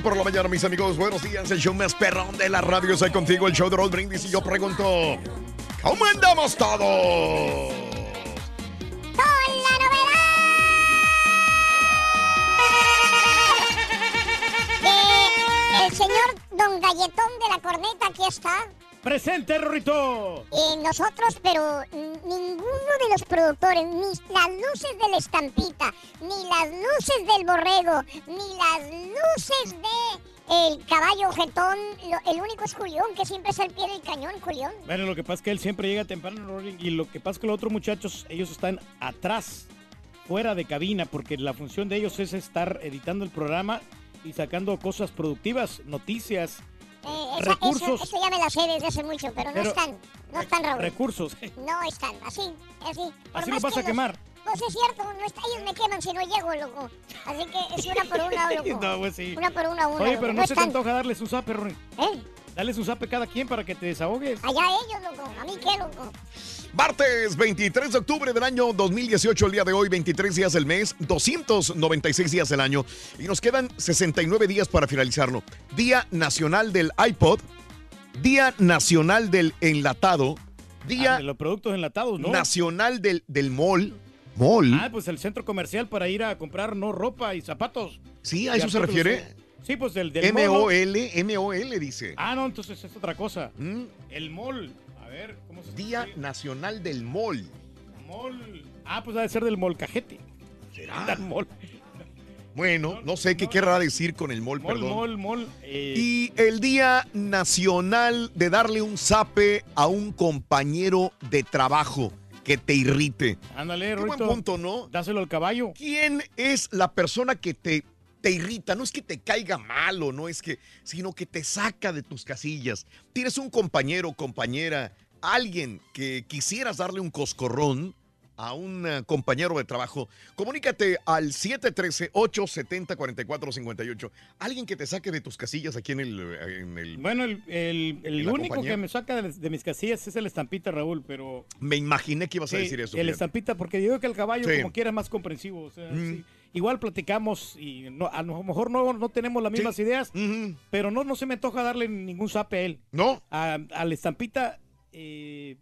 Por la mañana, mis amigos. Buenos días. El show más perrón de la radio. Soy contigo, el show de Raúl Brindis. Y yo pregunto: ¿Cómo andamos todos? ¡Con la novedad! Eh, el señor Don Galletón de la Corneta aquí está. ¡Presente, Rorrito! Y nosotros, pero ninguno de los productores, ni las luces de la estampita, ni las luces del borrego, ni las luces de el caballo jetón, lo- el único es Julián, que siempre es al pie del cañón, Julián. Bueno, lo que pasa es que él siempre llega temprano, Rory, y lo que pasa es que los otros muchachos, ellos están atrás, fuera de cabina, porque la función de ellos es estar editando el programa y sacando cosas productivas, noticias, Eh, esa- Recursos. Eso, eso ya me la sé desde hace mucho, pero no Pero- están, no están, Raúl. recursos. No están, así, así. Por Así lo vas que a quemar. Pues es cierto, no está, ellos me queman si no llego, loco. Así que es una por una, loco. no, pues sí. Una por una, una. Oye, loco. pero no, se te antoja darles un zape, Rory. ¿Eh? Dales un zape cada quien para que te desahogues. Allá ellos, loco. A mí qué, loco. Martes 23 de octubre del año 2018, el día de hoy, 23 días del mes, 296 días del año. Y nos quedan 69 días para finalizarlo. Día Nacional del iPod, Día Nacional del Enlatado, Día Ah, de los productos enlatados, ¿no? Nacional del, del Mall. Mall. Ah, pues el centro comercial para ir a comprar no ropa y zapatos. Sí, ¿a eso se refiere? Sí, pues del, del. M-O-L, M-O-L dice. Ah, no, entonces es otra cosa. El mall. Ver, ¿cómo se. Día Nacional del Mall. Mall. Ah, pues ha de ser del molcajete. ¿Será? mall. Bueno, no sé qué querrá decir con el Mall, perdón. mall, mall. eh, Y el Día Nacional de darle un zape a un compañero de trabajo que te irrite. Ándale, Qué buen punto, ¿no? Dáselo al caballo. ¿Quién es la persona que te, te irrita? No es que te caiga malo, no es que, sino que te saca de tus casillas. Tienes un compañero, compañera, alguien que quisieras darle un coscorrón a un eh, compañero de trabajo, comunícate al 713-870-4458. Alguien que te saque de tus casillas aquí en el... eh, en el- Bueno, el, el- el ¿Y la único compañía? que me saca de, de mis casillas es el estampita, Raúl, pero... Me imaginé que ibas a decir eso. El fíjate. estampita, porque digo que el caballo Sí. como quiera es más comprensivo. o sea, Mm. sí. Igual platicamos y no- a lo mejor no, no tenemos las mismas ideas, pero no, no se me antoja darle ningún zape a él. ¿No? A- al estampita, eh,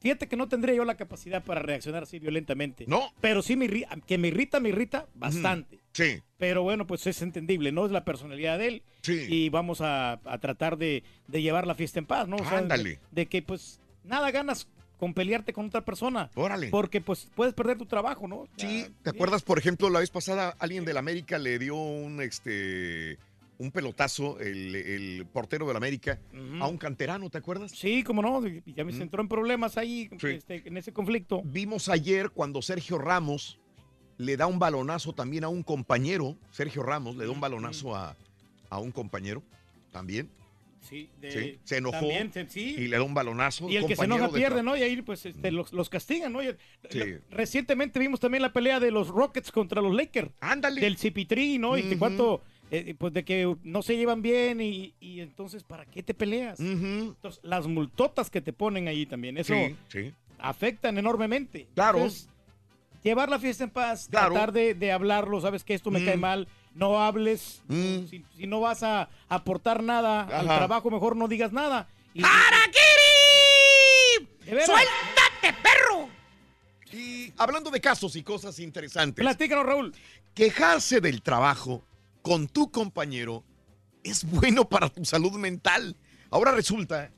fíjate que no tendría yo la capacidad para reaccionar así violentamente. No. Pero sí me que me irrita, me irrita bastante. Sí. Pero bueno, pues es entendible, ¿no? Es la personalidad de él. Sí. Y vamos a, a tratar de, de llevar la fiesta en paz, ¿no? O sea, de- Ándale. De, que pues nada ganas con pelearte con otra persona. Órale. Porque pues puedes perder tu trabajo, ¿no? Sí, ¿te acuerdas, por ejemplo, la vez pasada alguien del América le dio un este un pelotazo, el, el portero del América, a un canterano, ¿te acuerdas? Sí, cómo no, ya me entró en problemas ahí este, en ese conflicto. Vimos ayer cuando Sergio Ramos le da un balonazo también a un compañero, Sergio Ramos le da un balonazo a, a un compañero también. Sí, de- Sí, se enojó también, se- sí. y le da un balonazo. Y el que se enoja de pierde, ¿no? Y ahí pues este, los, los castigan, ¿no? Sí. Recientemente vimos también la pelea de los Rockets contra los Lakers. Ándale. Del CP3, ¿no? Y Ujú. cuánto, eh, pues de que no se llevan bien y, y entonces, ¿para qué te peleas? Entonces, las multotas que te ponen ahí también, eso afectan enormemente. Claro. Entonces, llevar la fiesta en paz, Claro. tratar de, de hablarlo, sabes que esto me cae mal, no hables, si, si no vas a aportar nada al trabajo, mejor no digas nada. Y-. ¡Suéltate, perro! Y hablando de casos y cosas interesantes. Platícanos, Raúl. Quejarse del trabajo con tu compañero es bueno para tu salud mental. Ahora resulta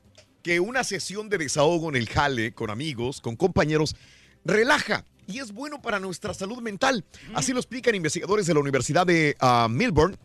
que una sesión de desahogo en el jale con amigos, con compañeros, relaja y es bueno para nuestra salud mental. Así lo explican investigadores de la Universidad de ah, Melbourne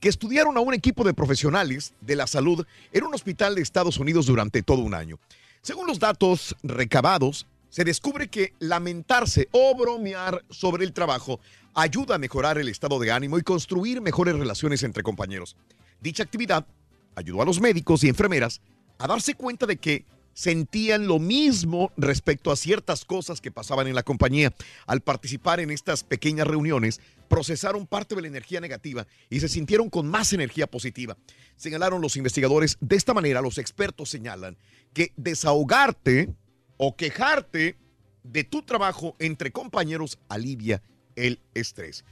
que estudiaron a un equipo de profesionales de la salud en un hospital de Estados Unidos durante todo un año. Según los datos recabados, se descubre que lamentarse o bromear sobre el trabajo ayuda a mejorar el estado de ánimo y construir mejores relaciones entre compañeros. Dicha actividad ayudó a los médicos y enfermeras a darse cuenta de que sentían lo mismo respecto a ciertas cosas que pasaban en la compañía. Al participar en estas pequeñas reuniones, procesaron parte de la energía negativa y se sintieron con más energía positiva. Señalaron los investigadores, de esta manera los expertos señalan que desahogarte o quejarte de tu trabajo entre compañeros alivia el estrés.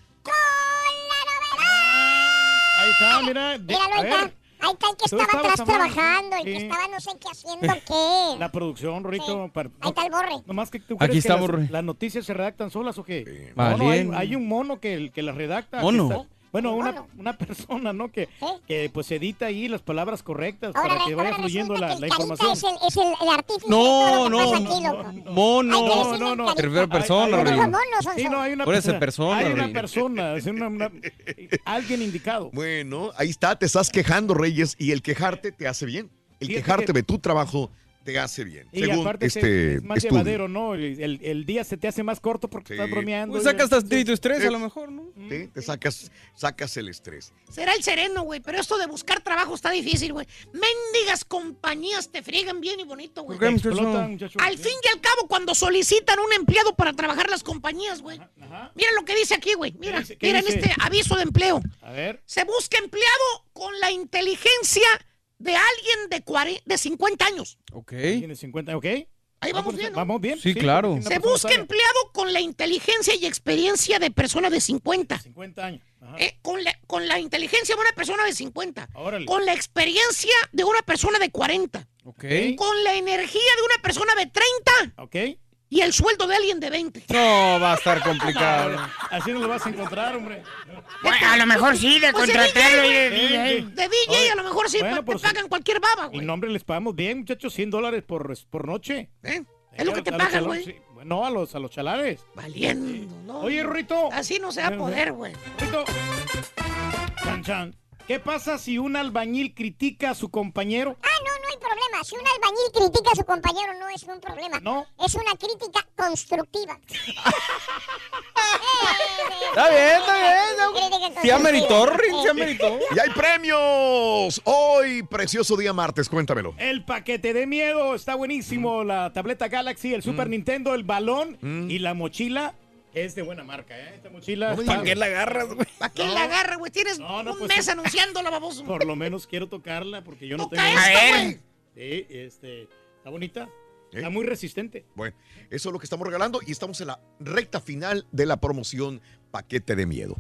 Ahí está, mira. de- Míralo, a ahí está. ver, Ahí está el que estaba atrás trabajando, el que sí. estaba no sé qué haciendo qué. la producción, Rorito. para- Ahí está el borre. Nomás que tú Aquí crees que estamos, las, Rorri. las noticias se redactan solas o qué? No, no, hay, hay un mono que, que las redacta. ¿Mono? Bueno, una, una persona, ¿no? Que, que pues edita ahí las palabras correctas Ahora, para que vaya ahora fluyendo la, que la información. es el, es el, el artífice No, de todo lo que no, pasa no, aquí, loco. Mono. No, no, no. Te refiero a persona, Hay- hay-. Sí, no, hay una Por esa persona, Hay una persona, es una- una- alguien indicado. Bueno, ahí está, te estás quejando, Reyes, y el quejarte te hace bien. El Fíjate quejarte que- de tu trabajo te hace bien. Y según aparte se- este es más estudio. llevadero, ¿no? El, el- el día se te hace más corto porque estás bromeando. Pues y- sacas tantito estrés Sí. a lo mejor, ¿no? Sí, te sacas, sacas el estrés. Será el sereno, güey, pero esto de buscar trabajo está difícil, güey. Mendigas compañías te friegan bien y bonito, güey. Al fin y al cabo, cuando solicitan un empleado para trabajar las compañías, güey. Mira lo que dice aquí, güey. Mira, dice? ¿Qué mira en dice? este aviso de empleo. A ver. Se busca empleado con la inteligencia de alguien de, cuare- de 50 años. Ok. Tiene 50, ¿ok? Ahí vamos bien, ¿no? Vamos bien. Sí, claro. porque una Se busca sabe. empleado con la inteligencia y experiencia de persona de 50. 50 años. Ajá. Eh, con, la, con la inteligencia de una persona de 50. Órale. Con la experiencia de una persona de 40. Ok. Con la energía de una persona de 30. ¿Ok? Y el sueldo de alguien de 20. No, va a estar complicado. Así no lo vas a encontrar, hombre. a lo mejor sí, de contratarlo y de DJ. De DJ, a lo mejor sí, Bueno, te pagan cualquier baba, Y güey. nombre les pagamos bien, muchachos, 100 dólares por, por noche. ¿Eh? Es lo que te pagan, güey. sí. No, a los, a los chalares. Valiendo, ¿no? Oye, Rito. Así no se va a poder, güey. Rito. Chan, chan. ¿Qué pasa si un albañil critica a su compañero? Ah, no, no hay problema. Si un albañil critica a su compañero, no es un problema. No. Es una crítica constructiva. Está bien, está bien. Sí ameritó. Rin, sí ameritó. Y hay premios. Hoy, precioso día martes, cuéntamelo. El paquete de miedo está buenísimo. La tableta Galaxy, el Mm. Super Nintendo, el balón y la mochila. Es de buena marca, ¿eh? Esta mochila. No. ¿Para qué la agarras, güey? ¿Para qué la agarra, güey? Tienes No, no, un pues, mes anunciándola, baboso. Por lo menos quiero tocarla porque yo no Toca tengo. esto, güey. Sí, este. Está bonita. ¿Eh? Está muy resistente. Bueno, eso es lo que estamos regalando y estamos en la recta final de la promoción Paquete de Miedo.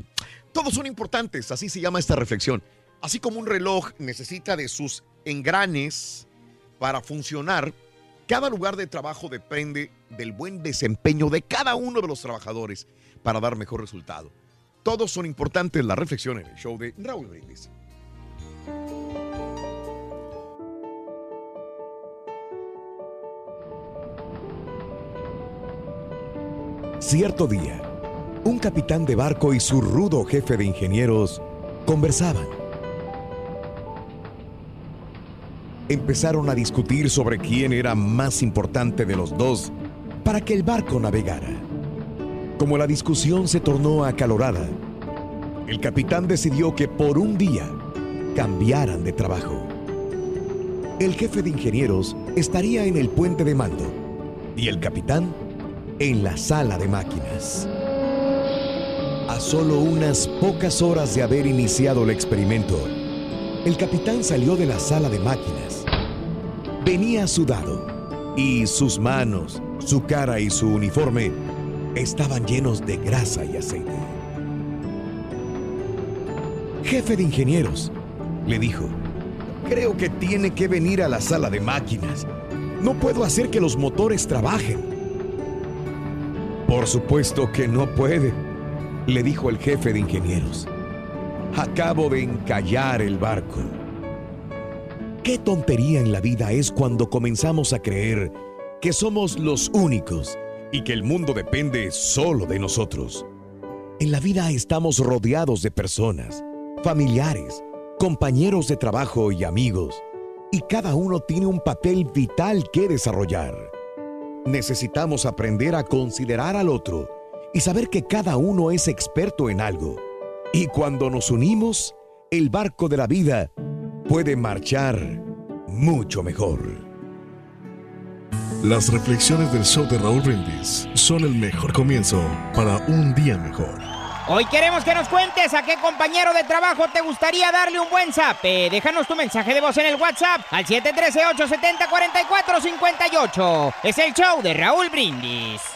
Todos son importantes, así se llama esta reflexión. Así como un reloj necesita de sus engranes para funcionar, cada lugar de trabajo depende del buen desempeño de cada uno de los trabajadores para dar mejor resultado. Todos son importantes la reflexión en el show de Raúl Brindis. Cierto día, un capitán de barco y su rudo jefe de ingenieros conversaban. Empezaron a discutir sobre quién era más importante de los dos para que el barco navegara. Como la discusión se tornó acalorada, el capitán decidió que por un día cambiaran de trabajo. el jefe de ingenieros estaría en el puente de mando y el capitán en la sala de máquinas. A solo unas pocas horas de haber iniciado el experimento, el capitán salió de la sala de máquinas. Venía sudado y sus manos, su cara y su uniforme estaban llenos de grasa y aceite. Jefe de ingenieros, le dijo, creo que tiene que venir a la sala de máquinas. No puedo hacer que los motores trabajen. Por supuesto que no puede, le dijo el jefe de ingenieros. Acabo de encallar el barco. Qué tontería en la vida es cuando comenzamos a creer que somos los únicos y que el mundo depende solo de nosotros. En la vida estamos rodeados de personas, familiares, compañeros de trabajo y amigos, y cada uno tiene un papel vital que desarrollar. Necesitamos aprender a considerar al otro y saber que cada uno es experto en algo. Y cuando nos unimos, el barco de la vida puede marchar mucho mejor. Las reflexiones del show de Raúl Brindis son el mejor comienzo para un día mejor. Hoy queremos que nos cuentes a qué compañero de trabajo te gustaría darle un buen zape. Déjanos tu mensaje de voz en el WhatsApp al 713-870-4458. Es el show de Raúl Brindis.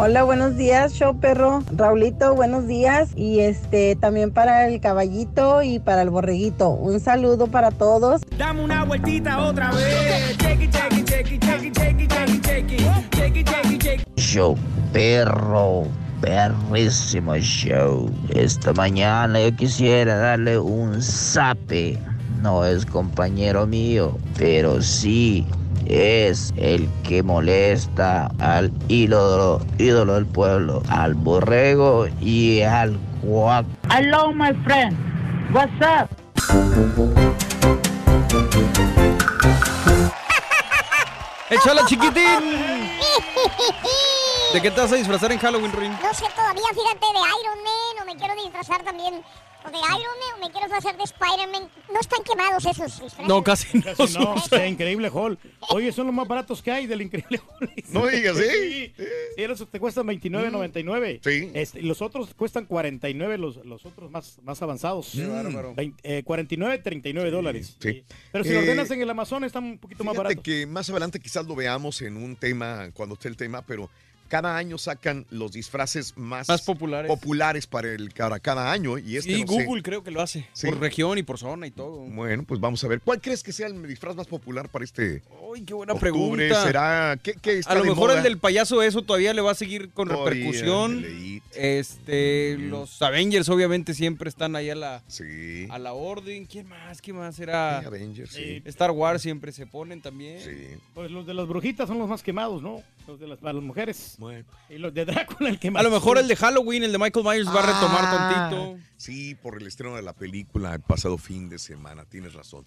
Hola, buenos días, show perro. Raulito, buenos días. Y este también para el caballito y para el borreguito. Un saludo para todos. Dame una vueltita otra vez. Chequi, chequi, chequi, chequi, chequi, chequi, chequi, chequi, chequi, chequi. Show perro. Perrísimo show. Esta mañana yo quisiera darle un zape. No es compañero mío, pero sí es el que molesta al ídolo, ídolo del pueblo, al borrego y al cuac. Hello, my friend. What's up? ¡Échala, chiquitín! ¿De qué te vas a disfrazar en Halloween, Ruin? No sé todavía, fíjate, de Iron Man o me quiero disfrazar también o de Iron Man o me quiero disfrazar de Spider-Man. No están quemados esos disfraces. No, casi no. Casi no, está increíble Hall. Oye, son los más baratos que hay del increíble Hall. No digas, ¿sí? Sí, sí, esos te cuestan 29.99. Sí. Este, y los otros cuestan 49, los, los otros más, más avanzados. Qué bárbaro. 20, eh, 49, 39 dólares. Sí. Pero si Eh, lo ordenas en el Amazon están un poquito más baratos. que más adelante quizás lo veamos en un tema, cuando esté el tema, pero cada año sacan los disfraces más, Más populares. populares para, el, para cada año. Y este Sí, no sé. Google creo que lo hace. Sí. Por región y por zona y todo. Bueno, pues vamos a ver. ¿Cuál crees que sea el disfraz más popular para este Uy, qué buena octubre? pregunta. ¿Será? ¿Qué, qué está A lo de mejor moda? el del payaso eso todavía le va a seguir con Todavía, repercusión. Este, los Avengers obviamente siempre están ahí a la, Sí. a la orden. ¿Quién más? ¿Quién más era? Avengers, sí. Star Wars siempre se ponen también. Pues los de las brujitas son los más quemados, ¿no? Los de las, para las mujeres. Bueno. Y los de Drácula, el que más. A lo mejor el de Halloween, el de Michael Myers va a retomar Ah, tantito. Sí, por el estreno de la película el pasado fin de semana, tienes razón.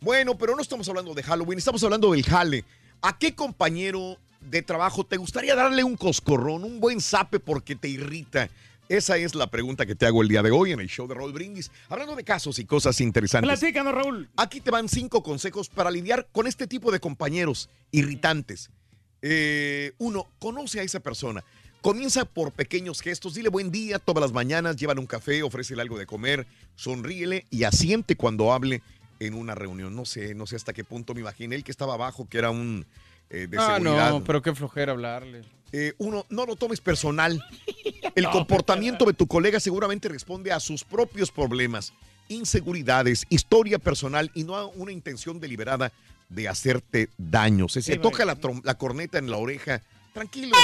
Bueno, pero no estamos hablando de Halloween, estamos hablando del jale. ¿A qué compañero de trabajo te gustaría darle un coscorrón, un buen zape porque te irrita? Esa es la pregunta que te hago el día de hoy en el show de Roll Brindis. Hablando de casos y cosas interesantes. Platícanos, Raúl. Aquí te van cinco consejos para lidiar con este tipo de compañeros irritantes. Eh, uno, conoce a esa persona. Comienza por pequeños gestos. Dile buen día todas las mañanas, llévale un café, ofrécele algo de comer, sonríele y asiente cuando hable en una reunión. No sé, no sé hasta qué punto me imaginé el que estaba abajo, que era un eh, de Ah, seguridad. no, pero qué flojera hablarle. Eh, uno, no lo tomes personal. El comportamiento de tu colega seguramente responde a sus propios problemas, inseguridades, historia personal y no a una intención deliberada de hacerte daño. Si se Sí, toca la, la corneta en la oreja, tranquilo.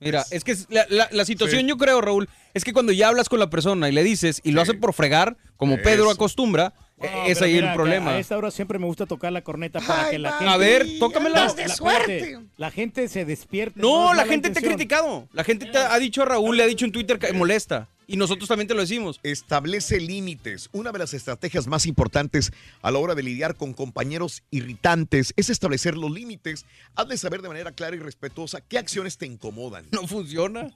Mira, es que la, la- la situación Sí. yo creo, Raúl, es que cuando ya hablas con la persona y le dices y lo hace por fregar, como Pedro acostumbra, No, es ahí mira, el problema. A esta hora siempre me gusta tocar la corneta para que la gente. A ver, tócamela. La- la- espérate, La gente se despierta. No, la gente te ha criticado. La gente te ha dicho a Raúl, le ha dicho en Twitter que molesta. Y nosotros también te lo decimos. Establece límites. Una de las estrategias más importantes a la hora de lidiar con compañeros irritantes es establecer los límites. Hazle saber de manera clara y respetuosa qué acciones te incomodan. No funciona.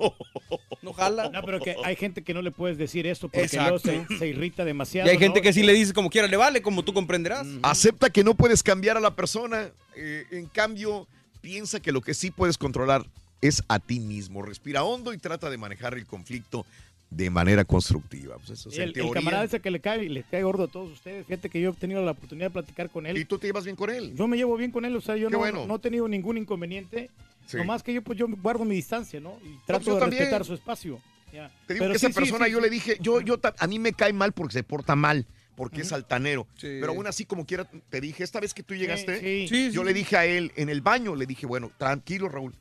No jala. No, pero que hay gente que no le puedes decir esto porque luego se, se irrita demasiado. Y hay gente ¿no? que sí le dice como quiera, le vale, como tú comprenderás. Acepta que no puedes cambiar a la persona. eh, en cambio, piensa que lo que sí puedes controlar es a ti mismo. Respira hondo y trata de manejar el conflicto de manera constructiva. Pues eso es el, el teoría. camarada ese que le cae, le cae gordo a todos ustedes. Fíjate que yo he tenido la oportunidad de platicar con él. ¿Y tú te llevas bien con él? Yo me llevo bien con él, o sea, yo no, bueno. no he tenido ningún inconveniente. Sí. Nomás que yo, pues, yo guardo mi distancia, ¿no? Y trato de también. respetar su espacio. Ya. Te digo Pero que esa sí, persona sí, yo sí. le dije, yo, yo, a mí me cae mal porque se porta mal, porque es altanero. Sí. Pero aún así, como quiera, te dije, esta vez que tú llegaste, sí. Sí, yo sí. le dije a él en el baño, le dije, bueno, tranquilo, Raúl.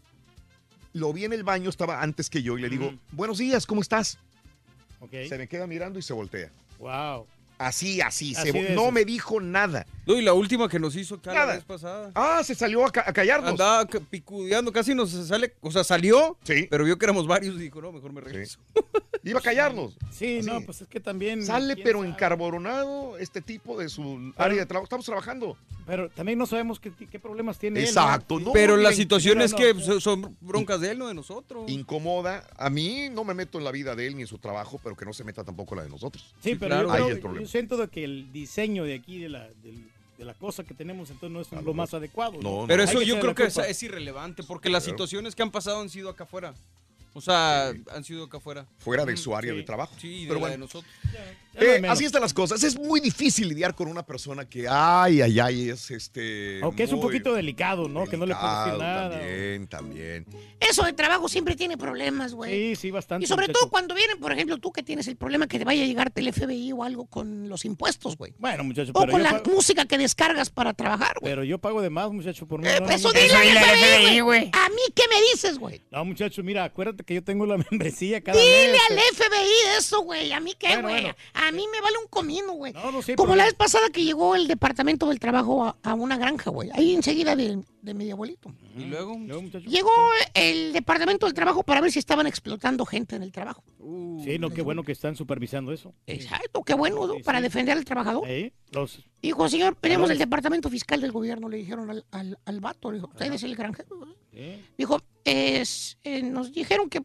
Lo vi en el baño, estaba antes que yo, y le digo, buenos días, ¿cómo estás? Ok. Se me queda mirando y se voltea. Wow. Así, así, se Así no me dijo nada. No, y la última que nos hizo acá la Nada. vez pasada. Ah, se salió a, ca- a callarnos. Andaba picudeando, casi nos sale, o sea, salió, Sí. pero vio que éramos varios y dijo, no, mejor me regreso. Iba a callarnos. Sí, no, pues es que también. Sale pero sabe. encarboronado este tipo de su área de trabajo. Estamos trabajando. Pero también no sabemos qué, qué problemas tiene él, ¿no? Exacto. no, pero la situación es que so- son broncas de él, no de nosotros. incomoda. A mí no me meto en la vida de él ni en su trabajo, pero que no se meta tampoco en la de nosotros. Sí, Sí, pero claro. yo, Ahí el problema. Yo siento de que el diseño de aquí, de la, del- de la cosa que tenemos, entonces no es lo más adecuado. No, no. Pero eso yo creo que es, irrelevante, porque las situaciones que han pasado han sido acá afuera. O sea, han sido acá afuera. Fuera de su área sí. de trabajo. Sí, de pero la bueno, de nosotros. Eh, así están las cosas. Es muy difícil lidiar con una persona que, ay, ay, ay, es este. Aunque es un poquito delicado, ¿no? que no le puedes decir nada. También, también. Eso de trabajo siempre tiene problemas, güey. Sí, sí, bastante. Y sobre muchacho. todo cuando vienen, por ejemplo, tú que tienes el problema que te vaya a llegarte el FBI o algo con los impuestos, güey. Bueno, muchacho, O pero con la pago, música que descargas para trabajar, güey. pero yo pago de más, muchacho, por mí. Eh, no, pues no, eso dile al FBI, güey. A mí, ¿qué me dices, güey? No, muchacho, mira, acuérdate que yo tengo la membresía cada Dile mes. al eh. FBI eso, güey. ¿A mí qué, Bueno, güey? bueno. A mí me vale un comino, güey. No, no sé, Como pero- la vez pasada que llegó el departamento del trabajo a, a una granja, güey. Ahí enseguida de, de mi abuelito. Y luego, Luego, muchacho. Llegó el departamento del trabajo para ver si estaban explotando gente en el trabajo. uh, Sí, no, qué bueno que están supervisando eso. Exacto, qué bueno, ¿no? Sí, Para sí. defender al trabajador. Los... Dijo, señor, tenemos el departamento fiscal del gobierno, le dijeron al, al, al vato. Le dijo, usted es el granjero. güey?" ¿eh? Dijo, es, eh, nos dijeron que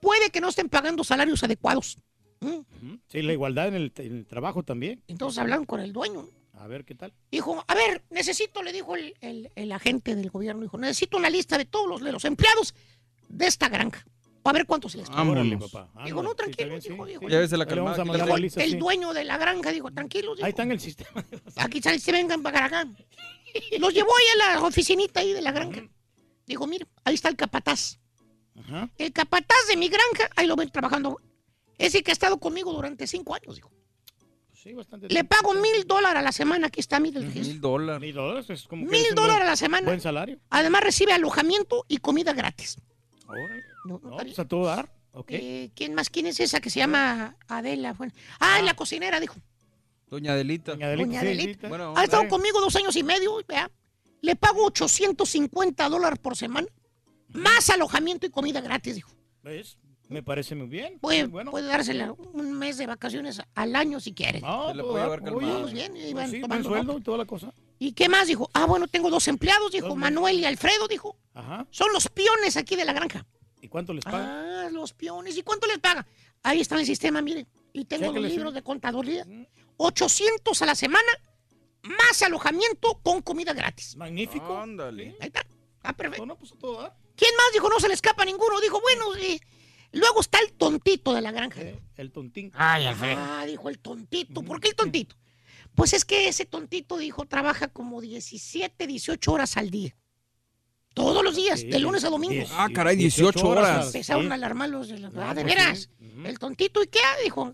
puede que no estén pagando salarios adecuados. ¿Mm? Sí, la igualdad en el, en el trabajo también. Entonces hablaron con el dueño. A ver, ¿qué tal? Dijo, a ver, necesito, le dijo el, el- el agente del gobierno, dijo, necesito una lista de todos los, de los empleados de esta granja. A ver cuántos les pagan. Órale, Vámonos. papá. Digo, no, Sí, tranquilo, bien, dijo, sí, dijo. sí. Ya ves la calmada, lista, el sí. dueño de la granja dijo, tranquilos, dijo, Ahí está en el sistema. aquí sale, se vengan para acá. Los llevó ahí a la oficinita ahí de la granja. Dijo, mire, ahí está el capataz. Ajá. El capataz de mi granja, ahí lo ven trabajando. Ese que ha estado conmigo durante cinco años, dijo. Sí, bastante. Le pago mil dólares a la semana, aquí está, mire. Mil dólares. Mil dólares es como Mil dólares a la semana. Buen salario. Además recibe alojamiento y comida gratis. Órale. No, no No, pues a todo dar. Eh, ¿Quién más? ¿Quién es esa que se llama Adela? Bueno, ah, la cocinera, dijo. Doña Adelita. Doña Adelita, Doña sí, Adelita. Bueno, Ha estado conmigo dos años y medio, vea. Le pago 850 dólares por semana. Más alojamiento y comida gratis, dijo. ¿Ves? Me parece muy bien. Puede, Muy bueno. puede dársela un mes de vacaciones al año si quiere. No, Se le puede dar. bien, y pues van sí, buen tomando sueldo y toda la cosa. ¿Y qué más? Dijo, ah, bueno, tengo dos empleados, dijo Manuel y Alfredo, dijo. Ajá. Son los piones aquí de la granja. ¿Y cuánto les pagan? Ah, los piones. ¿Y cuánto les paga? Ahí está en el sistema, mire. Y tengo los libros de contaduría. 800 a la semana, más alojamiento con comida gratis. Magnífico. Ándale. Ahí está. Está perfecto. No, no, pues a todo. ¿Quién más dijo no se le escapa ninguno? Dijo, bueno, sí. Luego está el tontito de la granja. Eh, El tontín. Ay, Ah, dijo el tontito. ¿Por qué el tontito? Pues es que ese tontito, dijo, trabaja como 17, 18 horas al día. Todos los días, Sí, de lunes a domingo. Ah, caray, 18 horas. Empezaron Sí. a alarmar los de la... No, Ah, de pues veras. El tontito, ¿y qué? Dijo,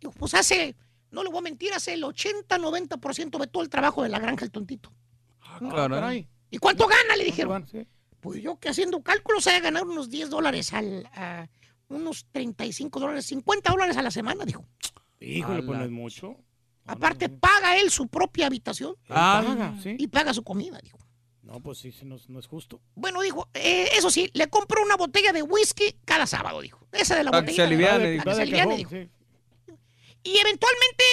dijo, pues hace, no le voy a mentir, hace el 80-90% de todo el trabajo de la granja el tontito. Ah, caray. caray. ¿Y cuánto gana? Le ¿Cuánto dijeron. Pues yo que haciendo cálculos de ganar unos 10 dólares al... a unos 35 dólares, 50 dólares a la semana, dijo. Híjole, pues no es mucho. Aparte, paga él su propia habitación. Ah, paga, sí. Y paga su comida, dijo. No, pues sí, sí, no, no es justo. Bueno, dijo, eh, eso sí, le compro una botella de whisky cada sábado, dijo. Esa de la Para que botella. se aliviane, dijo. que se aliviane, dijo. Y eventualmente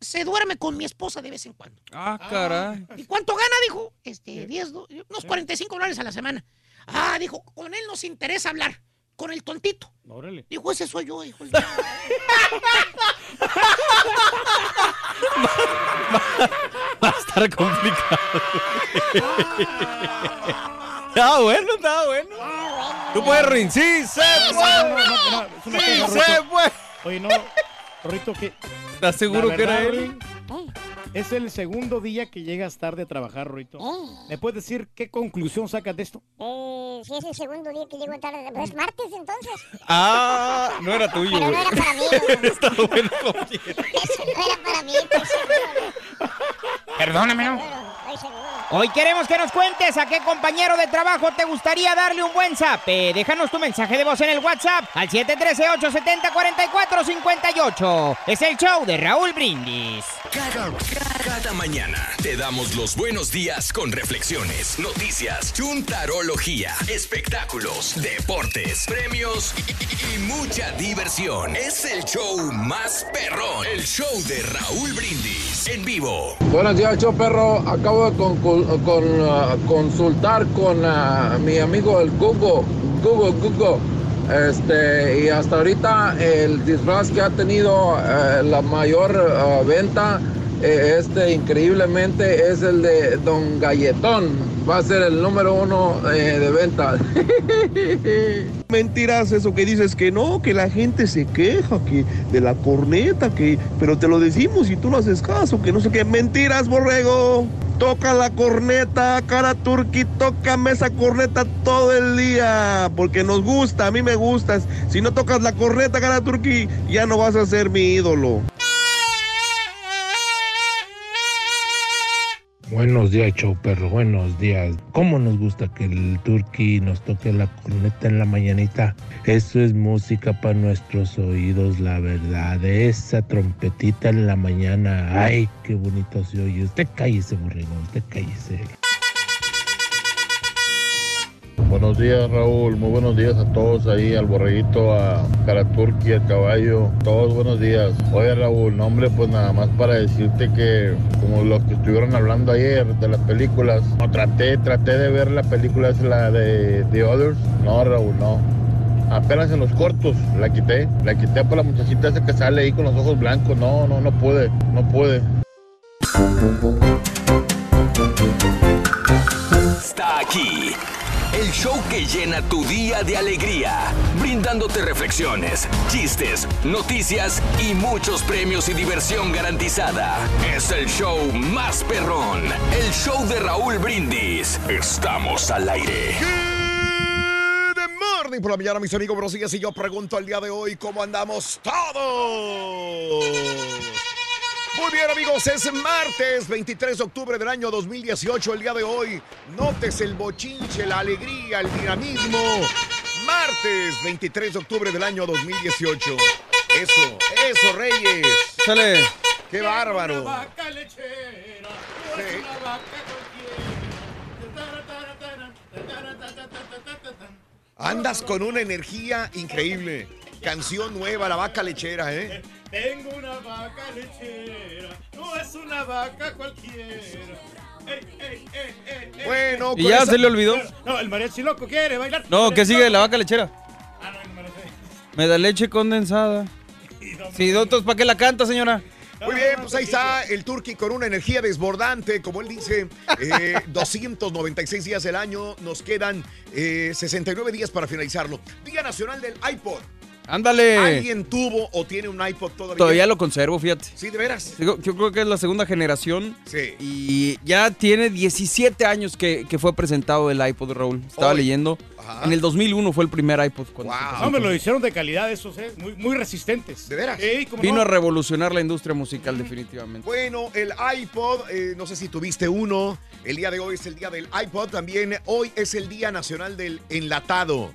se duerme con mi esposa de vez en cuando. Ah, caray. ¿Y cuánto gana? Dijo, este, 10, do- unos 45 dólares a la semana. Ah, dijo, con él nos interesa hablar. Con el tontito. Órale. Dijo, ese soy yo, dijo. el- Va a estar complicado. Está bueno, está bueno. Tú puedes, Rin. Sí, se puede. Sí, se puede. Oye, no, Rorrito, que... ¿Estás seguro que era él? Es el segundo día que llegas tarde a trabajar, Rorrito. ¿Me puedes decir qué conclusión sacas de esto? Eh, si es el segundo día que llego tarde, pues es martes entonces. Ah, no era tuyo, Pero no era para mí. Está bueno. Eso no era para mí, estoy seguro. Perdóname, ¿no? Hoy queremos que nos cuentes a qué compañero de trabajo te gustaría darle un buen zape. Déjanos tu mensaje de voz en el WhatsApp al 713-870-4458. Es el show de Raúl Brindis. Cada, cada mañana te damos los buenos días con reflexiones, noticias, chuntarología, espectáculos, deportes, premios y, mucha diversión. Es el show más perrón, el show de Raúl Brindis en vivo. Buenos días, yo perro. Acabo de con, ah, consultar con ah, mi amigo el Google, Google, Google. Este, y hasta ahorita el disfraz que ha tenido eh, la mayor venta, este increíblemente es el de Don Galletón. Va a ser el número uno eh, de venta. Mentiras, eso que dices que no, que la gente se queja, que de la corneta, que, pero te lo decimos y tú no haces caso, que no sé qué. Mentiras, borrego. Toca la corneta, cara turqui, tócame esa corneta todo el día, porque nos gusta, a mí me gustas. Si no tocas la corneta, cara turqui, ya no vas a ser mi ídolo. Buenos días, show perro, buenos días. ¿Cómo nos gusta que el turqui nos toque la corneta en la mañanita? Eso es música para nuestros oídos, la verdad. Esa trompetita en la mañana, ay, qué bonito se oye. Usted cállese, borrego, usted cállese. Buenos días, Raúl. Muy buenos días a todos ahí, al borreguito, a Caraturqui, al caballo. Todos buenos días. Oye, Raúl, no, hombre, pues nada más para decirte que, como los que estuvieron hablando ayer de las películas, no, traté, traté de ver la película, es la de The Others. No, Raúl, no. Apenas en los cortos la quité. La quité por la muchachita esa que sale ahí con los ojos blancos. No, no, no pude, no pude. Está aquí. El show que llena tu día de alegría, brindándote reflexiones, chistes, noticias y muchos premios y diversión garantizada. Es el show más perrón, el show de Raúl Brindis. Estamos al aire. Good morning por la mañana, mis amigos. Buenos días. Y yo pregunto el día de hoy, ¿cómo andamos todos? Muy bien, amigos, es martes 23 de octubre del año 2018. El día de hoy, notes el bochinche, la alegría, el dinamismo. Martes 23 de octubre del año 2018. Eso, eso, Reyes. Sale. Qué bárbaro. Andas con una energía increíble. Canción nueva, la vaca lechera, ¿eh? Tengo una vaca lechera, no es una vaca cualquiera. Ey, ey, ey, ey, ey. Bueno, ¿Y ya se le olvidó? No, el mariachi loco quiere bailar. No, ¿qué sigue? La vaca lechera. Ah, no, no me. Me da leche condensada. Sí, doctor, ¿para qué la canta, señora? Muy bien, pues ahí está el Turqui con una energía desbordante, como él dice, eh, 296 días del año, nos quedan eh, 69 días para finalizarlo. Día Nacional del iPod. Ándale. ¿Alguien tuvo o tiene un iPod todavía? Todavía lo conservo, fíjate. Sí, de veras. Yo creo que es la segunda generación. Sí. Y ya tiene 17 años que, que fue presentado el iPod, Raúl. Estaba Hoy. leyendo. Ajá. En el 2001 fue el primer iPod. cuando presentó. No, me lo hicieron de calidad esos, ¿eh? Muy, muy resistentes. ¿De veras? Vino a revolucionar la industria musical, definitivamente. Bueno, el iPod, eh, no sé si tuviste uno. El día de hoy es el día del iPod. También hoy es el Día Nacional del Enlatado.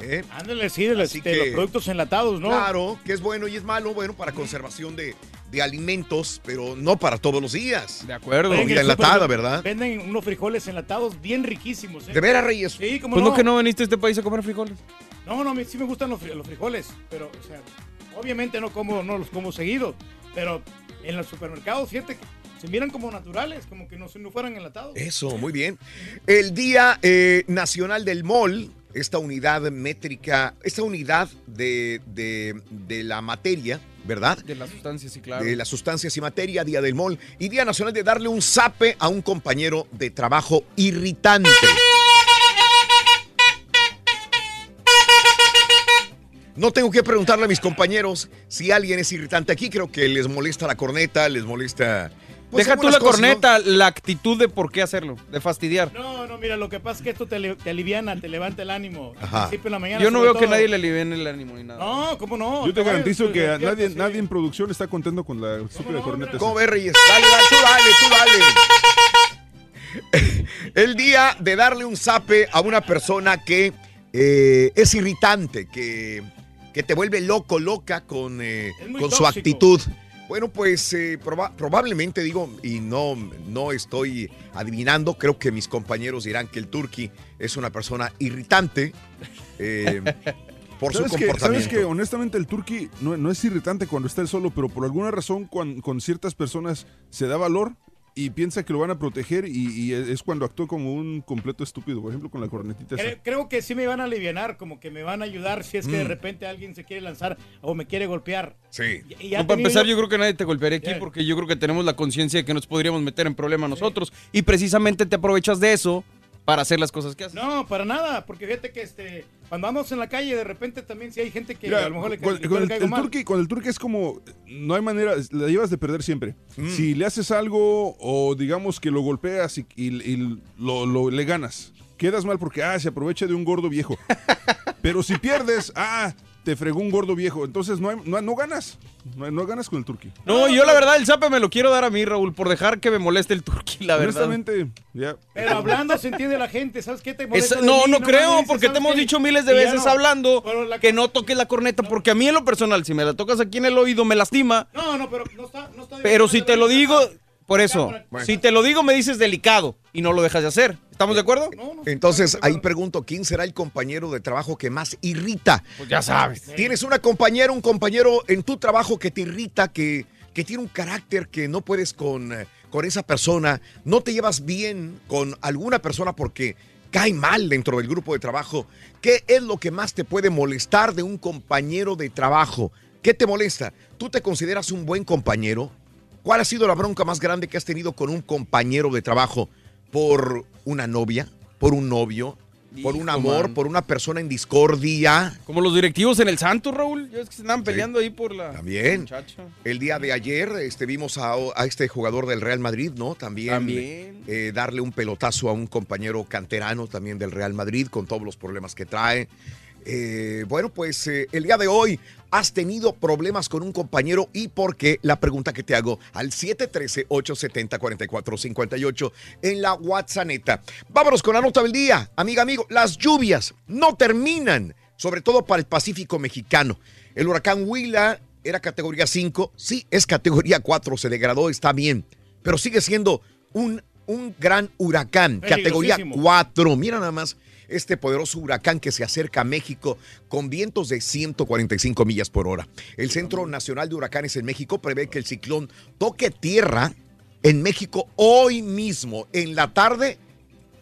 ¿Eh? Ándale, sí, de, los- Así de que- los productos enlatados, ¿no? Claro, que es bueno y es malo, bueno, para conservación de, de alimentos, pero no para todos los días. De acuerdo. Oye, Comida enlatada, ¿verdad? Venden unos frijoles enlatados bien riquísimos. ¿eh? ¿De veras, Reyes? Sí, como Pues no. no que no viniste a este país a comer frijoles. No, no, a mí sí me gustan los, los frijoles, pero, o sea, obviamente no como, no los como seguido, pero en los supermercados, fíjate que se miran como naturales, como que no, no fueran enlatados. Eso, muy bien. El Día eh, Nacional del MOL, esta unidad métrica, esta unidad de, de- de la materia, ¿verdad? De las sustancias, sí, claro. De las sustancias y materia, Día del MOL. Y Día Nacional de darle un zape a un compañero de trabajo irritante. No tengo que preguntarle a mis compañeros si alguien es irritante aquí. Creo que les molesta la corneta, les molesta. Pues, Deja tú la cosas, ¿no? corneta, la actitud de por qué hacerlo, de fastidiar. No, no, mira, lo que pasa es que esto te, te aliviana, te levanta el ánimo. Al Ajá. principio de la mañana. Yo no veo que nadie le aliviene el ánimo ni nada. No, ¿cómo no? Yo te garantizo tú que nadie, sí. nadie en producción está contento con la estúpida corneta. ¿Cómo ves, Reyes? Dale, dale, tú dale, tú dale. El día de darle un zape a una persona que eh, es irritante, que, que te vuelve loco, loca con, eh, con su actitud. Bueno, pues eh, proba- probablemente digo, y no, no estoy adivinando, creo que mis compañeros dirán que el turqui es una persona irritante eh, por su ¿Sabes que, comportamiento. ¿Sabes que honestamente el turqui no, no es irritante cuando está él solo, pero por alguna razón cuan- con, ciertas personas se da valor y piensa que lo van a proteger y, y es cuando actúa como un completo estúpido, por ejemplo con la cornetita. Creo, creo que sí me van a aliviar, como que me van a ayudar si es que de Mm. repente alguien se quiere lanzar o me quiere golpear. Sí. Y ya No, para teniendo- empezar, yo creo que nadie te golpearía aquí Bien. porque yo creo que tenemos la conciencia de que nos podríamos meter en problemas nosotros y precisamente te aprovechas de eso para hacer las cosas que haces. No, para nada, porque fíjate que este, cuando vamos en la calle, de repente también si hay gente que Mira, a lo mejor le, con, le- con le el, caigo el mal. turqui, con el turqui es como, no hay manera, la llevas de perder siempre. Mm. Si le haces algo o digamos que lo golpeas y, y- y lo, lo- le ganas, quedas mal porque, ah, se aprovecha de un gordo viejo. Pero si pierdes, ah, te fregó un gordo viejo. Entonces no, hay- no, no ganas, no, no ganas con el turqui. No, yo la verdad el zape me lo quiero dar a mí, Raúl, por dejar que me moleste el turqui, la verdad. Honestamente, ya. Pero hablando se entiende la gente, ¿sabes qué te Es- molesta de no, mí? no creo, dices, porque te ¿sabes hemos qué? dicho miles de veces no. hablando la- que no toques la corneta, porque a mí en lo personal, si me la tocas aquí en el oído, me lastima. No, no, pero no está, no está Pero si te lo digo, por eso, Bueno. si te lo digo, me dices delicado y no lo dejas de hacer. ¿Estamos de acuerdo? Entonces, ahí pregunto, ¿quién será el compañero de trabajo que más irrita? Pues ya sabes. Tienes una compañera, un compañero en tu trabajo que te irrita, que, que tiene un carácter que no puedes con, eh, con esa persona, no te llevas bien con alguna persona porque cae mal dentro del grupo de trabajo. ¿Qué es lo que más te puede molestar de un compañero de trabajo? ¿Qué te molesta? ¿Tú te consideras un buen compañero? ¿Cuál ha sido la bronca más grande que has tenido con un compañero de trabajo? ¿Por una novia? ¿Por un novio? ¿Por un amor? man. ¿Por una persona en discordia? Como los directivos en el Santo, Raúl. Ya es que se andan peleando ahí por la También. muchacha. El día de ayer este, vimos a, a este jugador del Real Madrid, ¿no? También, También. eh, darle un pelotazo a un compañero canterano también del Real Madrid con todos los problemas que trae. Eh, bueno, pues eh, el día de hoy has tenido problemas con un compañero y por qué la pregunta que te hago al 713-870-4458 en la WhatsApp. Vámonos con la nota del día. Amiga, amigo, las lluvias no terminan, sobre todo para el Pacífico mexicano. El huracán Huila era categoría 5, sí, es categoría 4, se degradó, está bien, pero sigue siendo un, un gran huracán, categoría Peligrosísimo. 4. Mira nada más este poderoso huracán que se acerca a México con vientos de 145 millas por hora. El Centro Nacional de Huracanes en México prevé que el ciclón toque tierra en México hoy mismo, en la tarde,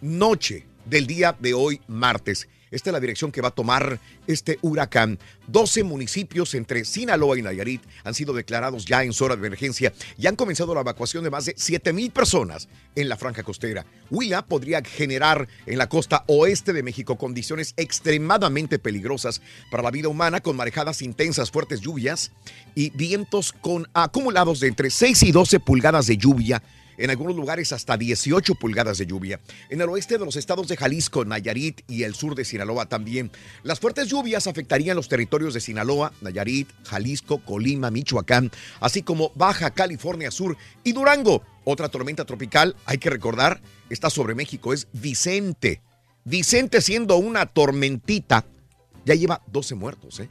noche del día de hoy, martes. Esta es la dirección que va a tomar este huracán. 12 municipios entre Sinaloa y Nayarit han sido declarados ya en zona de emergencia y han comenzado la evacuación de más de 7 mil personas en la franja costera. Huila podría generar en la costa oeste de México condiciones extremadamente peligrosas para la vida humana con marejadas intensas, fuertes lluvias y vientos con acumulados de entre 6 y 12 pulgadas de lluvia en algunos lugares hasta 18 pulgadas de lluvia. En el oeste de los estados de Jalisco, Nayarit y el sur de Sinaloa también. Las fuertes lluvias afectarían los territorios de Sinaloa, Nayarit, Jalisco, Colima, Michoacán, así como Baja California Sur y Durango. Otra tormenta tropical, hay que recordar, está sobre México, es Vicente. Vicente siendo una tormentita, ya lleva 12 muertos, ¿eh?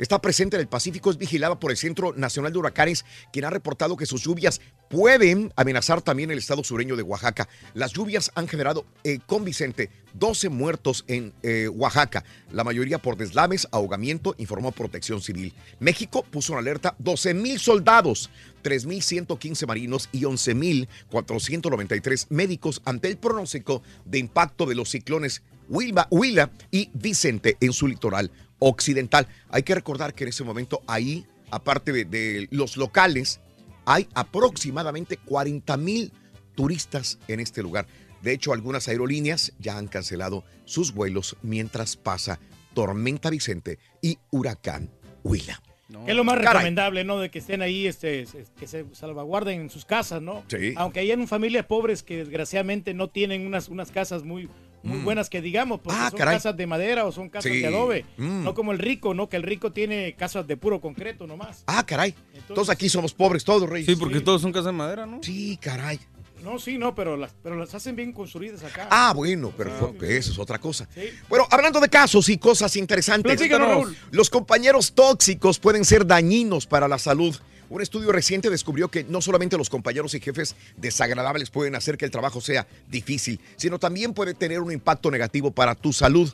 está presente en el Pacífico, es vigilada por el Centro Nacional de Huracanes, quien ha reportado que sus lluvias pueden amenazar también el estado sureño de Oaxaca. Las lluvias han generado eh, con Vicente 12 muertos en eh, Oaxaca, la mayoría por deslaves, ahogamiento, informó Protección Civil. México puso en alerta 12 mil soldados, 3.115 marinos y 11.493 médicos ante el pronóstico de impacto de los ciclones Huila y Vicente en su litoral occidental. Hay que recordar que en ese momento ahí, aparte de los locales, hay aproximadamente 40 mil turistas en este lugar. De hecho, algunas aerolíneas ya han cancelado sus vuelos mientras pasa Tormenta Vicente y Huracán Huila. es lo más Caray. recomendable, ¿no? De que estén ahí, este, es- que se salvaguarden en sus casas, ¿no? Sí. Aunque hayan familias pobres que desgraciadamente no tienen unas, unas casas muy, muy Mm. buenas que digamos, porque Ah, son caray. casas de madera o son casas Sí. de adobe. Mm. No como el rico, ¿no? Que el rico tiene casas de puro concreto nomás. Ah, caray. Entonces aquí somos pobres todos, Rey. Sí, porque todos son casas de madera, ¿no? Sí, caray. No, sí, no, pero las, pero las hacen bien construidas acá. Ah, bueno, perfecto. Eso es otra cosa. Bueno, hablando de casos y cosas interesantes. Raúl. Los compañeros tóxicos pueden ser dañinos para la salud. Un estudio reciente descubrió que no solamente los compañeros y jefes desagradables pueden hacer que el trabajo sea difícil, sino también puede tener un impacto negativo para tu salud.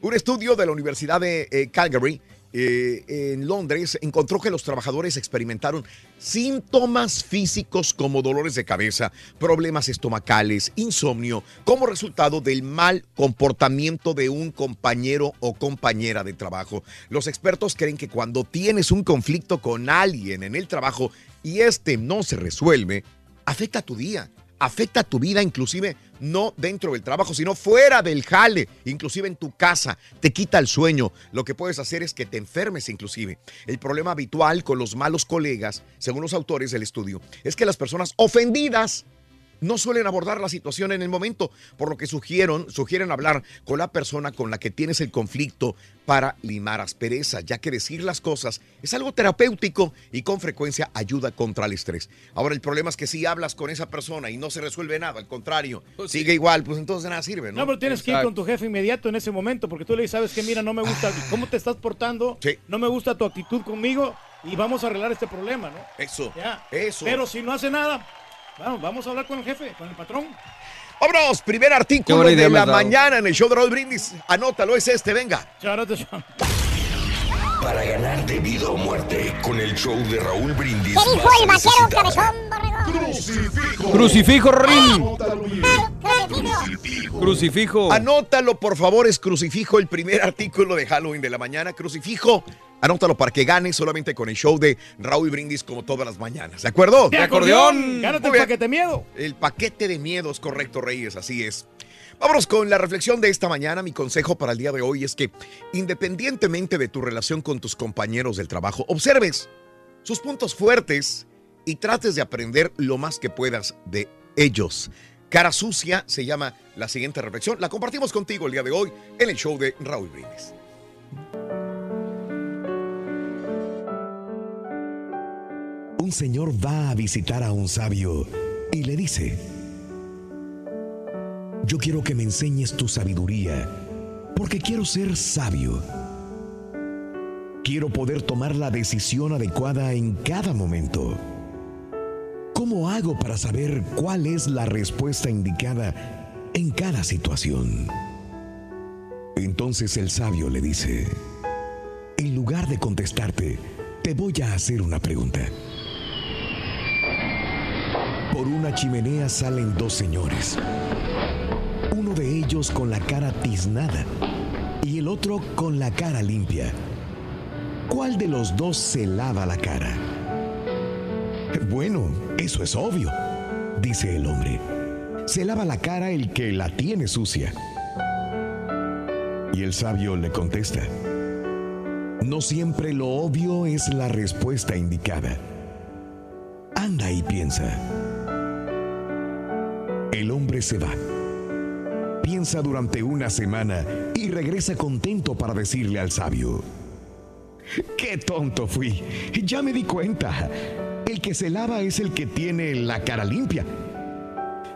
Un estudio de la Universidad de eh, Calgary eh, en Londres encontró que los trabajadores experimentaron síntomas físicos como dolores de cabeza, problemas estomacales, insomnio, como resultado del mal comportamiento de un compañero o compañera de trabajo. Los expertos creen que cuando tienes un conflicto con alguien en el trabajo y este no se resuelve, afecta tu día, afecta tu vida, inclusive no dentro del trabajo, sino fuera del jale, inclusive en tu casa, te quita el sueño. Lo que puedes hacer es que te enfermes inclusive. El problema habitual con los malos colegas, según los autores del estudio, es que las personas ofendidas no suelen abordar la situación en el momento, por lo que sugieren, sugieren hablar con la persona con la que tienes el conflicto para limar aspereza, ya que decir las cosas es algo terapéutico y con frecuencia ayuda contra el estrés. Ahora el problema es que si hablas con esa persona y no se resuelve nada, al contrario, sigue igual, pues entonces nada sirve, ¿no? No, pero tienes que ir con tu jefe inmediato en ese momento, porque tú le dices, sabes que mira, no me gusta cómo te estás portando, no me gusta tu actitud conmigo y vamos a arreglar este problema, ¿no? Eso, Ya. eso. Pero si no hace nada, vamos, vamos a hablar con el jefe, con el patrón. Vámonos, primer artículo de la mañana en el show de Raúl Brindis. Anótalo, es este, venga. Para ganar de vida o muerte con el show de Raúl Brindis. ¿Qué dijo el vaquero cabezón, borrego? Crucifijo. Crucifijo, Rin. Crucifijo. Crucifijo. Anótalo, por favor, es crucifijo, el primer artículo de Halloween de la mañana. Crucifijo, anótalo para que gane solamente con el show de Raúl Brindis como todas las mañanas. ¿De acuerdo? ¡De acordeón! ¡Gánate el paquete miedo! El paquete de miedos, correcto, Reyes, así es. Vámonos con la reflexión de esta mañana. Mi consejo para el día de hoy es que, independientemente de tu relación con tus compañeros del trabajo, observes sus puntos fuertes y trates de aprender lo más que puedas de ellos. Cara sucia se llama la siguiente reflexión. La compartimos contigo el día de hoy en el show de Raúl Brindis. Un señor va a visitar a un sabio y le dice, yo quiero que me enseñes tu sabiduría, porque quiero ser sabio. Quiero poder tomar la decisión adecuada en cada momento. ¿Cómo hago para saber cuál es la respuesta indicada en cada situación? Entonces el sabio le dice, en lugar de contestarte, te voy a hacer una pregunta. Por una chimenea salen dos señores. De ellos con la cara tiznada y el otro con la cara limpia. ¿Cuál de los dos se lava la cara? Bueno, eso es obvio, dice el hombre. Se lava la cara el que la tiene sucia. Y el sabio le contesta, no siempre lo obvio es la respuesta indicada. Anda y piensa. El hombre se va. Piensa durante una semana y regresa contento para decirle al sabio, ¡Qué tonto fui! Ya me di cuenta. El que se lava es el que tiene la cara limpia.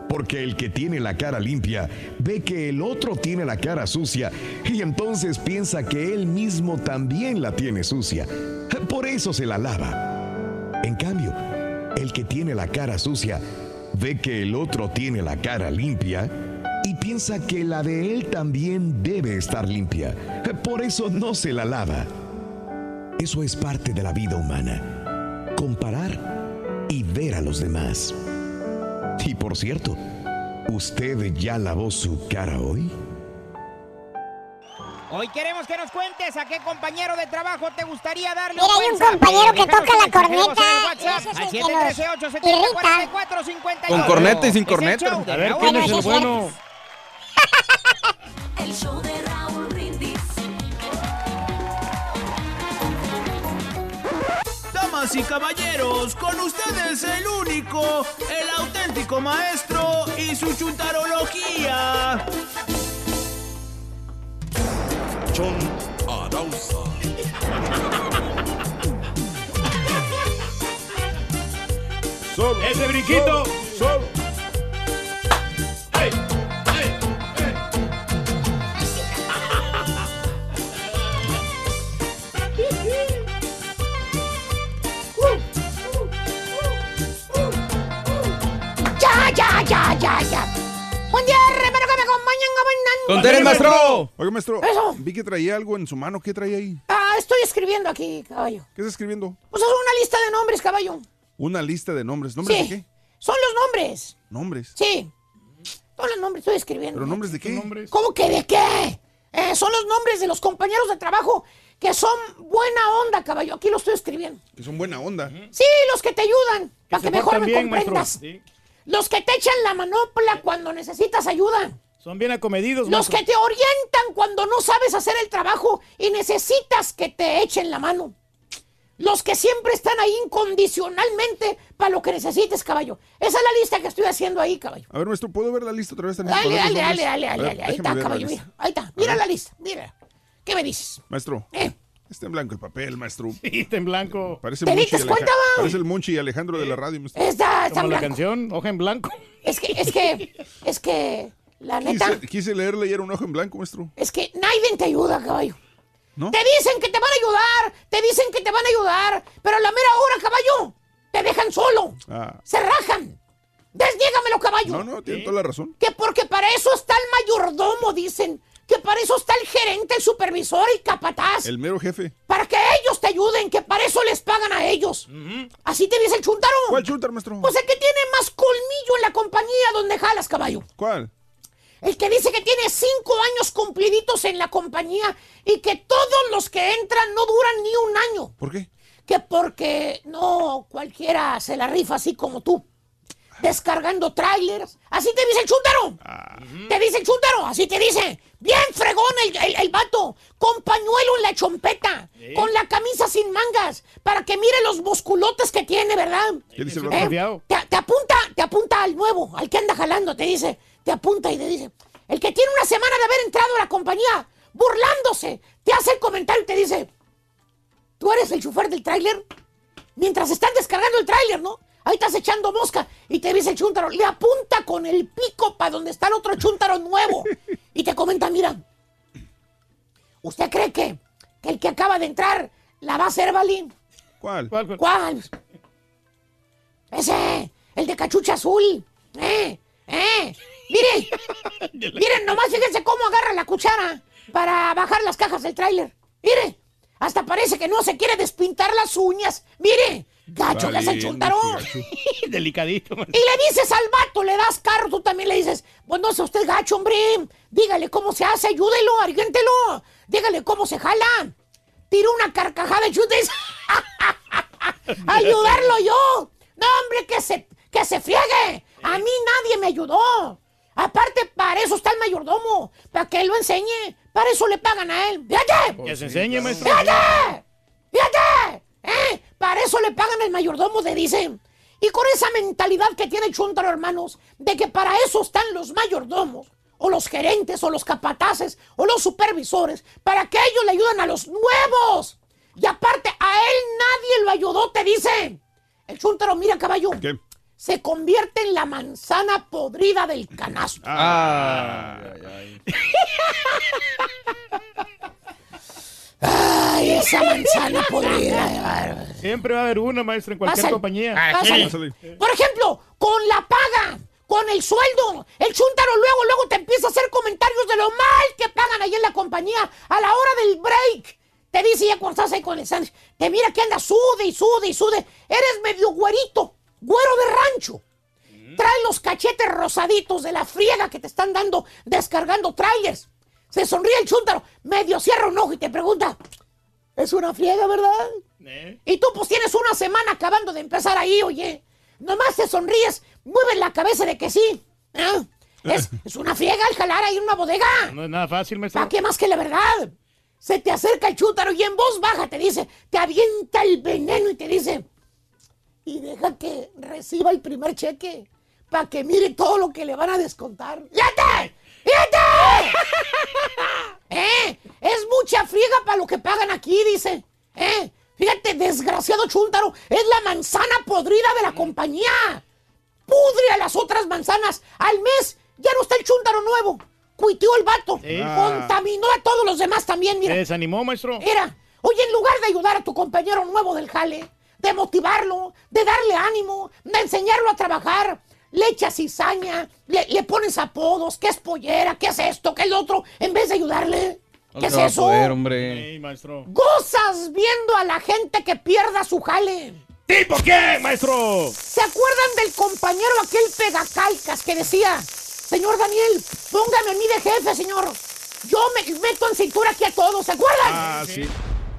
Porque el que tiene la cara limpia ve que el otro tiene la cara sucia y entonces piensa que él mismo también la tiene sucia. Por eso se la lava. En cambio, el que tiene la cara sucia ve que el otro tiene la cara limpia y piensa que la de él también debe estar limpia. Por eso no se la lava. Eso es parte de la vida humana. Comparar y ver a los demás. Y por cierto, ¿usted ya lavó su cara hoy? Hoy queremos que nos cuentes a qué compañero de trabajo te gustaría darle Mira, hay un compañero que toca la corneta, es al el que nos 713 irrita. 44 58 Con corneta y sin corneta. A ver, ¿quién es el bueno? El show de Raúl Brindis. Damas y caballeros, con ustedes el único, el auténtico maestro y su chuntarología. Chon Arauza. Solo. ¡Ese brinquito! Solo. Ya, gobernando. ¡Con Tere, maestro! Oiga, maestro. Eso. Vi que traía algo en su mano. ¿Qué traía ahí? Ah, estoy escribiendo aquí, caballo. ¿Qué está escribiendo? Pues es una lista de nombres, caballo. Una lista de nombres. ¿Nombres Sí. de qué? Son los nombres. Nombres. Sí. Son los nombres, estoy escribiendo. ¿Pero nombres de qué? ¿Cómo que de qué? Eh, son los nombres de los compañeros de trabajo que son buena onda, caballo. Aquí lo estoy escribiendo. Que son buena onda. Sí, los que te ayudan, para que mejor me comprendas. Sí. Los que te echan la manopla cuando necesitas ayuda. Son bien acomedidos, Los maestro. que te orientan cuando no sabes hacer el trabajo y necesitas que te echen la mano. Los que siempre están ahí incondicionalmente para lo que necesites, caballo. Esa es la lista que estoy haciendo ahí, caballo. A ver, maestro, ¿puedo ver la lista otra vez también? Dale, dale, dale, dale, dale, dale. Ahí está, la caballo, mira. Ahí está. Mira la lista, mira. ¿Qué me dices? Maestro. Eh. Está en blanco el papel, maestro. Sí, está en blanco. Parece ¿Te Monchi diste cuenta? Parece el Monchi y Alejandro de la radio, maestro. Está, está Como en la blanco. canción, hoja en blanco. Es que, es que, es que, la neta, Quise, quise leerle y era un ojo en blanco, maestro. es que nadie te ayuda, caballo. ¿No? Te dicen que te van a ayudar, te dicen que te van a ayudar, pero a la mera hora, caballo, te dejan solo. Ah. Se rajan. Desniégamelo, caballo. No, no, tiene toda la razón. Que porque para eso está el mayordomo, dicen. Que para eso está el gerente, el supervisor y capataz. El mero jefe. Para que ellos te ayuden, que para eso les pagan a ellos. Así te dice el chuntaro. ¿Cuál chuntar, maestro? Pues el que tiene más colmillo en la compañía donde jalas, caballo. ¿Cuál? El que dice que tiene cinco años cumpliditos en la compañía y que todos los que entran no duran ni un año. ¿Por qué? Que porque no cualquiera se la rifa así como tú. Descargando trailers. Así te dice el chúntaro. Te dice el chúntaro. Así te dice. Bien fregón el, el, el vato. Con pañuelo en la chompeta. Con la camisa sin mangas. Para que mire los musculotes que tiene, ¿verdad? ¿Qué dice el Eh, te apunta, te apunta al nuevo, al que anda jalando, te dice, te apunta y te dice, el que tiene una semana de haber entrado a la compañía, burlándose, te hace el comentario y te dice, tú eres el chofer del tráiler, mientras están descargando el tráiler, ¿no? Ahí estás echando mosca y te dice el chúntaro, le apunta con el pico para donde está el otro chúntaro nuevo y te comenta, mira, ¿usted cree que, que el que acaba de entrar la va a hacer, Balín? ¿Cuál? ¿Cuál, ¿Cuál? Ese, el de cachucha azul. Eh, eh. Mire, miren, nomás fíjense cómo agarra la cuchara para bajar las cajas del tráiler. Mire, hasta parece que no se quiere despintar las uñas. Mire, gacho que es el Valiendo, chuntarón. qué gacho. Delicadito. Y le dices al vato, le das carro, tú también le dices, pues no sea usted gacho, hombre. Dígale cómo se hace, ayúdelo, argüéntelo. Dígale cómo se jala. Tiro una carcajada y chutes. Ayudarlo yo. No, hombre, que se, que se friegue. A mí nadie me ayudó. Aparte, para eso está el mayordomo. Para que él lo enseñe. Para eso le pagan a él. ¡Fíjate! Que se enseñe, maestro. ¡Fíjate! ¡Fíjate! ¿Eh? Para eso le pagan el mayordomo, te dicen. Y con esa mentalidad que tiene el Chuntaro, hermanos, de que para eso están los mayordomos, o los gerentes, o los capataces, o los supervisores, para que ellos le ayuden a los nuevos. Y aparte, a él nadie lo ayudó, te dice. El Chuntaro, mira, caballo. ¿Qué? Se convierte en la manzana podrida del canasto. Ah. Ay, esa manzana podrida. Siempre va a haber una, maestro, en cualquier Pásale. compañía. Pásale. Por ejemplo, con la paga, con el sueldo, el chúntaro luego, luego te empieza a hacer comentarios de lo mal que pagan ahí en la compañía a la hora del break. Te dice ya cuando estás ahí con el sándwich, te mira que anda sude y sude y sude. Eres medio güerito, güero de rancho. Trae los cachetes rosaditos de la friega que te están dando descargando trailers. Se sonríe el chúntaro, medio cierra un ojo y te pregunta, ¿es una friega, verdad? Y tú pues tienes una semana acabando de empezar ahí, oye. Nomás te sonríes, mueves la cabeza de que sí. ¿eh? Es, es una friega el jalar ahí en una bodega. No es nada fácil, maestro. ¿Para qué más que la verdad? Se te acerca el chúntaro y en voz baja te dice, te avienta el veneno y te dice, y deja que reciba el primer cheque para que mire todo lo que le van a descontar. ¡Fíjate! ¡Fíjate! ¿Eh? Es mucha friega para lo que pagan aquí, dice. ¿Eh? Fíjate, desgraciado chúntaro, es la manzana podrida de la compañía. Pudre a las otras manzanas. Al mes ya no está el chúntaro nuevo. Cuitió el vato. Sí. Contaminó a todos los demás también, mira. Se desanimó, maestro. Mira, oye, en lugar de ayudar a tu compañero nuevo del jale, de motivarlo, de darle ánimo, de enseñarlo a trabajar, le echas cizaña, le, le pones apodos, qué es pollera, qué es esto, qué es lo otro, en vez de ayudarle. No ¿Qué es eso? poder, hombre. Sí, maestro. Gozas viendo a la gente que pierda su jale. ¿Tipo qué, maestro? ¿Se acuerdan del compañero aquel pegacalcas que decía, señor Daniel, póngame a mí de jefe, señor? Yo me meto en cintura aquí a todos, ¿se acuerdan? Ah, sí.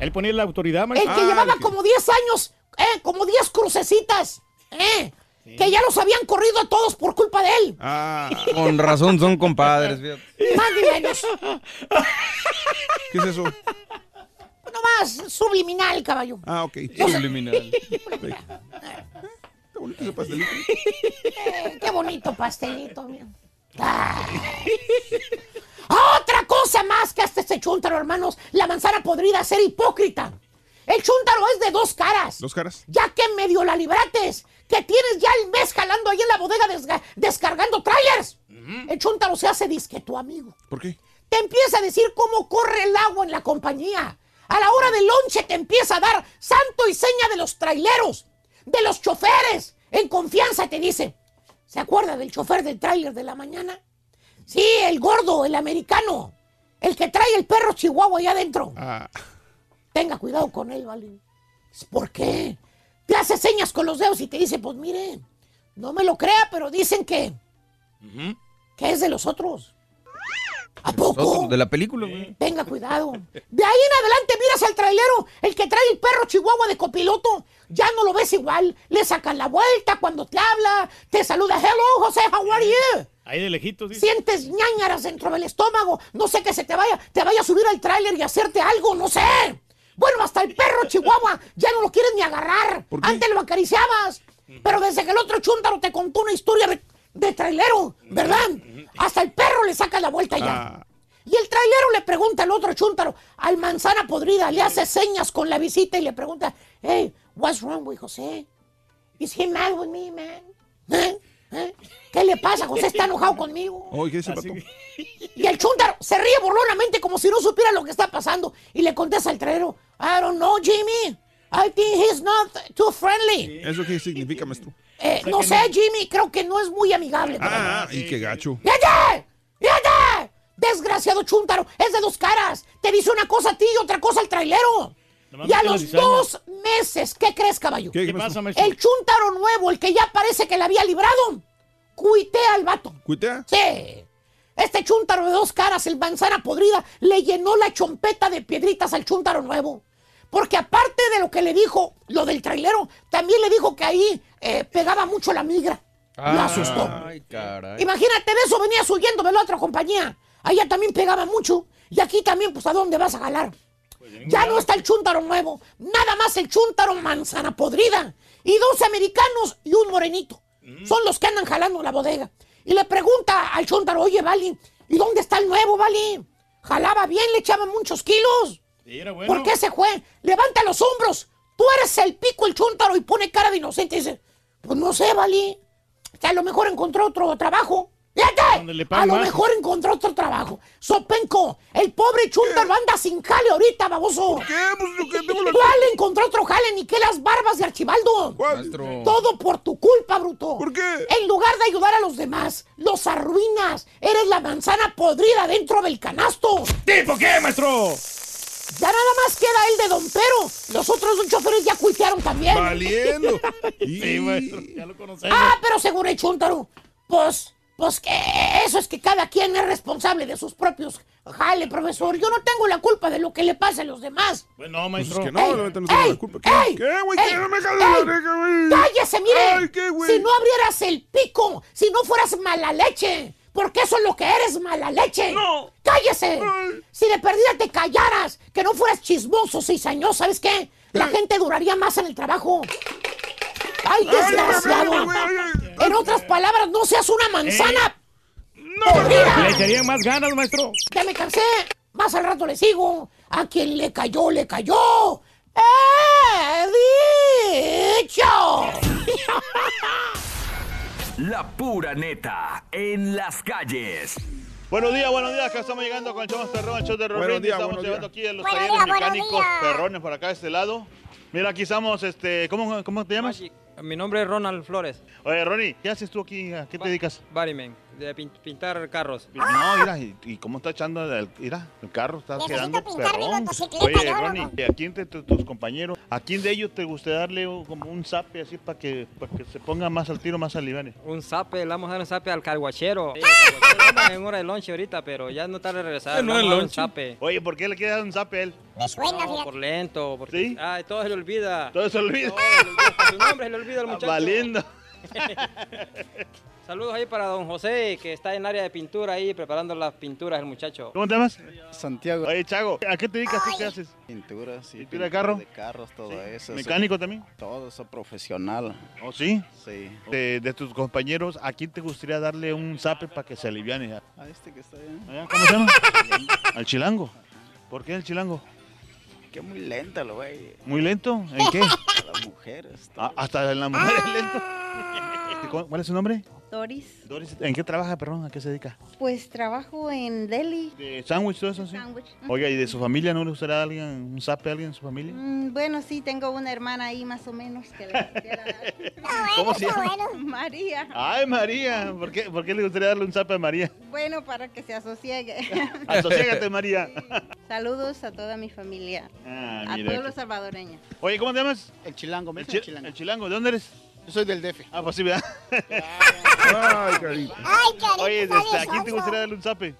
Él ponía la autoridad, El maestro. que llevaba como 10 años, eh, como 10 crucecitas, eh, que ya los habían corrido a todos por culpa de él. Ah, Con razón son compadres, fíjate. Más ni menos. ¿qué es eso? No más, subliminal, caballo. Ah, ok. Subliminal. Qué bonito ese pastelito. Eh, qué bonito pastelito, mira. Ay. Otra cosa más que hasta este chúntaro, hermanos. La manzana podrida ser hipócrita. El chúntaro es de dos caras. ¿Dos caras? Ya que medio la librates, que tienes ya el mes jalando ahí en la bodega desga- descargando trailers. El chúntaro se hace disque tu amigo. ¿Por qué? Te empieza a decir cómo corre el agua en la compañía. A la hora del lonche te empieza a dar santo y seña de los traileros, de los choferes. En confianza te dice. ¿Se acuerda del chofer del trailer de la mañana? Sí, el gordo, el americano. El que trae el perro chihuahua allá adentro. Ah, Tenga cuidado con él, ¿vale? ¿Por qué? Te hace señas con los dedos y te dice, pues mire, no me lo crea, pero dicen que, que es de los otros. ¿A poco? De la película, güey. Tenga cuidado. De ahí en adelante miras al trailero, el que trae el perro chihuahua de copiloto. Ya no lo ves igual. Le sacan la vuelta cuando te habla. Te saluda. Hello, José, how are you? Ahí de lejitos, dice. Sientes ñañaras dentro del estómago. No sé que se te vaya, te vaya a subir al tráiler y hacerte algo, no sé. Bueno, hasta el perro chihuahua ya no lo quieres ni agarrar. Antes lo acariciabas. Pero desde que el otro chúntaro te contó una historia de, de trailero, ¿verdad? Hasta el perro le saca la vuelta ya. ah, Y el trailero le pregunta al otro chúntaro, al manzana podrida, le hace señas con la visita y le pregunta, hey, what's wrong with José? Is he mad with me, man? ¿Eh? ¿Eh? ¿Qué le pasa? José está enojado conmigo. Oye, ¿qué dice el Así pato? Y el chúntaro se ríe burlonamente como si no supiera lo que está pasando. Y le contesta al trailero, I don't know, Jimmy. I think he's not too friendly. ¿Eso qué significa, maestro? Eh, no sé, Jimmy, creo que no es muy amigable. Ah, y qué gacho. ¡Fíjate! ¡Fíjate! Desgraciado chúntaro, es de dos caras. Te dice una cosa a ti y otra cosa al trailero. Y a los dos meses, ¿qué crees, caballo? ¿Qué, ¿Qué qué pasa, maestro? El chúntaro nuevo, el que ya parece que le había librado, cuitea al vato. ¿Cuitea? Sí. Este chúntaro de dos caras, el manzana podrida, le llenó la chompeta de piedritas al chúntaro nuevo. Porque aparte de lo que le dijo, lo del trailero, también le dijo que ahí eh, pegaba mucho la migra. Lo asustó. Ay, caray. Imagínate, de eso venías huyendo de la otra compañía. Allá también pegaba mucho. Y aquí también, pues, ¿a dónde vas a jalar? Ya no está el chúntaro nuevo. Nada más el chúntaro manzana podrida. Y dos americanos y un morenito. Son los que andan jalando la bodega. Y le pregunta al chúntaro, oye, Vali, ¿y dónde está el nuevo, Vali? Jalaba bien, le echaba muchos kilos. Sí, era bueno. ¿Por qué se fue? Levanta los hombros. Tú eres el pico, el chúntaro, y pone cara de inocente y dice, pues no sé, Vali. que a lo mejor encontró otro trabajo. Fíjate, a lo más. mejor encontró otro trabajo. Sopenco, el pobre Chuntaro anda sin jale ahorita, baboso. ¿Por qué? Pues lo que tengo la... ¿Cuál encontró otro jale? Ni que las barbas de Archibaldo. Maestro. Todo por tu culpa, bruto. ¿Por qué? En lugar de ayudar a los demás, los arruinas. Eres la manzana podrida dentro del canasto. ¿Tipo qué, maestro? Ya nada más queda el de Don Pero. Los otros dos choferes ya cuitearon también. Valiendo. Sí, maestro, ya lo conocemos. Ah, pero según el Chuntaro, pues, pues que eso es que cada quien es responsable de sus propios jale, profesor. Yo no tengo la culpa de lo que le pasa a los demás. Pues no, Pues maestro. es que no, neta no tengo la culpa. ¿Qué? ¡Ey! ¿Qué, güey? ¡Ey! ¿Qué? No me jales la güey. ¡Cállese, mire! Ay, ¿qué, güey? Si no abrieras el pico, si no fueras mala leche, porque eso es lo que eres, mala leche. No. ¡Cállese! Si de perdida te callaras, que no fueras chismoso, cizañoso, ¿sabes qué? La gente duraría más en el trabajo. ¡Ay, desgraciado! En otras palabras, no seas una manzana. ¡Podrida! Le echarían más ganas, maestro. Ya me cansé. Más al rato le sigo. A quien le cayó, le cayó. ¡Eh, dicho! La pura neta en las calles. Buenos días, buenos días. Acá estamos llegando con el show más perrón, el show de días, Estamos buenos llevando días. aquí a los Buenos talleres días, buenos mecánicos días. perrones por acá de este lado. Mira, aquí estamos, este, ¿cómo, cómo te llamas? Mi nombre es Ronald Flores. Oye, Ronnie, ¿qué haces tú aquí? ¿A qué te dedicas? Bodyman, de pin- pintar carros. No, mira, y, y cómo está echando el, mira, el carro, está Necesito quedando perrón. Oye, Ronnie, loco. ¿y ¿a quién de tu- tus compañeros, a quién de ellos te gustaría darle un- como un zape así para que, para que se ponga más al tiro, más al liviane? Un zape, le vamos a dar un zape al carguachero. Sí, carguachero anda en hora de lunch ahorita, pero ya no tarde de regresar. Un lunch. zape. Oye, ¿por qué le quieres dar un zape a él? Me suena, No, por lento, porque ¿Sí? ay, todo se le olvida. Todo se olvida. Todo se le olvida. Su nombre se le olvida al muchacho. Valiendo. Saludos ahí para don José, que está en área de pintura ahí, preparando las pinturas el muchacho. ¿Cómo te llamas? Santiago. Oye, Chago, ¿a qué te dedicas tú? ¿Qué haces? Pintura, sí. ¿Pintura de carro? De carros, todo eso. ¿Mecánico también? Todo eso profesional. ¿Oh, sí? Sí. De, de tus compañeros, ¿a quién te gustaría darle un zape para que se aliviane? A este que está allá. ¿Cómo se llama? Al chilango. ¿Por qué el chilango? Que muy lenta lo güey. ¿Muy lento? ¿En qué? A las mujeres. Ah, hasta en la mujer es lento. ¿Cuál cuál es su nombre? Doris, Doris. ¿En qué trabaja, perdón? ¿A qué se dedica? pues trabajo en Delhi. ¿De sándwich, todo eso, sí? Sándwich. Oiga, ¿y de su familia no le gustaría a alguien, un zape a alguien en su familia? Mm, bueno, sí, tengo una hermana ahí más o menos que le quisiera dar. ¿Cómo se llama? María. Ay, María. ¿Por qué, ¿Por qué le gustaría darle un zape a María? Bueno, para que se asosiegue. Asociégate, María. Saludos a toda mi familia. Ah, a todos los salvadoreños. Oye, ¿cómo te llamas? El chilango, me El, chi- el chilango. el chilango. ¿De dónde eres? Yo soy del DF. Ah, pues sí, ¿verdad? Ay, carita. Ay, carita, Oye, está ¿a bien quién te gustaría darle un zape?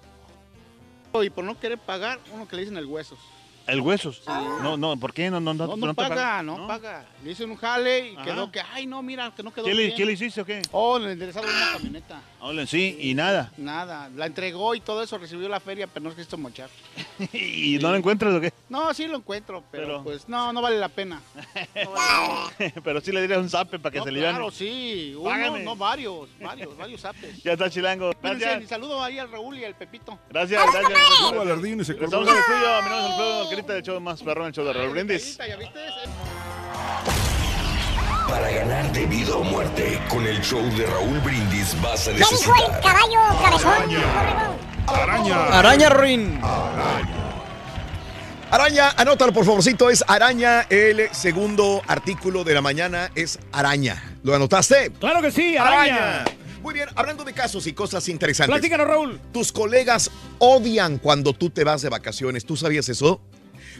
Y por no querer pagar, uno que le dicen el huesos. El huesos. No, no, ¿por qué? No, no, no, No, no, te paga, no, paga. Le hice un jale y Ajá. quedó que, ay, no, mira, que no quedó ¿Qué le, bien. ¿Qué le hiciste o qué? Oh, le enderezaron una camioneta. Hola, sí, y nada. Nada, la entregó y todo eso, recibió la feria, pero no quiso mochar. ¿Y no lo encuentras o qué? No, sí lo encuentro, pero, Pero- pues no, no vale la pena. Pero sí le dirías un zape para que No, se liviane. claro, sí, uno, Págame. no varios, varios, varios zapes. Ya está chilango. Gracias. y saludo ahí al Raúl y al Pepito. Gracias, gracias. Al ardillo y se colgó. Estamos en el estudio. Mi nombre es Alfredo Carita, el show más perrón, el show de Raúl Brindis. ¿Ya viste? Para ganar de vida o muerte, con el show de Raúl Brindis vas a ¿Qué dijo el necesitar caballo cabezón? borrego? Araña. Araña Ruin. Araña, anótalo por favorcito, es araña. El segundo artículo de la mañana es araña. ¿Lo anotaste? Claro que sí, araña. Muy bien, hablando de casos y cosas interesantes. Platícanos, Raúl. Tus colegas odian cuando tú te vas de vacaciones. ¿Tú sabías eso?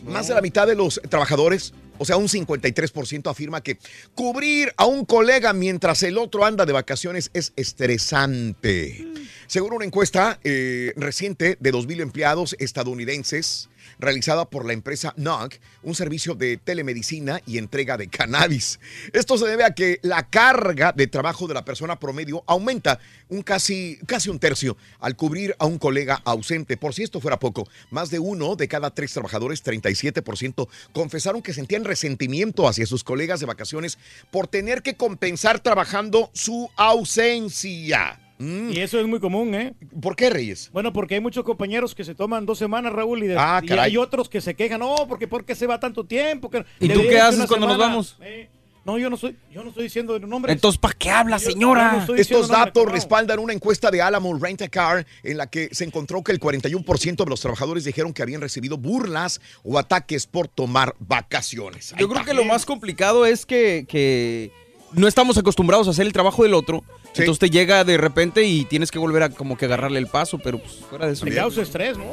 Más de la mitad de los trabajadores, o sea, un 53% afirma que cubrir a un colega mientras el otro anda de vacaciones es estresante. Según una encuesta eh, reciente de 2.000 empleados estadounidenses, realizada por la empresa NOC, un servicio de telemedicina y entrega de cannabis. Esto se debe a que la carga de trabajo de la persona promedio aumenta un casi, casi un tercio al cubrir a un colega ausente. Por si esto fuera poco, más de uno de cada tres trabajadores, 37%, confesaron que sentían resentimiento hacia sus colegas de vacaciones por tener que compensar trabajando su ausencia. Mm. Y eso es muy común, ¿eh? ¿Por qué, Reyes? Bueno, porque hay muchos compañeros que se toman dos semanas, Raúl, y, de- Ah, y hay otros que se quejan, no, porque ¿por qué se va tanto tiempo? Que ¿Y tú qué haces cuando nos semana". vamos? Eh, No, yo no soy, yo no estoy diciendo nombres. Entonces, ¿para qué habla, señora? yo no Estos nombre, datos respaldan una encuesta de Alamo Rent a Car en la que se encontró que el 41% de los trabajadores dijeron que habían recibido burlas o ataques por tomar vacaciones. Yo creo que lo más complicado es que, que no estamos acostumbrados a hacer el trabajo del otro. Entonces te llega de repente y tienes que volver a como que agarrarle el paso, pero pues fuera de eso. Te causa estrés, ¿no?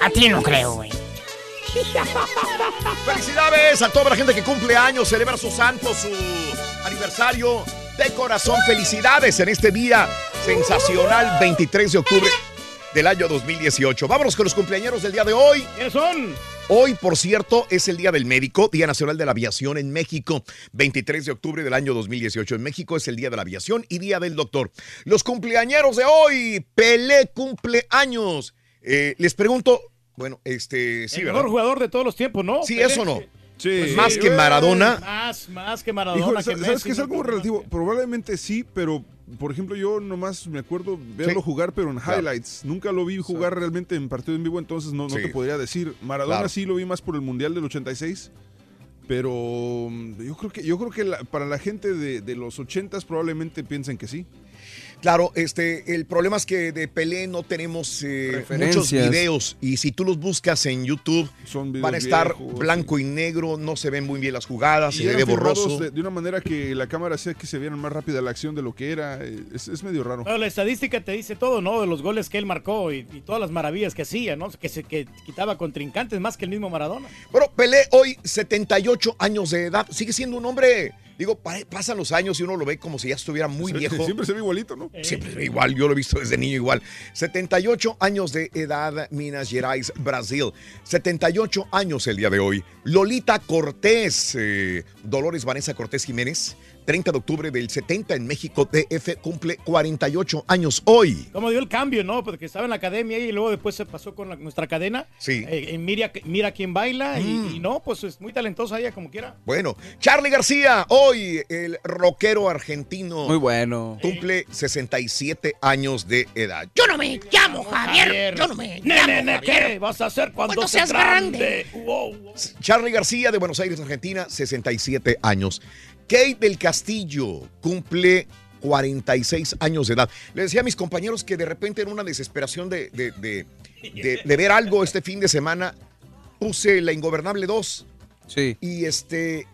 A ti no creo, güey. Felicidades a toda la gente que cumple años, celebra su santo, su aniversario. De corazón, felicidades en este día sensacional 23 de octubre del año 2018. Vámonos con los cumpleaños del día de hoy. ¿Quiénes son? Hoy, por cierto, es el Día del Médico, Día Nacional de la Aviación en México. 23 de octubre del año 2018 en México es el Día de la Aviación y Día del Doctor. Los cumpleañeros de hoy, Pelé cumpleaños. Eh, les pregunto, bueno, este, sí, el ¿verdad? mejor jugador de todos los tiempos, ¿no? Sí, Pelé. eso no. Sí. Pues más que Maradona. Más, más que Maradona. Hijo, que ¿sabes Messi, que es algo relativo? Probablemente sí, pero por ejemplo yo nomás me acuerdo verlo jugar, pero en Claro. highlights. Nunca lo vi jugar realmente en partido en vivo, entonces no, no Sí. te podría decir. Maradona Claro. sí lo vi más por el Mundial del 86. Pero mm, yo creo que, yo creo que la- para la gente de, de los 80s probablemente piensen que sí. Claro, este, el problema es que de Pelé no tenemos eh, muchos videos y si tú los buscas en YouTube videos van a estar viejos, blanco y negro, no se ven muy bien las jugadas, Y se ve borroso. de, de una manera que la cámara hacía que se vieran más rápida la acción de lo que era. eh, Es, es medio raro. Bueno, la estadística te dice todo, ¿no? De los goles que él marcó y, y todas las maravillas que hacía, ¿no? Que se que quitaba contrincantes más que el mismo Maradona. Bueno, Pelé hoy 78 años de edad, sigue siendo un hombre, digo, pa- pasan los años y uno lo ve como si ya estuviera muy Se- viejo. Siempre se ve igualito, ¿no? Siempre se ve igual, yo lo he visto desde niño igual. 78 años de edad, Minas Gerais, Brasil. 78 años el día de hoy. Lolita Cortés, eh, Dolores Vanessa Cortés Jiménez, 30 de octubre del 70 en México, DF, cumple 48 años hoy. Cómo dio el cambio, ¿no? Porque estaba en la academia y luego después se pasó con la- nuestra cadena. Sí. Eh, en mira, mira quién baila y- Mm. y, no, pues es muy talentosa ella como quiera. Bueno, Charlie García, hoy el rockero argentino. Muy bueno. Cumple 67 años de edad. Yo no me llamo Javier. Yo no me Ne, llamo ne, ne, Javier. ¿qué vas a hacer cuando, Cuando seas seas grande? Charlie García de Buenos Aires, Argentina, 67 años. Kate del Castillo cumple 46 años de edad. Le decía a mis compañeros que de repente en una desesperación de, de- de- de- de ver algo este fin de semana, puse La Ingobernable 2. Sí. Y este...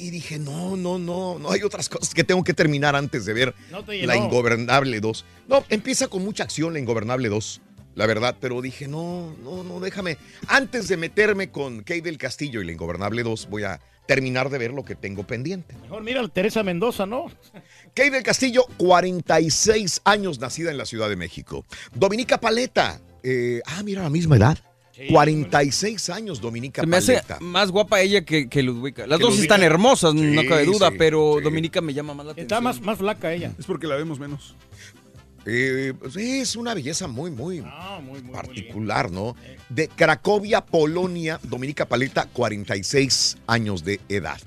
Y dije, no, no, no, no hay otras cosas que tengo que terminar antes de ver No te llenó. La Ingobernable 2. No, empieza con mucha acción La Ingobernable 2, la verdad, pero dije, no, no, no, déjame. Antes de meterme con Kate del Castillo y La Ingobernable 2, voy a terminar de ver lo que tengo pendiente. Mejor mira a Teresa Mendoza, ¿no? Kate del Castillo, 46 años, nacida en la Ciudad de México. Dominica Paleta, eh, ah, mira, la misma edad. 46 años, Dominica Se me hace Paleta. más guapa ella que, que Ludwika. Las Que dos Ludwika. están hermosas, no cabe duda, sí, pero sí. Dominica me llama más la Está atención. más, más flaca ella. Es porque la vemos menos. Eh, pues, es una belleza muy, muy Ah, muy, muy, particular, ¿no? De Cracovia, Polonia, Dominica Paleta, 46 años de edad.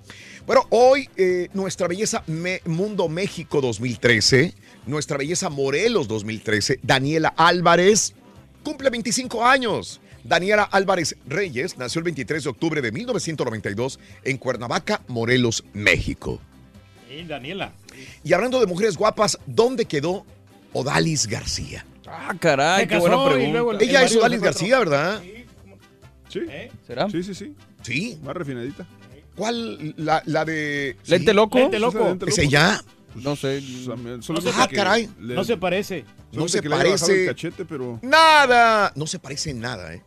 Bueno, hoy eh, nuestra belleza Me- Mundo México 2013, nuestra belleza Morelos 2013, Daniela Álvarez, cumple 25 años. Daniela Álvarez Reyes nació el 23 de octubre de 1992 en Cuernavaca, Morelos, México. Sí, Daniela. Y hablando de mujeres guapas, ¿dónde quedó Odalis García? Ah, caray, qué buena pregunta. luego el- Ella es Odalis. García, ¿verdad? Sí. ¿Eh? ¿Será? Sí, sí, sí. Sí. Más refinadita. ¿Cuál? La, la de. ¿Lente loco? Lente loco. ¿Es ella? No sé. Solo No sé Ah, que caray. le- No se parece. solo no se que le parece. el cachete, pero Nada. No se parece en nada, ¿eh?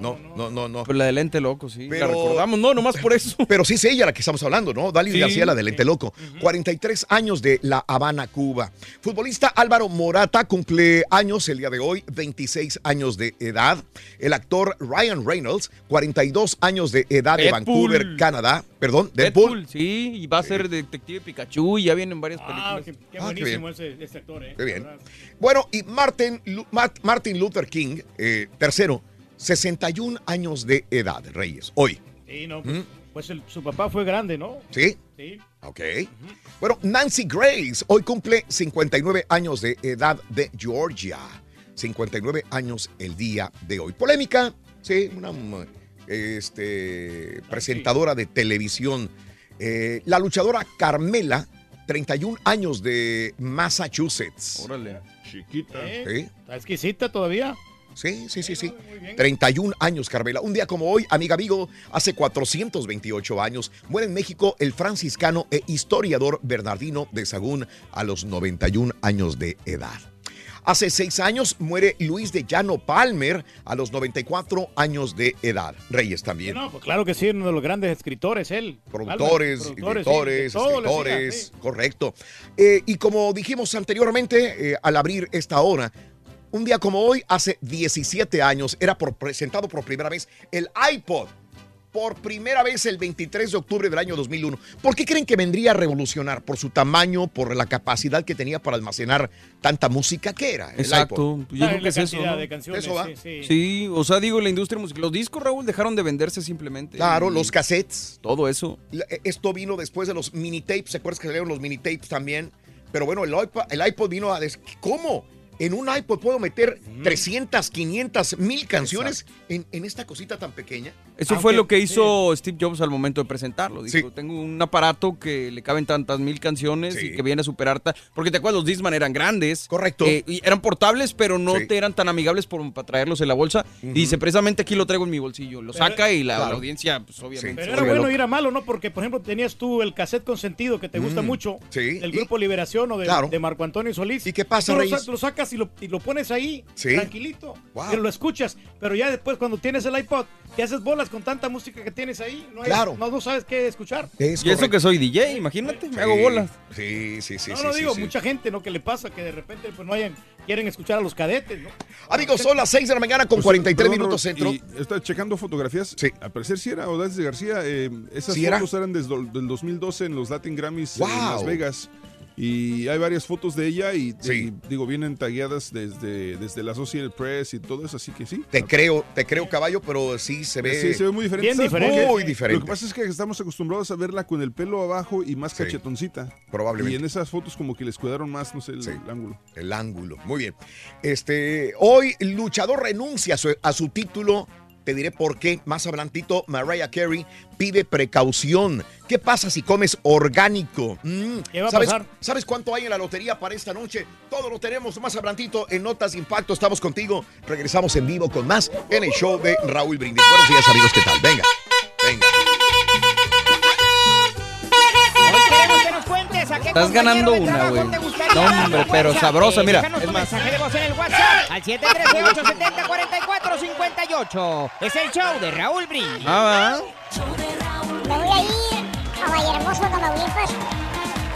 No, no, no, no. Pues la de lente loco, sí. Pero- La recordamos, no, nomás por eso. Pero sí es ella la que estamos hablando, ¿no? Dalis Sí. García, la de Lente Loco. 43 años de La Habana, Cuba. Futbolista Álvaro Morata cumple años el día de hoy, 26 años de edad. El actor Ryan Reynolds, 42 años de edad de Deadpool. Vancouver, Canadá. Perdón, Deadpool. Deadpool, sí, y va a ser Detective Pikachu y ya vienen varias Ah, películas. qué, Ah, qué buenísimo ese, ese actor, ¿eh? Qué bien. Bueno, y Martin, Martin Luther King, eh, tercero, 61 años de edad, Reyes, hoy. Sí, no, pues, ¿Mm? pues el- su papá fue grande, ¿no? ¿Sí? Sí. Ok. Bueno, Nancy Grace hoy cumple 59 años de edad de Georgia. 59 años el día de hoy. Polémica, sí, una este, presentadora de televisión Eh, la luchadora Carmela, 31 años de Massachusetts. Órale. Chiquita. ¿Sí? Está exquisita todavía. Sí, sí, sí, sí. 31 años, Carmela. Un día como hoy, amiga, amigo, hace 428 años, muere en México el franciscano e historiador Bernardino de Sagún a los 91 años de edad. Hace seis años muere Luis de Llano Palmer a los 94 años de edad. Reyes también. No, pues claro que sí, uno de los grandes escritores, él. Productores, sí, todo le escritores, sí. correcto. Eh, y como dijimos anteriormente, eh, al abrir esta hora, un día como hoy, hace 17 años, era por- presentado por primera vez el iPod. Por primera vez el 23 de octubre del año 2001. ¿Por qué creen que vendría a revolucionar? ¿Por su tamaño? ¿Por la capacidad que tenía para almacenar tanta música? ¿Qué era? El Exacto. iPod. Yo creo que es eso. ¿no? de canciones, Eso va. sí, sí. Sí, o sea, digo, la industria musical. Los discos, Raúl, dejaron de venderse simplemente. Claro, Y los cassettes. Todo eso. Eh, Esto vino después de los mini tapes. ¿Se acuerdan que salieron los mini tapes también? Pero bueno, el iPod, el iPod vino a decir, ¿cómo? En un iPod puedo meter 300, 500, mil canciones en, en esta cosita tan pequeña. Eso fue lo que hizo Steve Jobs al momento de presentarlo. Dijo, tengo un aparato que le caben tantas mil canciones y que viene a superar... Porque te acuerdas, los Discman eran grandes. Correcto. eh, y eran portables, pero no Sí. te eran tan amigables por, para traerlos en la bolsa. Y dice, precisamente aquí lo traigo en mi bolsillo. Lo Pero- saca y la, Claro. la audiencia, pues obviamente... Pero era bueno loca. y era malo, ¿no? Porque, por ejemplo, tenías tú el cassette consentido que te gusta Mm, mucho, sí. del grupo Liberación o de, Claro. de Marco Antonio Solís. ¿Y qué pasa, tú lo, sacas y lo, y lo pones ahí, Sí. tranquilito, Wow. pero lo escuchas. Pero ya después, cuando tienes el iPod, te haces bolas con tanta música que tienes ahí, no, hay- Claro. no, no sabes qué escuchar. Es y eso que soy DJ, imagínate, me hago bolas. Sí, sí, sí. no, sí, no sí, digo, sí. mucha gente, ¿no? Que le pasa que de repente pues no hayan, quieren escuchar a los cadetes, ¿no? Amigos, son las 6 de la mañana con Pues, 43 perdón, minutos centro. Y está checando fotografías. Sí. Al parecer sí era Odalis de García. eh, esas ¿Sí era? fotos eran desde el del 2012 en los Latin Grammys Wow. en Las Vegas. Y hay varias fotos de ella y, y, digo, vienen tagueadas desde, desde la Associated Press y todo eso, así que sí. Te creo, te creo caballo, pero sí se ve. Sí, se ve muy diferente. Muy Lo diferente. que pasa es que estamos acostumbrados a verla con el pelo abajo y más cachetoncita. Probablemente. Y en esas fotos como que les cuidaron más, no sé, el, el ángulo. El ángulo, muy bien. Este, hoy el luchador renuncia a su, a su título. Te diré por qué. Más adelantito, Mariah Carey pide precaución. ¿Qué pasa si comes orgánico? Mm, ¿Qué va a ¿sabes, pasar? ¿Sabes cuánto hay en la lotería para esta noche? Todo lo tenemos más adelantito en Notas de Impacto. Estamos contigo. Regresamos en vivo con más en el show de Raúl Brindis. Buenos días, amigos. ¿Qué tal? Venga, venga. Cuentes a qué Estás ganando de una, güey. No, hombre, pero WhatsApp. sabrosa, mira, Déjanos es más. mensaje de voz en el WhatsApp al 713-870-4458. Es el show de Raúl Brindis. Ah, Me voy a ir a Vallehermoso, Tamaulipas.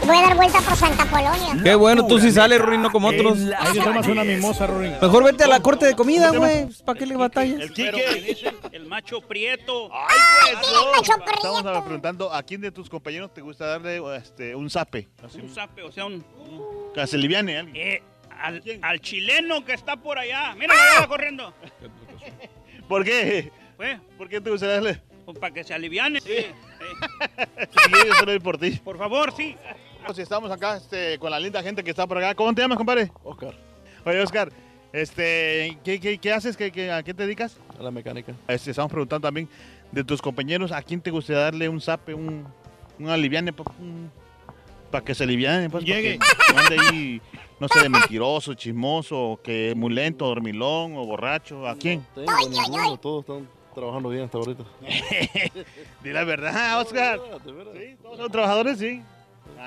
Voy a dar vuelta por Santa Polonia. Qué bueno, tú sí sales, Rory, no como otros. Ahí tomas una mimosa, Rory. Mejor vete a la corte de comida, güey. ¿Para qué le batallas? El Quique. El macho prieto. Ay, pues. Estamos preguntando a quién de tus compañeros te gusta darle este, un zape. Así, Un zape, o sea, un... que se liviane alguien. Eh, al, al chileno que está por allá. Mira, va corriendo. ¿Por qué? ¿Por qué te gusta darle? pues, para que se aliviane. Sí. Sí, yo solo doy por ti. Por favor, sí. Si estamos acá este, con la linda gente que está por acá. ¿Cómo te llamas, compadre? Oscar. Oye, Oscar, este, ¿qué, qué, qué haces? ¿Qué, qué- a qué te dedicas? A la mecánica. Este, estamos preguntando también de tus compañeros, ¿a quién te gustaría darle un zape, un, un aliviane, para que se aliviane, pues, para Llegue. que no ande ahí, no sé, de mentiroso, chismoso, que muy lento, dormilón o borracho? ¿A quién? Tengo ninguno, todos están trabajando bien hasta ahorita. Di la verdad, Oscar. Sí, todos son trabajadores, sí.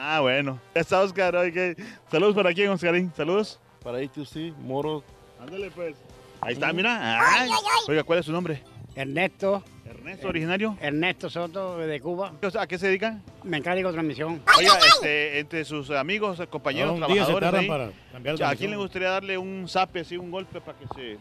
Ah, bueno. Ya está, Oscar. oye, Saludos para quién, Oscarín. Saludos. Para sí, Moro. Ándale, pues. Ahí está, mira. Ay. Oiga, ¿cuál es su nombre? Ernesto. Ernesto, originario. Ernesto Soto de Cuba. ¿A qué se dedican? Mecánico de transmisión. Oiga, este, entre sus amigos, compañeros, No, día se trabajadores tardan ahí, para cambiar ¿A transmisión. quién le gustaría darle un zape, así, un golpe para que se...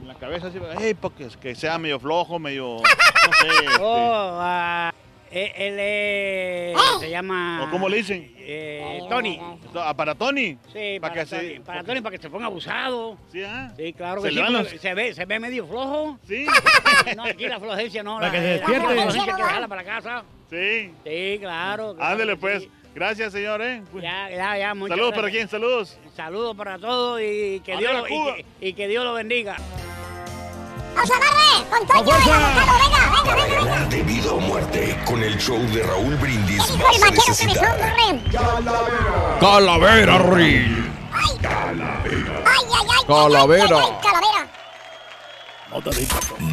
En la cabeza, así, hey, porque que sea medio flojo, medio... No sé. este, Oh, ah, eh, él es- se llama... ¿O cómo le dicen? eh, Tony. Ah, ¿Para Tony? Sí, Para para, que se- Tony, para Tony, para que se ponga abusado. Sí, ah. Sí, claro ¿Se que le sí. van porque los- Se ve, se ve medio flojo. Sí. No, aquí la flojencia no. Para la, que se la despierte. flojencia hay que dejarla para casa. Sí. Sí, claro. claro pues. sí. Gracias, señor, ¿eh? Ya, ya, ya. muchas Saludos para quién, saludos. Saludos para todos y que, Dios lo, y, que, y que Dios lo bendiga. ¡Vamos a darle! ¡Con Toño! ¡Venga, venga! Para ganar de vida o muerte, con el show de Raúl Brindis Hijo el a vaquero que me necesitar son, borre. Calavera, Rey. Ay, ay, ay. Calavera. ay, ay, ay, calavera.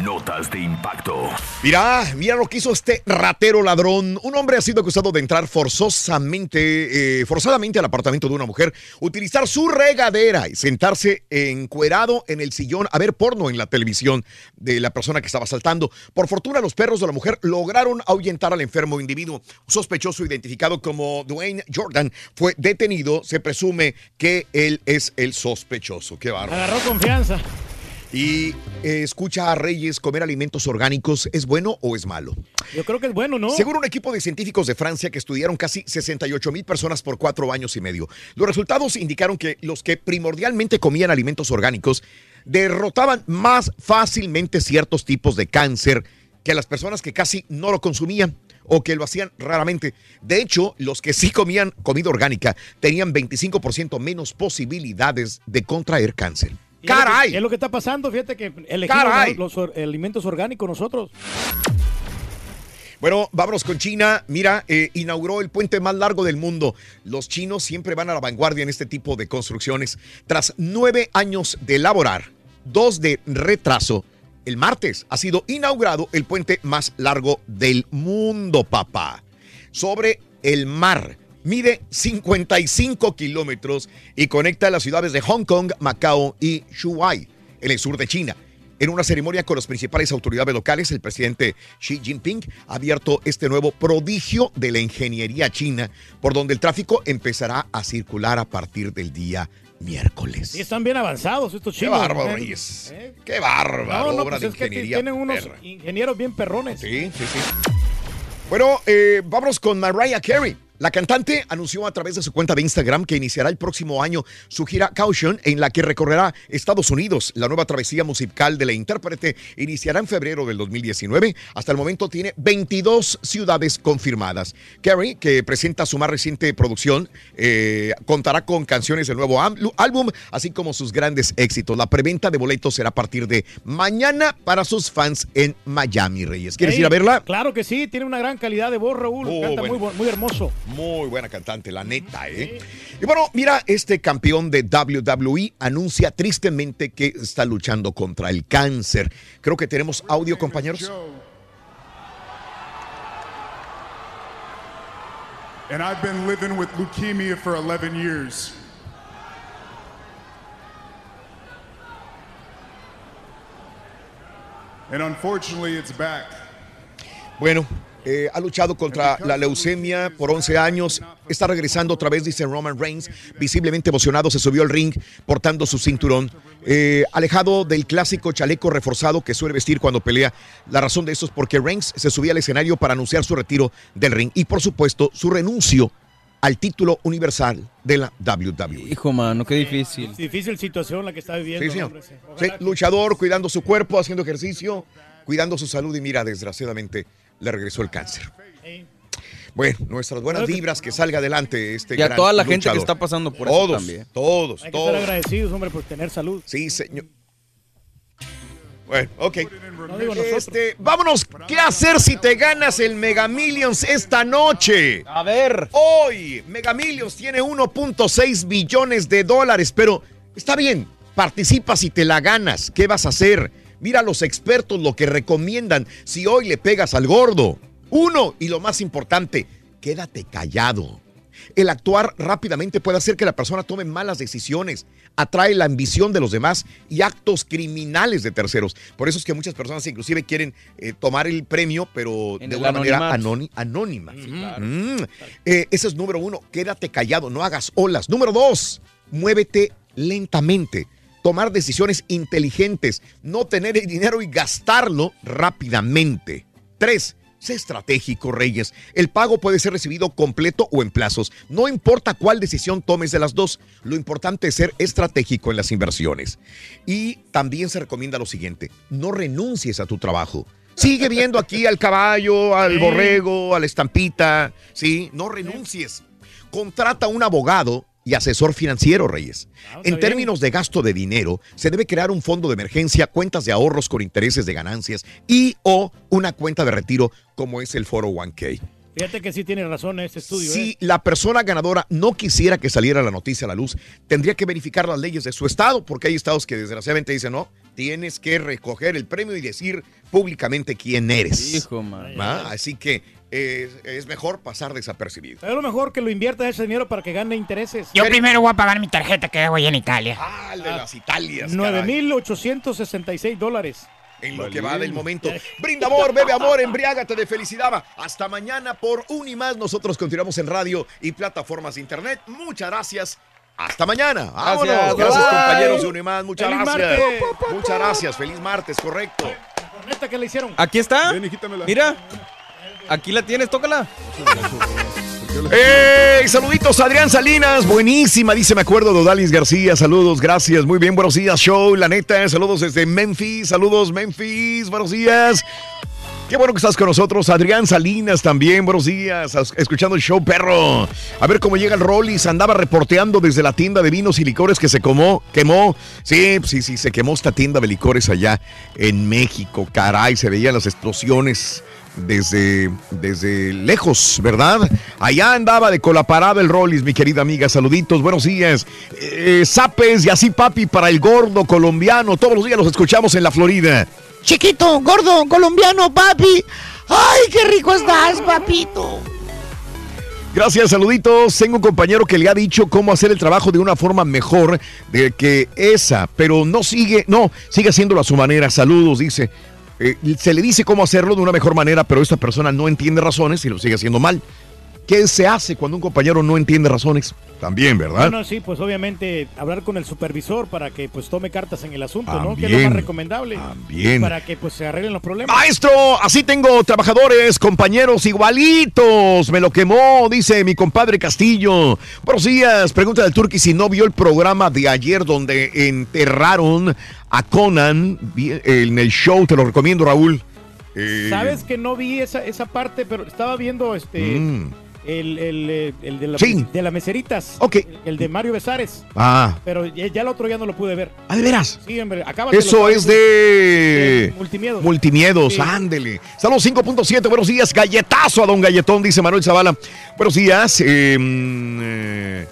Notas de impacto. Mira, mira lo que hizo este ratero ladrón. Un hombre ha sido acusado de entrar forzosamente, eh, forzadamente al apartamento de una mujer, utilizar su regadera y sentarse encuerado en el sillón a ver porno en la televisión de la persona que estaba asaltando. Por fortuna, los perros de la mujer lograron ahuyentar al enfermo individuo. Un sospechoso identificado como Dwayne Jordan fue detenido. Se presume que él es el sospechoso. Qué bárbaro. Agarró confianza. Y eh, escucha a Reyes, ¿comer alimentos orgánicos es bueno o es malo? Yo creo que es bueno, ¿no? Según un equipo de científicos de Francia que estudiaron casi 68 mil personas por cuatro años y medio, los resultados indicaron que los que primordialmente comían alimentos orgánicos derrotaban más fácilmente ciertos tipos de cáncer que las personas que casi no lo consumían o que lo hacían raramente. De hecho, los que sí comían comida orgánica tenían 25% menos posibilidades de contraer cáncer. Y es lo que- ¡Caray! Es lo que está pasando, fíjate que elegimos ¡Caray! los, alimentos orgánicos nosotros. Bueno, vámonos con China. Mira, eh, inauguró el puente más largo del mundo. Los chinos siempre van a la vanguardia en este tipo de construcciones. Tras nueve años de elaborar, dos de retraso, el martes ha sido inaugurado el puente más largo del mundo, papá. Sobre el mar. Mide 55 kilómetros y conecta las ciudades de Hong Kong, Macao y Shuai, en el sur de China. En una ceremonia con las principales autoridades locales, el presidente Xi Jinping ha abierto este nuevo prodigio de la ingeniería china, por donde el tráfico empezará a circular a partir del día miércoles. Y están bien avanzados estos Qué chinos. bárbaro, ¿eh? Reyes. ¿Eh? Qué bárbaro, No, no, obra pues de es que ingeniería. tienen unos perra. ingenieros bien perrones. Sí, sí, sí. Bueno, eh, vámonos con Mariah Carey. La cantante anunció a través de su cuenta de Instagram que iniciará el próximo año su gira Caution, en la que recorrerá Estados Unidos. La nueva travesía musical de la intérprete iniciará en febrero del 2019. Hasta el momento tiene 22 ciudades confirmadas. Carey, que presenta su más reciente producción, eh, contará con canciones del nuevo álbum, así como sus grandes éxitos. La preventa de boletos será a partir de mañana para sus fans en Miami, Reyes. ¿Quieres ir a verla? Claro que sí, tiene una gran calidad de voz, Raúl. Oh, Canta bueno. muy, muy hermoso. Muy buena cantante, la neta, ¿eh? Y bueno, mira, este campeón de WWE anuncia tristemente que está luchando contra el cáncer. Creo que tenemos audio, compañeros. and I've been living with leukemia for 11 years. And unfortunately, it's back. Bueno, eh, ha luchado contra la leucemia por 11 años. Está regresando otra vez, dice Roman Reigns. Visiblemente emocionado, se subió al ring portando su cinturón. Eh, alejado del clásico chaleco reforzado que suele vestir cuando pelea. La razón de esto es porque Reigns se subía al escenario para anunciar su retiro del ring y, por supuesto, su renuncio al título universal de la WWE. Hijo, mano, qué difícil. Difícil situación la que está viviendo. Sí, señor. hombre, sí. Sí, luchador, cuidando su cuerpo, haciendo ejercicio, cuidando su salud y mira, desgraciadamente le regresó el cáncer. Bueno, nuestras buenas vibras, que salga adelante este Y a gran toda la gente que luchador. está pasando por eso todos, también. Todos, Hay que todos. estar agradecidos, hombre, por tener salud. Sí, señor. Bueno, ok. No digo nosotros. Este, vámonos, ¿qué hacer si te ganas el Mega Millions esta noche? A ver. Hoy, Mega Millions tiene 1.6 billones de dólares, pero está bien, participa si te la ganas. ¿Qué vas a hacer? Mira a los expertos lo que recomiendan si hoy le pegas al gordo. Uno, y lo más importante, quédate callado. El actuar rápidamente puede hacer que la persona tome malas decisiones, atrae la ambición de los demás y actos criminales de terceros. Por eso es que muchas personas inclusive quieren eh, tomar el premio, pero En de una manera anónima. Mm. Eh, ese es número uno, quédate callado, no hagas olas. Número dos, muévete lentamente. Tomar decisiones inteligentes, no tener el dinero y gastarlo rápidamente. Tres, sé estratégico, Reyes. El pago puede ser recibido completo o en plazos. No importa cuál decisión tomes de las dos, lo importante es ser estratégico en las inversiones. Y también se recomienda lo siguiente, no renuncies a tu trabajo. Sigue viendo aquí al caballo, al borrego, a la estampita, ¿sí? No renuncies. Contrata un abogado y asesor financiero, Reyes. En términos de gasto de dinero, se debe crear un fondo de emergencia, cuentas de ahorros con intereses de ganancias y o una cuenta de retiro como es el 401k. Fíjate que sí tiene razón este estudio. Si ¿eh? la persona ganadora no quisiera que saliera la noticia a la luz, tendría que verificar las leyes de su estado, porque hay estados que desgraciadamente dicen, no, tienes que recoger el premio y decir públicamente quién eres. Hijo. ¿Va? Así que es mejor pasar desapercibido. Es lo mejor que lo invierta ese dinero para que gane intereses. Yo primero voy a pagar mi tarjeta que debo allá en Italia. Ah, el de las Italias. 9,866 dólares. En lo que va del momento. Brinda amor, bebe amor, embriágate de felicidad. Hasta mañana por un y más. Nosotros continuamos en radio y plataformas de internet. Muchas gracias. Hasta mañana. Vámonos. Gracias, compañeros de Unimás. Muchas Feliz gracias. martes. Muchas gracias. Feliz martes, correcto. Corneta que le hicieron. Aquí está. Ven. Mira. Aquí la tienes, tócala. ¡Ey! Saluditos, Adrián Salinas. Buenísima, dice, me acuerdo de Odalis García. Saludos, gracias. Muy bien, buenos días, show. La neta, saludos desde Memphis. Saludos, Memphis. Buenos días. Qué bueno que estás con nosotros, Adrián Salinas también, buenos días, as- escuchando el show, perro. A ver cómo llega el Rollis, andaba reporteando desde la tienda de vinos y licores que se comó, quemó. Sí, sí, sí, se quemó esta tienda de licores allá en México, caray, se veían las explosiones desde, desde lejos, ¿verdad? Allá andaba de colaparada el Rollis, mi querida amiga, saluditos, buenos días. Eh, zapes y así papi para el gordo colombiano, todos los días los escuchamos en la Florida. Chiquito, gordo, colombiano, papi. ¡Ay, qué rico estás, papito! Gracias, saluditos. Tengo un compañero que le ha dicho cómo hacer el trabajo de una forma mejor de que esa, pero no sigue, no, sigue haciéndolo a su manera. Saludos, dice. Eh, se le dice cómo hacerlo de una mejor manera, pero esta persona no entiende razones y lo sigue haciendo mal. ¿Qué se hace cuando un compañero no entiende razones? También, ¿verdad? Bueno, sí, pues obviamente hablar con el supervisor para que pues tome cartas en el asunto, ¿no? Que es lo más recomendable. también. Para que pues se arreglen los problemas. Maestro, así tengo trabajadores, compañeros igualitos. Me lo quemó, dice mi compadre Castillo. Buenos días. Pregunta del Turqui si no vio el programa de ayer donde enterraron a Conan en el show. Te lo recomiendo, Raúl. Eh, Sabes que no vi esa, esa parte, pero estaba viendo este Mm. El, el, eh, el de, la, Sí. de las meseritas. Ok. El de Mario Besares. Ah. Pero ya, ya el otro ya no lo pude ver. ¿Ah, de veras? Sí, hombre. Acaba Eso es de... de Multimiedos. Multimiedos, Sí. ándele. Saludos 5.7, buenos días. Galletazo a don Galletón, dice Manuel Zavala. Buenos días. eh, mm, eh,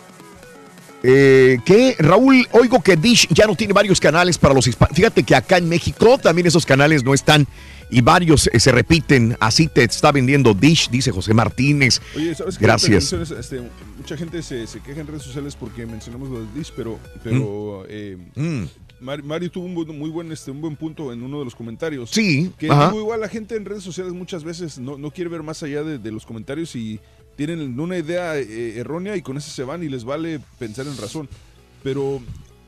eh, ¿Qué? Raúl, oigo que Dish ya no tiene varios canales para los hispanos. Fíjate que acá en México también esos canales no están y varios eh, se repiten. Así te está vendiendo Dish, dice José Martínez. Oye, ¿sabes? Gracias. Que este, mucha gente se, se queja en redes sociales porque mencionamos lo de Dish, pero, pero eh, Mm. Mar- Mario tuvo un buen- muy buen, este, un buen punto en uno de los comentarios. Sí, Que digo, igual la gente en redes sociales muchas veces no, no quiere ver más allá de, de los comentarios y tienen una idea eh, errónea y con eso se van y les vale pensar en razón. Pero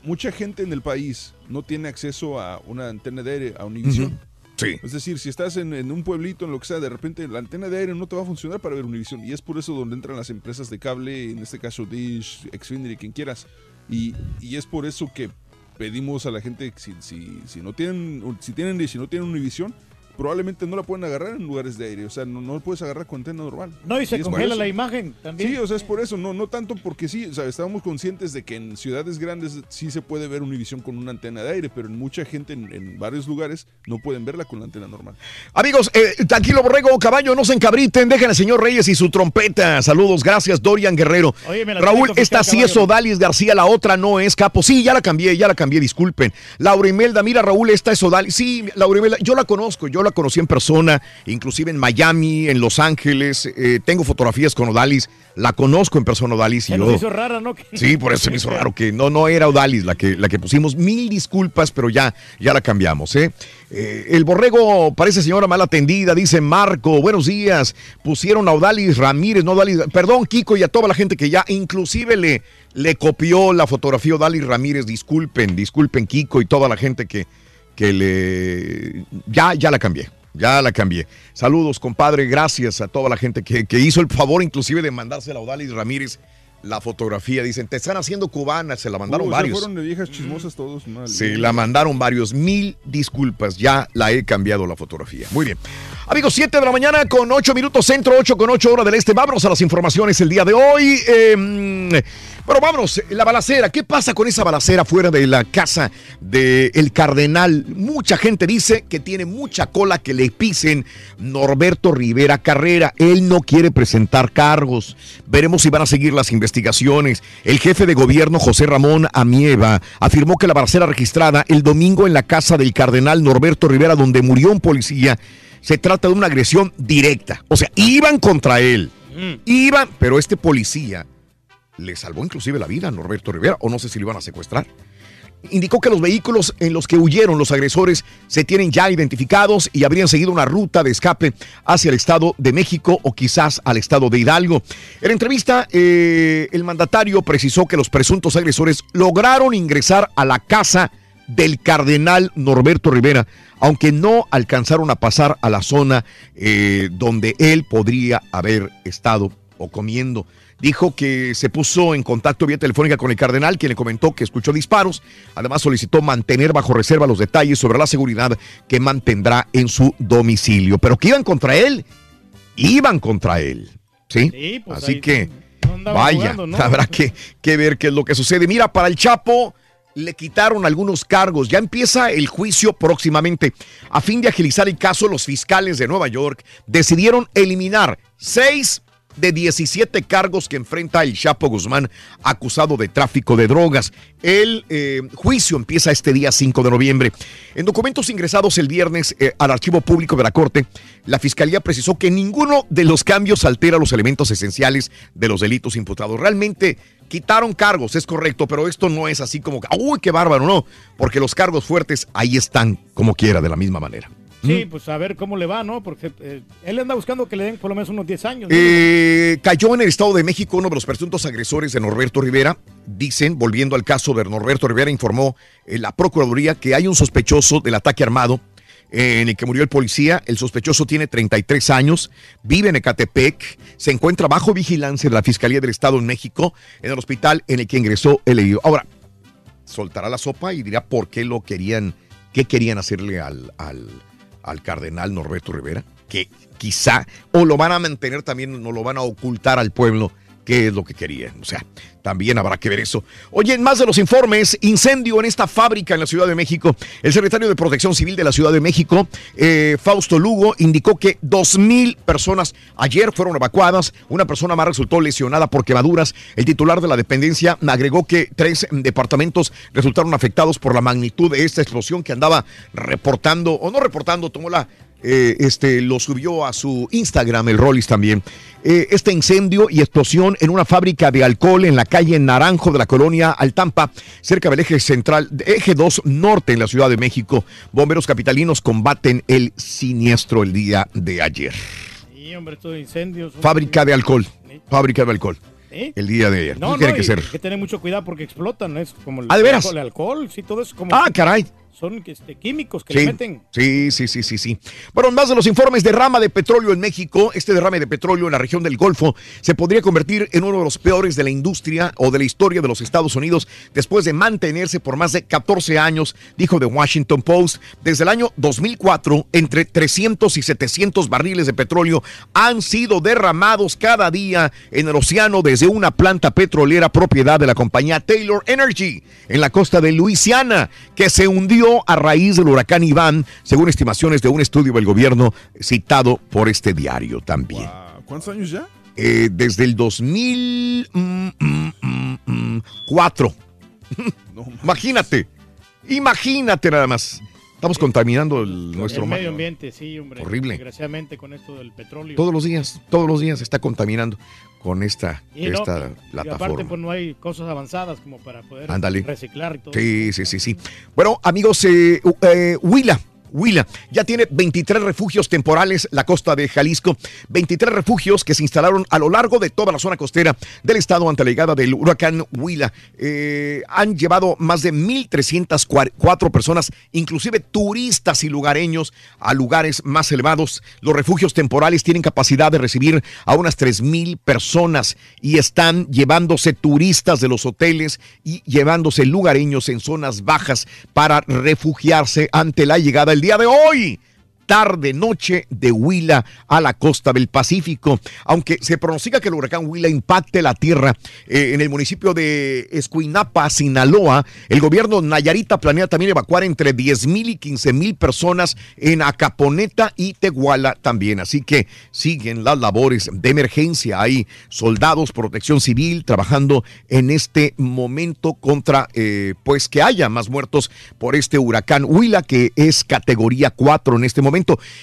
mucha gente en el país no tiene acceso a una antena de aire, a Univision. Es decir, si estás en, un pueblito, en lo que sea, de repente la antena de aire no te va a funcionar para ver Univision. Y es por eso donde entran las empresas de cable, en este caso Dish, Xfinity, quien quieras. Y, y es por eso que pedimos a la gente si, si, si no tienen si tienen Dish y no tienen Univision, probablemente no la pueden agarrar en lugares de aire. O sea, no, no la puedes agarrar con antena normal. No, y se congela la imagen también. Sí, o sea, es por eso, no, no tanto porque sí, o sea, estábamos conscientes de que en ciudades grandes sí se puede ver Univision con una antena de aire, pero en mucha gente en, en varios lugares no pueden verla con la antena normal. Amigos, eh, tranquilo borrego, caballo, no se encabriten, dejen al señor Reyes y su trompeta. Saludos, gracias, Dorian Guerrero. Oye, me la Raúl, esta sí es. Odalis García, la otra no es Capo. Sí, ya la cambié, ya la cambié, disculpen. Laura Imelda, mira Raúl, esta es Odalis. Sí, Laura Imelda, yo la conozco, yo la conocí en persona, inclusive en Miami, en Los Ángeles. eh, tengo fotografías con Odalis, la conozco en persona Odalis y Se yo... hizo rara, ¿no? Sí, por eso se me hizo raro que no, no era Odalis la que, la que pusimos. Mil disculpas, pero ya, ya la cambiamos, ¿eh? Eh, el borrego parece señora mal atendida, dice Marco. Buenos días. Pusieron a Odalis Ramírez, no Odalis. Perdón, Kiko, y a toda la gente que ya inclusive le, le copió la fotografía Odalis Ramírez. Disculpen, disculpen, Kiko y toda la gente que, que le. Ya, ya la cambié. Ya la cambié. Saludos, compadre. Gracias a toda la gente que, que hizo el favor, inclusive, de mandársela a Odalis Ramírez la fotografía. Dicen, te están haciendo cubana. Se la mandaron varios. fueron de viejas chismosas todos. mal. Sí, la mandaron varios. Mil disculpas. Ya la he cambiado la fotografía. Muy bien. Amigos, 7 de la mañana con 8 minutos centro, 8 con 8 hora del este. Vámonos a las informaciones el día de hoy. Eh, bueno, vámonos. La balacera. ¿Qué pasa con esa balacera fuera de la casa del cardenal? Mucha gente dice que tiene mucha cola que le pisen Norberto Rivera Carrera. Él no quiere presentar cargos. Veremos si van a seguir las investigaciones. El jefe de gobierno, José Ramón Amieva, afirmó que la balacera registrada el domingo en la casa del cardenal Norberto Rivera, donde murió un policía, se trata de una agresión directa. O sea, iban contra él. Iban, pero este policía le salvó inclusive la vida a Norberto Rivera, o no sé si lo iban a secuestrar. Indicó que los vehículos en los que huyeron los agresores se tienen ya identificados y habrían seguido una ruta de escape hacia el Estado de México o quizás al Estado de Hidalgo. En entrevista, eh, el mandatario precisó que los presuntos agresores lograron ingresar a la casa del cardenal Norberto Rivera, aunque no alcanzaron a pasar a la zona eh, donde él podría haber estado o comiendo. Dijo que se puso en contacto vía telefónica con el cardenal, quien le comentó que escuchó disparos. Además, solicitó mantener bajo reserva los detalles sobre la seguridad que mantendrá en su domicilio. Pero que iban contra él, iban contra él. ¿Sí? Sí, pues Así que, vaya, jugando, ¿no? habrá que, que ver qué es lo que sucede. Mira, para el Chapo le quitaron algunos cargos. Ya empieza el juicio próximamente. A fin de agilizar el caso, los fiscales de Nueva York decidieron eliminar seis de 17 cargos que enfrenta el Chapo Guzmán acusado de tráfico de drogas. El eh, juicio empieza este día 5 de noviembre. En documentos ingresados el viernes eh, al archivo público de la Corte, la Fiscalía precisó que ninguno de los cambios altera los elementos esenciales de los delitos imputados. Realmente quitaron cargos, es correcto, pero esto no es así como, uy, qué bárbaro, no, porque los cargos fuertes ahí están como quiera, de la misma manera. Sí, pues a ver cómo le va, ¿no? Porque eh, él anda buscando que le den por lo menos unos 10 años. ¿no? Eh, cayó en el Estado de México uno de los presuntos agresores de Norberto Rivera. Dicen, volviendo al caso de Norberto Rivera, informó eh, la Procuraduría que hay un sospechoso del ataque armado en el que murió el policía. El sospechoso tiene 33 años, vive en Ecatepec, se encuentra bajo vigilancia de la Fiscalía del Estado en México, en el hospital en el que ingresó el herido. Ahora, soltará la sopa y dirá por qué lo querían, qué querían hacerle al, al, al cardenal Norberto Rivera, que quizá, o lo van a mantener también, no lo van a ocultar al pueblo qué es lo que querían. O sea, también habrá que ver eso. Oye, en más de los informes, incendio en esta fábrica en la Ciudad de México. El secretario de Protección Civil de la Ciudad de México, eh, Fausto Lugo, indicó que 2.000 personas ayer fueron evacuadas. Una persona más resultó lesionada por quemaduras. El titular de la dependencia agregó que tres departamentos resultaron afectados por la magnitud de esta explosión que andaba reportando, o no reportando, tomó la eh, este, lo subió a su Instagram, el Rollis también. Eh, este incendio y explosión en una fábrica de alcohol en la calle Naranjo de la colonia Altampa, cerca del eje central, eje 2 norte en la Ciudad de México. Bomberos capitalinos combaten el siniestro el día de ayer. Sí, hombre, estos incendios. Fábrica de alcohol. Fábrica de alcohol. ¿Eh? El día de ayer. No, no, tiene que ser. hay que tener mucho cuidado porque explotan, es como el Ah, ¿de veras? alcohol, el alcohol, sí, todo es como Ah, caray. Son este, químicos que Sí, le meten. sí, sí, sí, sí, sí. Bueno, más de los informes de derrama de petróleo en México, este derrame de petróleo en la región del Golfo se podría convertir en uno de los peores de la industria o de la historia de los Estados Unidos después de mantenerse por más de 14 años, dijo The Washington Post. Desde el año 2004, entre 300 y 700 barriles de petróleo han sido derramados cada día en el océano desde una planta petrolera propiedad de la compañía Taylor Energy en la costa de Luisiana, que se hundió a raíz del huracán Iván, según estimaciones de un estudio del gobierno citado por este diario también. ¿Cuántos años ya? Eh, desde el 2004. imagínate, imagínate nada más. Estamos contaminando el- nuestro el mar. medio ambiente, sí, hombre. Horrible. Desgraciadamente con esto del petróleo. Todos los días, todos los días se está contaminando con esta, Y no, esta y aparte, plataforma. pues no hay cosas avanzadas como para poder Ándale. reciclar y todo. Sí, sí, sí, sí. Bueno, amigos, eh, eh, Huila. Huila ya tiene 23 refugios temporales la costa de Jalisco, 23 refugios que se instalaron a lo largo de toda la zona costera del estado ante la llegada del huracán Huila. Eh, han llevado más de 1.304 personas, inclusive turistas y lugareños, a lugares más elevados. Los refugios temporales tienen capacidad de recibir a unas 3.000 personas y están llevándose turistas de los hoteles y llevándose lugareños en zonas bajas para refugiarse ante la llegada día de hoy. Tarde, noche de Huila a la costa del Pacífico. Aunque se pronostica que el huracán Huila impacte la tierra eh, en el municipio de Escuinapa, Sinaloa, el gobierno Nayarita planea también evacuar entre 10 mil y 15 mil personas en Acaponeta y Tehuala también. Así que siguen las labores de emergencia. Hay soldados, protección civil trabajando en este momento contra, eh, pues que haya más muertos por este huracán Huila, que es categoría 4 en este momento.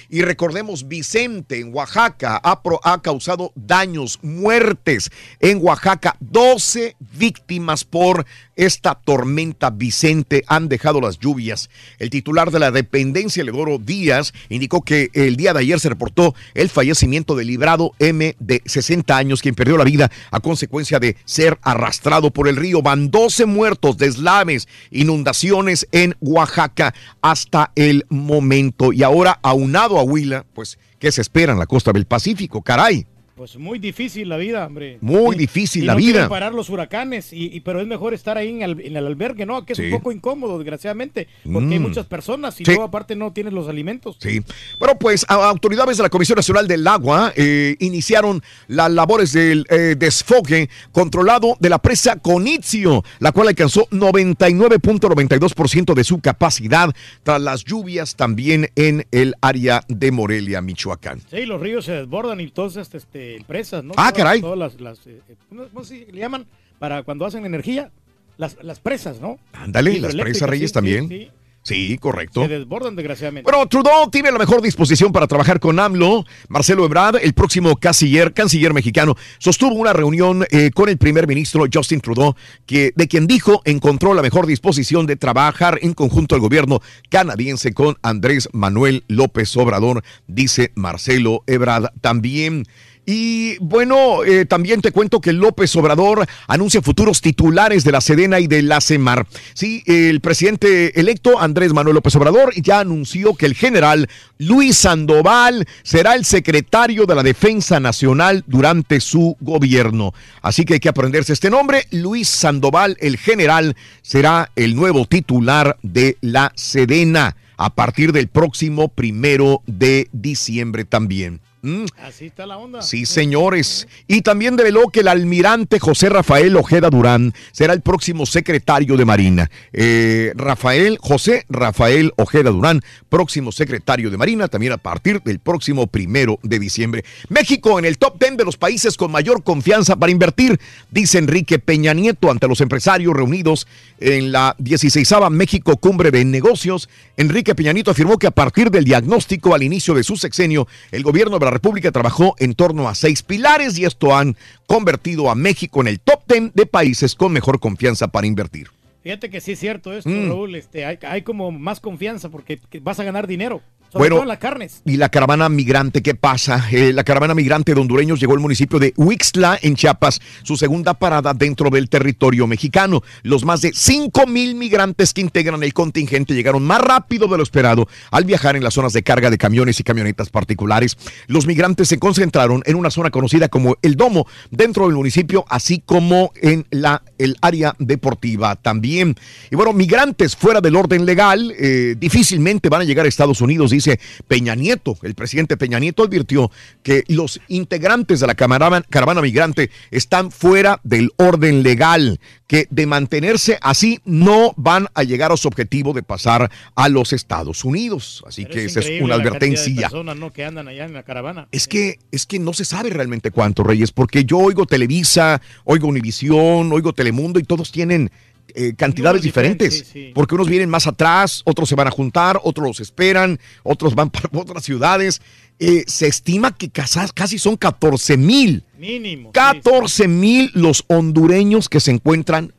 Y recordemos, Vicente en Oaxaca ha, ha causado daños, muertes. En Oaxaca, 12 víctimas por esta tormenta Vicente han dejado las lluvias. El titular de la dependencia, Ledoro Díaz, indicó que el día de ayer se reportó el fallecimiento de Librado M de 60 años, quien perdió la vida a consecuencia de ser arrastrado por el río. Van 12 muertos, deslaves, inundaciones en Oaxaca hasta el momento. Y ahora, aunado a Huila, pues, ¿qué se espera en la costa del Pacífico? Caray. Pues muy difícil la vida, hombre. Muy Y- difícil y la no vida. parar los huracanes, y, y- pero es mejor estar ahí en el, en el albergue, ¿no? Que es Sí. un poco incómodo, desgraciadamente, porque hay Mm. muchas personas y Sí. luego aparte no tienes los alimentos. Sí. Bueno, pues autoridades de la Comisión Nacional del Agua eh, iniciaron las labores del eh, desfogue controlado de la presa Conitzio, la cual alcanzó 99.92% de su capacidad tras las lluvias también en el área de Morelia, Michoacán. Sí, los ríos se desbordan y todas estas este, presas, ¿no? Ah, Todas- caray. Todas las, las, eh, eh, ¿cómo- se le llaman? Para cuando hacen energía, las, las presas, ¿no? Ándale, las presas Reyes sí, también. sí, sí. Sí, correcto. Se desbordan desgraciadamente. Bueno, Trudeau tiene la mejor disposición para trabajar con AMLO. Marcelo Ebrard, el próximo canciller, canciller mexicano, sostuvo una reunión eh, con el primer ministro Justin Trudeau, que, de quien dijo encontró la mejor disposición de trabajar en conjunto al gobierno canadiense con Andrés Manuel López Obrador, dice Marcelo Ebrard también. Y bueno, eh, también te cuento que López Obrador anuncia futuros titulares de la Sedena y de la CEMAR. Sí, el presidente electo Andrés Manuel López Obrador ya anunció que el general Luis Sandoval será el secretario de la Defensa Nacional durante su gobierno. Así que hay que aprenderse este nombre. Luis Sandoval, el general, será el nuevo titular de la Sedena a partir del próximo primero de diciembre también. Mm. Así está la onda. Sí, señores. Y también develó que el almirante José Rafael Ojeda Durán será el próximo secretario de Marina. Eh, Rafael, José Rafael Ojeda Durán, próximo secretario de Marina, también a partir del próximo primero de diciembre. México en el top 10 de los países con mayor confianza para invertir, dice Enrique Peña Nieto ante los empresarios reunidos en la 16 México Cumbre de Negocios. Enrique Peña Nieto afirmó que a partir del diagnóstico al inicio de su sexenio, el gobierno de la República trabajó en torno a seis pilares y esto han convertido a México en el top 10 de países con mejor confianza para invertir. Fíjate que sí es cierto esto, Mm. Raúl. Este, hay, hay como más confianza porque que vas a ganar dinero. Sobre Bueno, todo en las carnes. Y la caravana migrante, ¿qué pasa? Eh, la caravana migrante de hondureños llegó al municipio de Huixtla, en Chiapas, su segunda parada dentro del territorio mexicano. Los más de 5 mil migrantes que integran el contingente llegaron más rápido de lo esperado al viajar en las zonas de carga de camiones y camionetas particulares. Los migrantes se concentraron en una zona conocida como El Domo, dentro del municipio, así como en la, el área deportiva también. Y bueno, migrantes fuera del orden legal eh, difícilmente van a llegar a Estados Unidos, dice Peña Nieto. El presidente Peña Nieto advirtió que los integrantes de la caravana, caravana migrante están fuera del orden legal, que de mantenerse así no van a llegar a su objetivo de pasar a los Estados Unidos. Así Pero que esa es una advertencia. personas, ¿no? que andan allá en la caravana. Es que, es que no se sabe realmente cuánto, Reyes, porque yo oigo Televisa, oigo Univisión, oigo Telemundo y todos tienen eh, cantidades diferentes. diferentes, sí, sí. Porque unos vienen más atrás, otros se van a juntar, otros los esperan, otros van para otras ciudades. Eh, se estima que casi, son 14 mil. Mínimo. 14 mil los hondureños que se encuentran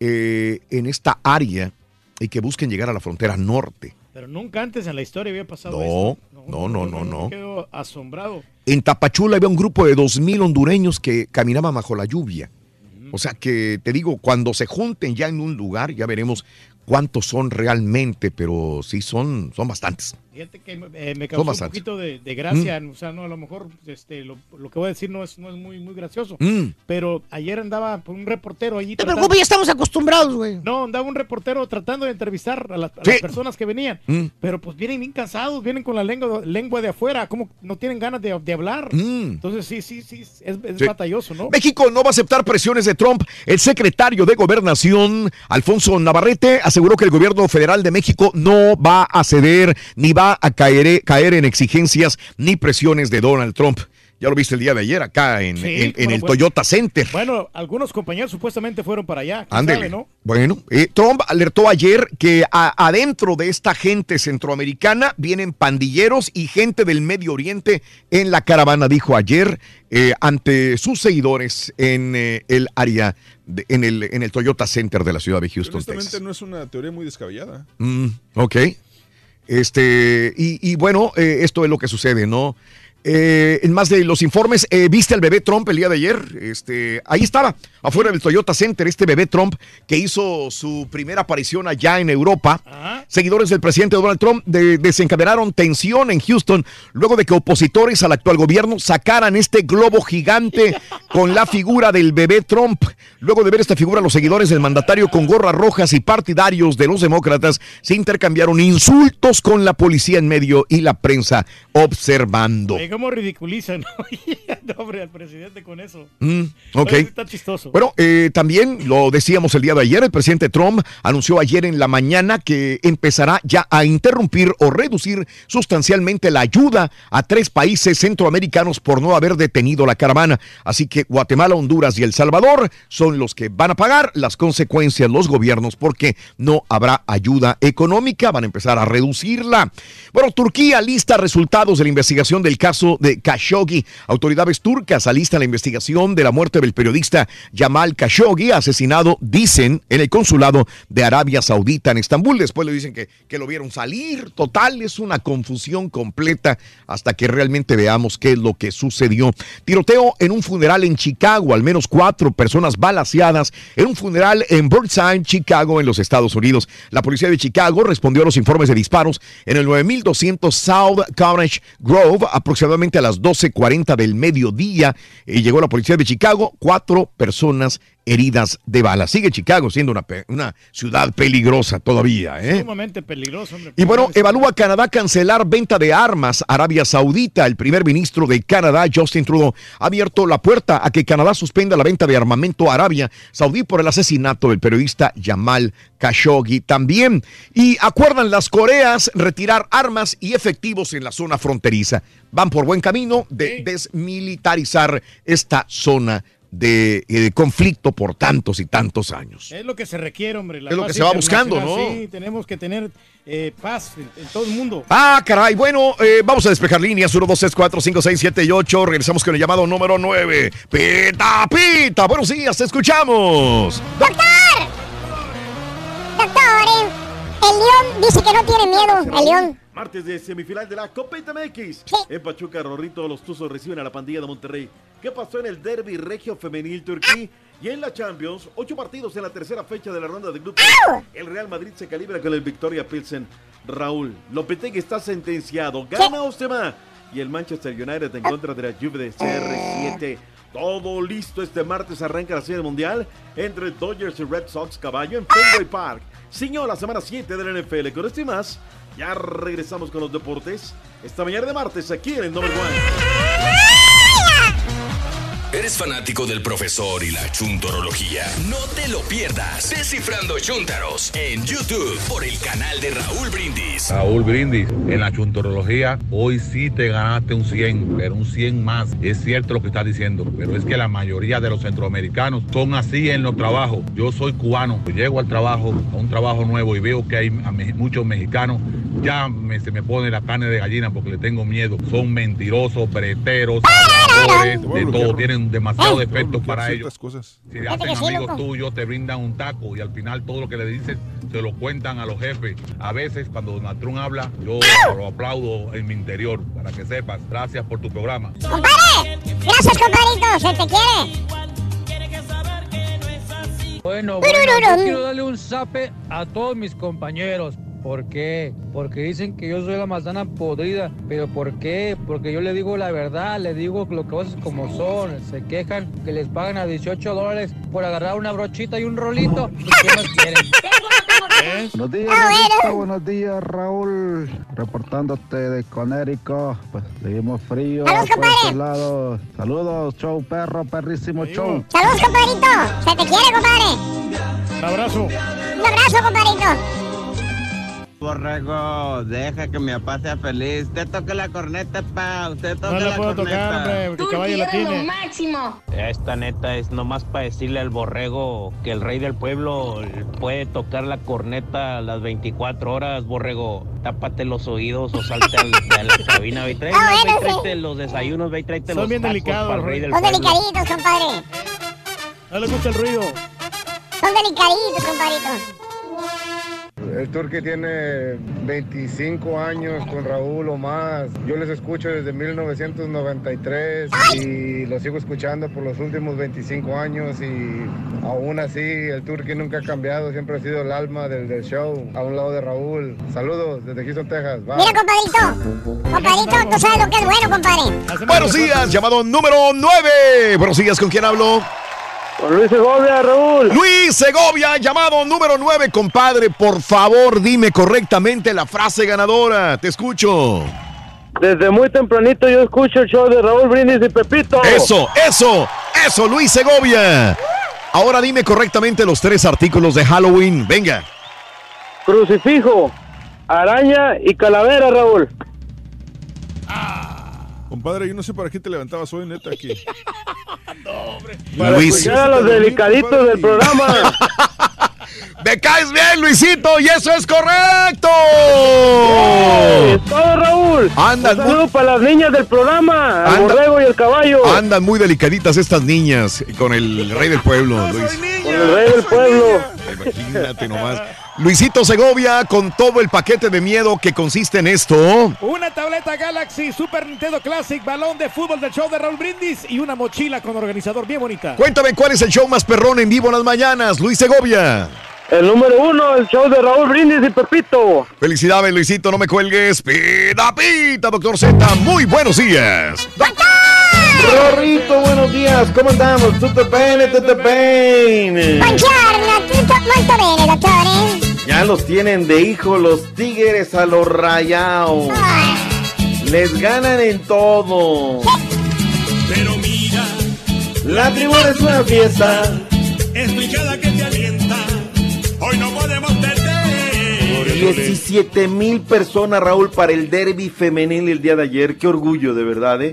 eh, en esta área y que busquen llegar a la frontera norte. Pero nunca antes en la historia había pasado No, esto. no, no, no, no. Quedo asombrado. En Tapachula había un grupo de dos mil hondureños que caminaban bajo la lluvia. O sea que te digo, cuando se junten ya en un lugar, ya veremos cuántos son realmente, pero sí son, son bastantes. Fíjate que eh, me Son causó un poquito de, de gracia, o sea, no, a lo mejor este, lo, lo que voy a decir no es, no es muy, muy gracioso, Mm. pero ayer andaba por un reportero allí. No te preocupes, ya estamos acostumbrados, güey. No, andaba un reportero tratando de entrevistar a las, a Sí. las personas que venían, Mm. pero pues vienen bien cansados, vienen con la lengua, lengua de afuera, como no tienen ganas de, de hablar. Mm. Entonces sí, sí, sí, es, es Sí. batalloso, ¿no? México no va a aceptar presiones de Trump. El secretario de Gobernación, Alfonso Navarrete, aseguró que el gobierno federal de México no va a ceder ni va a caer, caer en exigencias ni presiones de Donald Trump. Ya lo viste el día de ayer acá en, Sí, en- en bueno, el. Toyota Center. Bueno, algunos compañeros supuestamente fueron para allá. ¿quién Ándele. Bueno, eh, Trump alertó ayer que a- adentro de esta gente centroamericana vienen pandilleros y gente del Medio Oriente en la caravana, dijo ayer eh, ante sus seguidores en eh, el área, de- en, el, en el Toyota Center de la ciudad de Houston, Texas. no es una teoría muy descabellada. Mm, ok. Este, y, y bueno, eh, esto es lo que sucede, ¿no? Eh, en más de los informes, eh, ¿viste al bebé Trump el día de ayer? Este, ahí estaba, afuera del Toyota Center, este bebé Trump que hizo su primera aparición allá en Europa. Seguidores del presidente Donald Trump de- desencadenaron tensión en Houston luego de que opositores al actual gobierno sacaran este globo gigante con la figura del bebé Trump. Luego de ver esta figura, los seguidores del mandatario con gorras rojas y partidarios de los demócratas se intercambiaron insultos con la policía en medio y la prensa observando. ¿Cómo ridiculizan no, hombre, al presidente con eso? Mm, ok. Está chistoso. Bueno, eh, también lo decíamos el día de ayer, el presidente Trump anunció ayer en la mañana que empezará ya a interrumpir o reducir sustancialmente la ayuda a tres países centroamericanos por no haber detenido la caravana. Así que Guatemala, Honduras y El Salvador son los que van a pagar las consecuencias los gobiernos porque no habrá ayuda económica, van a empezar a reducirla. Bueno, Turquía lista resultados de la investigación del caso de Khashoggi. Autoridades turcas alistan la investigación de la muerte del periodista Jamal Khashoggi, asesinado, dicen, en el consulado de Arabia Saudita en Estambul. Después le dicen que, que lo vieron salir. Total, es una confusión completa hasta que realmente veamos qué es lo que sucedió. Tiroteo en un funeral en Chicago, al menos cuatro personas balaseadas en un funeral en Burnside, Chicago, en los Estados Unidos. La policía de Chicago respondió a los informes de disparos en el 9200 South Carnage Grove, aproximadamente a las 12.40 del mediodía. Y llegó la policía de Chicago, cuatro personas heridas de bala. Sigue Chicago siendo una, ciudad peligrosa todavía, ¿eh? Sumamente peligroso, hombre. Y bueno, evalúa Canadá cancelar venta de armas a Arabia Saudita. El primer ministro de Canadá, Justin Trudeau, ha abierto la puerta a que Canadá suspenda la venta de armamento a Arabia Saudí por el asesinato del periodista Jamal Khashoggi también. Y acuerdan las Coreas retirar armas y efectivos en la zona fronteriza. Van por buen camino de desmilitarizar esta zona de eh, conflicto por tantos y tantos años. Es lo que se requiere, hombre. la Es lo que se va buscando. ¿no? Sí, tenemos que tener eh, paz en, en todo el mundo. Ah, caray. Bueno, eh, vamos a despejar líneas. 1, 2, 3, 4, 5, 6, 7 y 8. Regresamos con el llamado número 9. Pita, pita. Buenos días, te escuchamos. ¡Doctor! Doctor, el león dice que no tiene miedo, el león. Martes de semifinal de la Copa MX. En Pachuca, Rorrito, los Tuzos reciben a la pandilla de Monterrey. ¿Qué pasó en el derby regio femenil turquí? Y en la Champions, ocho partidos en la tercera fecha de la ronda de grupos. El Real Madrid se calibra con el Victoria Pilsen. Raúl, Lopetegui está sentenciado. ¿Gana o se va? Y el Manchester United en contra de la Juve de CR7. Todo listo este martes arranca la serie mundial entre Dodgers y Red Sox caballo en Fenway Park. Señor, la semana 7 de la NFL. Con esto y más, ya regresamos con los deportes. Esta mañana de martes aquí en el Number One. ¿Eres fanático del profesor y la chuntorología? No te lo pierdas. Descifrando Chuntaros en YouTube por el canal de Raúl Brindis. Raúl Brindis, en la chuntorología, hoy sí te ganaste un 100, pero un 100 más. Es cierto lo que estás diciendo, pero es que la mayoría de los centroamericanos son así en los trabajos. Yo soy cubano, llego al trabajo, a un trabajo nuevo y veo que hay a me- muchos mexicanos, ya me- se me pone la carne de gallina porque le tengo miedo. Son mentirosos, breteros, habladores, de todo, tienen demasiados defectos para ellos. cosas. Si hacen amigos tuyos, te brindan un taco y al final todo lo que le dices se lo cuentan a los jefes. A veces cuando Donald Trump habla, yo lo aplaudo en mi interior para que sepas. Gracias por tu programa. ¡Compadre! Gracias, compadrito, se te quiere. Bueno, bueno, yo quiero darle un zape a todos mis compañeros. ¿Por qué? Porque dicen que yo soy la manzana podrida. ¿Pero por qué? Porque yo le digo la verdad, le digo lo que cosas como son. Se quejan que les pagan a 18 dólares por agarrar una brochita y un rolito. ¿Y ¿Qué más quieren? Buenos días, buenos días, Raúl. Reportándote de Conérico. Pues seguimos frío Saludos, por compadre. estos lados. Saludos, show perro, perrísimo show. Saludos, compadrito. Se te quiere, compadre. Un abrazo. Un abrazo, compadrito. Borrego, deja que mi papá sea feliz. Usted toque la corneta, pa. Usted toque No la la puedo corneta. tocar, hombre, porque el caballo la tiene. máximo. Esta neta es nomás para decirle al borrego que el rey del pueblo puede tocar la corneta a las 24 horas, borrego. Tápate los oídos o salte al- a la cabina, ve y trae, Ah, ve y bueno, tráete los desayunos, ve y tráete Son los bien delicados, para el rey rey. del Son pueblo. delicaditos, compadre. No le gusta el ruido. Son delicaditos, compadrito. El Turqui tiene 25 años con Raúl o más. Yo les escucho desde 1993 y los sigo escuchando por los últimos 25 años y aún así el Turqui nunca ha cambiado, siempre ha sido el alma del, del show, a un lado de Raúl. Saludos desde Houston, Texas. Bye. Mira, compadrito. Compadrito, tú sabes lo que es bueno, compadre. Buenos días, llamado número 9. Buenos días, ¿con quién hablo? Con Luis Segovia, Raúl. Luis Segovia, llamado número 9, compadre. Por favor, dime correctamente la frase ganadora. Te escucho. Desde muy tempranito yo escucho el show de Raúl Brindis y Pepito. Eso, eso, eso, Luis Segovia. Ahora dime correctamente los tres artículos de Halloween. Venga. Crucifijo, araña y calavera, Raúl. Compadre, yo no sé para qué te levantabas hoy, neta, aquí. Para escuchar a los delicaditos del programa. Me caes bien, Luisito, y eso es correcto. Todo, Raúl. Andan Un saludo para las niñas del programa, el Anda- borrego y el caballo. Andan muy delicaditas estas niñas con el rey del pueblo, Luis. Con el rey del pueblo. Imagínate nomás. Luisito Segovia con todo el paquete de miedo que consiste en esto. Una tableta Galaxy Super Nintendo Classic, balón de fútbol del show de Raúl Brindis y una mochila con organizador bien bonita. Cuéntame cuál es el show más perrón en vivo en las mañanas, Luis Segovia. El número uno, el show de Raúl Brindis y Pepito. Felicidades, Luisito, no me cuelgues. Pita, pita, doctor Z, muy buenos días. Rorrito, buenos días, ¿cómo andamos? Tutto bene, tutto bene. Buongiorno, tutto molto bene, dottore. Ya los tienen de hijo los tigres a los rayados. Les ganan en todo. Pero mira, La tribuna es una fiesta. es tu hinchada que te alienta. Hoy no podemos perder. 17 mil personas, Raúl, para el derby femenil el día de ayer. Qué orgullo, de verdad, ¿eh?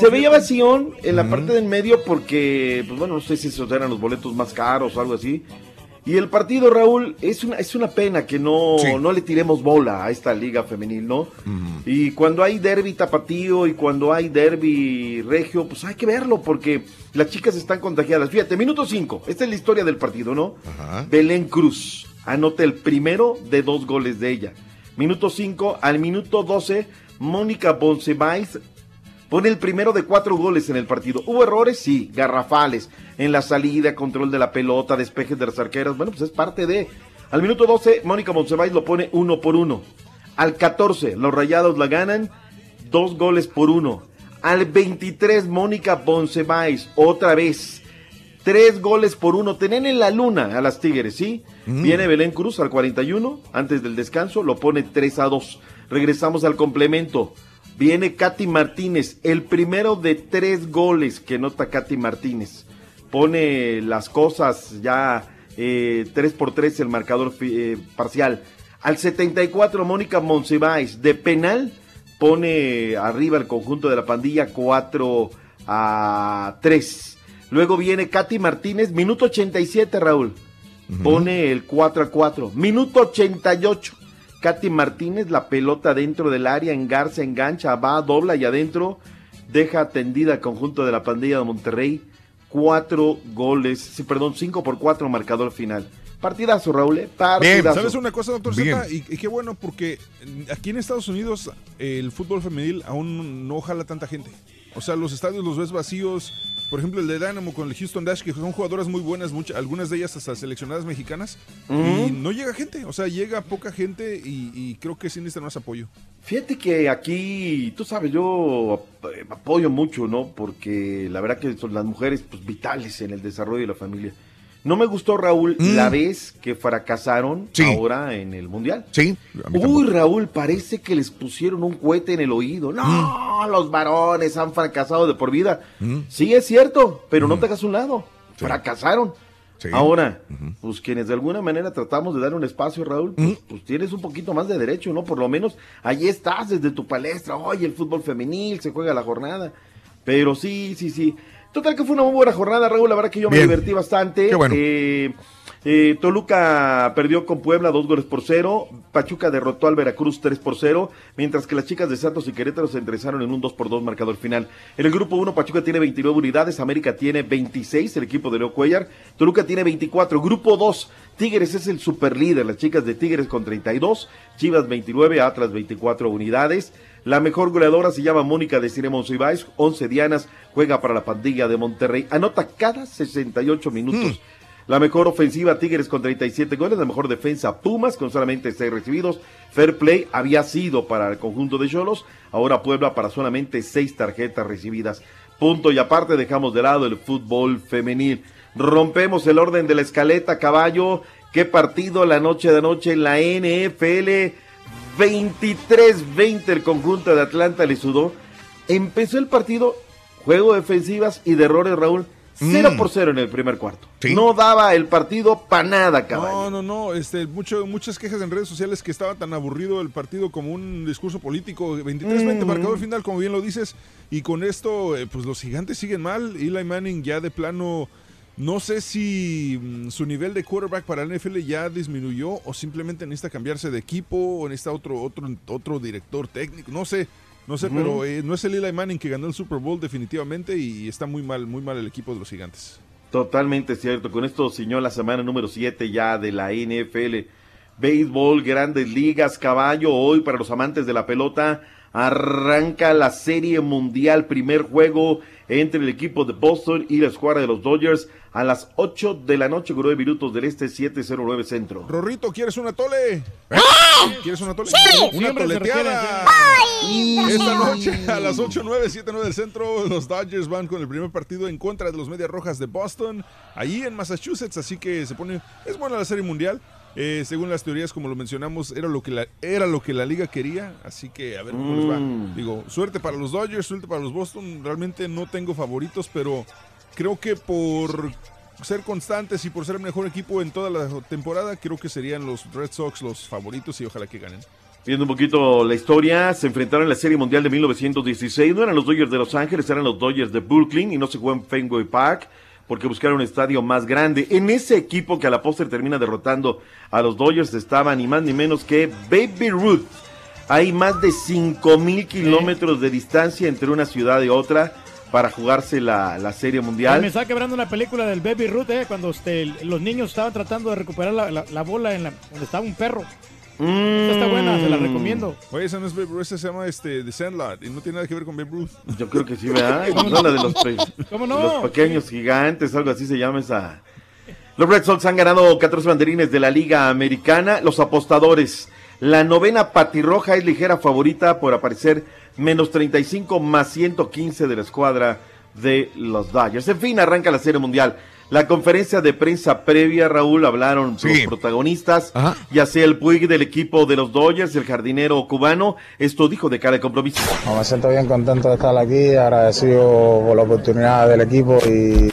Se veía vacío en la parte del medio porque, pues bueno, no sé si esos eran los boletos más caros o algo así. Y el partido, Raúl, es una, es una pena que no, no le tiremos bola a esta liga femenil, ¿no? Y cuando hay derby tapatío y cuando hay derby regio, pues hay que verlo porque las chicas están contagiadas. Fíjate, minuto 5, esta es la historia del partido, ¿no? Belén Cruz anota el primero de dos goles de ella. Minuto 5, al minuto 12, Mónica Bonsebais pone el primero de cuatro goles en el partido. ¿Hubo errores? Sí, garrafales. En la salida, control de la pelota, despejes de las arqueras. Bueno, pues es parte de. Al minuto 12, Mónica Bonsebais lo pone uno por uno. Al 14, los rayados la ganan, dos goles por uno. Al 23, Mónica Bonsebais, otra vez. Tres goles por uno. Tenían en la luna a las Tigres, ¿sí? Viene Belén Cruz al 41, antes del descanso, lo pone 3 a 2. Regresamos al complemento. Viene Katy Martínez, el primero de tres goles que nota Katy Martínez. Pone las cosas ya eh, 3 por 3 el marcador eh, parcial. Al 74, Mónica Monsiváis, de penal, pone arriba el conjunto de la pandilla 4 a 3. Luego viene Katy Martínez, minuto 87, Raúl. Pone el 4 a 4. Minuto 88. Katy Martínez, la pelota dentro del área, engarza, engancha, va, dobla y adentro deja tendida al conjunto de la pandilla de Monterrey. Cuatro goles, sí, perdón, cinco por cuatro marcador final. Partidazo, Raúl, ¿eh? partidazo. ¿Sabes una cosa, doctor Bien. Z? Y, y qué bueno, porque aquí en Estados Unidos el fútbol femenil aún no jala tanta gente. O sea, los estadios los ves vacíos por ejemplo el de Dynamo con el Houston Dash, que son jugadoras muy buenas, muchas, algunas de ellas hasta seleccionadas mexicanas, y no llega gente, o sea, llega poca gente y, y creo que sí necesitan más apoyo. Fíjate que aquí, tú sabes, yo eh, apoyo mucho, ¿no? Porque la verdad que son las mujeres pues, vitales en el desarrollo de la familia. No me gustó, Raúl, Mm. la vez que fracasaron ahora en el Mundial. Sí. Uy, Raúl, parece que les pusieron un cohete en el oído. No, los varones han fracasado de por vida. Sí, es cierto, pero no te hagas un lado. Fracasaron. Ahora, pues quienes de alguna manera tratamos de dar un espacio, Raúl, pues, pues tienes un poquito más de derecho, ¿no? Por lo menos ahí estás desde tu palestra. Oye, el fútbol femenil, se juega la jornada. Pero sí, sí, sí. Total que fue una muy buena jornada, Raúl. La verdad que yo me divertí bastante. Qué bueno. Eh, eh, Toluca perdió con Puebla dos goles por cero. Pachuca derrotó al Veracruz 3 por 0. Mientras que las chicas de Santos y Querétaro se interesaron en un 2 por 2 marcador final. En el grupo 1, Pachuca tiene 29 unidades. América tiene 26. El equipo de Leo Cuellar. Toluca tiene 24. Grupo 2, Tigres es el superlíder. Las chicas de Tigres con 32. Chivas 29. Atlas 24 unidades. La mejor goleadora se llama Mónica de Cine Monsiváis, 11 dianas, juega para la pandilla de Monterrey, anota cada 68 minutos. La mejor ofensiva Tigres con 37 goles, la mejor defensa Pumas con solamente 6 recibidos. Fair play había sido para el conjunto de Cholos, ahora Puebla para solamente 6 tarjetas recibidas. Punto y aparte dejamos de lado el fútbol femenil. Rompemos el orden de la escaleta, caballo. Qué partido la noche de anoche en la NFL. 23-20 el conjunto de Atlanta le sudó. Empezó el partido, juego de defensivas y de errores, Raúl. 0 Mm. por 0 en el primer cuarto. No daba el partido para nada, caballo. No, no, no, este, mucho, muchas quejas en redes sociales que estaba tan aburrido el partido como un discurso político. 23-20, Mm. marcador final, como bien lo dices. Y con esto, eh, pues los gigantes siguen mal. Eli Manning ya de plano, no sé si mm, su nivel de quarterback para la NFL ya disminuyó o simplemente necesita cambiarse de equipo o necesita otro, otro, otro director técnico. No sé, no sé, pero eh, no es el Eli Manning que ganó el Super Bowl definitivamente y está muy mal, muy mal el equipo de los gigantes. Totalmente cierto. Con esto ciñó la semana número 7 ya de la NFL. Béisbol, grandes ligas, caballo. Hoy para los amantes de la pelota arranca la serie mundial. Primer juego entre el equipo de Boston y la escuadra de los Dodgers a las 8 de la noche, con 9 minutos del este, 709 centro. Rorrito, ¿quieres una tole? ¿Quieres una tole? Sí. Una toleteada. Esta noche a las 8, 9, 7, 9 del centro, los Dodgers van con el primer partido en contra de los Medias Rojas de Boston, ahí en Massachusetts, así que se pone, es buena la serie mundial. Eh, según las teorías, como lo mencionamos, era lo que la, era lo que la liga quería, así que a ver cómo les va. Mm. Digo, suerte para los Dodgers, suerte para los Boston. Realmente no tengo favoritos, pero creo que por ser constantes y por ser el mejor equipo en toda la temporada, creo que serían los Red Sox los favoritos y ojalá que ganen. Viendo un poquito la historia, se enfrentaron en la Serie Mundial de 1916. No eran los Dodgers de Los Ángeles, eran los Dodgers de Brooklyn y no se jugó en Fenway Park porque buscaron un estadio más grande. En ese equipo que a la postre termina derrotando a los Dodgers estaba ni más ni menos que Baby Ruth. Hay más de 5 mil kilómetros de distancia entre una ciudad y otra para jugarse la, la Serie Me Mundial. está quebrando una película del Baby Ruth, eh, cuando este, los niños estaban tratando de recuperar la, la- la bola en la, donde estaba un perro. Esta está buena, se la Mm. recomiendo. Oye, esa no es Babe Ruth, esa se llama este, The Sandlot y no tiene nada que ver con Babe Ruth. Yo creo que sí, ¿verdad? No, la de los, pe- ¿Cómo no? los pequeños gigantes, algo así se llama esa. Los Red Sox han ganado 14 banderines de la Liga Americana. Los apostadores. La novena patirroja es ligera favorita por aparecer menos 35 más 115 de la escuadra de los Dodgers. En fin, arranca la Serie Mundial. La conferencia de prensa previa, Raúl, hablaron los protagonistas, ya sea el Puig del equipo de los Dodgers, el jardinero cubano. Esto dijo de cara de compromiso. No, me siento bien contento de estar aquí, agradecido por la oportunidad del equipo y,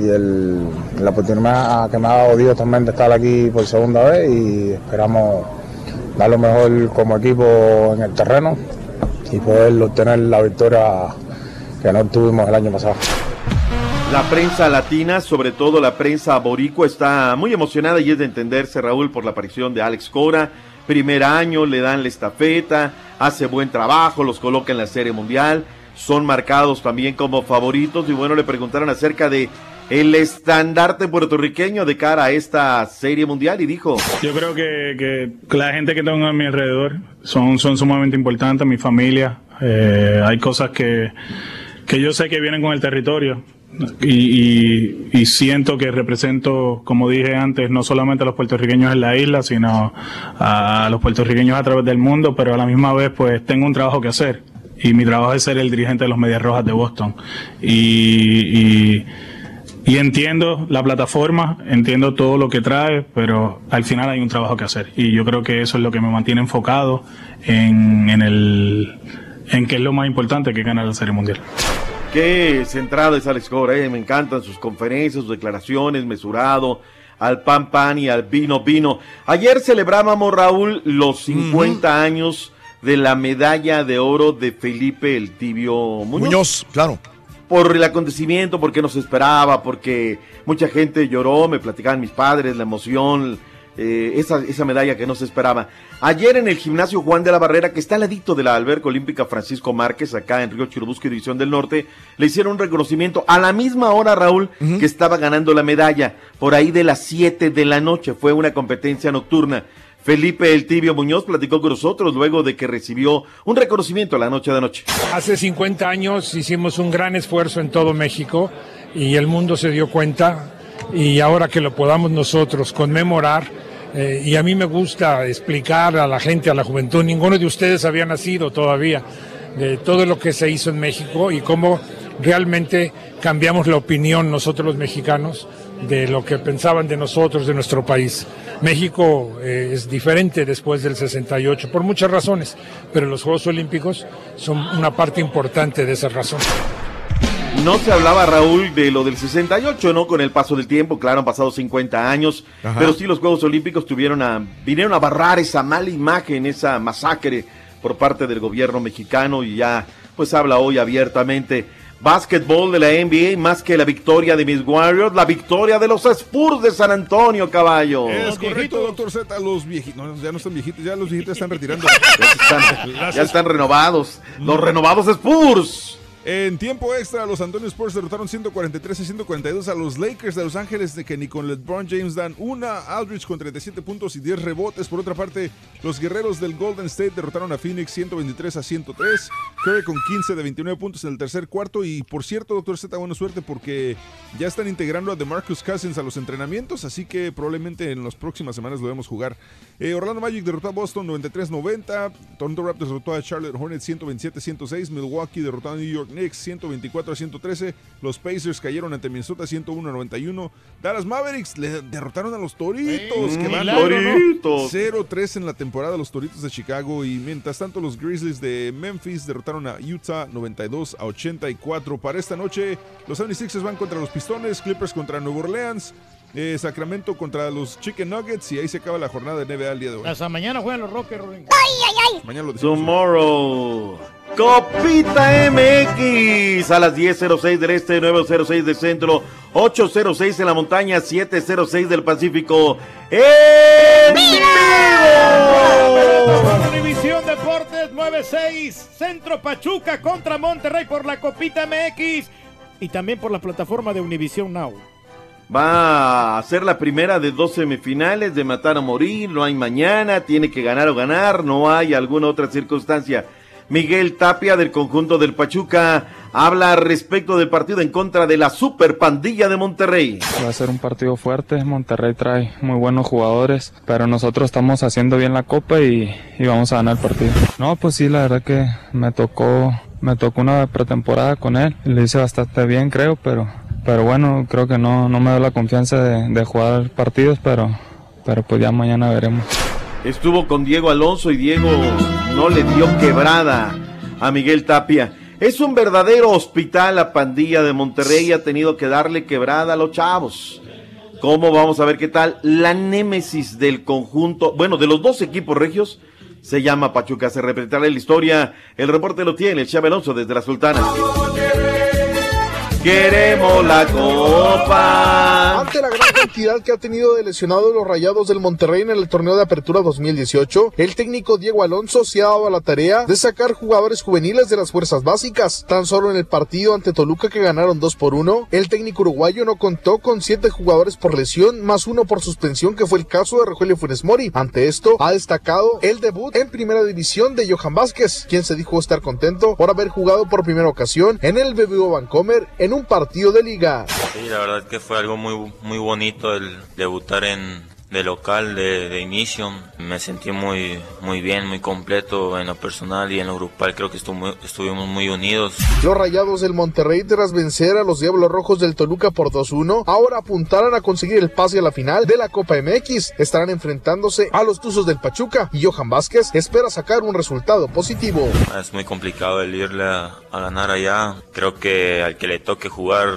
y el- la oportunidad que me ha dado Dios también de estar aquí por segunda vez y esperamos dar lo mejor como equipo en el terreno y poder obtener la victoria que no tuvimos el año pasado. La prensa latina, sobre todo la prensa boricua, está muy emocionada y es de entenderse, Raúl, por la aparición de Alex Cora. Primer año, le dan la estafeta, hace buen trabajo, los coloca en la Serie Mundial, son marcados también como favoritos y bueno, le preguntaron acerca de el estandarte puertorriqueño de cara a esta Serie Mundial y dijo... Yo creo que, la gente que tengo a mi alrededor son, sumamente importantes, mi familia. Eh, hay cosas que yo sé que vienen con el territorio. Y, y- y siento que represento, como dije antes, no solamente a los puertorriqueños en la isla, sino a los puertorriqueños a través del mundo, pero a la misma vez pues tengo un trabajo que hacer. Y mi trabajo es ser el dirigente de los Medias Rojas de Boston. Y, y, y entiendo la plataforma, entiendo todo lo que trae, pero al final hay un trabajo que hacer. Y yo creo que eso es lo que me mantiene enfocado en, en el en qué es lo más importante que ganar la Serie Mundial. Qué centrado es Alex Cora, eh, me encantan sus conferencias, sus declaraciones, mesurado, al pan pan y al vino vino. Ayer celebrábamos, Raúl, los 50 años de la medalla de oro de Felipe el Tibio Muñoz. Muñoz, claro. Por el acontecimiento, porque no se esperaba, porque mucha gente lloró, me platicaban mis padres, la emoción, eh, esa, esa medalla que no se esperaba. Ayer en el gimnasio Juan de la Barrera, que está al ladito de la alberca olímpica Francisco Márquez, acá en Río Churubusco, División del Norte, le hicieron un reconocimiento a la misma hora, Raúl, que estaba ganando la medalla, por ahí de las 7 de la noche. Fue una competencia nocturna. Felipe El Tibio Muñoz platicó con nosotros luego de que recibió un reconocimiento la noche de anoche. Hace 50 años hicimos un gran esfuerzo en todo México y el mundo se dio cuenta y ahora que lo podamos nosotros conmemorar, eh, y a mí me gusta explicar a la gente, a la juventud, ninguno de ustedes había nacido todavía, de todo lo que se hizo en México y cómo realmente cambiamos la opinión nosotros los mexicanos de lo que pensaban de nosotros, de nuestro país. México eh, es diferente después del 68 por muchas razones, pero los Juegos Olímpicos son una parte importante de esa razón. No se hablaba, Raúl, de lo del 68, ¿no? Con el paso del tiempo, claro, han pasado 50 años, Ajá. pero sí los Juegos Olímpicos tuvieron a, vinieron a barrar esa mala imagen, esa masacre por parte del gobierno mexicano y ya, pues habla hoy abiertamente. Básquetbol de la NBA, más que la victoria de mis Warriors, la victoria de los Spurs de San Antonio, caballo. Es correcto, doctor Z. Los viejitos, no, ya no están viejitos, ya los viejitos están retirando. Están- ya están renovados. Los renovados Spurs. En tiempo extra, los Antonio Spurs derrotaron 143 y 142 a los Lakers de Los Ángeles, de que ni con LeBron James dan una. Aldridge con 37 puntos y 10 rebotes. Por otra parte, los guerreros del Golden State derrotaron a Phoenix 123 a 103. Curry con 15 de 29 puntos en el tercer cuarto. Y por cierto, doctor Z, buena suerte porque ya están integrando a DeMarcus Cousins a los entrenamientos. Así que probablemente en las próximas semanas lo vemos jugar. Eh, Orlando Magic derrotó a Boston 93-90. Toronto Raptors derrotó a Charlotte Hornets 127-106. Milwaukee derrotó a New York Knicks 124 113. Los Pacers cayeron ante Minnesota 101-91. Dallas Mavericks le derrotaron a los Toritos. Que van milagro, ¿no? Toritos. 0-3 en la temporada los Toritos de Chicago. Y mientras tanto, los Grizzlies de Memphis derrotaron a Utah 92 a 84. Para esta noche, los 76ers van contra los Pistones, Clippers contra Nueva Orleans. eh, Sacramento contra los Chicken Nuggets y ahí se acaba la jornada de NBA el día de hoy. Hasta mañana juegan los Rockers, Rorín. Mañana lo decimos. Tomorrow. Copita MX a las 10.06 del este, 9.06 del centro, 8.06 en la montaña, 7.06 del Pacífico. ¡En vivo! Univisión Deportes 96, Centro Pachuca contra Monterrey por la Copita MX y también por la plataforma de Univisión Now. Va a ser la primera de dos semifinales de matar a morir, no hay mañana, tiene que ganar o ganar, no hay alguna otra circunstancia. Miguel Tapia del conjunto del Pachuca habla respecto del partido en contra de la super pandilla de Monterrey. Va a ser un partido fuerte, Monterrey trae muy buenos jugadores, pero nosotros estamos haciendo bien la copa y, y vamos a ganar el partido. No, pues sí, la verdad que me tocó, me tocó una pretemporada con él, le hice bastante bien creo, pero, pero bueno, creo que no, no me da la confianza de, de jugar partidos, pero, pero pues ya mañana veremos. Estuvo con Diego Alonso y Diego no le dio quebrada a Miguel Tapia. Es un verdadero hospital la pandilla de Monterrey, ha tenido que darle quebrada a los chavos. ¿Cómo vamos a ver qué tal? La némesis del conjunto, bueno, de los dos equipos regios, se llama Pachuca. Se repetirá la historia. El reporte lo tiene el Chave Alonso desde la Sultana. Queremos la copa. Ante la gran cantidad que ha tenido de lesionados los rayados del Monterrey en el torneo de apertura 2018, el técnico Diego Alonso se ha dado a la tarea de sacar jugadores juveniles de las fuerzas básicas. Tan solo en el partido ante Toluca que ganaron 2 por 1, el técnico uruguayo no contó con 7 jugadores por lesión, más uno por suspensión, que fue el caso de Rogelio Funes Mori. Ante esto, ha destacado el debut en primera división de Johan Vázquez, quien se dijo estar contento por haber jugado por primera ocasión en el BBO Vancomer en un partido de liga. Sí, la verdad que fue algo muy, muy bonito el debutar en, de local de, de, inicio. Me sentí muy, muy bien, muy completo en lo personal y en lo grupal. Creo que estuvimos muy unidos. Los rayados del Monterrey, tras vencer a los Diablos Rojos del Toluca por 2-1, ahora apuntarán a conseguir el pase a la final de la Copa MX. Estarán enfrentándose a los Tuzos del Pachuca y Johan Vázquez espera sacar un resultado positivo. Es muy complicado el irle a, a ganar allá. Creo que al que le toque jugar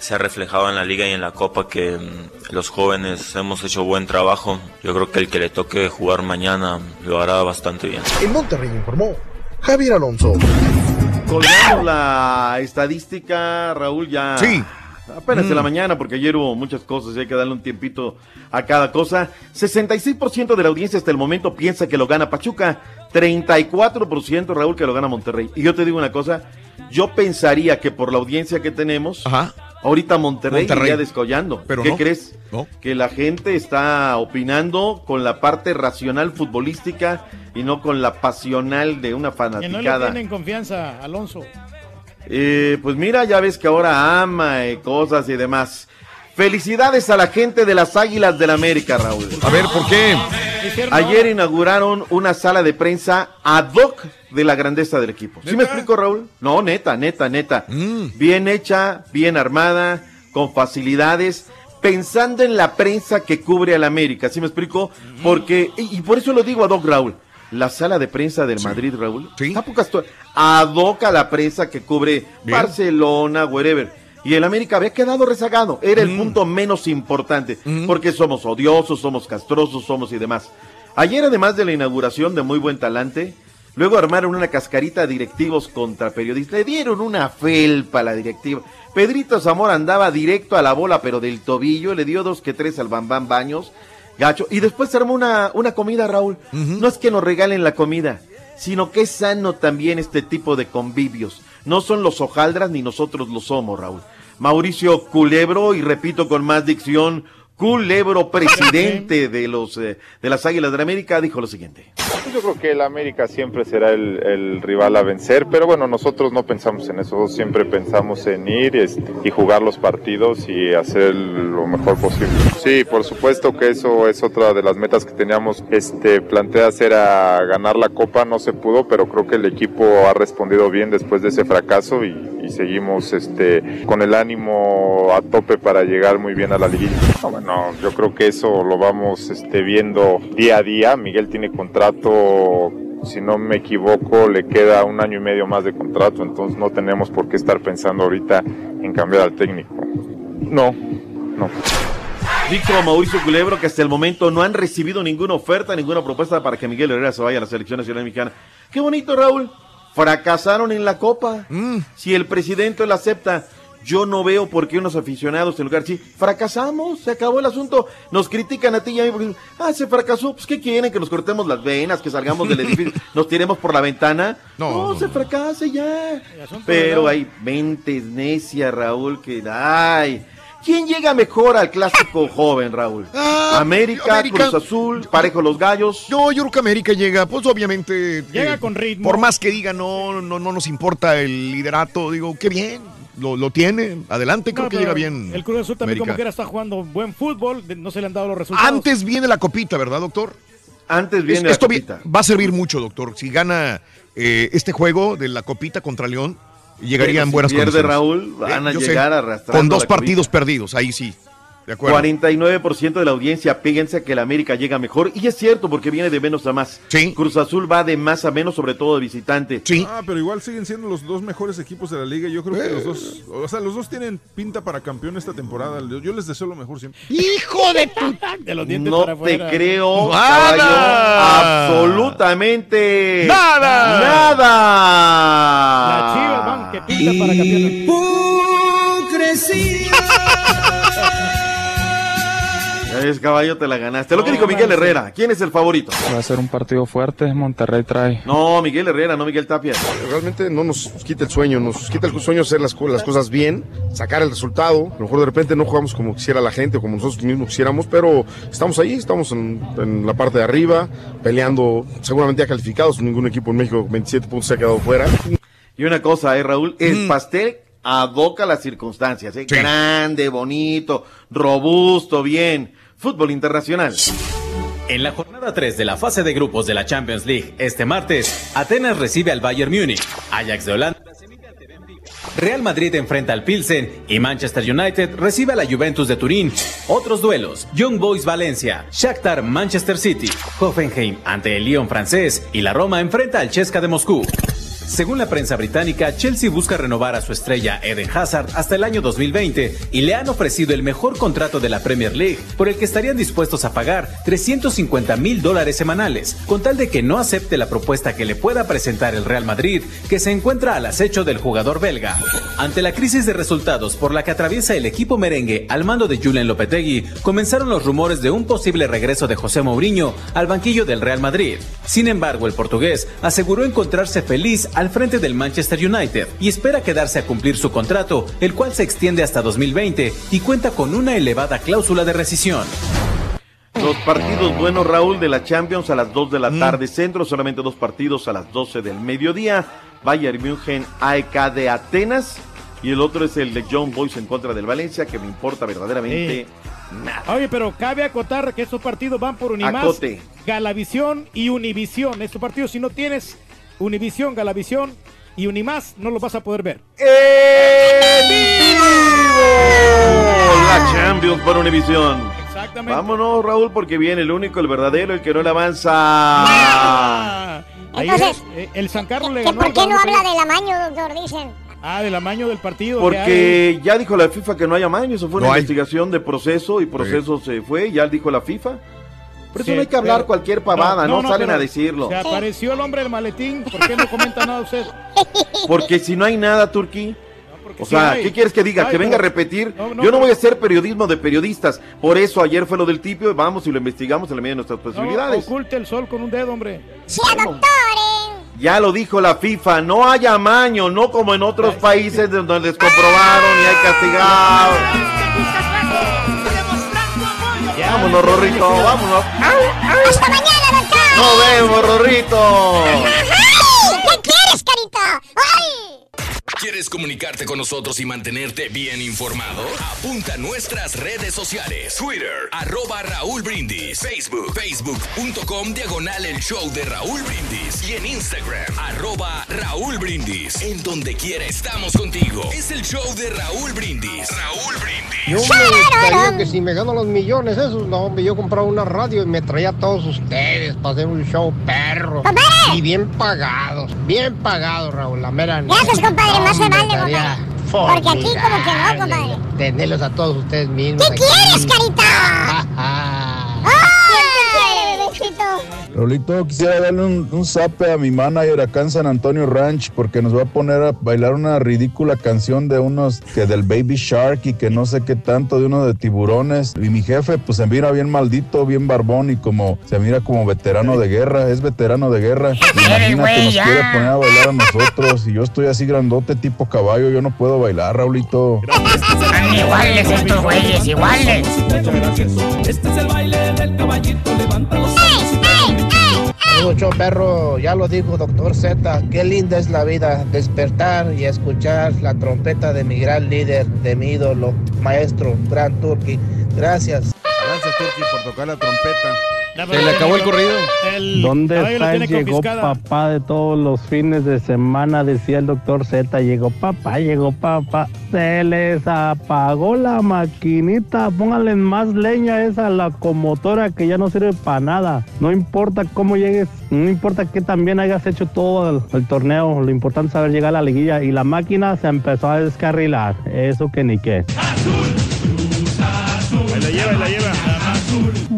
se ha reflejado en la liga y en la copa que mm, los jóvenes hemos hecho buen trabajo. Yo creo que el que le toque jugar mañana lo hará bastante bien. En Monterrey informó Javier Alonso. Colgamos la estadística, Raúl, ya. Sí. Apenas de Mm. la mañana, porque ayer hubo muchas cosas y hay que darle un tiempito a cada cosa. 66% de la audiencia hasta el momento piensa que lo gana Pachuca. 34% Raúl que lo gana Monterrey. Y yo te digo una cosa, yo pensaría que por la audiencia que tenemos, ahorita Monterrey, Monterrey. iría descollando. Pero ¿Qué no. crees? No. Que la gente está opinando con la parte racional futbolística y no con la pasional de una Que no le fanaticada. tienen confianza, Alonso. Eh, pues mira, ya ves que ahora ama y cosas y demás. Felicidades a la gente de las Águilas del América, Raúl. A ver, ¿por qué? Ayer inauguraron una sala de prensa ad hoc de la grandeza del equipo. ¿Sí me explico, Raúl? No, neta, neta, neta. Bien hecha, bien armada, con facilidades, pensando en la prensa que cubre al América. ¿Sí me explico? Porque, y, y por eso lo digo ad hoc, Raúl. La sala de prensa del Madrid, Raúl, está pocas to- ad hoc a la prensa que cubre Barcelona, wherever. Y el América había quedado rezagado. Era el punto menos importante. Porque somos odiosos, somos castrosos, somos y demás. Ayer, además de la inauguración de muy buen talante, luego armaron una cascarita de directivos contra periodistas. Le dieron una felpa a la directiva. Pedrito Zamora andaba directo a la bola, pero del tobillo. Le dio dos que tres al Bambán Baños. Gacho. Y después se armó una, una comida, Raúl. No es que nos regalen la comida, sino que es sano también este tipo de convivios. No son los hojaldras ni nosotros lo somos, Raúl. Mauricio Culebro, y repito con más dicción, Culebro, presidente de los eh, de las Águilas de la América, dijo lo siguiente. Pues Yo creo que el América siempre será el, el rival a vencer, pero bueno, nosotros no pensamos en eso, siempre pensamos en ir y jugar los partidos y hacer lo mejor posible. Sí, por supuesto que eso es otra de las metas que teníamos este, planteadas, era ganar la Copa, no se pudo, pero creo que el equipo ha respondido bien después de ese fracaso y, seguimos este, con el ánimo a tope para llegar muy bien a la liguilla. No, bueno, yo creo que eso lo vamos este, viendo día a día. Miguel tiene contrato, si no me equivoco, le queda un año y medio más de contrato, entonces no tenemos por qué estar pensando ahorita en cambiar al técnico. No, no. Dijo Mauricio Culebro que hasta el momento no han recibido ninguna oferta, ninguna propuesta para que Miguel Herrera se vaya a la selección nacional mexicana. Qué bonito, Raúl. Fracasaron en la Copa. Si el presidente lo acepta, yo no veo por qué unos aficionados en lugar, sí, fracasamos, se acabó el asunto. Nos critican a ti y a mí porque, ah, se fracasó. Pues, ¿qué quieren? Que nos cortemos las venas, que salgamos del edificio, nos tiremos por la ventana. No, se fracase ya. Pero hay mentes necias, Raúl, que, ay. ¿Quién llega mejor al clásico joven, Raúl? América, Ah, América. Cruz Azul, Parejo los Gallos. No, yo creo que América llega, pues obviamente. Llega eh, con ritmo. Por más que diga, no, no, no nos importa el liderato, digo, qué bien, lo, lo tiene, adelante, creo que llega bien. El Cruz Azul también América. como quiera está jugando buen fútbol, no se le han dado los resultados. Antes viene la copita, ¿verdad, doctor? Antes viene la Esto copita. va a servir mucho, doctor. Si gana eh, este juego de la copita contra León, llegaría Bueno, en si buenas pierde condiciones. Raúl, van a yo sé, llegar arrastrando Con dos partidos perdidos, ahí sí. De acuerdo. 49% de la audiencia piensa que el América llega mejor. Y es cierto, porque viene de menos a más. Cruz Azul va de más a menos, sobre todo de visitante. Ah, pero igual siguen siendo los dos mejores equipos de la liga. Yo creo que los dos, o sea, los dos tienen pinta para campeón esta temporada. Yo, les deseo lo mejor siempre. ¡Hijo de tu... De los No te creo, Nada. caballo, absolutamente nada. Nada. La Chivas van que pinta para campeón. Es caballo, te la ganaste. Lo que dijo Miguel Herrera. ¿Quién es el favorito? Va a ser un partido fuerte. Monterrey trae. No, Miguel Herrera, no Miguel Tapia. Realmente no nos quita el sueño, nos quita el sueño hacer las, co- las cosas bien, sacar el resultado. A lo mejor de repente no jugamos como quisiera la gente o como nosotros mismos quisiéramos, pero estamos ahí, estamos en, en la parte de arriba, peleando, seguramente ya calificados. Ningún equipo en México 27 puntos se ha quedado fuera. Y una cosa, eh, Raúl, el pastel aboca las circunstancias, ¿eh? Grande, bonito, robusto, bien. Fútbol internacional. En la jornada 3 de la fase de grupos de la Champions League, este martes, Atenas recibe al Bayern Múnich, Ajax de Holanda. Real Madrid enfrenta al Pilsen y Manchester United recibe a la Juventus de Turín. Otros duelos: Young Boys Valencia, Shakhtar Manchester City, Hoffenheim ante el Lyon francés y la Roma enfrenta al Chesca de Moscú. Según la prensa británica, Chelsea busca renovar a su estrella Eden Hazard hasta el año 2020 y le han ofrecido el mejor contrato de la Premier League, por el que estarían dispuestos a pagar 350 mil dólares semanales, con tal de que no acepte la propuesta que le pueda presentar el Real Madrid, que se encuentra al acecho del jugador belga. Ante la crisis de resultados por la que atraviesa el equipo merengue al mando de Julen Lopetegui, comenzaron los rumores de un posible regreso de José Mourinho al banquillo del Real Madrid. Sin embargo, el portugués aseguró encontrarse feliz al frente del Manchester United y espera quedarse a cumplir su contrato, el cual se extiende hasta 2020 y cuenta con una elevada cláusula de rescisión. Los partidos buenos, Raúl, de la Champions a las 2 de la tarde centro, solamente dos partidos a las 12 del mediodía. Bayern München, AEK de Atenas. Y el otro es el de John Boys en contra del Valencia, que me importa verdaderamente nada. Oye, pero cabe acotar que estos partidos van por Unimás, Acote. Galavisión y Univisión. Estos partidos, si no tienes Univisión, Galavisión y Unimás, no los vas a poder ver. La Champions por Univisión. Exactamente. Vámonos, Raúl, porque viene el único, el verdadero, el que no le avanza. Ahí Entonces, es, eh, el San Carlos le ¿Que ganó. ¿Por qué no habla del amaño, doctor? Dicen. Ah, del amaño del partido. que Porque ya dijo la FIFA que no hay amaño, eso fue No una hay. investigación de proceso y proceso se fue, ya dijo la FIFA. Por eso Sí, no hay que hablar pero- cualquier pavada, no, salen pero a decirlo. Se apareció el hombre del maletín. ¿Por qué no comenta nada usted? Porque si no hay nada, Turquí. O sí sea, hay. ¿qué quieres que diga? Ay, que venga a repetir. No, no, Yo no voy a hacer periodismo de periodistas. Por eso ayer fue lo del tipio. Vamos y lo investigamos en la medida de nuestras No, posibilidades. oculte el sol con un dedo, hombre. Ya lo dijo la FIFA, no hay amaño, no como en otros países donde les comprobaron y hay castigados. Vámonos, Rorrito, vámonos. ¡Hasta mañana, doctor! Nos vemos, Rorrito. ¿Qué quieres, carita? ¡Ay! ¿Quieres comunicarte con nosotros y mantenerte bien informado? Apunta a nuestras redes sociales. Twitter, arroba Raúl Brindis. Facebook, facebook.com, diagonal el show de Raúl Brindis. Y en Instagram, arroba Raúl Brindis. En donde quiera estamos contigo. Es el show de Raúl Brindis. Raúl Brindis. Yo me gustaría que si me gano los millones esos, no, hombre, yo compraba una radio y me traía a todos ustedes para hacer un show perro. Y bien pagados, bien pagados, Raúl, la mera Gracias, compadre, Hombre, vale, estaría compadre. Porque aquí como que no, compadre. Tenerlos a todos ustedes mismos. ¿Qué quieres, carita? ¡Ay! ¿Qué quieres, besito? Rolito, quisiera darle un, un zape a mi manager acá en San Antonio Ranch porque nos va a poner a bailar una ridícula canción de unos que del Baby Shark y que no sé qué tanto de uno de tiburones. Y mi jefe pues se mira bien maldito, bien barbón y como se mira como veterano de guerra, es veterano de guerra. Imagínate, nos quiere poner a bailar a nosotros y yo estoy así grandote tipo caballo, yo no puedo bailar, Raulito. iguales estos güeyes, iguales. Este es el baile del caballito, levanta los Show perro, ya lo dijo doctor Z, qué linda es la vida, despertar y escuchar la trompeta de mi gran líder, de mi ídolo, maestro, Gran Turkey. Gracias. Gracias, Turki, por tocar la trompeta. Se le acabó el corrido. ¿Dónde está? tiene Llegó confiscada. papá de todos los fines de semana, decía el doctor Z. Llegó papá, llegó papá. Se les apagó la maquinita. Póngale más leña a esa locomotora que ya no sirve para nada. No importa cómo llegues, no importa que también hayas hecho todo el, el torneo. Lo importante es saber llegar a la liguilla. Y la máquina se empezó a descarrilar. Eso que ni qué. Ahí la lleva, la lleva.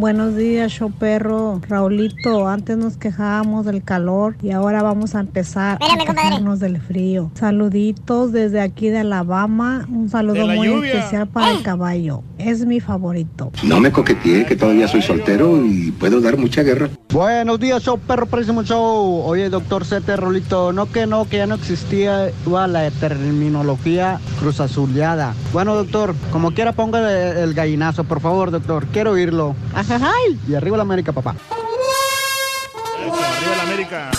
Buenos días, show perro. Raulito, antes nos quejábamos del calor y ahora vamos a empezar Espérame, a compadre. quejarnos del frío. Saluditos desde aquí de Alabama. Un saludo muy lluvia. especial para el caballo. Es mi favorito. No me coqueteé, que todavía soy soltero y puedo dar mucha guerra. Buenos días, show perro, próximo show. Oye, doctor Sete, Rolito, no que no, que ya no existía toda la terminología cruz azuleada. Bueno, doctor, como quiera ponga el, el gallinazo, por favor, doctor, quiero oírlo. Ajajay. Y arriba la América, papá. Arriba la América.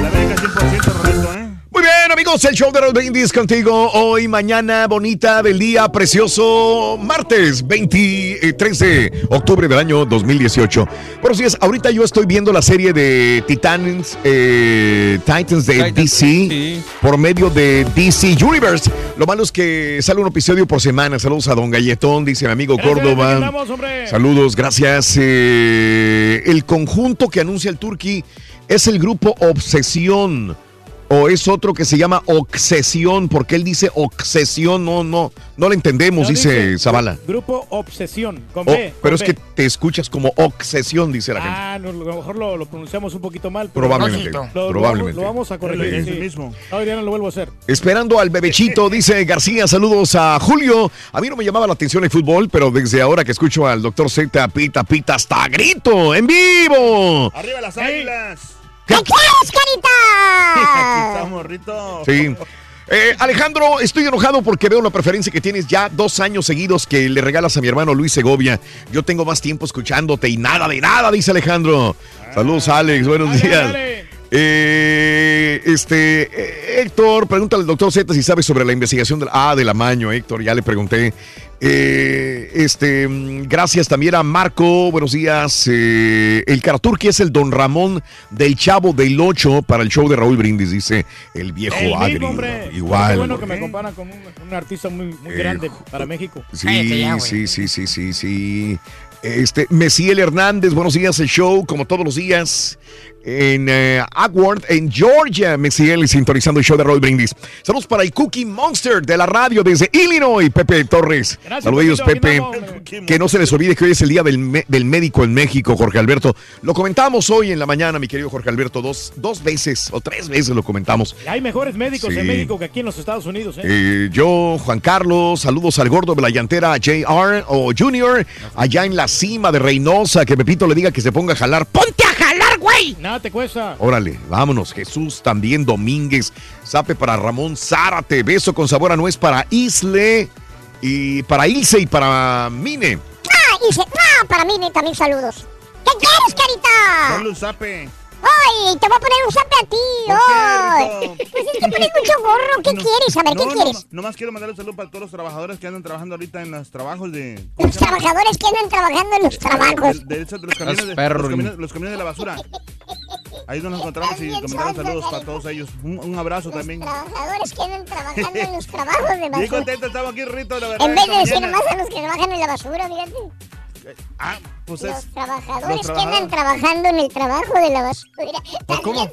La América 100% Rolito, ¿eh? Amigos, el show de los brindis contigo hoy, mañana bonita del día precioso, martes 23 de octubre del año 2018. Buenos días, ahorita yo estoy viendo la serie de Titans, eh, Titans de DC por medio de DC Universe. Lo malo es que sale un episodio por semana. Saludos a Don Galletón, dice mi amigo Gracias, Córdoba. andamos. Saludos, gracias. Eh, el conjunto que anuncia el Turqui es el grupo Obsesión. O es otro que se llama Obsesión, porque él dice Obsesión, no, no, no lo entendemos, No, dice dice Zavala. Grupo Obsesión, con Oh, B. con pero es B. que te escuchas como Obsesión, dice la gente. Ah, no, a lo mejor lo, lo pronunciamos un poquito mal. pero- Probablemente, Lo- lo- probablemente. Lo, vamos a corregir. Es sí. el mismo. No, ya no lo vuelvo a hacer. Esperando al bebechito, dice García. Saludos a Julio. A mí no me llamaba la atención el fútbol, pero desde ahora que escucho al doctor Z, pita, pita, hasta grito, en vivo. Arriba las águilas. ¿Qué quieres, carita? Aquí estamos, Rito. Sí. Eh, Alejandro, estoy enojado porque veo la preferencia que tienes ya dos años seguidos que le regalas a mi hermano Luis Segovia. Yo tengo más tiempo escuchándote y nada de nada, dice Alejandro. Saludos, Alex. Buenos días. Eh, este, eh, Héctor, pregúntale al doctor Z si sabe sobre la investigación del A del amaño, Héctor, ya le pregunté. Eh, este, gracias también a Marco, buenos días. Eh, el Karaturki es el Don Ramón del Chavo del 8 para el show de Raúl Brindis, dice el viejo El mismo, agrio. hombre. Qué Igual. bueno que me comparan con un, un artista muy, muy grande para México. Sí, sí, sí, sí, sí, sí. Este, Mesiel Hernández, buenos días, el show, como todos los días, en eh, Agworth, en Georgia, Mesiel, sintonizando el show de Roy Brindis. Saludos para el Cookie Monster de la radio desde Illinois, Pepe Torres. Gracias, Saludos, Pepe. Que no se les olvide que hoy es el día del, del médico en México, Jorge Alberto. Lo comentamos hoy en la mañana, mi querido Jorge Alberto, dos, dos veces o tres veces lo comentamos. Hay mejores médicos Sí. en México que aquí en los Estados Unidos. ¿eh? Eh, yo, Juan Carlos, saludos al gordo de la llantera JR o Junior, allá en la cima de Reynosa, que Pepito le diga que se ponga a jalar. ¡Ponte a jalar, güey! Nada te cuesta. Órale, vámonos. Jesús también Domínguez. Sape para Ramón Zárate. Beso con sabor a nuez para Isle. Y para Ilse y para Mine. Ah, y se- ah, para mí también saludos. ¿Qué quieres, carita? Un zape. Ay, te voy a poner un zape a ti. Ay. Pues es que pones mucho gorro. ¿Qué quieres? A ver, ¿qué No, quieres? No, nomás quiero mandar un saludo para todos los trabajadores que andan trabajando ahorita en los trabajos de. Los trabajadores que andan trabajando en los trabajos. De, de esos de los camiones, de, los, camiones, los camiones de la basura. Ahí nos encontramos y comentaron saludos para todos ellos. Un, un abrazo también. Trabajadores que andan trabajando en los trabajos de Bien basura. contento estamos aquí, Rito, la verdad. En vez de decir nomás a los que trabajan en la basura, fíjate. Ah, pues Los es. trabajadores los que andan trabajando en el trabajo de la basura. Pues, ¿Cómo?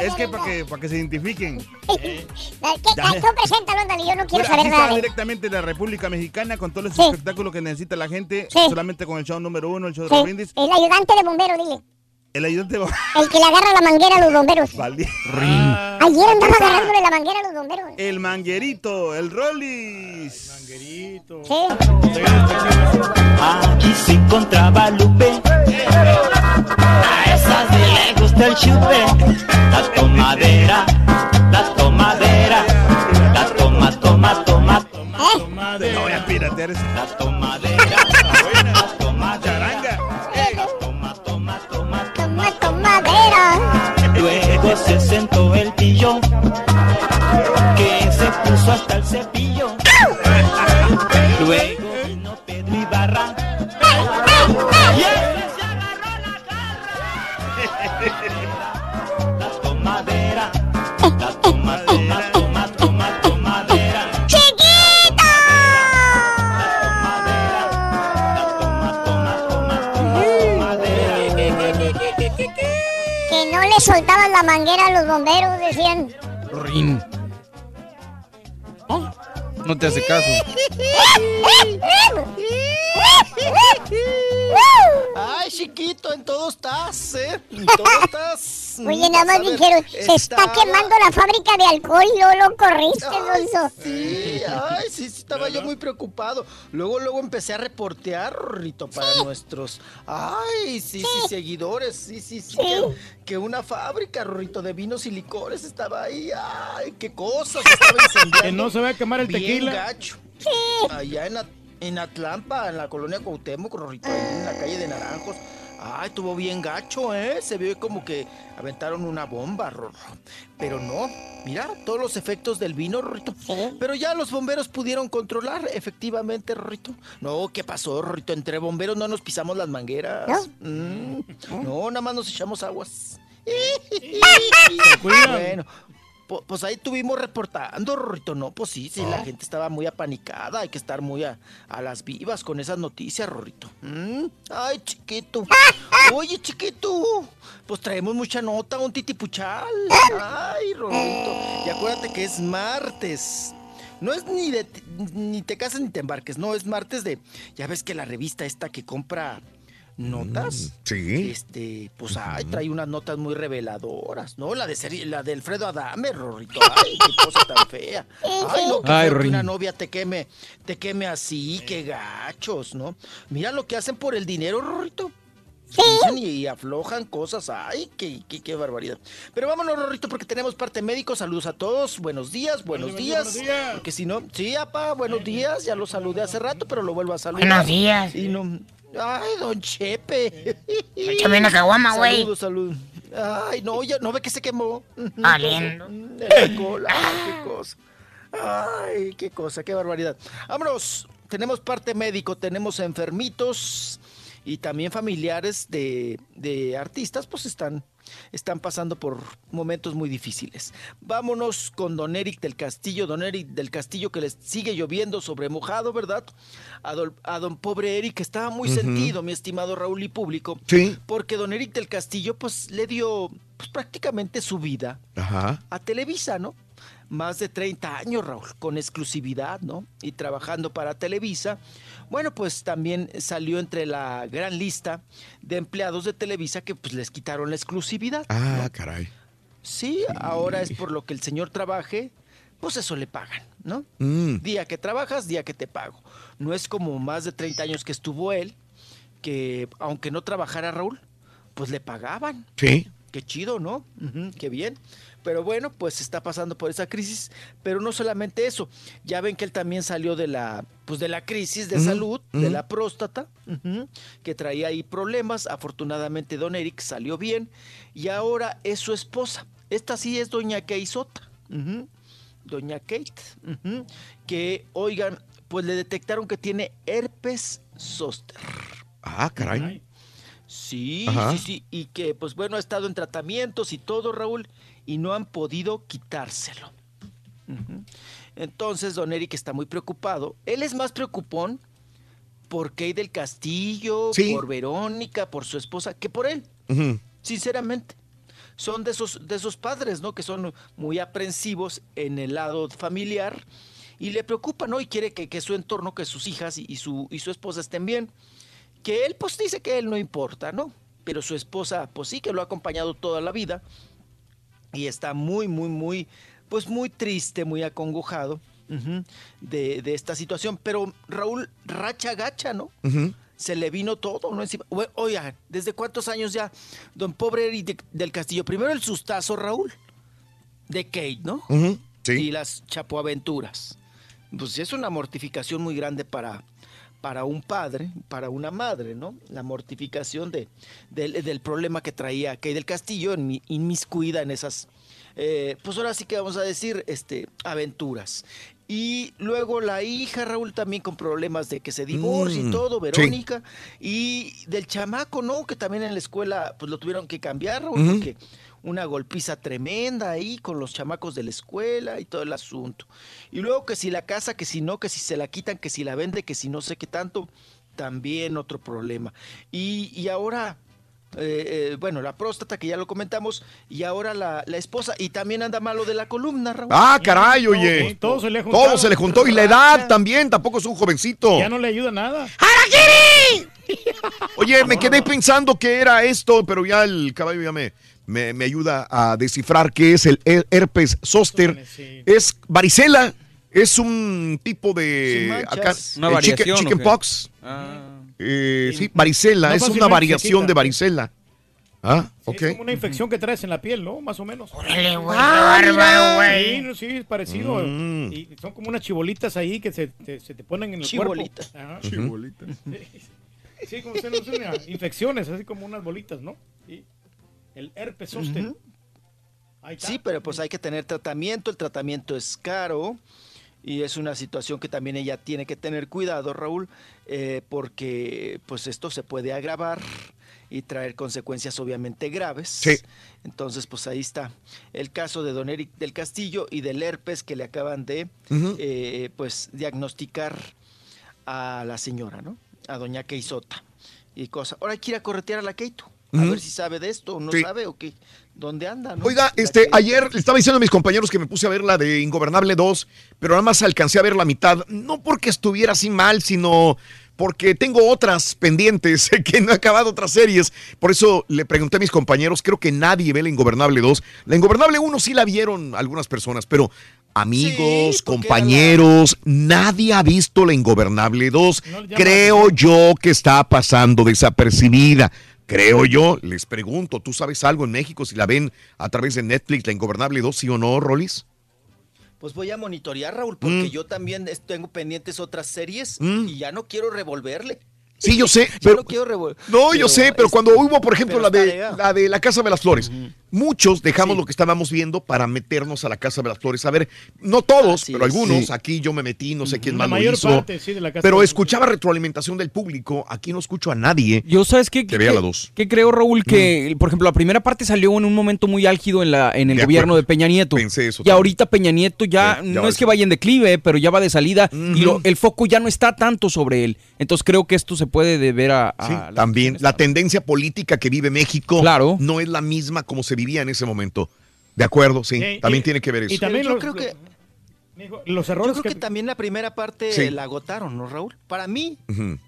Es, que para que, para que se identifiquen. ¿Qué? Ah, Tú preséntalo, ándale, yo no quiero Bueno, saber aquí nada. está de- directamente de la República Mexicana con todos los Sí. espectáculos que necesita la gente. Sí. Solamente con el show número uno, el show de Sí, los brindis. el ayudante de bombero, dile. El ayudante va. El que le agarra la manguera a los bomberos. Vale. Ayer andaba agarrándole la manguera a los bomberos. El manguerito, el Rollis. Manguerito. Sí. Aquí se encontraba Lupe. A esas le gusta el chupe. La tomadera, la tomadera. La toma, toma, toma, toma. No voy a piratear ese. La tomadera. Luego se sentó el pillo. Que se puso hasta el cepillo. Luego soltaban la manguera a los bomberos, decían. Rin. No te hace caso. Ay, chiquito, en todo estás, ¿eh? En todo estás. Oye, nada más dijeron, se está quemando la fábrica de alcohol y luego lo corriste, Alonso. Sí, ay, sí, sí, estaba yo muy preocupado. Luego, luego empecé a reportear, Rito, para nuestros, ay, sí, sí, seguidores, sí, sí, sí, Que, que una fábrica, Rito, de vinos y licores estaba ahí, ay, qué cosas, se estaba incendiando. Que no se vaya a quemar el Bien tequila. gacho. Allá en, en Atlampa, en la colonia Cuauhtémoc, Rorrito, ahí en la calle de Naranjos. Ay, estuvo bien gacho, ¿eh? Se ve como que aventaron una bomba, Rorro. Pero no, mira, todos los efectos del vino, Rorrito. Pero ya los bomberos pudieron controlar, efectivamente, Rorrito. No, ¿qué pasó, Rorrito? Entre bomberos no nos pisamos las mangueras. Mm, no, nada más nos echamos aguas. bueno, pues ahí estuvimos reportando, Rorrito, no, pues sí, sí, la gente estaba muy apanicada, hay que estar muy a, a las vivas con esas noticias, Rorrito. Mm, Ay, chiquito. Oye, chiquito, pues traemos mucha nota, un titipuchal. Ay, Rorrito, y acuérdate que es martes. No es ni de ni te cases ni te embarques, no, es martes de, ya ves que la revista esta que compra notas. Sí. Este, pues ay, trae unas notas muy reveladoras, ¿no? La de Seri- la de Alfredo Adame, Rorrito. Ay, qué cosa tan fea. Ay, no, que, Ay, que una novia te queme, te queme así, qué gachos, ¿no? Mira lo que hacen por el dinero, Rorrito. Dicen y, y aflojan cosas. Ay, qué, qué, qué barbaridad. Pero vámonos, Rorrito, porque tenemos parte médico. Saludos a todos. Buenos días, buenos días. buenos días. Porque si no, sí, apá, buenos días. Ya lo saludé hace rato, pero lo vuelvo a saludar. Buenos días. Y no. Ay, don Chepe. Échame una caguama, güey. Saludos, saludos. Ay, no, ya no ve que se quemó. Ah, lindo. El alcohol, ay, qué cosa. Ay, qué cosa, qué barbaridad. Vámonos, tenemos parte médico, tenemos enfermitos y también familiares de, de artistas, pues están, están pasando por momentos muy difíciles. Vámonos con don Eric del Castillo, don Eric del Castillo que les sigue lloviendo sobre mojado, ¿verdad? A don, a don pobre Eric que estaba muy Ujú. sentido, mi estimado Raúl y público. Sí. Porque don Eric del Castillo pues le dio pues, prácticamente su vida Ajá. a Televisa, ¿no? Más de 30 años, Raúl, con exclusividad, ¿no? Y trabajando para Televisa. Bueno, pues también salió entre la gran lista de empleados de Televisa que pues les quitaron la exclusividad. Ah, caray. Sí, ahora es por lo que el señor trabaje, pues eso le pagan, ¿no? Mm. Día que trabajas, día que te pago. No es como más de 30 años que estuvo él, que aunque no trabajara Raúl, pues le pagaban. Sí. Qué chido, ¿no? Ujú, qué bien. Pero bueno, pues está pasando por esa crisis. Pero no solamente eso. Ya ven que él también salió de la, pues de la crisis de salud, de la próstata, que traía ahí problemas. Afortunadamente, don Eric salió bien. Y ahora es su esposa. Esta sí es doña Keisota. ujú, Doña Kate. que, oigan, pues le detectaron que tiene herpes zóster. Ah, caray. Sí, Ajá. sí, sí. Y que, pues bueno, ha estado en tratamientos y todo, Raúl, y no han podido quitárselo. Entonces, don Eric está muy preocupado. Él es más preocupón por Kay del Castillo, Sí. por Verónica, por su esposa, que por él, sinceramente. Son de esos, de esos padres, ¿no? Que son muy aprensivos en el lado familiar y le preocupa, ¿no? Y quiere que, que su entorno, que sus hijas y, y su, y su esposa estén bien que él pues dice que él no importa, ¿no? Pero su esposa pues sí que lo ha acompañado toda la vida y está muy, muy, muy, pues muy triste, muy acongojado de, de esta situación. Pero Raúl, racha gacha, ¿no? Se le vino todo, ¿no? Oigan, ¿desde cuántos años ya, don pobre de- del Castillo? Primero el sustazo, Raúl, de Kate, ¿no? Ujú. y las chapoaventuras. Pues es una mortificación muy grande para, para un padre, para una madre, ¿no? La mortificación de, del, del problema que traía Kay del Castillo en mi- inmiscuida en esas, eh, pues ahora sí que vamos a decir, este, aventuras. Y luego la hija, Raúl, también con problemas de que se divorcia Mm, y todo, sí. Verónica. Y del chamaco, ¿no? Que también en la escuela, pues lo tuvieron que cambiar, Raúl, porque una golpiza tremenda ahí con los chamacos de la escuela y todo el asunto. Y luego que si la casa, que si no, que si se la quitan, que si la vende, que si no sé qué tanto, también otro problema. Y, y ahora, eh, eh, bueno, la próstata, que ya lo comentamos, y ahora la, la esposa, y también anda malo de la columna, Raúl. Ah, caray, oye. todo se le Todo se le juntó. Y la edad también, tampoco es un jovencito. Ya no le ayuda nada. Oye, me quedé pensando que era esto, pero ya el caballo ya me, me, me ayuda a descifrar qué es el her- herpes zóster. Es varicela, es un tipo de... Manchas. Una chicken- variación, ¿o chicken qué? pox. Ah. Eh, sí, varicela, No es una variación de varicela. Ah, Sí, ok. Es como una infección que traes en la piel, ¿no? Más o menos. Órale, güey, bárbaro, güey. Sí, no, sí, es parecido. Mm. Y son como unas chibolitas ahí que se te, se te ponen en el Chibolitas. cuerpo. Ajá. Chibolitas. Sí, como se nos enseña, infecciones, así como unas bolitas, ¿no? Sí. El herpes zóster. Sí, pero pues hay que tener tratamiento, el tratamiento es caro y es una situación que también ella tiene que tener cuidado, Raúl, eh, porque pues esto se puede agravar y traer consecuencias obviamente graves. Sí. Entonces, pues ahí está el caso de don Eric del Castillo y del herpes que le acaban de eh, pues diagnosticar a la señora, ¿no? A doña Keisota y cosa. Ahora hay que ir a corretear a la Keito. A ver si sabe de esto o no Sí. sabe o qué. ¿Dónde anda? no? Oiga, este, ayer le estaba diciendo a mis compañeros que me puse a ver la de Ingobernable 2, pero nada más alcancé a ver la mitad. No porque estuviera así mal, sino porque tengo otras pendientes, que no he acabado otras series. Por eso le pregunté a mis compañeros, creo que nadie ve la Ingobernable 2. La Ingobernable 1 sí la vieron algunas personas, pero amigos, compañeros, nadie ha visto la Ingobernable 2. No le llama Creo yo que está pasando desapercibida. Creo yo, les pregunto, ¿tú sabes algo en México si la ven a través de Netflix, La Ingobernable 2, sí o no, Rolis? Pues voy a monitorear, Raúl, porque Mm. yo también tengo pendientes otras series Mm. y ya no quiero revolverle. Sí, yo sé, pero... no quiero revol- No, yo sé, pero es- cuando hubo, por ejemplo, la de, la de la Casa de las Flores, muchos dejamos lo que estábamos viendo para meternos a la Casa de las Flores. A ver, no todos, pero es. algunos, Sí. aquí yo me metí, no sé quién La más lo mayor hizo. parte, sí, de la Casa pero de las escuchaba retroalimentación del público, aquí no escucho a nadie Yo, ¿sabes qué? que vea la 2. Que creo, Raúl, que, por ejemplo, la primera parte salió en un momento muy álgido en, la, en el De gobierno acuerdo. de Peña Nieto. Pensé eso y también. ahorita Peña Nieto ya, Sí, ya no es que vaya en declive, pero ya va de salida y lo- el foco ya no está tanto sobre él. Entonces creo que esto se puede deber a... a Sí, también la tendencia política que vive México Claro. no es la misma como se vivía en ese momento. De acuerdo, sí, también tiene que ver eso. Y también yo los, creo que los yo errores creo que, también la primera parte Sí. la agotaron, ¿no, Raúl? Para mí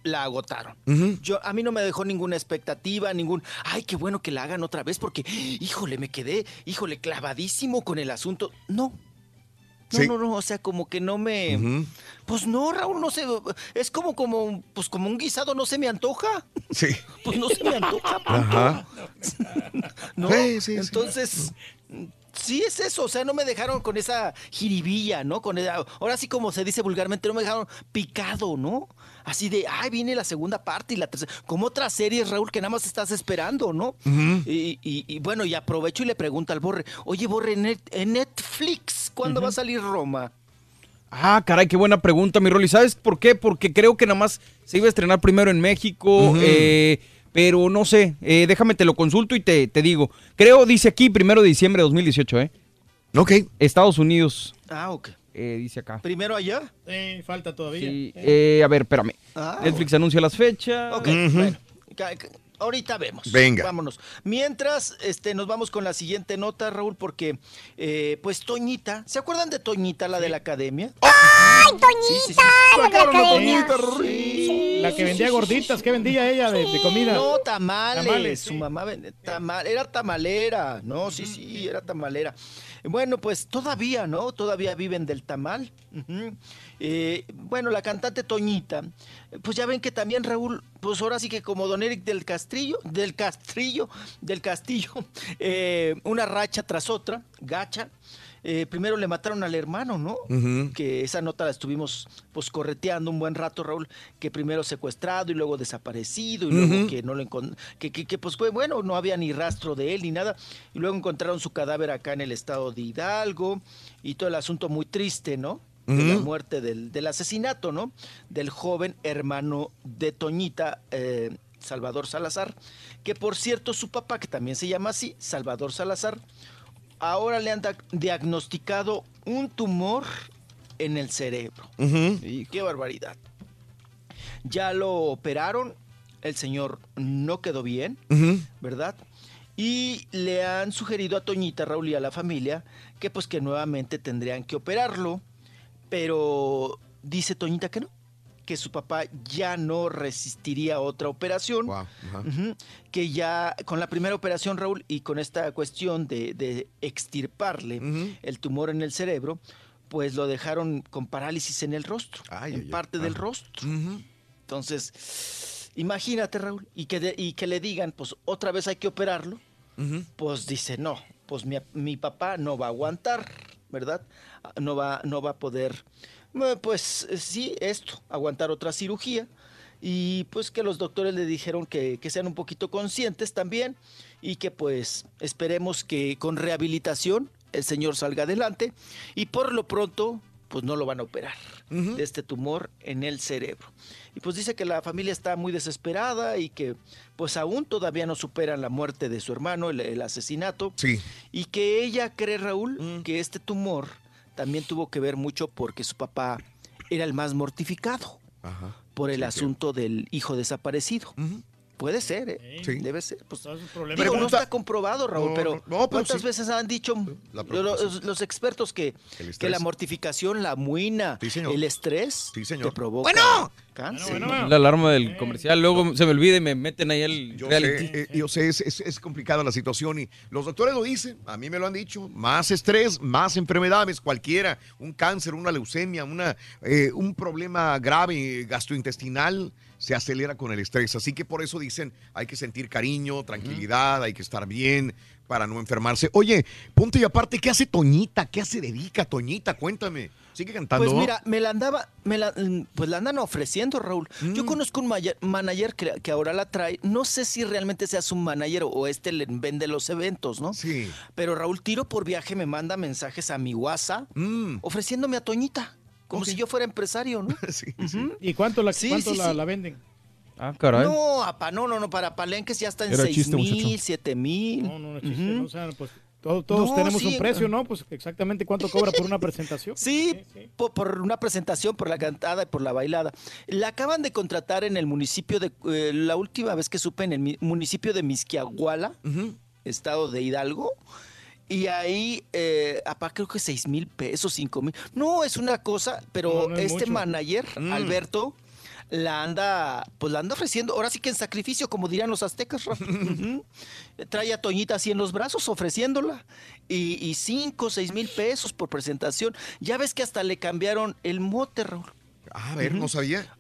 la agotaron. Yo a mí no me dejó ninguna expectativa, ningún, ay, qué bueno que la hagan otra vez porque híjole, me quedé, híjole, clavadísimo con el asunto. No. No, Sí. no, no, o sea, como que no me. Pues no, Raúl, no sé, es como como pues como un guisado no se me antoja. Sí. Pues no se me antoja. Ajá. ¿no? Sí, sí. Entonces, sí es eso, o sea, no me dejaron con esa jiribilla, ¿no? Con esa- ahora sí como se dice vulgarmente, no me dejaron picado, ¿no? Así de, ay, viene la segunda parte y la tercera, como otras series, Raúl, que nada más estás esperando, ¿no? Y, y- y bueno, y aprovecho y le pregunto al Borre, oye, Borre, en, Net- en Netflix, ¿cuándo va a salir Roma? Ah, caray, qué buena pregunta, mi Rolly. ¿Sabes por qué? Porque creo que nada más se iba a estrenar primero en México, eh, pero no sé, eh, déjame te lo consulto y te, te digo. Creo, dice aquí, primero de diciembre de 2018, ¿eh? Ok. Estados Unidos, Ah, ok. Eh, dice acá. ¿Primero allá? Sí, falta todavía. Sí, eh, a ver, espérame. Ah. Netflix anuncia las fechas. Ok, bueno. Ahorita vemos. Venga. Vámonos. Mientras, este, nos vamos con la siguiente nota, Raúl, porque, eh, pues, Toñita, ¿se acuerdan de Toñita, la de la academia? ¡Ay, Sí, sí, sí. Toñita! la de la Sacaron a academia. Toñita, Sí, La que vendía gorditas, ¿qué vendía ella de, de comida? No, tamales. Tamales, Su mamá era tamalera. No, sí, sí, era tamalera. Bueno, pues todavía, ¿no? Todavía viven del tamal. Eh, bueno, la cantante Toñita, pues ya ven que también Raúl, pues ahora sí que como Don Eric del Castrillo, del Castrillo, del Castillo, eh, una racha tras otra, gacha. Eh, primero le mataron al hermano, ¿no? Que esa nota la estuvimos pues correteando un buen rato, Raúl, que primero secuestrado y luego desaparecido y luego que no lo que, que, que, pues fue bueno, no había ni rastro de él ni nada y luego encontraron su cadáver acá en el estado de Hidalgo y todo el asunto muy triste, ¿no? De la muerte del, del asesinato, ¿no? Del joven hermano de Toñita, eh, Salvador Salazar, que por cierto su papá, que también se llama así, Salvador Salazar, ahora le han diagnosticado un tumor en el cerebro. Qué barbaridad. Ya lo operaron, el señor no quedó bien. ¿verdad? Y le han sugerido a Toñita, Raúl y a la familia que pues que nuevamente tendrían que operarlo, pero dice Toñita que no, que su papá ya no resistiría a otra operación, que ya con la primera operación, Raúl, y con esta cuestión de, de extirparle el tumor en el cerebro, pues lo dejaron con parálisis en el rostro, en ay, parte del rostro. Entonces, imagínate, Raúl, y que, de- y que le digan, pues otra vez hay que operarlo, pues dice, no, pues mi, mi papá no va a aguantar, ¿verdad? Ah, No va, no va a poder, pues eh, sí, esto, aguantar otra cirugía. Y pues que los doctores le dijeron que, que sean un poquito conscientes también y que pues esperemos que con rehabilitación el señor salga adelante y por lo pronto pues no lo van a operar de este tumor en el cerebro. Y pues dice que la familia está muy desesperada y que pues aún todavía no superan la muerte de su hermano, el, el asesinato. Sí. Y que ella cree, Raúl, que este tumor también tuvo que ver mucho porque su papá era el más mortificado por el asunto del hijo desaparecido. Puede ser, ¿eh? Debe ser. Pues, digo, no Pregunta- está comprobado, Raúl, No, pero, no, no, pero ¿cuántas sí. veces han dicho los, expertos que, la mortificación, la muina, señor. el estrés Sí, señor. te provoca Bueno. cáncer? La alarma del comercial, luego se me olvida y me meten ahí el Yo reality. sé, eh, yo sé, es, es- es complicada la situación y los doctores lo dicen, a mí me lo han dicho, más estrés, más enfermedades, cualquiera, un cáncer, una leucemia, una, eh, un problema grave gastrointestinal se acelera con el estrés. Así que por eso dicen, hay que sentir cariño, tranquilidad, hay que estar bien para no enfermarse. Oye, ponte y aparte, ¿qué hace Toñita? ¿Qué se dedica Toñita? Cuéntame. Sigue cantando. Pues mira, me la andaba, me la, mm, pues la andan ofreciendo, Raúl. Mm. Yo conozco un manager que, que ahora la trae. No sé si realmente sea su manager o este le vende los eventos, ¿no? Sí. Pero Raúl, tiro por viaje, me manda mensajes a mi WhatsApp Mm. ofreciéndome a Toñita. Como si yo fuera empresario, ¿no? ¿Y cuánto la, Sí, cuánto sí, la, sí. la venden? Ah, caray. No, apa, no, no, no, para palenques ya está en Era seis chiste, mil, muchacho. siete mil. No, no, no, chiste, no, o sea, pues todos, todos No, tenemos sí, un precio, ¿no? Pues exactamente cuánto cobra por una presentación. Sí, po- Por, una presentación, por la cantada y por la bailada. La acaban de contratar en el municipio de, eh, la última vez que supe, en el municipio de Misquiahuala, estado de Hidalgo. Y ahí, eh, apá, creo que seis mil pesos, cinco mil. No, es una cosa, pero No, no es este mucho. manager, Mm. Alberto, la anda, pues la anda ofreciendo, ahora sí que en sacrificio, como dirían los aztecas. Trae a Toñita así en los brazos ofreciéndola. Y, y cinco, seis mil pesos por presentación. Ya ves que hasta le cambiaron el mote, Raúl. A ver, no sabía.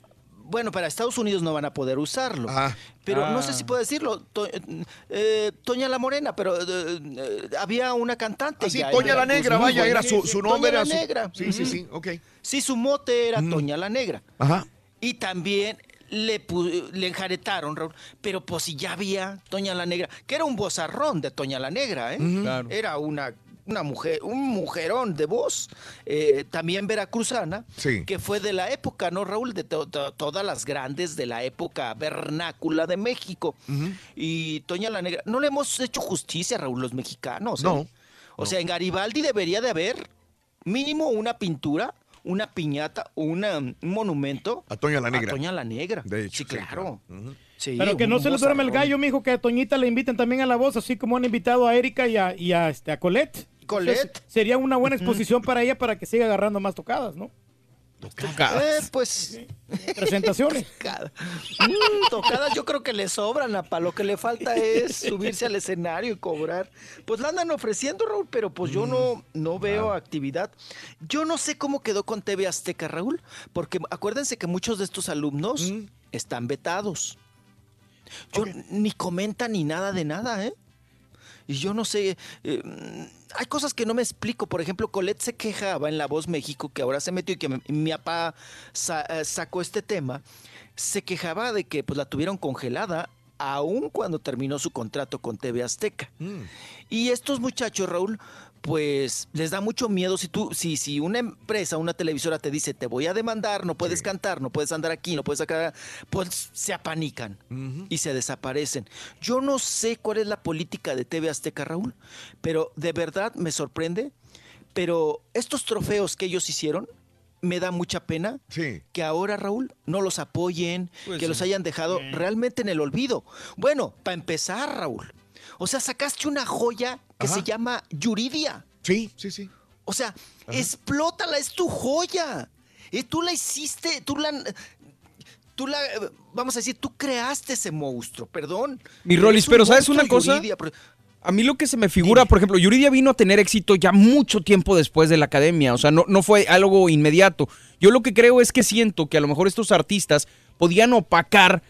Bueno, para Estados Unidos no van a poder usarlo. Pero no sé Ah. si puedo decirlo. To- eh, Toña la Morena, pero eh, eh, había una cantante. Ah, sí, ya, Toña la Negra, vaya, era su- su nombre, Toña era la su- Negra. Sí, sí, sí, ok. Sí, su mote era Toña la Negra. Ajá. Y también le, le enjaretaron, Raúl. Pero pues si ya había Toña la Negra, que era un vozarrón de Toña la Negra, ¿eh? Claro. Era una, una mujer, un mujerón de voz, eh, también veracruzana, Sí. que fue de la época, ¿no, Raúl? De to- to- todas las grandes de la época vernácula de México. Y Toña la Negra, no le hemos hecho justicia, Raúl, los mexicanos. ¿eh? No, O sea, en Garibaldi debería de haber mínimo una pintura, una piñata, una- un monumento. A Toña la Negra. A Toña la Negra. De hecho, sí, claro. Sí, Pero que no se le duerme el gallo, mijo, que a Toñita le inviten también a la voz, así como han invitado a Erika y a, y a, este, a Colette. Colette. Entonces, sería una buena exposición para ella para que siga agarrando más tocadas, ¿no? Eh, pues. Presentaciones. Tocada. Mm, tocadas yo creo que le sobran, apa. Lo que le falta es subirse al escenario y cobrar. Pues la andan ofreciendo, Raúl, pero pues yo no, no veo actividad. Yo no sé cómo quedó con TV Azteca, Raúl, porque acuérdense que muchos de estos alumnos están vetados. Yo ni comentan ni nada de nada, ¿eh? Y yo no sé, eh, mm, hay cosas que no me explico. Por ejemplo, Colette se quejaba en La Voz México, que ahora se metió y que mi, mi papá sa- eh, sacó este tema. Se quejaba de que pues la tuvieron congelada aún cuando terminó su contrato con TV Azteca. Y estos muchachos, Raúl, pues les da mucho miedo si tú, si, si una empresa, una televisora te dice te voy a demandar, no puedes cantar, no puedes andar aquí, no puedes sacar, pues se apanican y se desaparecen. Yo no sé cuál es la política de TV Azteca, Raúl, pero de verdad me sorprende. Pero estos trofeos que ellos hicieron, me da mucha pena Sí. que ahora, Raúl, no los apoyen, Pues que sí. los hayan dejado realmente en el olvido. Bueno, para empezar, Raúl, o sea, sacaste una joya que se llama Yuridia. Sí, sí, sí. O sea, explótala, es tu joya. Y tú la hiciste, tú la... Tú la, vamos a decir, tú creaste ese monstruo, perdón. Mi un pero ¿sabes una cosa? Yuridia, pero- A mí lo que se me figura, por ejemplo, Yuridia vino a tener éxito ya mucho tiempo después de la academia, o sea, no, no fue algo inmediato. Yo lo que creo es que siento que a lo mejor estos artistas podían opacar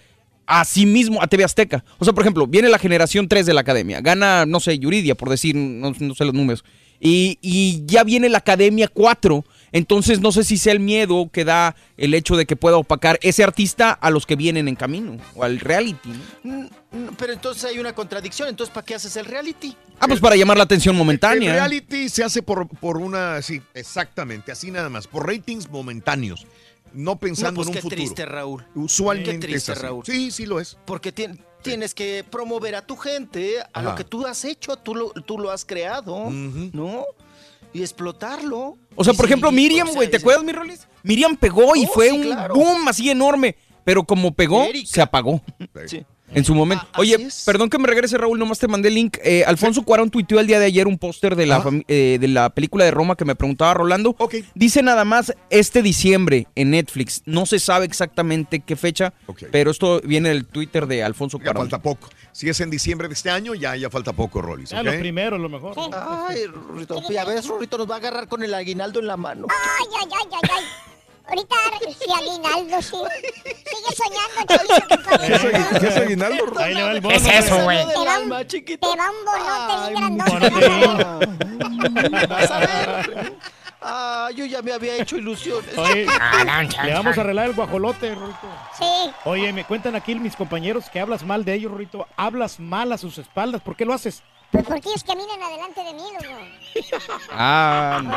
a sí mismo a TV Azteca. O sea, por ejemplo, viene la generación 3 de la academia, gana, no sé, Yuridia, por decir, no, no sé los números, y, y ya viene la academia 4. Entonces no sé si sea el miedo que da el hecho de que pueda opacar ese artista a los que vienen en camino o al reality. ¿no? Mm, mm, Pero entonces hay una contradicción, entonces ¿para qué haces el reality? Ah, pues para llamar la atención El momentánea. reality se hace por, por una, sí, exactamente, así nada más, por ratings momentáneos, no pensando No, pues en un qué futuro. triste, Raúl. Usualmente Qué triste, es así. Raúl. Sí, sí lo es. Porque tien- tienes que promover a tu gente, a lo que tú has hecho, tú lo, tú lo has creado, ¿no? Y explotarlo. O sea, por ejemplo, seguir, Miriam, o sea, güey, ¿te acuerdas, mi Rolis? Miriam pegó y Oh, fue sí, un claro. boom así enorme. Pero como pegó, se apagó. Sí. En su momento. Oye, perdón que me regrese, Raúl, nomás te mandé el link. Eh, Alfonso Cuarón tuiteó el día de ayer un póster de, la eh, de la película de Roma que me preguntaba Rolando. Dice nada más este diciembre en Netflix. No se sabe exactamente qué fecha, pero esto viene del Twitter de Alfonso Ya Cuarón. falta poco. Si es en diciembre de este año, ya, ya falta poco, Rolis. Ya lo primero, lo mejor. Ay, Rorrito, ya ves, nos va a agarrar con el aguinaldo en la mano. Ay, ay, ay, ay, ay. Ahorita si aguinaldo, sí. Sigue soñando, con ¿Qué es- qué es aguinaldo? Ahí le va el bono. ¿Qué es eso, güey? Te va, un, te va un bonote bien grandote. Vas a ver. Ah, yo ya me había hecho ilusiones. Oye, le vamos a arreglar el guajolote, Rorito. Sí. Oye, me cuentan aquí mis compañeros que hablas mal de ellos, Rorito. Hablas mal a sus espaldas. ¿Por qué lo haces? Pues porque ellos caminan adelante de mí, loco. Ah, no.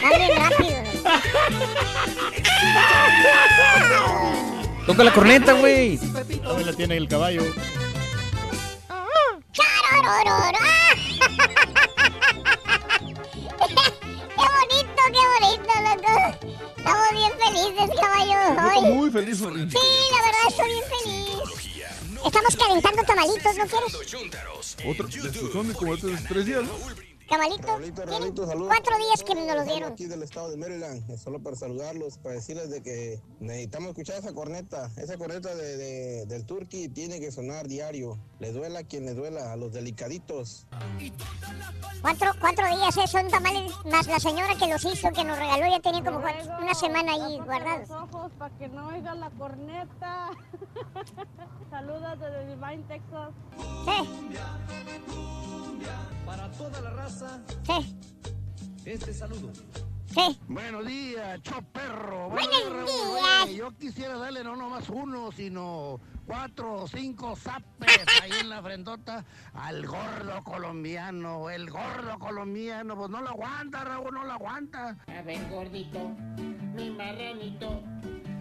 Van bien rápido. Toca la corneta, güey. También la tiene el caballo. ¡Qué bonito, qué bonito, loco! Estamos bien felices, caballo, hoy. muy feliz. Sí, la verdad estoy bien feliz. Estamos calentando tamalitos, ¿no quieres? Otro, de- son de como de tres días, ¿no? Tienen cuatro días que nos los dieron. Aquí del estado de Maryland, solo para saludarlos, para decirles de que necesitamos escuchar esa corneta. Esa corneta de, de- del Turkey tiene que sonar diario. Le duela a quien le duela, a los delicaditos. Cuatro, cuatro días, eh, son tamales más la señora que los hizo, que nos regaló, ya tenía como cuatro- una semana ahí guardados. ojos para que no oiga la corneta. Saludos desde Divine, Texas. Sí. Para toda la raza, Sí, este saludo. Sí. Buenos días, choperro. Buenos Raúl, días. oye, yo quisiera darle no nomás uno, sino cuatro o cinco zapes ahí en la frentota al gordo colombiano. El gordo colombiano, pues no lo aguanta, Raúl, no lo aguanta. A ver, gordito, mi marranito,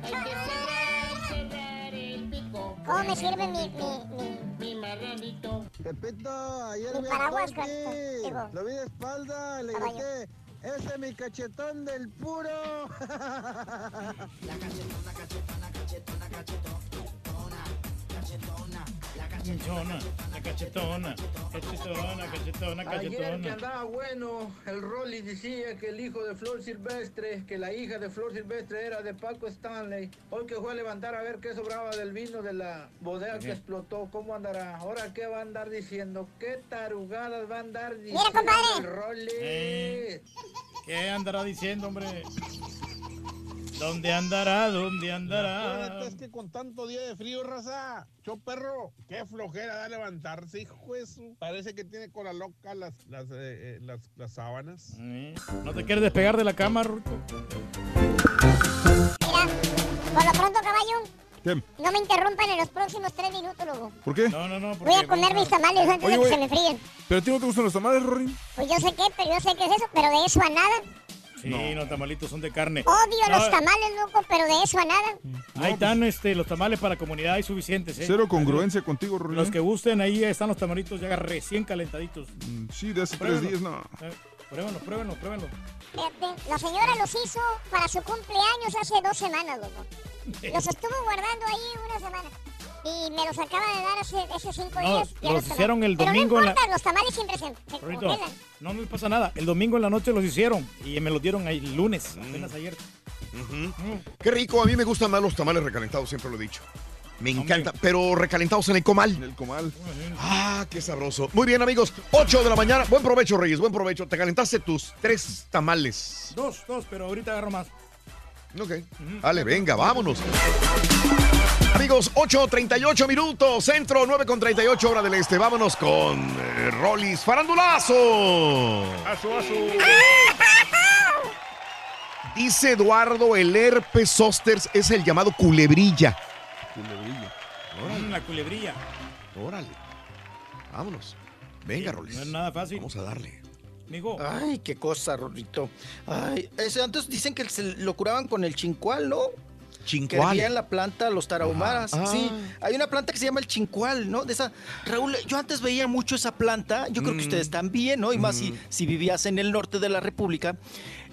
hay que cerrar, cerrar el pico. ¿Cómo me sirve mi, mi, mi, Mi marranito. Pepito, ayer mi vi digo, Lo vi de espalda, le grité, ese es mi cachetón del puro. Cachetona, la cachetona, cachetona, cachetona, Ayer que cachetona. andaba bueno, el Rolly decía que el hijo de Flor Silvestre, que la hija de Flor Silvestre era de Paco Stanley. Hoy que fue a levantar a ver qué sobraba del vino de la bodega que explotó, ¿cómo andará? Ahora qué va a andar diciendo, qué tarugadas va a andar diciendo compadre. el Rolly. Eh, ¿Qué andará diciendo, hombre? ¿Dónde andará? ¿Dónde andará? es que con tanto día de frío, raza, yo perro, qué flojera da levantarse, hijo de su. Parece que tiene cola loca las, las, eh, eh, las, las sábanas. Eh, ¿No te quieres despegar de la cama, Rorito? Por lo pronto, caballo, ¿Qué? no me interrumpan en los próximos tres minutos, loco. ¿Por qué? No, no, no. Voy a comer mis tamales antes Oye, de que oye. se me fríen. ¿Pero a ti no te gustan los tamales, Rorín? Pues yo sé qué, pero yo sé qué es eso, pero de eso a nada. Sí, los tamalitos son de carne. Odio No, los tamales, loco, pero de eso a nada. Ahí están este, los tamales para comunidad, hay suficientes, ¿eh? Cero congruencia contigo, Rorín. Los que gusten, ahí están los tamalitos ya recién calentaditos. Mm, Sí, de hace tres días, no. Eh, Pruébenlo, pruébenlo, pruébenlo. La señora los hizo para su cumpleaños hace dos semanas, loco. Los estuvo guardando ahí una semana. Y me los acaba de dar hace, hace cinco No, días. Ya los hicieron el Pero domingo no en la- los tamales siempre se, se congelan. no me pasa nada. El domingo en la noche los hicieron y me los dieron el lunes, apenas ayer. Qué rico, a mí me gustan más los tamales recalentados, siempre lo he dicho. Me encanta, pero recalentados en el comal. En el comal. Ah, qué sabroso. Muy bien, amigos. 8 de la mañana. Buen provecho, Reyes, buen provecho. Te calentaste tus tres tamales. Dos, dos, pero ahorita agarro más. Ok. Dale, venga, vámonos. Amigos, 8.38 minutos, centro 9.38 hora del este. Vámonos con eh, Rolis Farandulazo. Aso, aso. Dice Eduardo, el herpes zóster es el llamado culebrilla. Culebrilla. Mm, la culebrilla. Órale. Vámonos. Venga, Rolis. No es nada fácil. Vamos a darle. Mijo. Ay, qué cosa, Rorrito. Ay, ese, antes dicen que se lo curaban con el chincual, ¿no? Que Chincual. hervían la planta, los tarahumaras. Sí, Ah. hay una planta que se llama el chincual, ¿no? De esa. Raúl, yo antes veía mucho esa planta. Yo creo que Mm. ustedes también, ¿no? Y más si, si vivías en el norte de la República.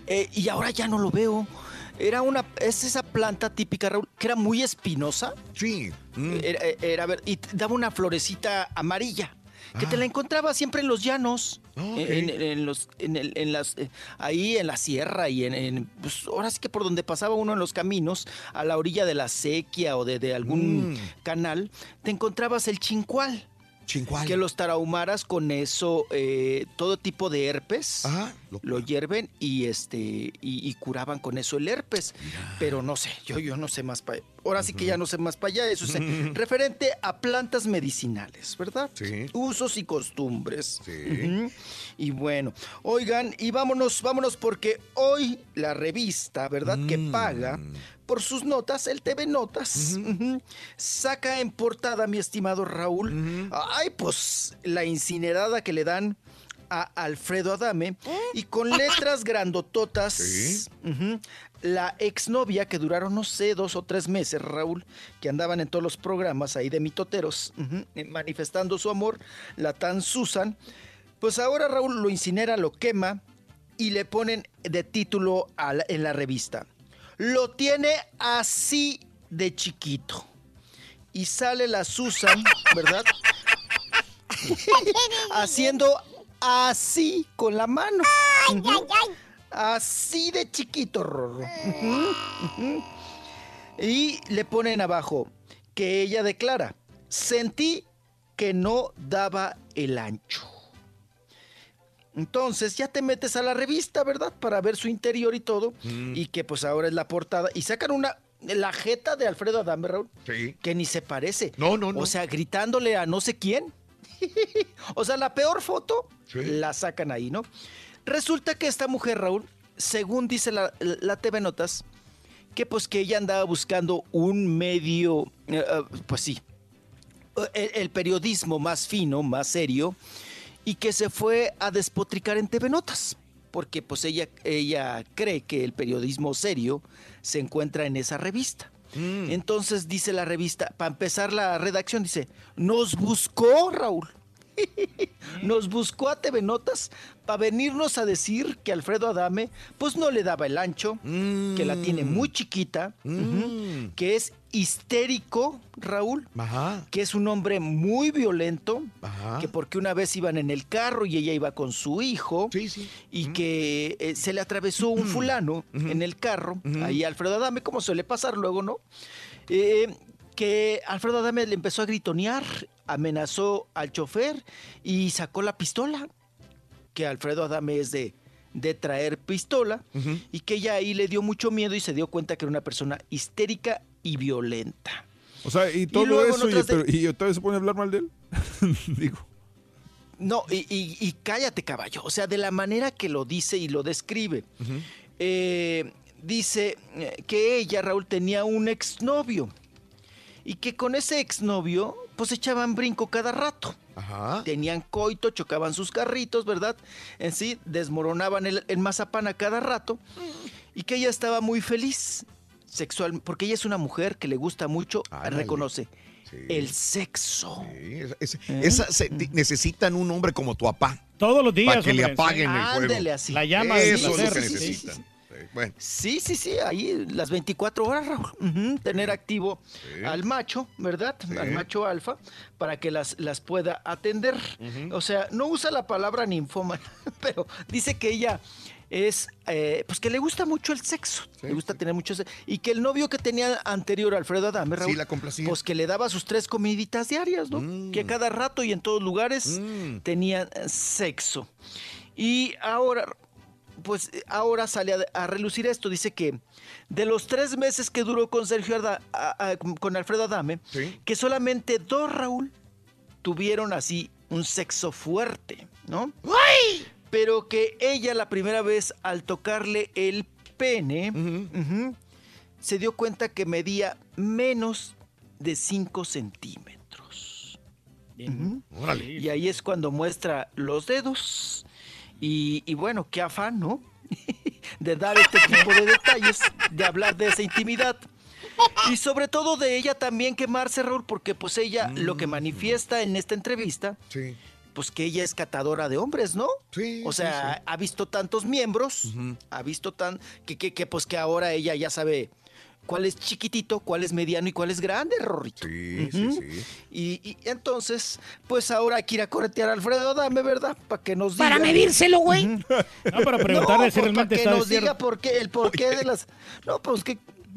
Eh, y ahora ya no lo veo. Era una, es esa planta típica, Raúl, que era muy espinosa. Sí. Mm. Era, era ver- y daba una florecita amarilla. Que te la encontraba siempre en los llanos, En, en los, en, el- en las, eh, ahí en la sierra y en, en, pues, ahora sí que por donde pasaba uno en los caminos, a la orilla de la sequía o de, de algún Mm. canal, te encontrabas el chincual. Chincual. Que los tarahumaras con eso, eh, todo tipo de herpes, Ajá, lo, hierven y este y, y curaban con eso el herpes. Pero no sé, yo, yo no sé más para Ahora sí que ya no sé más para allá. Eso es referente a plantas medicinales, ¿verdad? Sí. Usos y costumbres. Sí. Y bueno, oigan, y vámonos, vámonos, porque hoy la revista, ¿verdad? Que Mm. paga por sus notas, el TV Notas, saca en portada, mi estimado Raúl, ay, pues la incinerada que le dan a Alfredo Adame. Y con letras grandototas, Sí. la exnovia que duraron, no sé, dos o tres meses, Raúl, que andaban en todos los programas ahí de mitoteros, eh, manifestando su amor, la tan Susan, pues ahora Raúl lo incinera, lo quema y le ponen de título a la- en la revista. Lo tiene así de chiquito. Y sale la Susan, ¿verdad? Haciendo así con la mano. Ujú. Así de chiquito, Rorro. Y le ponen abajo que ella declara, sentí que no daba el ancho. Entonces ya te metes a la revista, ¿verdad? Para ver su interior y todo. Y que pues ahora es la portada. Y sacan una, la jeta de Alfredo Adame, Raúl, Sí. que ni se parece. No, no, no. O sea, gritándole a no sé quién. o sea, la peor foto Sí. la sacan ahí, ¿no? Resulta que esta mujer, Raúl, según dice la, la TV Notas, que pues que ella andaba buscando un medio, eh, eh, pues sí, el, el periodismo más fino, más serio, y que se fue a despotricar en TV Notas, porque pues ella, ella cree que el periodismo serio se encuentra en esa revista. Entonces dice la revista, para empezar la redacción, dice, nos buscó Raúl. Nos buscó a TV Notas para venirnos a decir que Alfredo Adame pues no le daba el ancho, que la tiene muy chiquita, ujú, que es histérico, Raúl, Ajá. que es un hombre muy violento, Ajá. que porque una vez iban en el carro y ella iba con su hijo, Sí, sí. y que eh, se le atravesó un fulano en el carro, ahí a Alfredo Adame, como suele pasar luego, ¿no? Eh, que Alfredo Adame le empezó a gritonear, amenazó al chofer y sacó la pistola, que Alfredo Adame es de, de traer pistola, y que ella ahí le dio mucho miedo y se dio cuenta que era una persona histérica y violenta. O sea, y todo luego eso, y, de- otra vez se pone a hablar mal de él. Digo. No, y, y- y cállate, caballo. O sea, de la manera que lo dice y lo describe. Eh, dice eh, que ella, Raúl, tenía un exnovio. Y que con ese exnovio, pues echaban brinco cada rato. Ajá. Tenían coito, chocaban sus carritos, ¿verdad? En sí, desmoronaban el, el mazapán a cada rato. Y que ella estaba muy feliz sexual, porque ella es una mujer que le gusta mucho, reconoce, el sexo. Sí, es- es- ¿Eh? esa se- necesitan un hombre como tu papá. Todos los días. Para que le apaguen sí. el fuego. Ándele así. La llama Eso es lo que placer. Sí, Bueno, Sí, sí, sí, ahí las 24 horas, Raúl. Tener activo al macho, ¿verdad? Al macho alfa, para que las, las pueda atender. O sea, no usa la palabra ninfoma, pero dice que ella es, eh, pues que le gusta mucho el sexo, le gusta tener mucho sexo. Y que el novio que tenía anterior, Alfredo Adame, Raúl, Sí, la complacía. pues que le daba sus tres comiditas diarias, ¿no? Que cada rato y en todos lugares tenían eh, sexo. Y ahora, pues eh, ahora sale a, a relucir esto. Dice que de los tres meses que duró con Sergio Arda- a- a- con Alfredo Adame, que solamente dos, Raúl, tuvieron así un sexo fuerte, ¿no? Pero que ella la primera vez al tocarle el pene, se dio cuenta que medía menos de 5 centímetros. Ujú. Y ahí es cuando muestra los dedos. Y, y bueno, qué afán, ¿no? de dar este tipo de detalles, de hablar de esa intimidad. Y sobre todo de ella también quemarse, Raúl, porque pues ella lo que manifiesta en esta entrevista, pues que ella es catadora de hombres, ¿no? Sí. O sea, ha visto tantos miembros, ha visto tan, que, que, que, pues que ahora ella ya sabe cuál es chiquitito, cuál es mediano y cuál es grande, Rorrito. Sí, sí, sí. Y, y entonces, pues ahora hay que ir a corretear a Alfredo Dame, ¿verdad? Para que nos diga. Para medírselo, güey. No, para preguntarle No, si pues, realmente para que nos diga por qué, el porqué de las... No, pues que...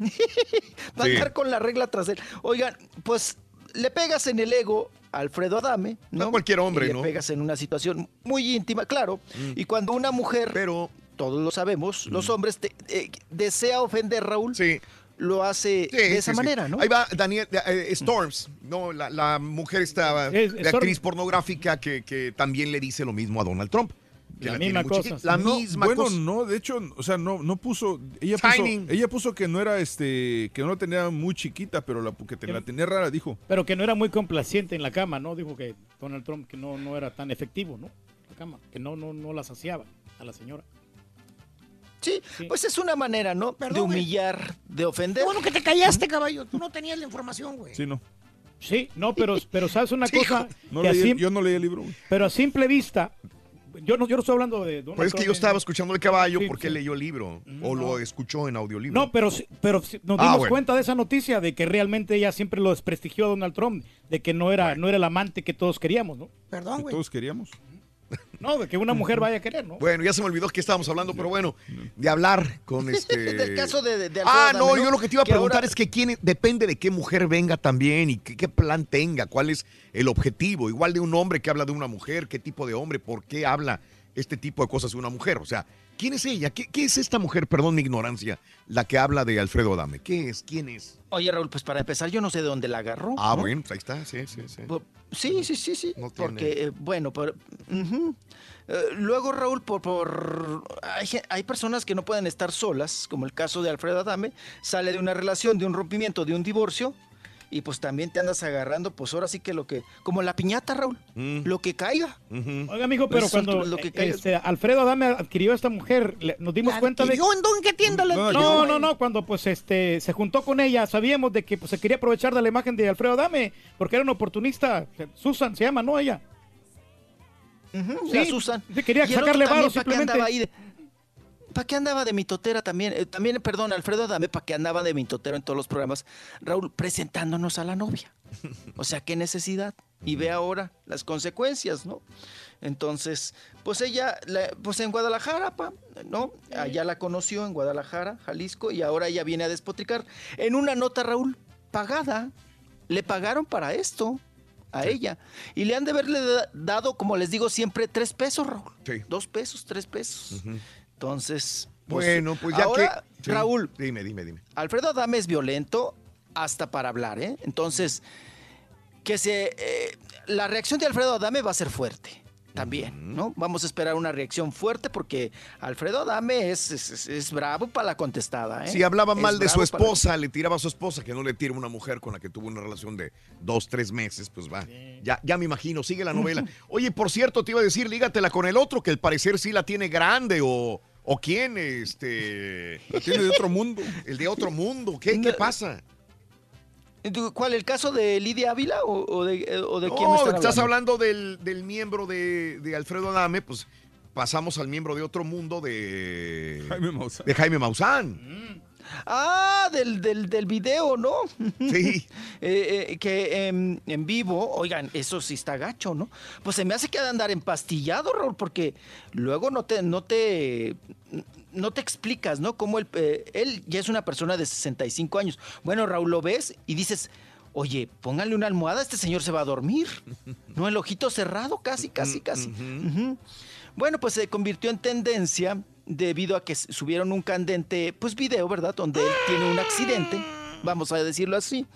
Va a Sí. andar con la regla tras él. Oigan, pues le pegas en el ego a Alfredo Adame, ¿no? No cualquier hombre, Y le ¿no? Mm. pegas en una situación muy íntima, claro. Y cuando una mujer, pero todos lo sabemos, los Mm. hombres te- eh, desea ofender, Raúl, lo hace Sí, de esa sí, sí. manera, ¿no? Ahí va Daniel eh, Storms, no, la, la mujer esta Es- de Storm- actriz pornográfica que, que también le dice lo mismo a Donald Trump. Que La misma cosa. La No, misma bueno, cosa. no, de hecho, o sea, no, no puso, ella puso, Timing. ella puso que no era este, que no la tenía muy chiquita, pero la que te- la tenía rara, dijo. Pero que no era muy complaciente en la cama, ¿no? Dijo que Donald Trump que no, no era tan efectivo, ¿no? La cama, que no, no, no la saciaba a la señora. Sí, pues es una manera, ¿no? de humillar, de ofender. Qué bueno que te callaste, caballo. Tú no tenías la información, güey. Sí, no. Sí, no, pero, pero sabes una Sí, cosa. No que a leí- sim- yo no leí el libro. güey. Pero a simple vista, yo no, yo no estoy hablando de Donald Pues es que Trump, yo estaba escuchando el caballo Sí, porque sí. leyó el libro o lo escuchó en audiolibro. No, pero, sí- pero nos Ah, dimos bueno. cuenta de esa noticia de que realmente ella siempre lo desprestigió a Donald Trump, de que no era, no era el amante que todos queríamos, ¿no? Perdón, Que güey. todos queríamos. No, de que una mujer vaya a querer, ¿no? Bueno, ya se me olvidó que estábamos hablando, pero bueno, de hablar con este. Del caso de, de Ah, no, yo lo que te iba a preguntar ahora- es que quién depende de qué mujer venga también y qué, qué plan tenga, cuál es el objetivo. Igual de un hombre que habla de una mujer, qué tipo de hombre, por qué habla este tipo de cosas de una mujer. O sea, ¿quién es ella? ¿Qué, qué es esta mujer? Perdón mi ignorancia, la que habla de Alfredo Adame. ¿Qué es? ¿Quién es? Oye, Raúl, pues para empezar, yo no sé de dónde la agarró. Ah, ¿no? bueno, pues ahí está, sí, sí, sí. Sí, sí, sí, sí. No porque, eh, bueno, por-. Eh, luego, Raúl, por, por hay, hay personas que no pueden estar solas, como el caso de Alfredo Adame, sale de una relación, de un rompimiento, de un divorcio, y pues también te andas agarrando, pues ahora sí que lo que, como la piñata, Raúl, Mm. lo que caiga. Oiga, amigo, pero Pues son cuando lo que eh, caiga. este, Alfredo Adame adquirió a esta mujer, le- nos dimos cuenta de... ¿Yo en dónde qué tienda la No, adquirió, no, no, no, cuando pues este se juntó con ella, sabíamos de que pues, se quería aprovechar de la imagen de Alfredo Adame, porque era un oportunista, Susan se llama, ¿no? Ella. Ujú, Sí, la Susan. sí, quería Y sacarle varo también, ¿pa' qué simplemente. andaba ahí de- ¿Para qué andaba de mitotera también? Eh, también, perdón, Alfredo Adame, ¿para qué andaba de mitotero en todos los programas? Raúl, presentándonos a la novia. O sea, qué necesidad. Y ve ahora las consecuencias, ¿no? Entonces, pues ella, la- pues en Guadalajara, pa, ¿no? Allá la conoció en Guadalajara, Jalisco, y ahora ella viene a despotricar. En una nota, Raúl, pagada. Le pagaron para esto a ella. Y le han de haberle da- dado, como les digo siempre, tres pesos, Raúl. Dos pesos, tres pesos. Entonces, pues, Bueno, pues ya ahora, que. sí, Raúl, Dime, dime, dime. Alfredo Adame es violento hasta para hablar, ¿eh? Entonces, que se. eh, la reacción de Alfredo Adame va a ser fuerte. También, ¿no? Vamos a esperar una reacción fuerte porque Alfredo Adame es, es, es- es bravo para la contestada, ¿eh? Si hablaba Es mal de su la- esposa, le tiraba a su esposa, que no le tire una mujer con la que tuvo una relación de dos, tres meses, pues va. Ya, ya me imagino, sigue la novela. Oye, por cierto, te iba a decir, lígatela con el otro, que al parecer sí la tiene grande, o, o quién, este... La tiene de otro mundo. El de otro mundo, ¿qué, qué pasa? ¿Cuál? ¿El caso de Lidia Ávila o, o de, eh, o de quién me No, están estás hablando? hablando del, del miembro de, de Alfredo Adame, pues pasamos al miembro de otro mundo de Jaime Maussan. De Jaime Maussan. Ah, del, del, del video, ¿no? Sí. Eh, eh, que en vivo, oigan, eso sí está gacho, ¿no? Pues se me hace que ha de andar empastillado, Raúl, porque luego no te, no te, no te explicas, ¿no? Cómo él, eh, él ya es una persona de 65 años. Bueno, Raúl, lo ves y dices, oye, póngale una almohada, este señor se va a dormir. No, el ojito cerrado, casi, casi, casi. Bueno, pues se convirtió en tendencia debido a que subieron un candente, pues video, ¿verdad? Donde él tiene un accidente, vamos a decirlo así,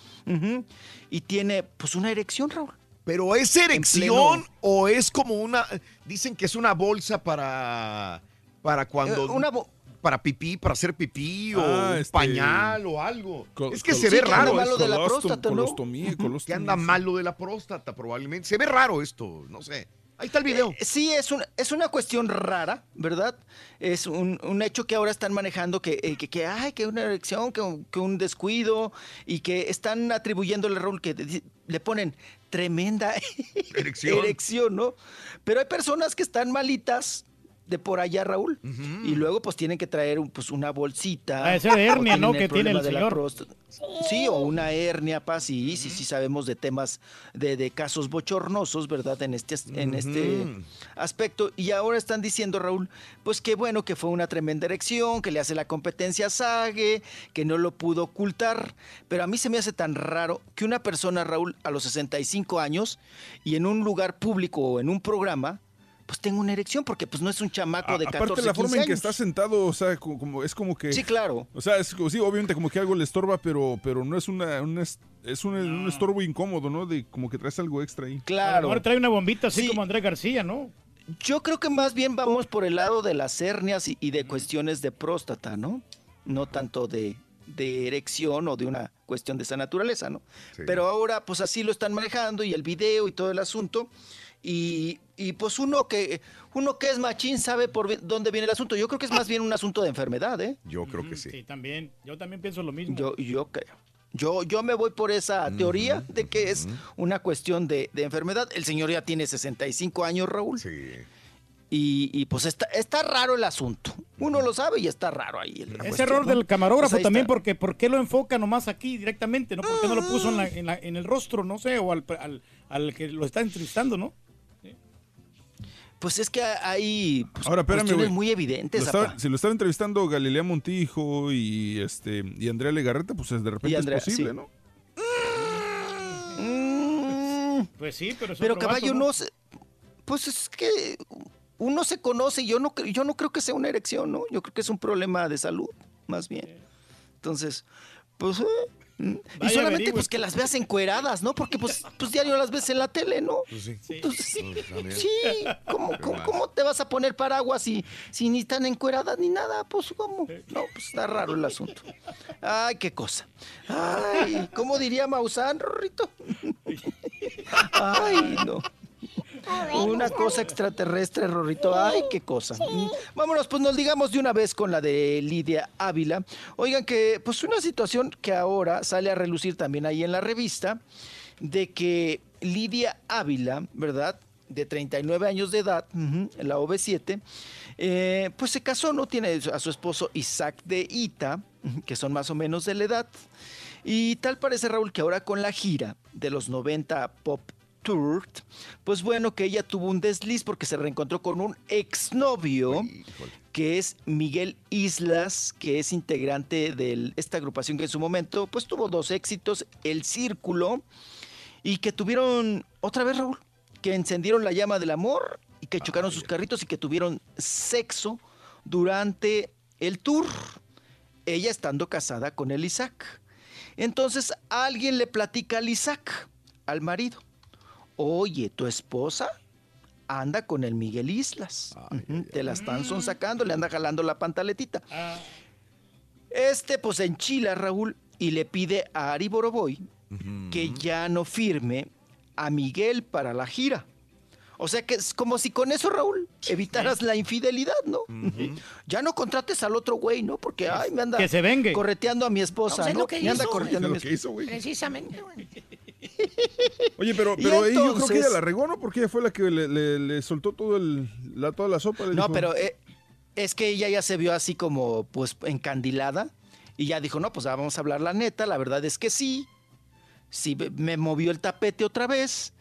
y tiene pues una erección, Raúl. Pero ¿es erección o es como una... Dicen que es una bolsa para... Para cuando... Eh, una bo- para pipí, para hacer pipí o Ah, un este, pañal o algo. col- es que se sí, ve que raro. anda malo de la próstata, ¿no? colostomía, Ujú. colostomía, Que anda sí. malo de la próstata probablemente. Se ve raro esto, no sé. Ahí está el video. Eh, sí, es, un- es una cuestión rara, ¿verdad? Es un, un hecho que ahora están manejando que, eh, que, que, ay, que una erección, que un, que un descuido, y que están atribuyéndole rol que le ponen tremenda Erección. erección, ¿no? Pero hay personas que están malitas de por allá, Raúl, y luego pues tienen que traer un- pues, una bolsita. Ah, ese de hernia, ¿no? que tiene el señor. Sí, o una hernia, pa, sí, sí, sí sabemos de temas, de, de casos bochornosos, ¿verdad? En este, en este aspecto. Y ahora están diciendo, Raúl, pues que bueno, que fue una tremenda erección, que le hace la competencia a Sage, que no lo pudo ocultar. Pero a mí se me hace tan raro que una persona, Raúl, a los 65 años y en un lugar público o en un programa, pues tenga una erección, porque pues no es un chamaco de 14, Aparte la forma 15 en que está sentado, o sea, como, como- es como que... Sí, claro. O sea, es como- sí, obviamente como que algo le estorba, pero, pero no es una, un es, un, un estorbo incómodo, ¿no? De como que traes algo extra ahí. Claro. Ahora trae una bombita así Sí. como Andrés García, ¿no? Yo creo que más bien vamos por el lado de las hernias y, y de cuestiones de próstata, ¿no? No tanto de, de erección o de una cuestión de esa naturaleza, ¿no? Pero ahora, pues así lo están manejando y el video y todo el asunto. Y, y, pues uno que uno que es machín sabe por dónde viene el asunto. Yo creo que es más bien un asunto de enfermedad, ¿eh? Yo creo que sí. Sí, también. Yo también pienso lo mismo. Yo, yo creo. Yo, yo me voy por esa teoría de que es una cuestión de, de enfermedad. El señor ya tiene 65 años, Raúl. Y, y, pues está, está raro el asunto. Uno lo sabe y está raro ahí. Ese cuestión, error ¿no? del camarógrafo Pues ahí también, porque ¿por qué lo enfoca nomás aquí directamente? ¿no? ¿Por qué no lo puso en, la- en la- en el rostro, no sé, o al, al- al que lo está entrevistando, no? Pues es que hay pues, Ahora, espérame, cuestiones güey. muy Lo evidentes. estaba- apa. si lo estaba entrevistando Galilea Montijo y este y Andrea Legarreta, pues de repente Y Andrea, es posible, sí. ¿no? Pues sí, pero es Pero caballo, no sé. Pues es que uno se conoce. Yo no, yo no creo que sea una erección, ¿no? Yo creo que es un problema de salud, más bien. Entonces, pues. eh, mm, y Vaya, solamente averigüe. pues que las veas encueradas, ¿no? Porque pues, pues diario las ves en la tele, ¿no? sí. Entonces, Pues, también. sí, ¿cómo, cómo, cómo te vas a poner paraguas si, si ni están encueradas ni nada? Pues, ¿cómo? No, pues está raro el asunto. Ay, qué cosa. Ay, ¿cómo diría Maussan, Rorrito? Ay, no. Una cosa extraterrestre, Rorrito. Ay, qué cosa. Mm. Vámonos, pues nos digamos de una vez con la de Lidia Ávila. Oigan que, pues una situación que ahora sale a relucir también ahí en la revista, de que Lidia Ávila, ¿verdad? De 39 años de edad, la OV7, eh, pues se casó, ¿no? Tiene a su esposo Isaac de Ita, que son más o menos de la edad. Y tal parece, Raúl, que ahora con la gira de los 90 Pop Tour, pues bueno, que ella tuvo un desliz porque se reencontró con un exnovio que es Miguel Islas, que es integrante de esta agrupación que en su momento pues tuvo dos éxitos, El Círculo, y que tuvieron, otra vez Raúl, que encendieron la llama del amor y que chocaron sus carritos y que tuvieron sexo durante el tour, ella estando casada con el Isaac. Entonces alguien le platica al Isaac, al marido, oye, tu esposa anda con el Miguel Islas, te la están sonsacando, le anda jalando la pantaletita. Este pues enchila Raúl y le pide a Ari Boroboy que ya no firme a Miguel para la gira. O sea que es como si con eso, Raúl, evitaras la infidelidad, ¿no? Ya no contrates al otro güey, ¿no? Porque, ay, me anda Que se vengue. correteando a mi esposa, No, ¿sabes ¿no? lo que me anda hizo, correteando a mi esposa. hizo, güey. Precisamente, güey. Oye, pero, pero ella- yo creo que ella la regó, ¿no? Porque ella fue la que le, le- le soltó todo el, la, toda la sopa. le No, dijo. pero eh, es que ella ya se vio así como, pues, encandilada. Y ya dijo, no, pues ah, vamos a hablar la neta. La verdad es que sí. Sí, me- me movió el tapete otra vez.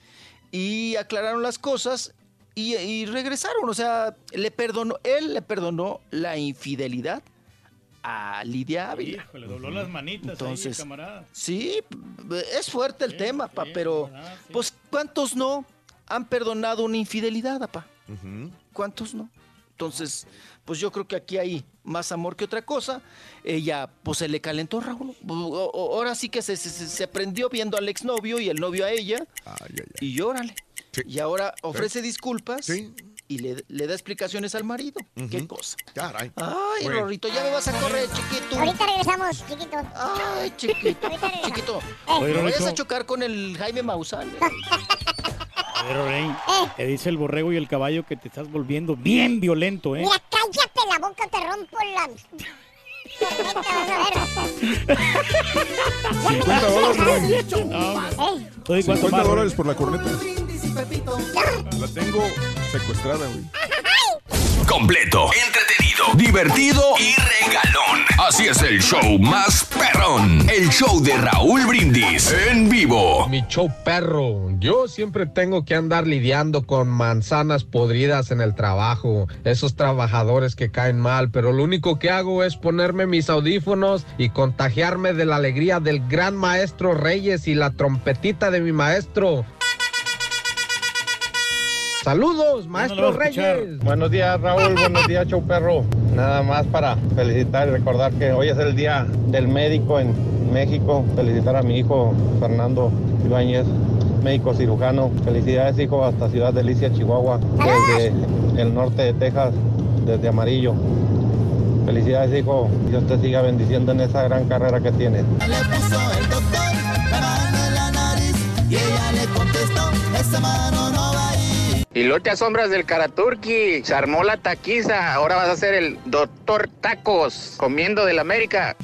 Y aclararon las cosas. Y, y regresaron. O sea, le perdonó, él le perdonó la infidelidad a Lidia Ávila. Hijo, le dobló las manitas Entonces, ahí, camarada. Sí, es fuerte el tema, pa, pero pues ¿cuántos no han perdonado una infidelidad, apa? ¿Cuántos no? Entonces, pues yo creo que aquí hay más amor que otra cosa. Ella, pues se le calentó, Raúl. O- o- Ahora sí que se, se, se- se prendió viendo al exnovio y el novio a ella. Y llórale. Y ahora ofrece disculpas y le, le da explicaciones al marido. Qué cosa. Caray. Ay, Bueno. Rorrito, ya me vas a correr, chiquito. Ahorita regresamos, chiquito. Ay, chiquito. chiquito. Oye, no vayas a chocar con el Jaime Maussan. ¿eh? Pero, Rey, te dice el borrego y el caballo que te estás volviendo bien violento, ¿eh? Mira, cállate la boca, te rompo la... Neta, vas a ver. 50 dólares, No, güey. Oye, ¿cuánto 50 más, dólares por la corneta. La tengo secuestrada, güey. Completo, entretenido, divertido y regalón. Así es el show más perrón. El show de Raúl Brindis en vivo. Mi show perro. Yo siempre tengo que andar lidiando con manzanas podridas en el trabajo. Esos trabajadores que caen mal, pero lo único que hago es ponerme mis audífonos y contagiarme de la alegría del gran maestro Reyes y la trompetita de mi maestro. Saludos, maestro Reyes. Buenos días, Raúl. Buenos días, show perro. Nada más para felicitar y recordar que hoy es el día del médico en México. Felicitar a mi hijo Fernando Ibáñez, médico cirujano. Felicidades, hijo, hasta Ciudad Delicia, Chihuahua, desde el norte de Texas, desde Amarillo. Felicidades, hijo. Dios te siga bendiciendo en esa gran carrera que tienes. Le puso el doctor la mano en la nariz y ella le contestó, esa mano. Y no te asombras del Karaturki. Se armó la taquiza. Ahora vas a ser el doctor Tacos, comiendo del América.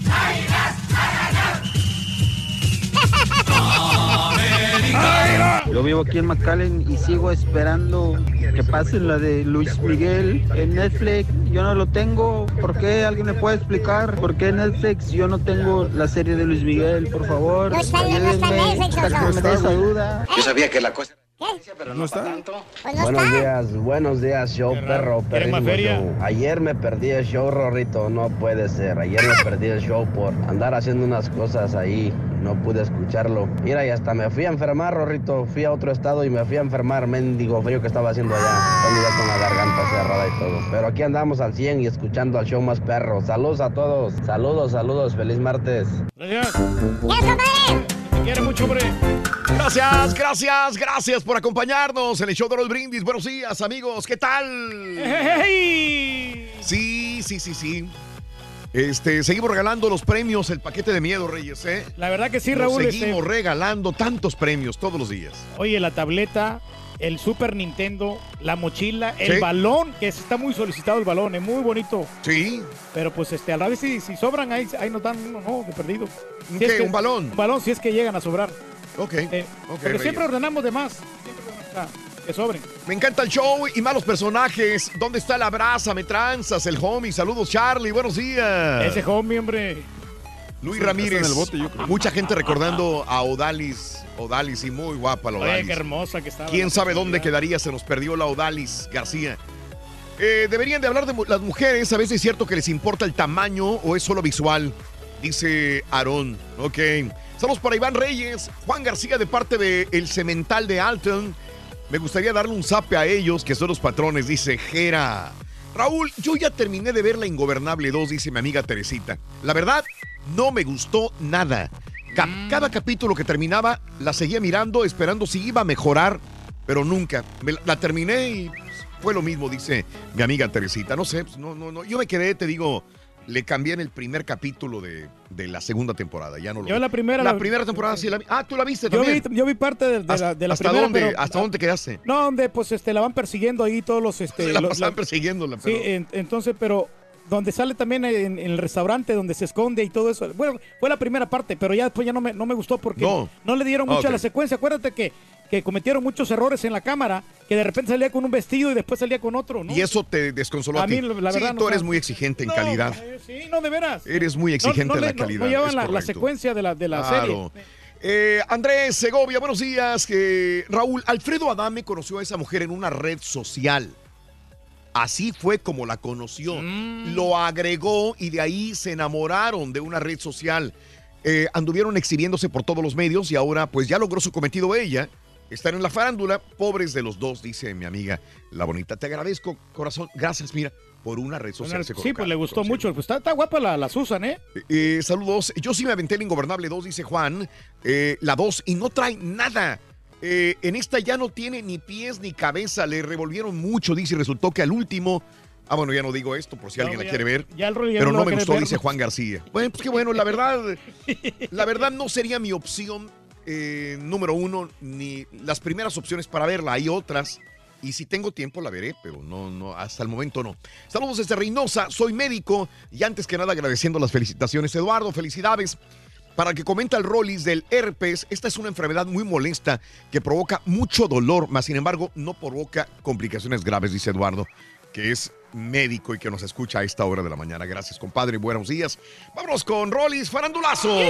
Yo vivo aquí en McAllen y sigo esperando que pase la de Luis Miguel en Netflix. Yo no lo tengo. ¿Por qué? ¿Alguien me puede explicar? ¿Por qué en Netflix yo no tengo la serie de Luis Miguel? Por favor, No está- no está Netflix, esa duda. Yo sabía que la cosa... ¿Qué? ¿No está? Pues no Buenos días, buenos días, show perro. Ayer me perdí el show, Rorrito, no puede ser. Ayer me perdí el show por andar haciendo unas cosas ahí, no pude escucharlo. Mira, y hasta me fui a enfermar, Rorrito. Fui a otro estado y me fui a enfermar, mendigo frío que estaba haciendo allá. Ya con la garganta cerrada y todo. Pero aquí andamos al 100 y escuchando al show más perro. Saludos a todos, saludos, saludos, feliz martes. Gracias. Te quiere mucho, hombre. Gracias, gracias, gracias por acompañarnos en el show de los brindis. Buenos días, amigos. ¿Qué tal? Sí, sí, sí, sí. Este, seguimos regalando los premios, el paquete de miedo, Reyes, ¿eh? La verdad que sí, Nos Raúl. Seguimos este, regalando tantos premios todos los días. oye, la tableta, el Super Nintendo, la mochila, el Sí. balón, que está muy solicitado el balón, es muy bonito. Sí. Pero pues este, a la vez si, si sobran, ahí, ahí nos dan uno, no, de perdido. ¿Un Si es qué? que- ¿Un balón? Un balón, si es que llegan a sobrar. Ok. Eh, ok, porque Reyes. siempre ordenamos de más. Siempre ordenamos, que sobren. Me encanta el show y malos personajes. ¿Dónde está la brasa? Me tranzas, el homie. Saludos, Charlie. Buenos días. Ese homie, hombre. Luis Ramírez. en el bote, yo creo. Mucha gente recordando a Odalis. Odalis, y muy guapa la Oye, Odalis. qué hermosa que estaba. ¿Quién sabe dónde quedaría? Se nos perdió la Odalis García. Eh, deberían de hablar de las mujeres. A veces es cierto que les importa el tamaño o es solo visual, dice Aarón. Ok. Saludos para Iván Reyes, Juan García de parte de El Cemental de Alton. Me gustaría darle un zape a ellos, que son los patrones, dice Jera. Raúl, yo ya terminé de ver La Ingobernable 2, dice mi amiga Teresita. La verdad, no me gustó nada. Ca- Cada capítulo que terminaba, la seguía mirando, esperando si iba a mejorar, pero nunca. Me la, la terminé y pues, fue lo mismo, dice mi amiga Teresita. No sé, pues, no, no, no. Yo me quedé, te digo, le cambié en el primer capítulo de, de la segunda temporada. Ya no lo Yo vi. la primera La la- primera temporada sí la vi. Ah, tú la viste Yo también. vi, yo vi parte de, de la, de la ¿Hasta primera, dónde, pero- ¿Hasta dónde quedaste? No, donde pues este la van persiguiendo ahí todos los este Se la los- pasaban Sí, pero- en- entonces, pero donde sale también en, en el restaurante donde se esconde y todo eso. Bueno, fue la primera parte, pero ya después ya no me, no me gustó porque No. no, le dieron mucho Ok. a la secuencia. Acuérdate que, que cometieron muchos errores en la cámara, que de repente salía con un vestido y después salía con otro, ¿no? Y eso te desconsoló a, A ti. mí, la sí, verdad, no tú eres muy exigente en calidad. eh, Sí, no, de veras. Eres muy exigente en la calidad. No, llevan la, la secuencia de la, de la Claro. serie. Eh, Andrés Segovia, buenos días. Eh, Raúl, Alfredo Adame conoció a esa mujer en una red social. Así fue como la conoció. Mm. Lo agregó y de ahí se enamoraron de una red social. Eh, anduvieron exhibiéndose por todos los medios y ahora pues ya logró su cometido ella. Están en la farándula, pobres de los dos, dice mi amiga la bonita. Te agradezco, corazón. Gracias, mira, por una red social. se Sí, pues le gustó mucho. Pues está, está guapa la, la Susan, ¿eh? Eh, saludos. Yo sí me aventé el Ingobernable 2, dice Juan. Eh, la 2, y no trae nada. Eh, en esta ya no tiene ni pies ni cabeza. Le revolvieron mucho, dice. y Resultó que al último. Ah, bueno, ya no digo esto por si No, alguien la ya- quiere ver. ya el pero no me gustó, dice. Juan García. Bueno, pues qué bueno, la verdad. La verdad no sería mi opción eh, número uno, ni las primeras opciones para verla. Hay otras. Y si tengo tiempo la veré, pero no, no, hasta el momento no. Saludos desde Reynosa, soy médico y antes que nada agradeciendo las felicitaciones. Eduardo, felicidades. Para el que comenta el Rollis del herpes, esta es una enfermedad muy molesta que provoca mucho dolor, mas sin embargo no provoca complicaciones graves, dice Eduardo, que es médico y que nos escucha a esta hora de la mañana. Gracias, compadre. Buenos días. Vámonos con Rollis Farandulazo.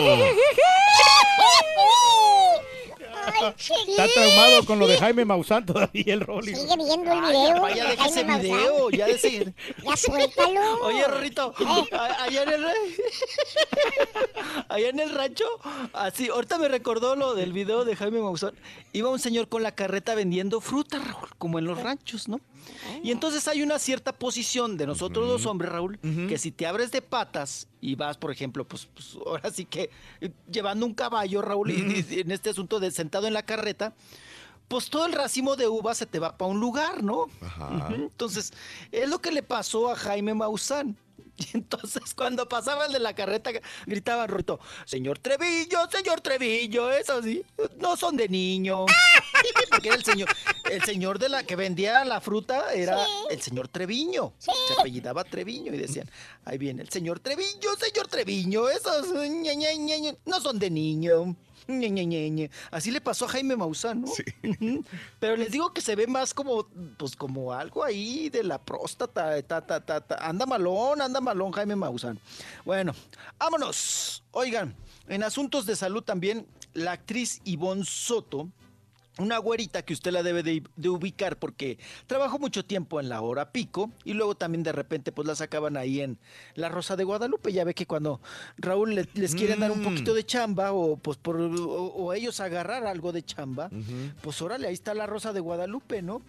Está traumado con lo de Jaime Maussan todavía el Rolly. Sigue viendo el video. Vaya, de deja ese Jaime video, ya de Ya suéltalo. Oye, Rorrito, Eh. a- allá en el allá en el rancho, así, ahorita me recordó lo del video de Jaime Maussan. Iba un señor con la carreta vendiendo fruta, Raúl, como en los ranchos, ¿no? Y entonces hay una cierta posición de nosotros los hombres, Raúl, que si te abres de patas y vas, por ejemplo, pues, pues, ahora sí que llevando un caballo, Raúl, y- y en este asunto de sentado en la carreta, pues todo el racimo de uvas se te va para un lugar, ¿no? Ujú. Entonces, es lo que le pasó a Jaime Maussan. Y entonces, cuando pasaba el de la carreta, gritaba Rorito, señor Trevillo, señor Trevillo, eso sí, no son de niño. Porque era el señor, el señor de la que vendía la fruta era el señor Treviño. Se apellidaba Treviño y decían, ahí viene el señor Treviño, señor Treviño, esos ñe, ñe, no son de niño. Ñe, ñe, ñe, ñe. Así le pasó a Jaime Maussan, ¿no? Ujú. Pero les digo que se ve más como, pues como algo ahí de la próstata. ta, ta, ta, ta. Anda malón, anda malón Jaime Maussan. Bueno, vámonos. Oigan, en asuntos de salud también, la actriz Ivonne Soto, una güerita que usted la debe de, de ubicar porque trabajó mucho tiempo en la hora pico y luego también de repente pues la sacaban ahí en La Rosa de Guadalupe. Ya ve que cuando Raúl le- les quieren dar un Mm. poquito de chamba o pues por o, o ellos agarrar algo de chamba, pues órale, ahí está La Rosa de Guadalupe, ¿no?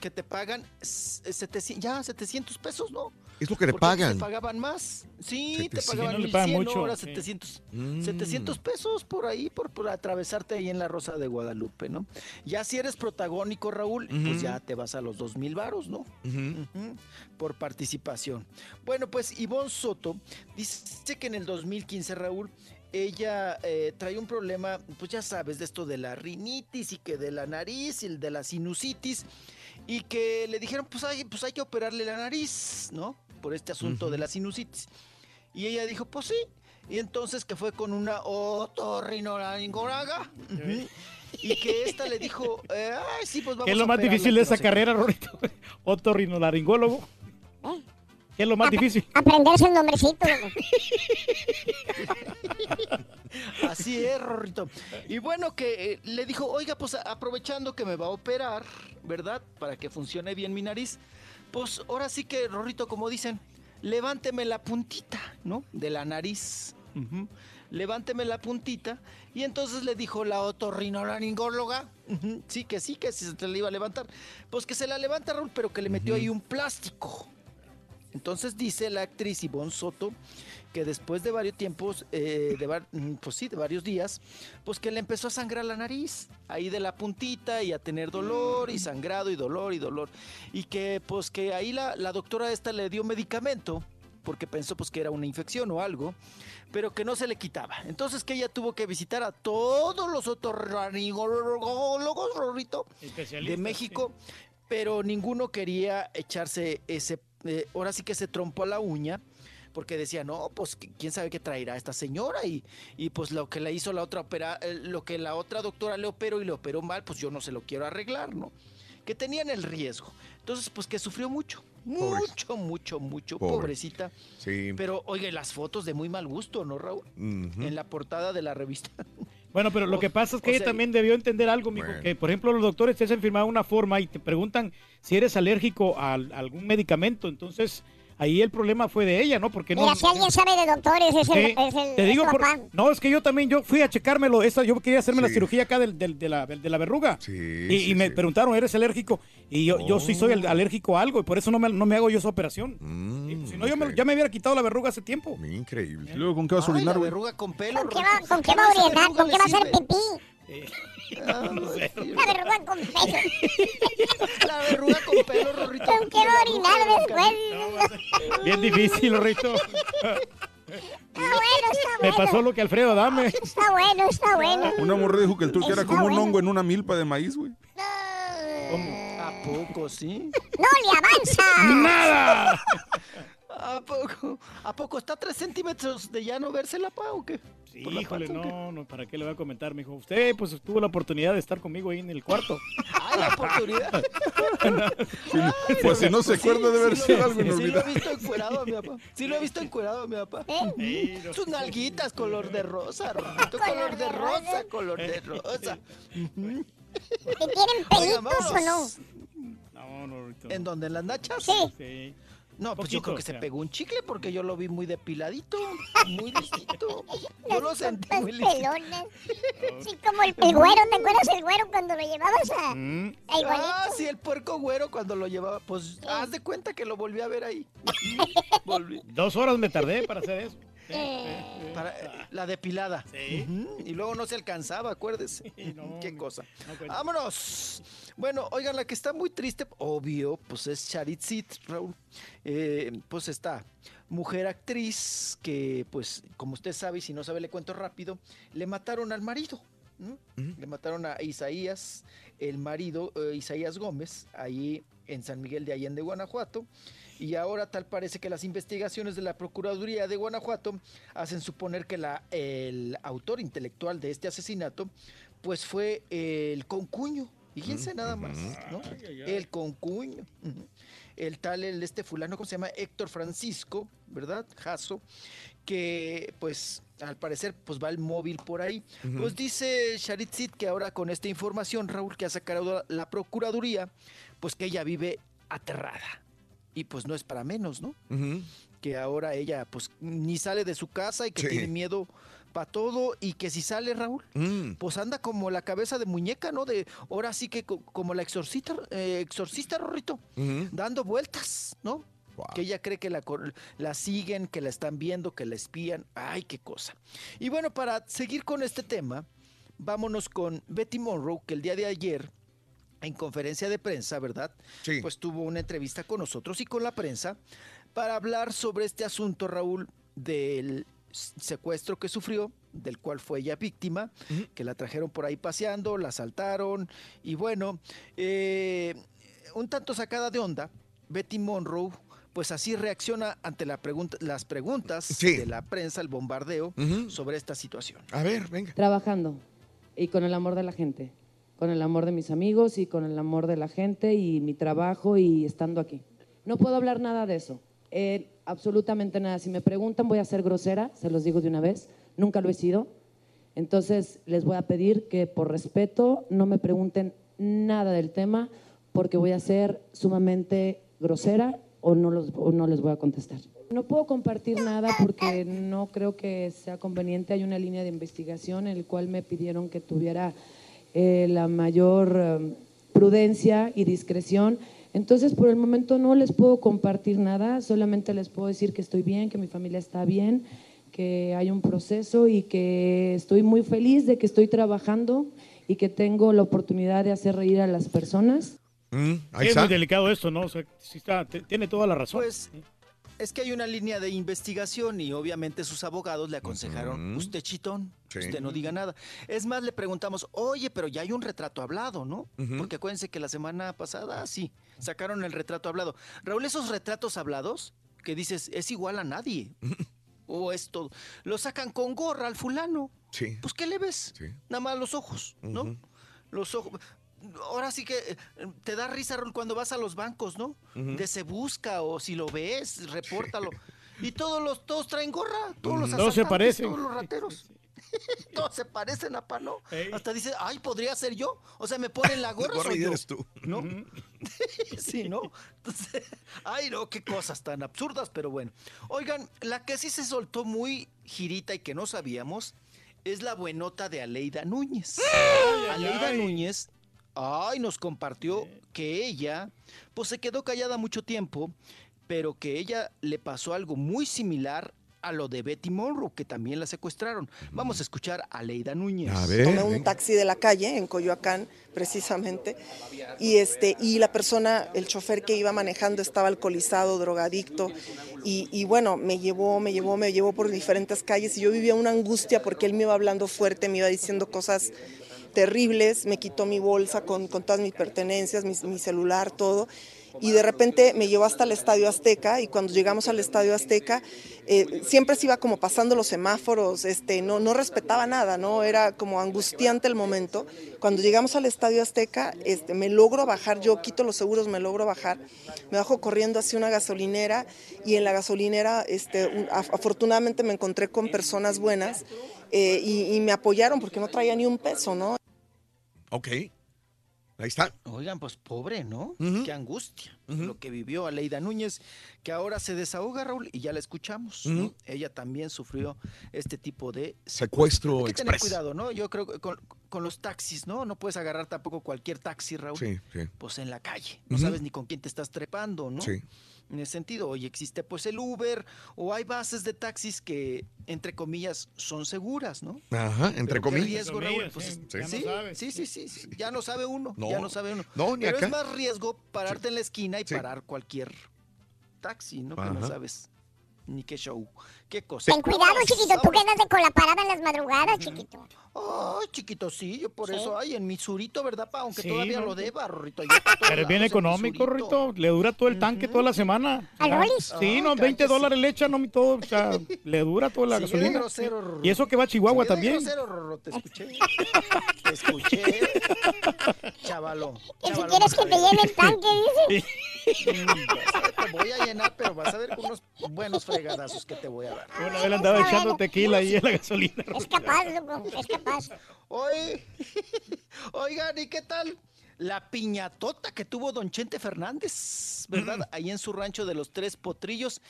Que te pagan s- 700, ya 700 pesos, ¿no? Es lo que te Porque antes pagan. Te pagaban más. Sí, te 700. pagaban Sí, no le 1100, pagan mucho, ahora sí. 700. Mm. 700 pesos por ahí, por, por atravesarte ahí en la Rosa de Guadalupe, ¿no? Ya si eres protagónico, Raúl, Ujú. pues ya te vas a los 2 mil varos, ¿no? Ujú. Ujú, por participación. Bueno, pues Ivonne Soto dice que en el 2015, Raúl, ella eh, trae un problema, pues ya sabes, de esto de la rinitis y que de la nariz y el de la sinusitis, y que le dijeron, pues hay, pues hay que operarle la nariz, ¿no? Por este asunto de la sinusitis. Y ella dijo, pues sí. Y entonces que fue con una otorrinolaringóloga. Y que esta le dijo, eh, ay, sí, pues vamos ¿Qué es lo a más difícil de esa carrera, Rorito? Otorrinolaringólogo. ¿Qué es lo más difícil? Aprenderse el nombrecito. Así es, Rorrito. Y bueno, que eh, le dijo, oiga, pues aprovechando que me va a operar, ¿verdad? Para que funcione bien mi nariz, pues ahora sí que, Rorrito, como dicen, levánteme la puntita, ¿no? De la nariz. Levánteme la puntita. Y entonces le dijo la otorrinolaringóloga, ujú, sí, que sí, que se le iba a levantar. Pues que se la levanta, Raúl, pero que le metió ahí un plástico. Entonces dice la actriz Ivonne Soto que después de varios tiempos, eh, de mm, pues sí, de varios días, pues que le empezó a sangrar la nariz, ahí de la puntita y a tener dolor y sangrado y dolor y dolor. Y que pues que ahí la, la doctora esta le dio medicamento porque pensó pues que era una infección o algo, pero que no se le quitaba. Entonces que ella tuvo que visitar a todos los otorrinolaringólogos, Rorrito, de México, pero ninguno quería echarse ese, eh, ahora sí que se trompo a la uña, porque decía, no, pues qui- quién sabe qué traerá esta señora y, y pues lo que le hizo la otra opera, eh, lo que la otra doctora le operó y le operó mal, pues yo no se lo quiero arreglar, ¿no? Que tenían el riesgo. Entonces, pues que sufrió mucho, mucho, mucho, mucho, Pobre. pobrecita. Sí. Pero, oye, las fotos de muy mal gusto, ¿no, Raúl? En la portada de la revista. Bueno, pero lo que pasa es que o ella también debió entender algo, mijo, Bueno. que por ejemplo los doctores te hacen firmar una forma y te preguntan si eres alérgico a, al- algún medicamento, entonces ahí el problema fue de ella, ¿no? Porque no Mira, si alguien sabe de doctores, es el, Sí, es el te digo, es por- no, es que yo también, yo fui a checármelo, esa, yo quería hacerme la cirugía acá del- del- de, la, de la verruga. Sí, y, me sí. preguntaron, ¿eres alérgico? Y yo, yo sí soy Oh. alérgico a algo y por eso no me, no me hago yo esa operación. Mm, si no, yo me- ya me hubiera quitado la verruga hace tiempo. Increíble. ¿Y luego con qué vas a Ay, la orinar, güey? verruga con pelo. ¿Con qué va, con qué va a orinar? ¿Con qué va a hacer pipí? La verruga con pelo. La verruga con pelo, Rorrito. ¿Con qué va a orinar después? Bien difícil, Rito. Está bueno, está Me bueno. pasó lo que Alfredo dame. Está bueno, está bueno. Una morra dijo que el turco era como un hongo en una milpa de maíz, güey. ¿A poco, sí? ¡No le avanza! ¡Nada! ¿A poco? ¿A poco está a tres centímetros de ya no verse la pa o qué? Sí, ¿Por la híjole, no, no, ¿para qué le voy a comentar, mijo? Usted, pues, tuvo la oportunidad de estar conmigo ahí en el cuarto. ¡Ay, la oportunidad! Pues si no se acuerda de haber sí sido lo- algo Sí lo he inolvidable. visto encuerado a mi papá. Sí lo he visto encuerado a mi papá. Sus nalguitas color de rosa, Rorrito, color de rosa, color de rosa. ¿Te tienen Oigan, pelitos o no? No, no, Rito. ¿En dónde? ¿En las nachas? Sí. Sí. No, pues yo creo que o se pegó un chicle porque yo lo vi muy depiladito, muy listito. Yo lo sentí muy listo. pelonas. Sí, como el, el güero, ¿te acuerdas el güero cuando lo llevabas a, Mm. a igualito? Ah, sí, el puerco güero cuando lo llevaba. Pues haz de cuenta que lo volví a ver ahí. Volví. Dos horas me tardé para hacer eso. Para, eh, la depilada. Sí. Y luego no se alcanzaba, acuérdese. no, Qué cosa. no. ¡Vámonos! Bueno, oigan, la que está muy triste, obvio, pues es Charitzit, Raúl. Eh, pues está mujer actriz que, pues, como usted sabe, y si no sabe, le cuento rápido, le mataron al marido. Le mataron a Isaías, el marido, eh, Isaías Gómez, ahí en San Miguel de Allende, Guanajuato. Y ahora tal parece que las investigaciones de la Procuraduría de Guanajuato hacen suponer que la, el autor intelectual de este asesinato pues fue el concuño. Fíjense nada más, ¿no? El concuño. El tal, el este fulano, ¿cómo se llama? Héctor Francisco, ¿verdad? Jasso, que pues al parecer pues va el móvil por ahí. Pues dice Sharitzit que ahora con esta información, Raúl, que ha sacado la Procuraduría, pues que ella vive aterrada. Y pues no es para menos, ¿no? Que ahora ella pues ni sale de su casa y que Sí. tiene miedo para todo y que si sale Raúl Mm. pues anda como la cabeza de muñeca no de ahora sí que co- como la exorcista eh, exorcista Rorrito dando vueltas no que ella cree que la, la siguen que la están viendo que la espían. Ay qué cosa. Y bueno para seguir con este tema vámonos con Betty Monroe que el día de ayer en conferencia de prensa, ¿verdad? Sí. Pues tuvo una entrevista con nosotros y con la prensa para hablar sobre este asunto, Raúl, del secuestro que sufrió, del cual fue ella víctima, que la trajeron por ahí paseando, la asaltaron y bueno, eh, un tanto sacada de onda, Betty Monroe, pues así reacciona ante la pregunta, las preguntas Sí. de la prensa, el bombardeo sobre esta situación. A ver, venga. Trabajando y con el amor de la gente, con el amor de mis amigos y con el amor de la gente y mi trabajo y estando aquí. No puedo hablar nada de eso, eh, absolutamente nada. Si me preguntan voy a ser grosera, se los digo de una vez, nunca lo he sido. Entonces les voy a pedir que por respeto no me pregunten nada del tema porque voy a ser sumamente grosera o no, los, o no les voy a contestar. No puedo compartir nada porque no creo que sea conveniente. Hay una línea de investigación en la cual me pidieron que tuviera eh, la mayor eh, prudencia y discreción. Entonces, por el momento no les puedo compartir nada, solamente les puedo decir que estoy bien, que mi familia está bien, que hay un proceso y que estoy muy feliz de que estoy trabajando y que tengo la oportunidad de hacer reír a las personas. Mm, ahí es está. muy delicado esto, ¿no? O sea, sí está, t- tiene toda la razón. Pues Es que hay una línea de investigación y obviamente sus abogados le aconsejaron, usted chitón, Sí. usted no diga nada. Es más, le preguntamos, oye, pero ya hay un retrato hablado, ¿no? Porque acuérdense que la semana pasada, sí, sacaron el retrato hablado. Raúl, esos retratos hablados que dices, es igual a nadie. o es todo. Lo sacan con gorra al fulano. Sí. Pues, ¿qué le ves? Sí. Nada más los ojos, ¿no? Los ojos. Ahora sí que eh, te da risa cuando vas a los bancos, ¿no? De se busca o si lo ves, repórtalo. Y todos los, todos traen gorra, todos los. Todos se parecen. todos los rateros. todos se parecen a Pano. Hasta dice, ay, podría ser yo. O sea, me ponen la gorra, Gorra soy y yo. eres tú. ¿No? sí, ¿no? Entonces, ay, no, qué cosas tan absurdas, pero bueno. Oigan, la que sí se soltó muy girita y que no sabíamos es la buenota de Aleida Núñez. Aleida Núñez, ay, nos compartió que ella, pues se quedó callada mucho tiempo, pero que ella le pasó algo muy similar a lo de Betty Monroe, que también la secuestraron. Vamos a escuchar a Aleida Núñez. Tomé un taxi de la calle en Coyoacán, precisamente, y este y la persona, el chofer que iba manejando estaba alcoholizado, drogadicto, y, y bueno, me llevó, me llevó, me llevó por diferentes calles y yo vivía una angustia porque él me iba hablando fuerte, me iba diciendo cosas terribles, me quitó mi bolsa con, con todas mis pertenencias, mi, mi celular, todo. Y de repente me llevó hasta el Estadio Azteca y cuando llegamos al Estadio Azteca eh, siempre se iba como pasando los semáforos, este, no, no respetaba nada, ¿no? Era como angustiante el momento. Cuando llegamos al Estadio Azteca este, me logro bajar, yo quito los seguros, me logro bajar, me bajo corriendo hacia una gasolinera y en la gasolinera este, un- af- afortunadamente me encontré con personas buenas eh, y, y me apoyaron porque no traía ni un peso, ¿no? Ok. Ahí está. Oigan, pues pobre, ¿no? Qué angustia. Lo que vivió Aleida Núñez, que ahora se desahoga, Raúl, y ya la escuchamos. ¿no? Ella también sufrió este tipo de Secuestro Hay que tener cuidado, ¿no? Yo creo que con, con los taxis, ¿no? No puedes agarrar tampoco cualquier taxi, Raúl. Sí, sí. Pues en la calle. No sabes ni con quién te estás trepando, ¿no? Sí. En ese sentido, hoy existe pues el Uber o hay bases de taxis que, entre comillas, son seguras, ¿no? Ajá, entre comillas. riesgo, Raúl, pues, sí, sí, no sí, sabes. sí, sí, sí, sí, ya no sabe uno, No, ya no sabe uno. no, ni Pero acá. es más riesgo pararte en la esquina y Sí. parar cualquier taxi, ¿no? Que no sabes ni qué show, qué cosa. Ten cuidado, chiquito, tú que andas de con la parada en las madrugadas, chiquito. Ay, chiquito, sí, yo por Sí. eso, ay, en mi surito, ¿verdad, pa? Aunque Sí, todavía no, lo sí. deba, Rorrito. Pero es bien económico, Rito. Le dura todo el tanque toda la semana. ¿Al Ah, Rollis? Sí, no, 20 dólares le echan, no, mi todo. O sea, le dura toda la de gasolina. grosero. Y eso que va a Chihuahua también. grosero, Rorro, te escuché. te escuché. Chavalo. Que si quieres que te llene el tanque, dice. Mm, Te voy a llenar, pero vas a ver con unos buenos fregadazos que te voy a dar. Una vez le andaba echando tequila ahí en la gasolina. Es capaz, loco, es capaz. Oigan, ¿y qué tal? La piñatota que tuvo don Chente Fernández, ¿verdad? Ahí en su rancho de los Tres Potrillos,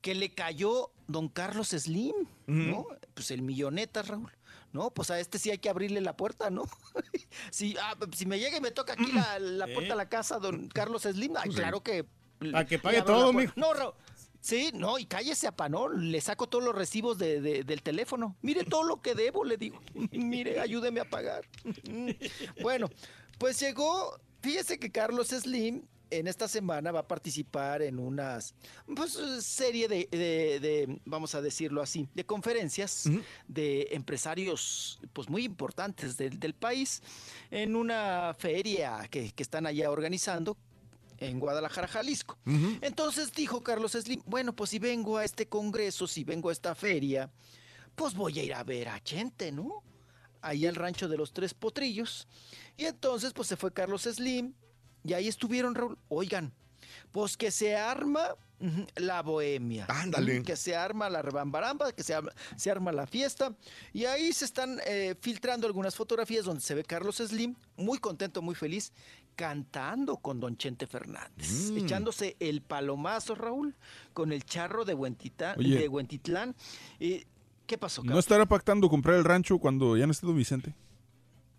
que le cayó don Carlos Slim, ¿no? Pues el milloneta, Raúl. No, pues a este sí hay que abrirle la puerta, ¿no? si, ah, si me llega y me toca aquí la, la puerta de la casa, don Carlos Slim, ay, Sí. claro que... Pa' que pague todo, mijo. No, Raúl. Sí, no, y cállese a panón, le saco todos los recibos de- de- del teléfono. Mire todo lo que debo, le digo. Mire, ayúdeme a pagar. bueno, pues llegó, fíjese que Carlos Slim en esta semana va a participar en unas pues, serie de, de- de, vamos a decirlo así, de conferencias de empresarios pues muy importantes del, del país en una feria que, que están allá organizando en Guadalajara, Jalisco. Entonces dijo Carlos Slim, bueno, pues si vengo a este congreso, si vengo a esta feria, pues voy a ir a ver a Chente, ¿no? Ahí al rancho de los Tres Potrillos. Y entonces, pues se fue Carlos Slim, y ahí estuvieron, Raúl. Oigan, pues que se arma la bohemia. Ándale. Que se arma la rebambaramba, que se arma, se arma la fiesta. Y ahí se están eh, filtrando algunas fotografías donde se ve Carlos Slim, muy contento, muy feliz, cantando con Don Chente Fernández, Mm. echándose el palomazo, Raúl, con el charro de, Huentita- Oye. de Huentitlán. Y, ¿Qué pasó, ¿No Carlos? estará pactando comprar el rancho cuando ya no esté don Vicente?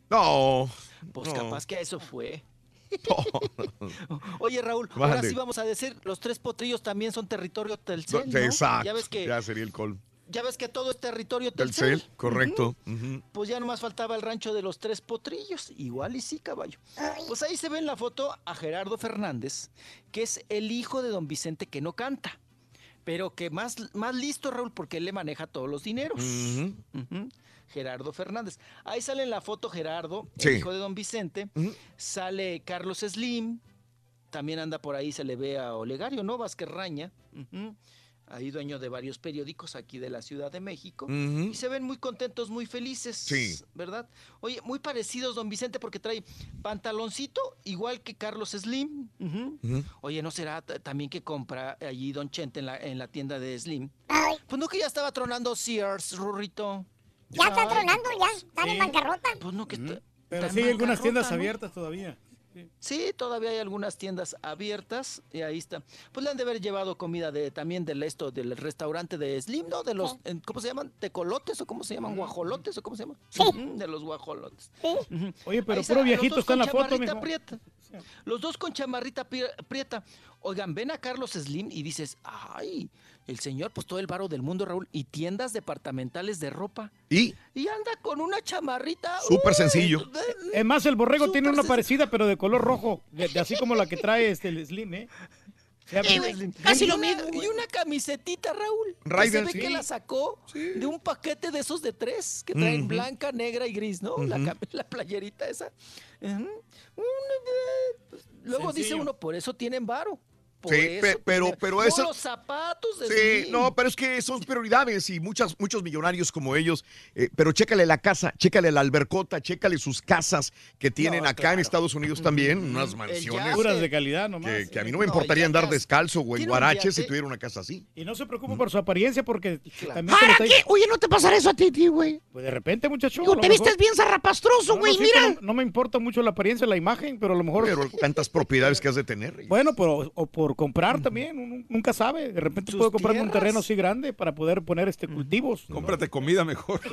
No. Pues No. capaz que a eso fue. Oye, Raúl, ahora sí vamos a decir, los tres potrillos también son territorio No, Telcel, ¿no? Exacto. Ya ves que Ya sería el col. ya ves que todo es territorio Del Telcel. cel, correcto. Ujú. Ujú. Pues ya nomás faltaba el rancho de los tres potrillos. Igual y sí, caballo. Pues ahí se ve en la foto a Gerardo Fernández, que es el hijo de don Vicente que no canta. pero que más, más listo, Raúl, porque él le maneja todos los dineros. Gerardo Fernández. Ahí sale en la foto Gerardo, Sí. el hijo de don Vicente. Sale Carlos Slim. También anda por ahí, se le ve a Olegario, ¿no? Vázquez Raña. Ahí dueño de varios periódicos aquí de la Ciudad de México. Y se ven muy contentos, muy felices. Sí. ¿Verdad? Oye, muy parecidos, don Vicente, porque trae pantaloncito igual que Carlos Slim. Oye, ¿no será también que compra allí Don Chente en la, en la tienda de Slim? Pues no que ya estaba tronando Sears, Rurrito. Ya está tronando, ya. Están en bancarrota. Pues no que está- Pero está sí hay algunas tiendas ¿no? abiertas todavía. Sí, todavía hay algunas tiendas abiertas y ahí está. Pues le han de haber llevado comida de también del esto del restaurante de Slim, ¿no? De los ¿cómo se llaman? ¿Tecolotes o cómo se llaman? ¿Guajolotes o cómo se llaman? Ujú, De los guajolotes. Oye, pero puro los viejito dos está en la foto, prieta. Los dos con chamarrita pri- prieta. Oigan, ven a Carlos Slim y dices, ay, el señor, pues todo el varo del mundo, Raúl, y tiendas departamentales de ropa. Y Y anda con una chamarrita. súper sencillo. Es más, el borrego tiene una parecida, pero de color rojo, de, de así como la que trae este el Slim, ¿eh? Casi lo mismo. Y una camisetita, Raúl. que se ve sí. que la sacó de un paquete de esos de tres que traen blanca, negra y gris, ¿no? la, la playerita esa. Eh, pues, Luego dice uno, por eso tienen varo. Por Sí, eso pe- pero, pero No, eso. los zapatos de Sí, Slim. no, pero es que son prioridades y muchas, muchos millonarios como ellos. eh, pero chécale la casa, chécale la albercota, chécale sus casas que tienen acá en Estados Unidos también, unas mansiones. Puras de calidad nomás. Que, que a mí no me No, importaría andar descalzo o en guarache si tuviera una casa así. Y no se preocupe por su apariencia porque también se le ¿Para está- qué? Oye, ¿no te pasará eso a ti, tío, güey? Pues de repente, muchacho. Digo, te mejor- vistes bien zarrapastroso, No, no, güey, sí, mira. No, me importa mucho la apariencia, la imagen, pero a lo mejor. Pero tantas propiedades que has de tener. Bueno, pero o por comprar también, uno nunca sabe. De repente puedo comprarme un tierras. terreno así grande para poder poner este cultivos. Cómprate comida mejor.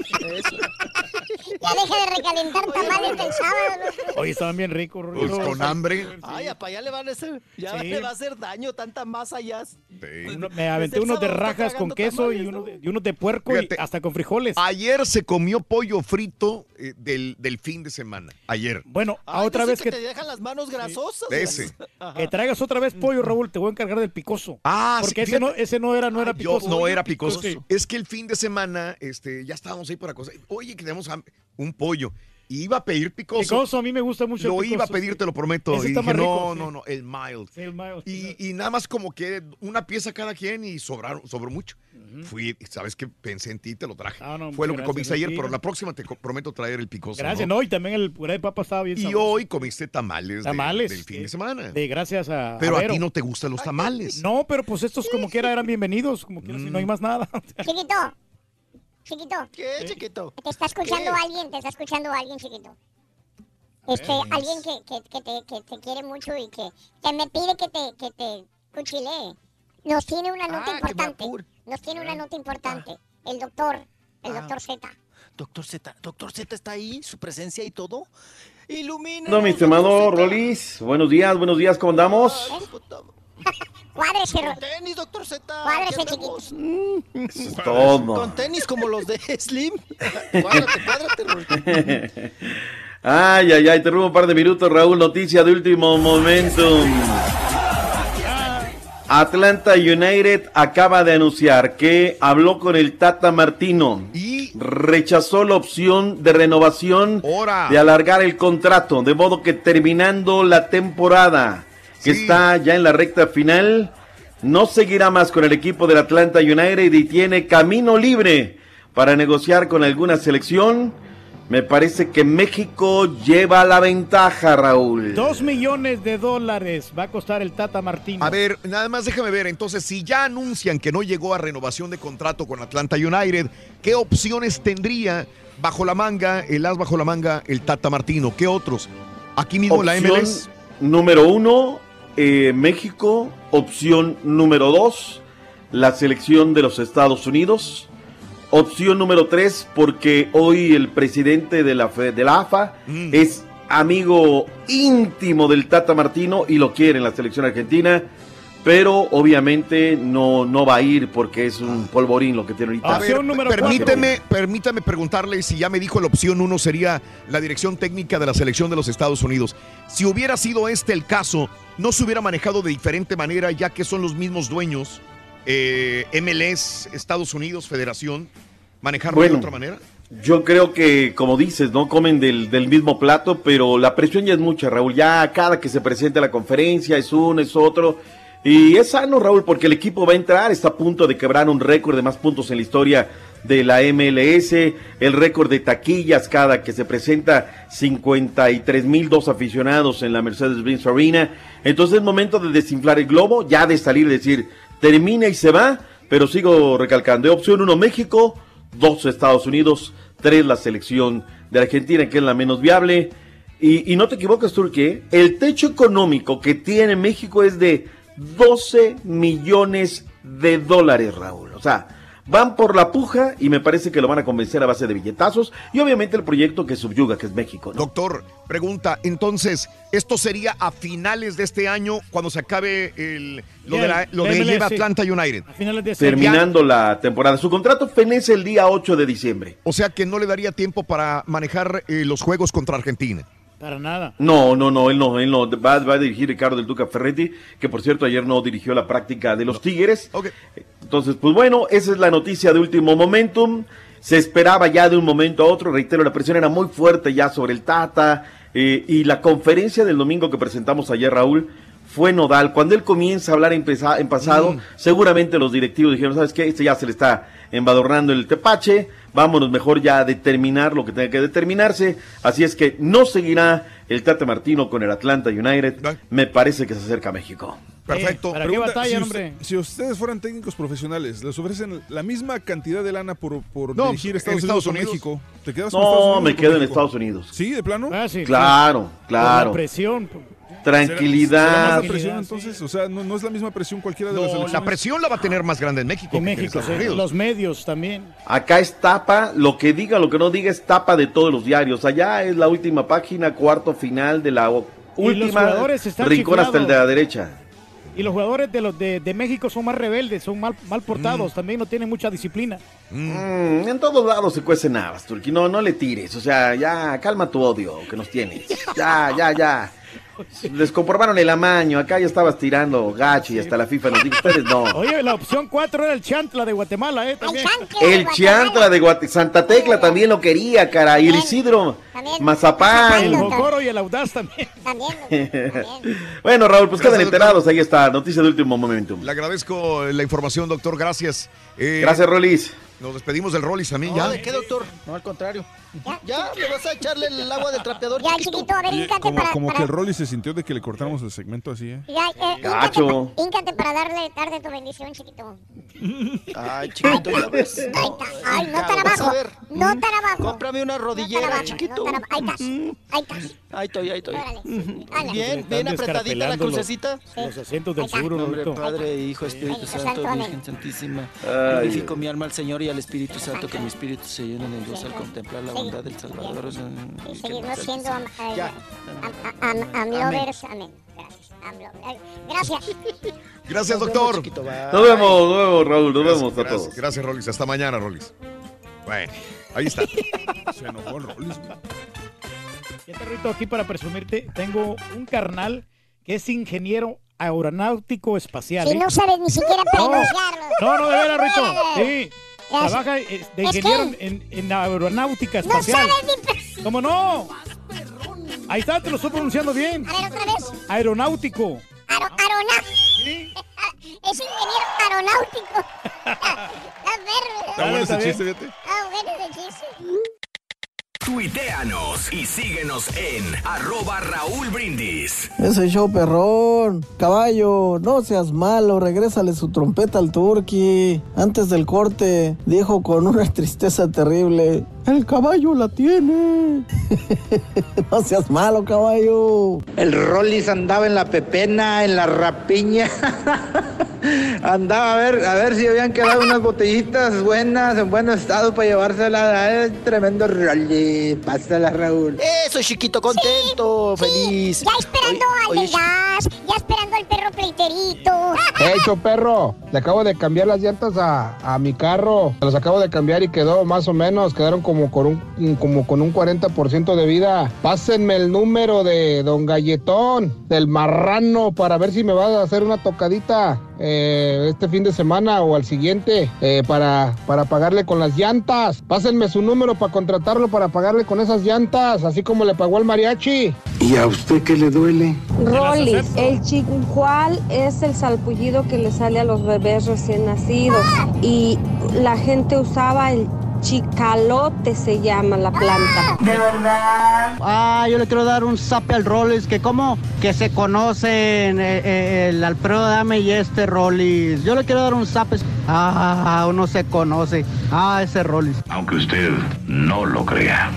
Ya deja de recalentar tamales del sábado. loco. Oye, estaban bien ricos. Pues con hambre. Ay, para allá le van a hacer, ya Sí. le va a hacer daño tanta masa ya. Uno- me aventé el unos de rajas con queso y unos de, y unos de puerco Fíjate. y hasta con frijoles. Ayer se comió pollo frito eh, del, del fin de semana. Ayer. Bueno, a otra no vez que que, te dejan las manos grasosas. De ese. Que traigas otra vez pollo, Raúl, te voy a encargar del picoso. Ah, Porque sí, ese, no, ese no era, no era Ay, yo- picoso. no era picoso. Sí. Es que el fin de semana, este, ya estábamos ahí para cosas. Oye, que tenemos un pollo. Y iba a pedir picoso. Picoso, a mí me gusta mucho. Lo el iba a pedir, te lo prometo. Ese Y está dije, más rico, no, sí. no, no, el mild. Sí, el mild. Y, y nada más como que una pieza cada quien y sobraron, sobró mucho. Fui, sabes que pensé en ti, te lo traje. Ah, no, Fue lo que comiste ayer, pero la próxima te prometo traer el picoso. Gracias, ¿no? ¿no? Y también el puré de papa estaba bien Y sabroso. hoy comiste tamales, de- Tamales. del fin de semana. De gracias a. pero a, ti no te gustan los tamales. No, pero pues estos como quiera eran bienvenidos, como quiera, si no hay más nada. Chiquito, chiquito. ¿Qué, chiquito? Te está escuchando ¿Qué? alguien, te está escuchando alguien, chiquito. Este, alguien que, que, que te, que te quiere mucho y que, que me pide que te, que te cuchilee. Nos tiene una nota Ah, importante. Nos tiene una nota importante. El doctor, el Ah. doctor Z. Doctor Z, Doctor Z está ahí, su presencia y todo. Ilumina. No, mi estimado Rolis, buenos días, buenos días, ¿cómo andamos? Cuádrese, Ro- Tenis, doctor Z. Todo. Con tenis como los de Slim. cuádrate, cuádrate. Ay, ay, ay, te robo un par de minutos, Raúl, noticia de último momento. Atlanta United acaba de anunciar que habló con el Tata Martino y rechazó la opción de renovación Ora. de alargar el contrato, de modo que terminando la temporada, que Sí. está ya en la recta final, no seguirá más con el equipo del Atlanta United y tiene camino libre para negociar con alguna selección. Me parece que México lleva la ventaja, Raúl. Dos millones de dólares va a costar el Tata Martino. A ver, nada más déjame ver. Entonces, si ya anuncian que no llegó a renovación de contrato con Atlanta United, ¿qué opciones tendría bajo la manga, el as bajo la manga, el Tata Martino? ¿Qué otros? Aquí mismo la Opción MLS. Número uno, eh, México. Opción número dos, la selección de los Estados Unidos. Opción número tres, porque hoy el presidente de la, de la AFA Mm. es amigo íntimo del Tata Martino y lo quiere en la selección argentina. Pero obviamente no, no va a ir porque es un polvorín lo que tiene ahorita. Ver, permíteme, permítame preguntarle si ya me dijo la opción uno sería la dirección técnica de la selección de los Estados Unidos. Si hubiera sido este el caso, ¿no se hubiera manejado de diferente manera ya que son los mismos dueños? eh, MLS, Estados Unidos, Federación, manejarlo Bueno. de otra manera? Yo creo que, como dices, no comen del, del mismo plato, pero la presión ya es mucha, Raúl. Ya cada que se presenta la conferencia es uno, es otro. Y es sano, Raúl, porque el equipo va a entrar, está a punto de quebrar un récord de más puntos en la historia de la MLS, el récord de taquillas cada que se presenta 53 mil dos aficionados en la Mercedes-Benz Arena. Entonces es momento de desinflar el globo, ya de salir decir, termina y se va, pero sigo recalcando, opción uno México, dos Estados Unidos, tres la selección de Argentina, que es la menos viable. Y, no te equivoques, Turquía, el techo económico que tiene México es de 12 millones de dólares, Raúl. O sea, van por la puja y me parece que lo van a convencer a base de billetazos y obviamente el proyecto que subyuga, que es México. ¿no? Doctor, pregunta, entonces, ¿esto sería a finales de este año cuando se acabe el, lo de, la, lo de MLS. lleva Atlanta United? A finales de este Terminando la temporada. Su contrato fenece el día 8 de diciembre. O sea que no le daría tiempo para manejar eh, los juegos contra Argentina. Para nada. No, no, no, él no, él no. Va, va a dirigir Ricardo del Duca Ferretti, que por cierto ayer no dirigió la práctica de los Tigres. Entonces, pues bueno, esa es la noticia de último momentum. Se esperaba ya de un momento a otro, reitero, la presión era muy fuerte ya sobre el Tata. eh, y la conferencia del domingo que presentamos ayer, Raúl, fue nodal. Cuando él comienza a hablar en, pesa- en pasado, Mm. seguramente los directivos dijeron, ¿sabes qué? Este ya se le está embadornando el tepache, vámonos mejor ya a determinar lo que tenga que determinarse. Así es que no seguirá el Tata Martino con el Atlanta United. Me parece que se acerca a México. Perfecto. ¿Para qué batallan, si, usted- si ustedes fueran técnicos profesionales, ¿les ofrecen la misma cantidad de lana por, por No, dirigir en Estados, Estados Unidos, Unidos. o México? ¿Te quedas con Estados No, Unidos me quedo en México? Estados Unidos. ¿Sí, de plano? Fácil, Claro, Por la claro. presión. Tranquilidad. ¿Será más la presión entonces? O sea, no, no es la misma presión cualquiera de las No, elecciones. la presión la va a tener más grande en México. En México, sí. Los medios también. Acá es tapa, lo que diga, lo que no diga es tapa de todos los diarios. Allá es la última página, cuarto final de la los última jugadores están rincón hasta el de la chiflados. derecha. Y los jugadores de los de, de México son más rebeldes, son mal, mal portados, también no tienen mucha disciplina. Mm, en todos lados se cuecen habas, Turki. No, no le tires. O sea, ya calma tu odio que nos tienes. Ya, ya, ya. Les comprobaron el amaño. Acá ya estabas tirando gacho y hasta la FIFA nos dijo, ustedes no. Oye, la opción 4 era el Chantla de Guatemala, ¿eh? También. El Chiantla de Guate- Santa Tecla también lo quería, cara. Y el Isidro, El Mazapán. Jocoro y el Audaz también. bueno, Raúl, pues quedan enterados. Ahí está, noticia de último momento. Le agradezco la información, doctor. Gracias. Eh, Gracias, Rolis. Nos despedimos del Rollis también No, ya. ¿de qué, doctor? No, al contrario. ¿Ya? ¿Le vas a echarle el agua del trapeador? Ya, chiquito, a ver, híncate como, para... como para- que el Rolly se sintió de que le cortáramos el segmento así, ¿eh? Ya, eh, Gacho. híncate, pa- híncate para darle, darte tu bendición, chiquito. Ay, chiquito, ya ves. Ahí está. Ay, no tan abajo. ver. No tan abajo. Cómprame una rodillera, chiquito. No abajo. Ahí estás. Ahí estás. Ahí estoy, ahí estoy. Órale. Bien, bien apretadita la descarapelando los- crucecita. Los asientos del seguro, Nombre. Padre, Hijo, Espíritu Santo. Virgen Santísima. Glorifico mi alma al Señor y al Espíritu Santo, que mi espíritu se llene de Dios al contemplar la bondad del Salvador. Y seguirnos siendo am. Amén. Gracias. Gracias. Gracias, Nos vemos, doctor. Nos vemos, nos vemos, Raúl. Nos Gracias, vemos a gracias, todos. Gracias, Rollis. Hasta mañana, Rollis. Bueno, ahí está. Se enojó el Rolly. Ya te Rito, aquí para presumirte, tengo un carnal que es ingeniero aeronáutico espacial. Si ¿eh? no sabes ni siquiera pronunciarlo. No, no, de veras, Rito. Sí. Trabaja eh, de ingeniero en, en aeronáutica No espacial. sabes ni... ¿Cómo no? Ahí está, te lo estoy pronunciando bien. A ver, otra vez. Aeronáutico. Aro, aeronáutico. es ingeniero aeronáutico. Está. Está bueno ese chiste, fíjate. Ah, bueno ese chiste. Tuiteanos y síguenos en arroba Raúl Brindis. Ese show perrón. Caballo, no seas malo, regrésale su trompeta al turqui. Antes del corte, dijo con una tristeza terrible. El caballo la tiene. no seas malo, caballo. El Rollis andaba en la pepena, en la rapiña. andaba a ver, a ver si habían quedado unas botellitas buenas, en buen estado para llevársela. Es tremendo Rollis. Pásala, Raúl. Eso, chiquito, contento, feliz. Ya esperando Oye, al oye, del gas, ya esperando al perro pleito solterito. Hey, perro, le acabo de cambiar las llantas a, a mi carro. Las acabo de cambiar y quedó más o menos, quedaron como con un, como con un 40% de vida. Pásenme el número de don Galletón, del marrano, para ver si me va a hacer una tocadita eh, este fin de semana o al siguiente eh, para, para pagarle con las llantas. Pásenme su número para contratarlo para pagarle con esas llantas, así como le pagó al mariachi. ¿Y a usted qué le duele? Rolly, el chicual es el salpullido que le sale a los bebés recién nacidos y la gente usaba el chicalote se llama la planta. ¿De verdad? Ah, yo le quiero dar un zape al Rollis, que como que se conocen eh, eh, el Alfredo Dame y este Rollis. Yo le quiero dar un zape. Ah, uno se conoce. Ah, ese Rollis. Aunque usted no lo crea.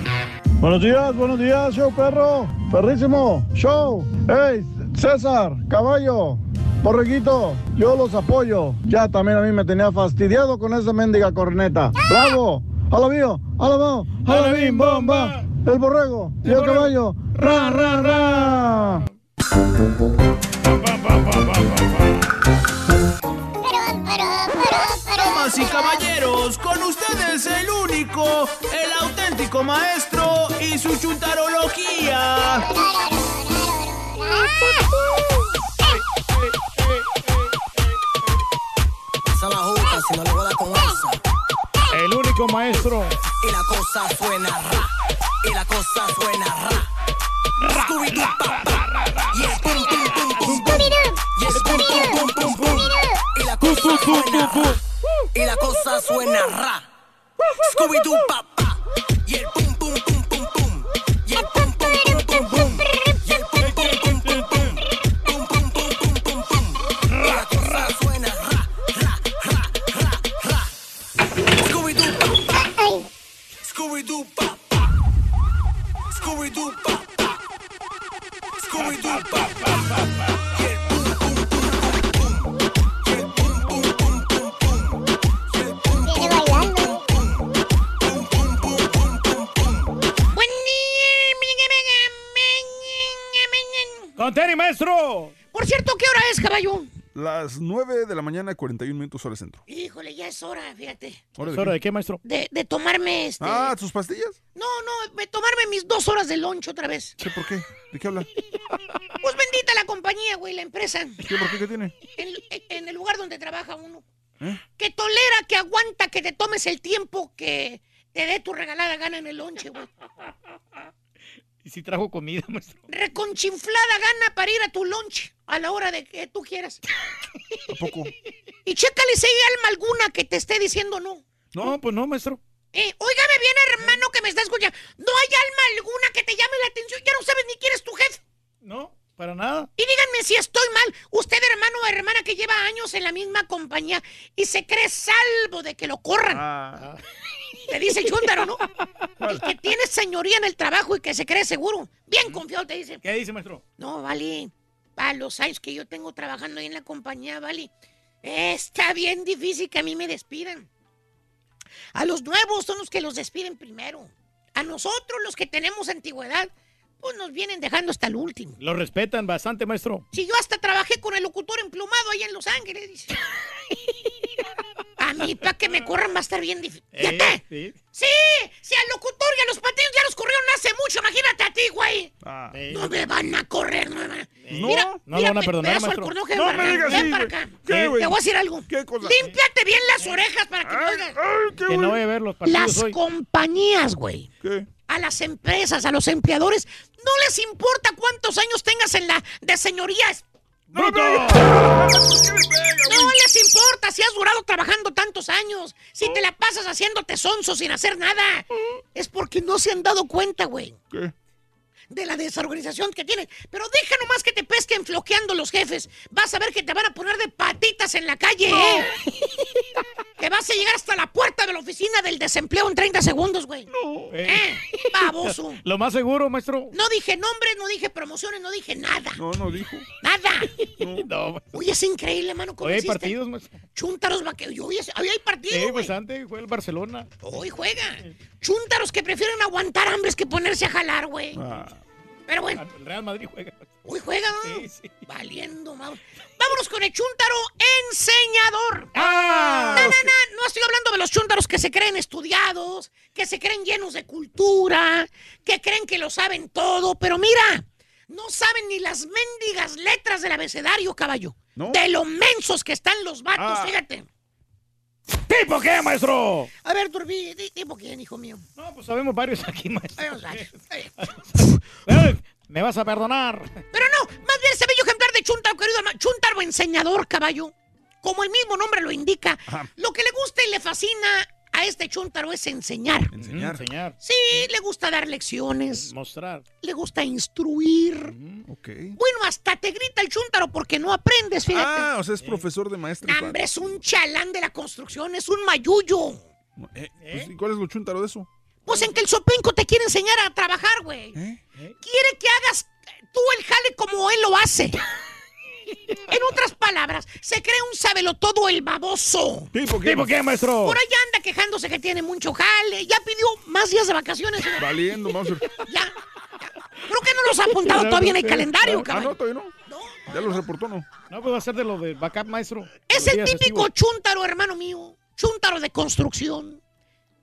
Buenos días, buenos días, show perro. Perrísimo, show. Hey, César, caballo, borreguito, yo los apoyo. Ya también a mí me tenía fastidiado con esa mendiga corneta. ¡Bravo! ¡A la mío! ¡A la mío! ¡A la bim, bomba! El borrego y el caballo. ¡Ra, ra, ra! Damas y caballeros, con ustedes el único, el auténtico maestro y su chuntarología. Esa la juca, si no le voy a dar con esa. Maestro. Y la cosa suena ra. Y la cosa suena ra. Scooby-Doo, pa, pa. Y el pum, pum, pum, pum. Y el pum, pum, pum, pum, pum. Y la cosa suena ra. Y la cosa suena ra. Scooby-Doo, pa, pa. Y el pum, Con Terry, maestro. Por cierto, ¿qué hora es, caballo? Las 9 de la mañana, 41 minutos hora centro. Híjole, ya es hora, fíjate. ¿Hora ¿Es de hora qué? de qué, maestro? De, de tomarme este. Ah, ¿tus pastillas? No, no, de tomarme mis dos horas de lunch otra vez. ¿Qué, por qué? ¿De qué habla? Pues bendita la compañía, güey, la empresa. ¿Qué, por qué? ¿Qué tiene? En, en el lugar donde trabaja uno. ¿Eh? Que tolera, que aguanta que te tomes el tiempo que te dé tu regalada gana en el lonche, güey. Y si trajo comida, maestro. Reconchinflada gana para ir a tu lunch a la hora de que tú quieras. ¿A poco? Y chécale si hay alma alguna que te esté diciendo no. No, pues no, maestro. Eh, óigame bien, hermano, que me está escuchando. No hay alma alguna que te llame la atención. Ya no sabes ni quién es tu jefe. No, para nada. Y díganme si estoy mal. Usted, hermano o hermana, que lleva años en la misma compañía y se cree salvo de que lo corran. Ah. Te dice Chúndaro, ¿no? El que tiene señoría en el trabajo y que se cree seguro. Bien confiado te dice. ¿Qué dice, maestro? No, vale. Para los años que yo tengo trabajando ahí en la compañía, vale. Está bien difícil que a mí me despidan. A los nuevos son los que los despiden primero. A nosotros, los que tenemos antigüedad, pues nos vienen dejando hasta el último. Lo respetan bastante, maestro. Si yo hasta trabajé con el locutor emplumado allá en Los Ángeles, dice. mí, para que me corran va a estar bien difícil. Eh, sí. Sí, si al locutor y a los patinos ya los corrieron hace mucho, imagínate a ti, güey. Ah. No me van a correr, no me van a... No, Mira, no lo mira, van a pe- perdonar, al maestro. No me digas Ven para acá. ¿Qué, Te güey? voy a decir algo. ¿Qué cosa? Límpiate bien las orejas para que me oigas. Que no voy a ver los partidos Las hoy. compañías, güey. ¿Qué? A las empresas, a los empleadores, no les importa cuántos años tengas en la de señorías. ¡Bruto! No les importa si has durado trabajando tantos años, si te la pasas haciéndote sonso sin hacer nada. Es porque no se han dado cuenta, güey, ¿Qué? De la desorganización que tienen. Pero deja nomás que te pesquen floqueando los jefes. Vas a ver que te van a poner de patitas en la calle, ¿eh? que vas a llegar hasta la puerta de la oficina del desempleo en 30 segundos, güey. ¿Eh? Baboso. Lo más seguro, maestro. No dije nombres, no dije promociones, no dije nada. No, no dijo. Nada. No, maestro. Oye, es increíble, mano. ¿Cómo Hoy hay partidos, maestro. Chúntaros vaqueros. Oye, hoy hay partido, Sí, güey. pues antes fue el Barcelona. Hoy juega. Chúntaros que prefieren aguantar hambres que ponerse a jalar, güey. Ah. Pero bueno. El Real Madrid juega. Uy, juega. Valiendo, mau. Vámonos con el chúntaro enseñador. Ah, no, no, no, no estoy hablando de los chúntaros que se creen estudiados, que se creen llenos de cultura, que creen que lo saben todo, pero mira, no saben ni las mendigas letras del abecedario, caballo. De lo mensos que están los vatos, Ah. fíjate. ¿Tipo qué, maestro? A ver, Turbi, tipo quién, hijo mío. No, pues sabemos varios aquí, maestro. Me vas a perdonar. Pero no, más bien ese bello ejemplar de chúntaro, querido chúntaro enseñador, caballo. Como el mismo nombre lo indica, lo que le gusta y le fascina a este chúntaro es enseñar. Enseñar. Enseñar. Sí, le gusta dar lecciones, Mostrar. le gusta instruir. Ok. Bueno, hasta te grita el chúntaro porque no aprendes, fíjate. Ah, o sea, es profesor de maestro. Hombre, es un chalán de la construcción, es un mayullo. Eh, pues, ¿y ¿Cuál es lo chúntaro de eso? Pues en que el sopenco te quiere enseñar a trabajar, güey. Quiere que hagas tú el jale como él lo hace. En otras palabras, se cree un sabelotodo el baboso. ¿Tipo ¿Tipo qué, maestro? Por allá anda quejándose que tiene mucho jale. Ya pidió más días de vacaciones. Valiendo, Mauser. Ya. Creo que no los ha apuntado todavía en el calendario, Ah, cabrón. no, todavía no. Ya los reportó, ¿no? No, pues va a ser de lo del backup, maestro. Es el típico festivos. chúntaro, hermano mío. Chúntaro de construcción.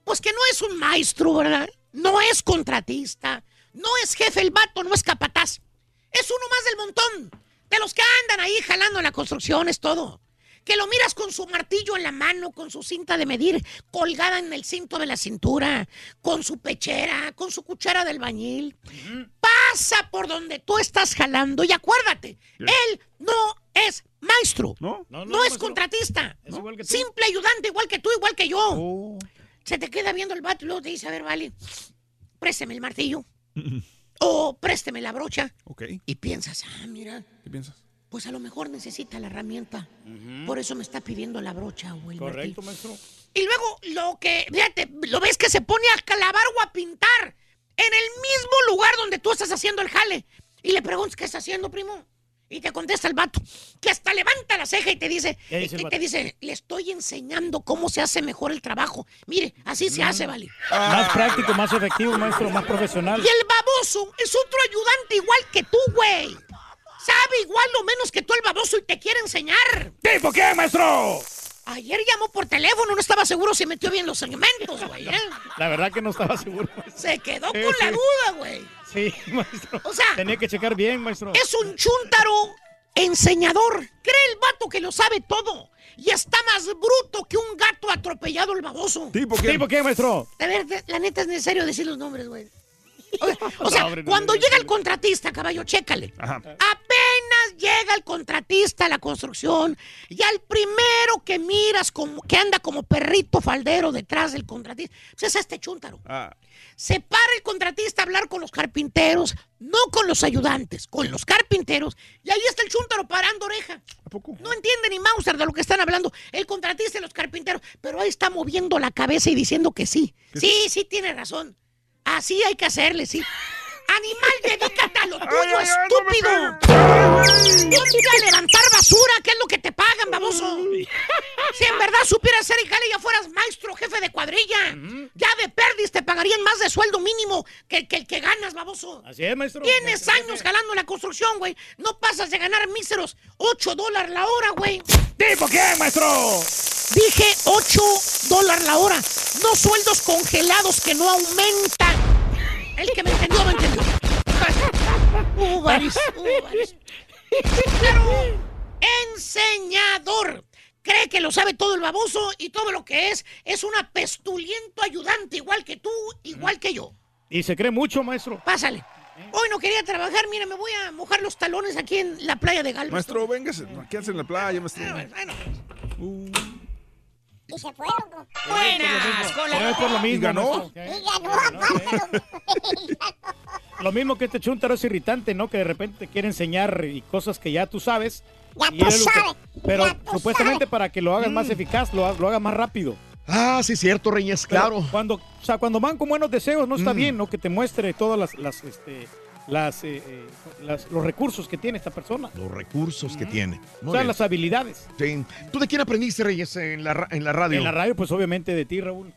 Pues que no es un maestro, ¿verdad? No es contratista. No es jefe el vato, no es capataz. Es uno más del montón. De los que andan ahí jalando en la construcción, es todo. Que lo miras con su martillo en la mano, con su cinta de medir colgada en el cinto de la cintura, con su pechera, con su cuchara del bañil. Pasa por donde tú estás jalando y acuérdate, él no es maestro. ¿No? No, No, es contratista. Es igual que tú. Simple ayudante, igual que tú, igual que yo. Se te queda viendo el vato y luego te dice, a ver, vale, présteme el martillo. o présteme la brocha. Ok. Y piensas, ah, mira, ¿Qué piensas? pues a lo mejor necesita la herramienta. Por eso me está pidiendo la brocha o el Correcto, maestro. Y luego lo que, fíjate, lo ves que se pone a clavar o a pintar en el mismo lugar donde tú estás haciendo el jale. Y le preguntas, ¿qué está haciendo, primo? Y te contesta el vato, que hasta levanta la ceja y te dice, te dice, le estoy enseñando cómo se hace mejor el trabajo. Mire, así se hace, vale. Más práctico, más efectivo, maestro, más profesional. Y el baboso es otro ayudante igual que tú, güey. Sabe igual o menos que tú el baboso y te quiere enseñar. ¿Tipo qué, maestro? Ayer llamó por teléfono, no estaba seguro si metió bien los segmentos, güey. ¿eh? La verdad que no estaba seguro. Se quedó Sí, con la duda, güey. Sí, maestro. O sea, Tenía que checar bien, maestro. es un chúntaro enseñador. Cree el vato que lo sabe todo. Y está más bruto que un gato atropellado el baboso. ¿Tipo qué? ¿Tipo qué, maestro? A ver, la neta es necesario decir los nombres, güey. O sea, o sea, No, hombre, no, cuando no, llega no. el contratista, caballo, chécale. Ajá. Apenas llega el contratista a la construcción y al primero que miras como, que anda como perrito faldero detrás del contratista, pues es este chúntaro. Ah, Se para el contratista a hablar con los carpinteros, no con los ayudantes, con los carpinteros, y ahí está el chúntaro parando oreja. ¿a poco? No entiende ni Mauser de lo que están hablando, el contratista y los carpinteros, pero ahí está moviendo la cabeza y diciendo que sí. Sí, sí, tiene razón. Así hay que hacerle, sí. Animal, dedícate a lo tuyo, ay, ay, no estúpido. Ponte a levantar basura, que es lo que te pagan, baboso. Si en verdad supieras hacer el jale, ya fueras maestro, jefe de cuadrilla. Ya de perdis te pagarían más de sueldo mínimo que, que el que ganas, baboso. Así es, maestro. Tienes años jalando la construcción, güey. No pasas de ganar míseros 8 dólares la hora, güey. ¿Tipo qué, maestro? Dije 8 dólares la hora. No sueldos congelados que no aumentan. El que me entendió, me entendió. Hubo varios. Pero, enseñador. Cree que lo sabe todo el baboso y todo lo que es es un apestuliento ayudante, igual que tú, igual que yo. Y se cree mucho, maestro. Pásale. Hoy no quería trabajar, mira, me voy a mojar los talones aquí en la playa de Galveston. Maestro, véngase. Quédate en la playa, maestro. Bueno, Y se fue, loco. Buenas, con Pero es la... por lo mismo. ¿Y ganó? Y ganó aparte. Lo mismo que este chúntaro es irritante, ¿no? Que de repente te quiere enseñar y cosas que ya tú sabes. Ya tú que- sabes, Pero ya tú supuestamente sabes. para que lo hagas más eficaz, lo, lo hagas más rápido. Ah, sí, cierto, Reyes, Pero claro. Cuando, o sea, cuando van con buenos deseos, no está Mm. bien, ¿no? Que te muestre todas las, las, este, las, eh, eh, las- los recursos que tiene esta persona. Los recursos que tiene. O Muy sea, bien. las habilidades. Sí. ¿Tú de quién aprendiste, Reyes, en la, ra- en la radio? En la radio, pues obviamente de ti, Raúl.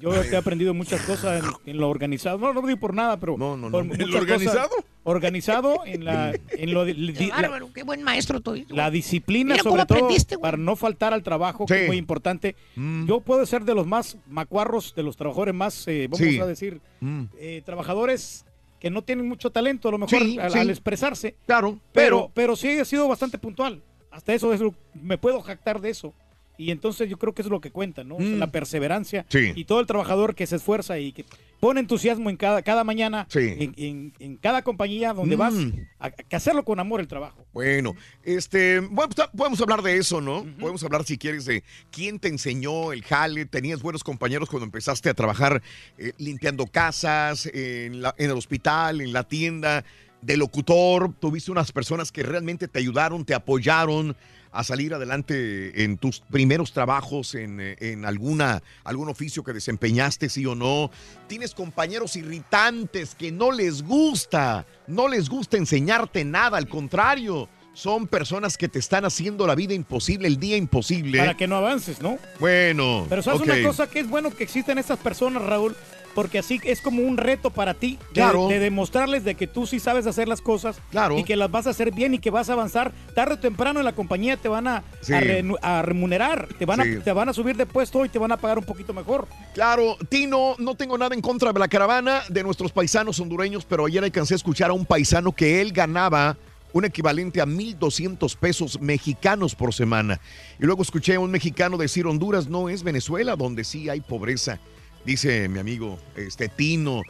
Yo he aprendido muchas cosas en, en lo organizado. No, no digo por nada, pero. por ¿En lo muchas cosas. organizado? Organizado en la. En lo, Qué la- bárbaro, qué buen maestro tú. la disciplina, Mira sobre todo, para no faltar al trabajo, que es muy importante. Mm. Yo puedo ser de los más macuarros, de los trabajadores más, eh, vamos Sí. a decir, Mm. eh, trabajadores que no tienen mucho talento, a lo mejor, Sí, al, sí. al expresarse. Claro, Pero, pero- pero sí he sido bastante puntual. Hasta eso, me puedo jactar de eso. Y entonces yo creo que eso es lo que cuenta, ¿no? O sea, Mm. La perseverancia Sí. y todo el trabajador que se esfuerza y que pone entusiasmo en cada, cada mañana, Sí. en, en- en cada compañía donde Mm. vas, a, a hacerlo con amor el trabajo. Bueno, este, bueno, pues, podemos hablar de eso, ¿no? Podemos hablar, si quieres, de quién te enseñó el jale. Tenías buenos compañeros cuando empezaste a trabajar eh, limpiando casas, en, la- en el hospital, en la tienda, de locutor. Tuviste unas personas que realmente te ayudaron, te apoyaron a salir adelante en tus primeros trabajos, en, en alguna, algún oficio que desempeñaste, sí o no. Tienes compañeros irritantes que no les gusta, no les gusta enseñarte nada, al contrario, son personas que te están haciendo la vida imposible, el día imposible. Para que no avances, ¿no? Bueno, Pero sabes ok. una cosa que es bueno que existen estas personas, Raúl, porque así es como un reto para ti de, Claro. de demostrarles de que tú sí sabes hacer las cosas Claro. y que las vas a hacer bien y que vas a avanzar tarde o temprano en la compañía te van a, Sí. a renu- a remunerar, te van, Sí. a, te van a subir de puesto y te van a pagar un poquito mejor. Claro, Tino, no tengo nada en contra de la caravana de nuestros paisanos hondureños, pero ayer alcancé a escuchar a un paisano que él ganaba un equivalente a 1.200 pesos mexicanos por semana. Y luego escuché a un mexicano decir, Honduras no es Venezuela, donde sí hay pobreza, dice mi amigo este Tino.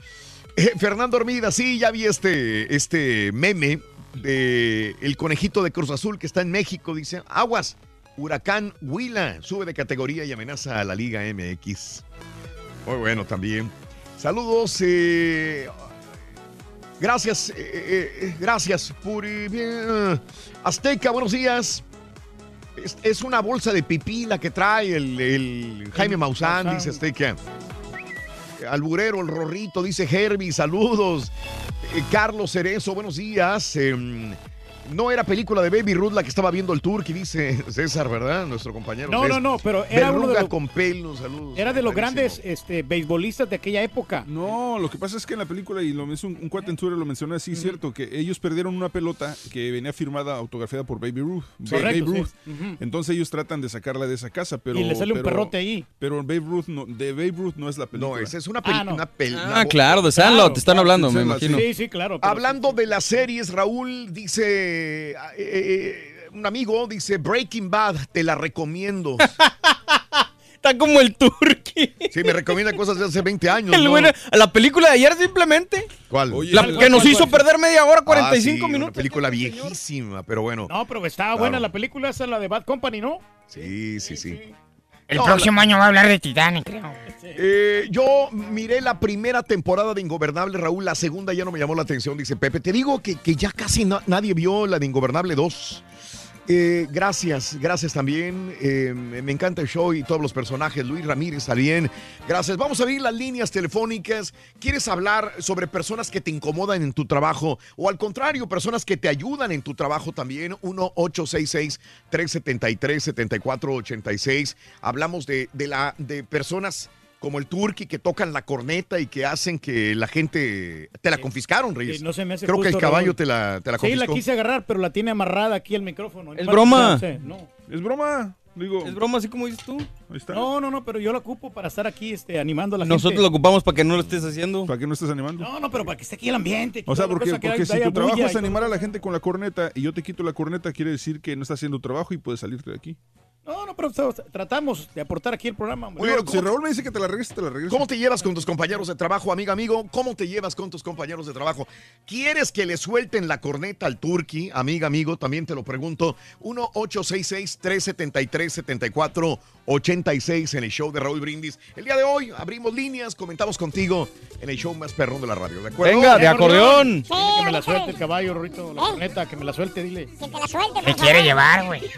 Eh, Fernando Armida, sí, ya vi este, este meme de el conejito de Cruz Azul que está en México, dice, aguas, huracán Huila, sube de categoría y amenaza a la Liga MX. Muy bueno también. Saludos. eh, gracias, eh, gracias. Puri. Azteca, buenos días. Es, es una bolsa de pipí la que trae el, el Jaime Maussan. dice Azteca. Alburero, el Rorrito, dice Herbie, saludos. Eh, Carlos Cerezo, buenos días. Em, no era película de Baby Ruth la que estaba viendo el tour, que dice César, ¿verdad? Nuestro compañero. No, César. no, no, pero era uno de los- con pelos, saludos. Era de los grandes este, beisbolistas de aquella época. No, lo que pasa es que en la película, y lo un, un cuate en Twitter lo mencionó así, es cierto, que ellos perdieron una pelota que venía firmada, autografiada por Baby Ruth. Correcto, Babe sí. Ruth. Entonces ellos tratan de sacarla de esa casa, pero... Y le sale un perrote ahí. Pero Babe Ruth no, de Babe Ruth no es la película. No, esa es una película. una pel- Ah, una- claro, de Sandlot te están hablando, me imagino. Sí, sí, claro. pero Hablando de las series, Raúl dice, eh, eh, un amigo dice, Breaking Bad, te la recomiendo. Está como el turqui. Sí, me recomienda cosas de hace 20 años. El ¿no? güey- la película de ayer simplemente. ¿Cuál? La que nos hizo perder media hora, 45 Ah, sí, Una minutos. película viejísima, pero bueno. No, pero estaba Claro. buena la película, esa es la de Bad Company, ¿no? Sí, sí, sí. El No, próximo año va a hablar de Titanic, creo. Eh, yo miré la primera temporada de Ingobernable, Raúl. La segunda ya no me llamó la atención, dice Pepe. Te digo que, que ya casi na- nadie vio la de Ingobernable 2. Eh, gracias, gracias también. Eh, me encanta el show y todos los personajes. Luis Ramírez también. Gracias. Vamos a abrir las líneas telefónicas. ¿Quieres hablar sobre personas que te incomodan en tu trabajo? O al contrario, personas que te ayudan en tu trabajo también. 1-866-373-7486. Hablamos de, de, la, de personas como el Turqui que tocan la corneta y que hacen que la gente... Te la confiscaron, Reyes. Sí, no se me hace Creo que el caballo Raúl. te la, te la Sí, la confiscó. quise agarrar, pero la tiene amarrada aquí al micrófono. Es broma. No. Es broma. Digo, Es broma, así como dices tú. ahí está. No, no, no, pero yo la ocupo para estar aquí este, animando a la gente. Nosotros lo ocupamos para que no lo estés haciendo. ¿Para qué no estás animando? No, no, pero para que esté aquí el ambiente. O sea, porque, que porque si tu trabajo es animar a la gente con la corneta y yo te quito la corneta, quiere decir que no estás haciendo trabajo y puedes salirte de aquí. No, no, pero tratamos de aportar aquí el programa. hombre. Oye, Digo, si ¿cómo- Raúl me dice que te la regreses, te la regreso. ¿Cómo te llevas con tus compañeros de trabajo, amiga, amigo? ¿Cómo te llevas con tus compañeros de trabajo? ¿Quieres que le suelten la corneta al turqui, amiga, amigo? También te lo pregunto. 1-866-373-7486 en el show de Raúl Brindis. El día de hoy abrimos líneas, comentamos contigo en el show más perrón de la radio. ¿De acuerdo? Venga, de acordeón. Dile que me la suelte el caballo, Rorrito, la corneta, que me la suelte, dile. Que te la suelte, Me quiere llevar, güey.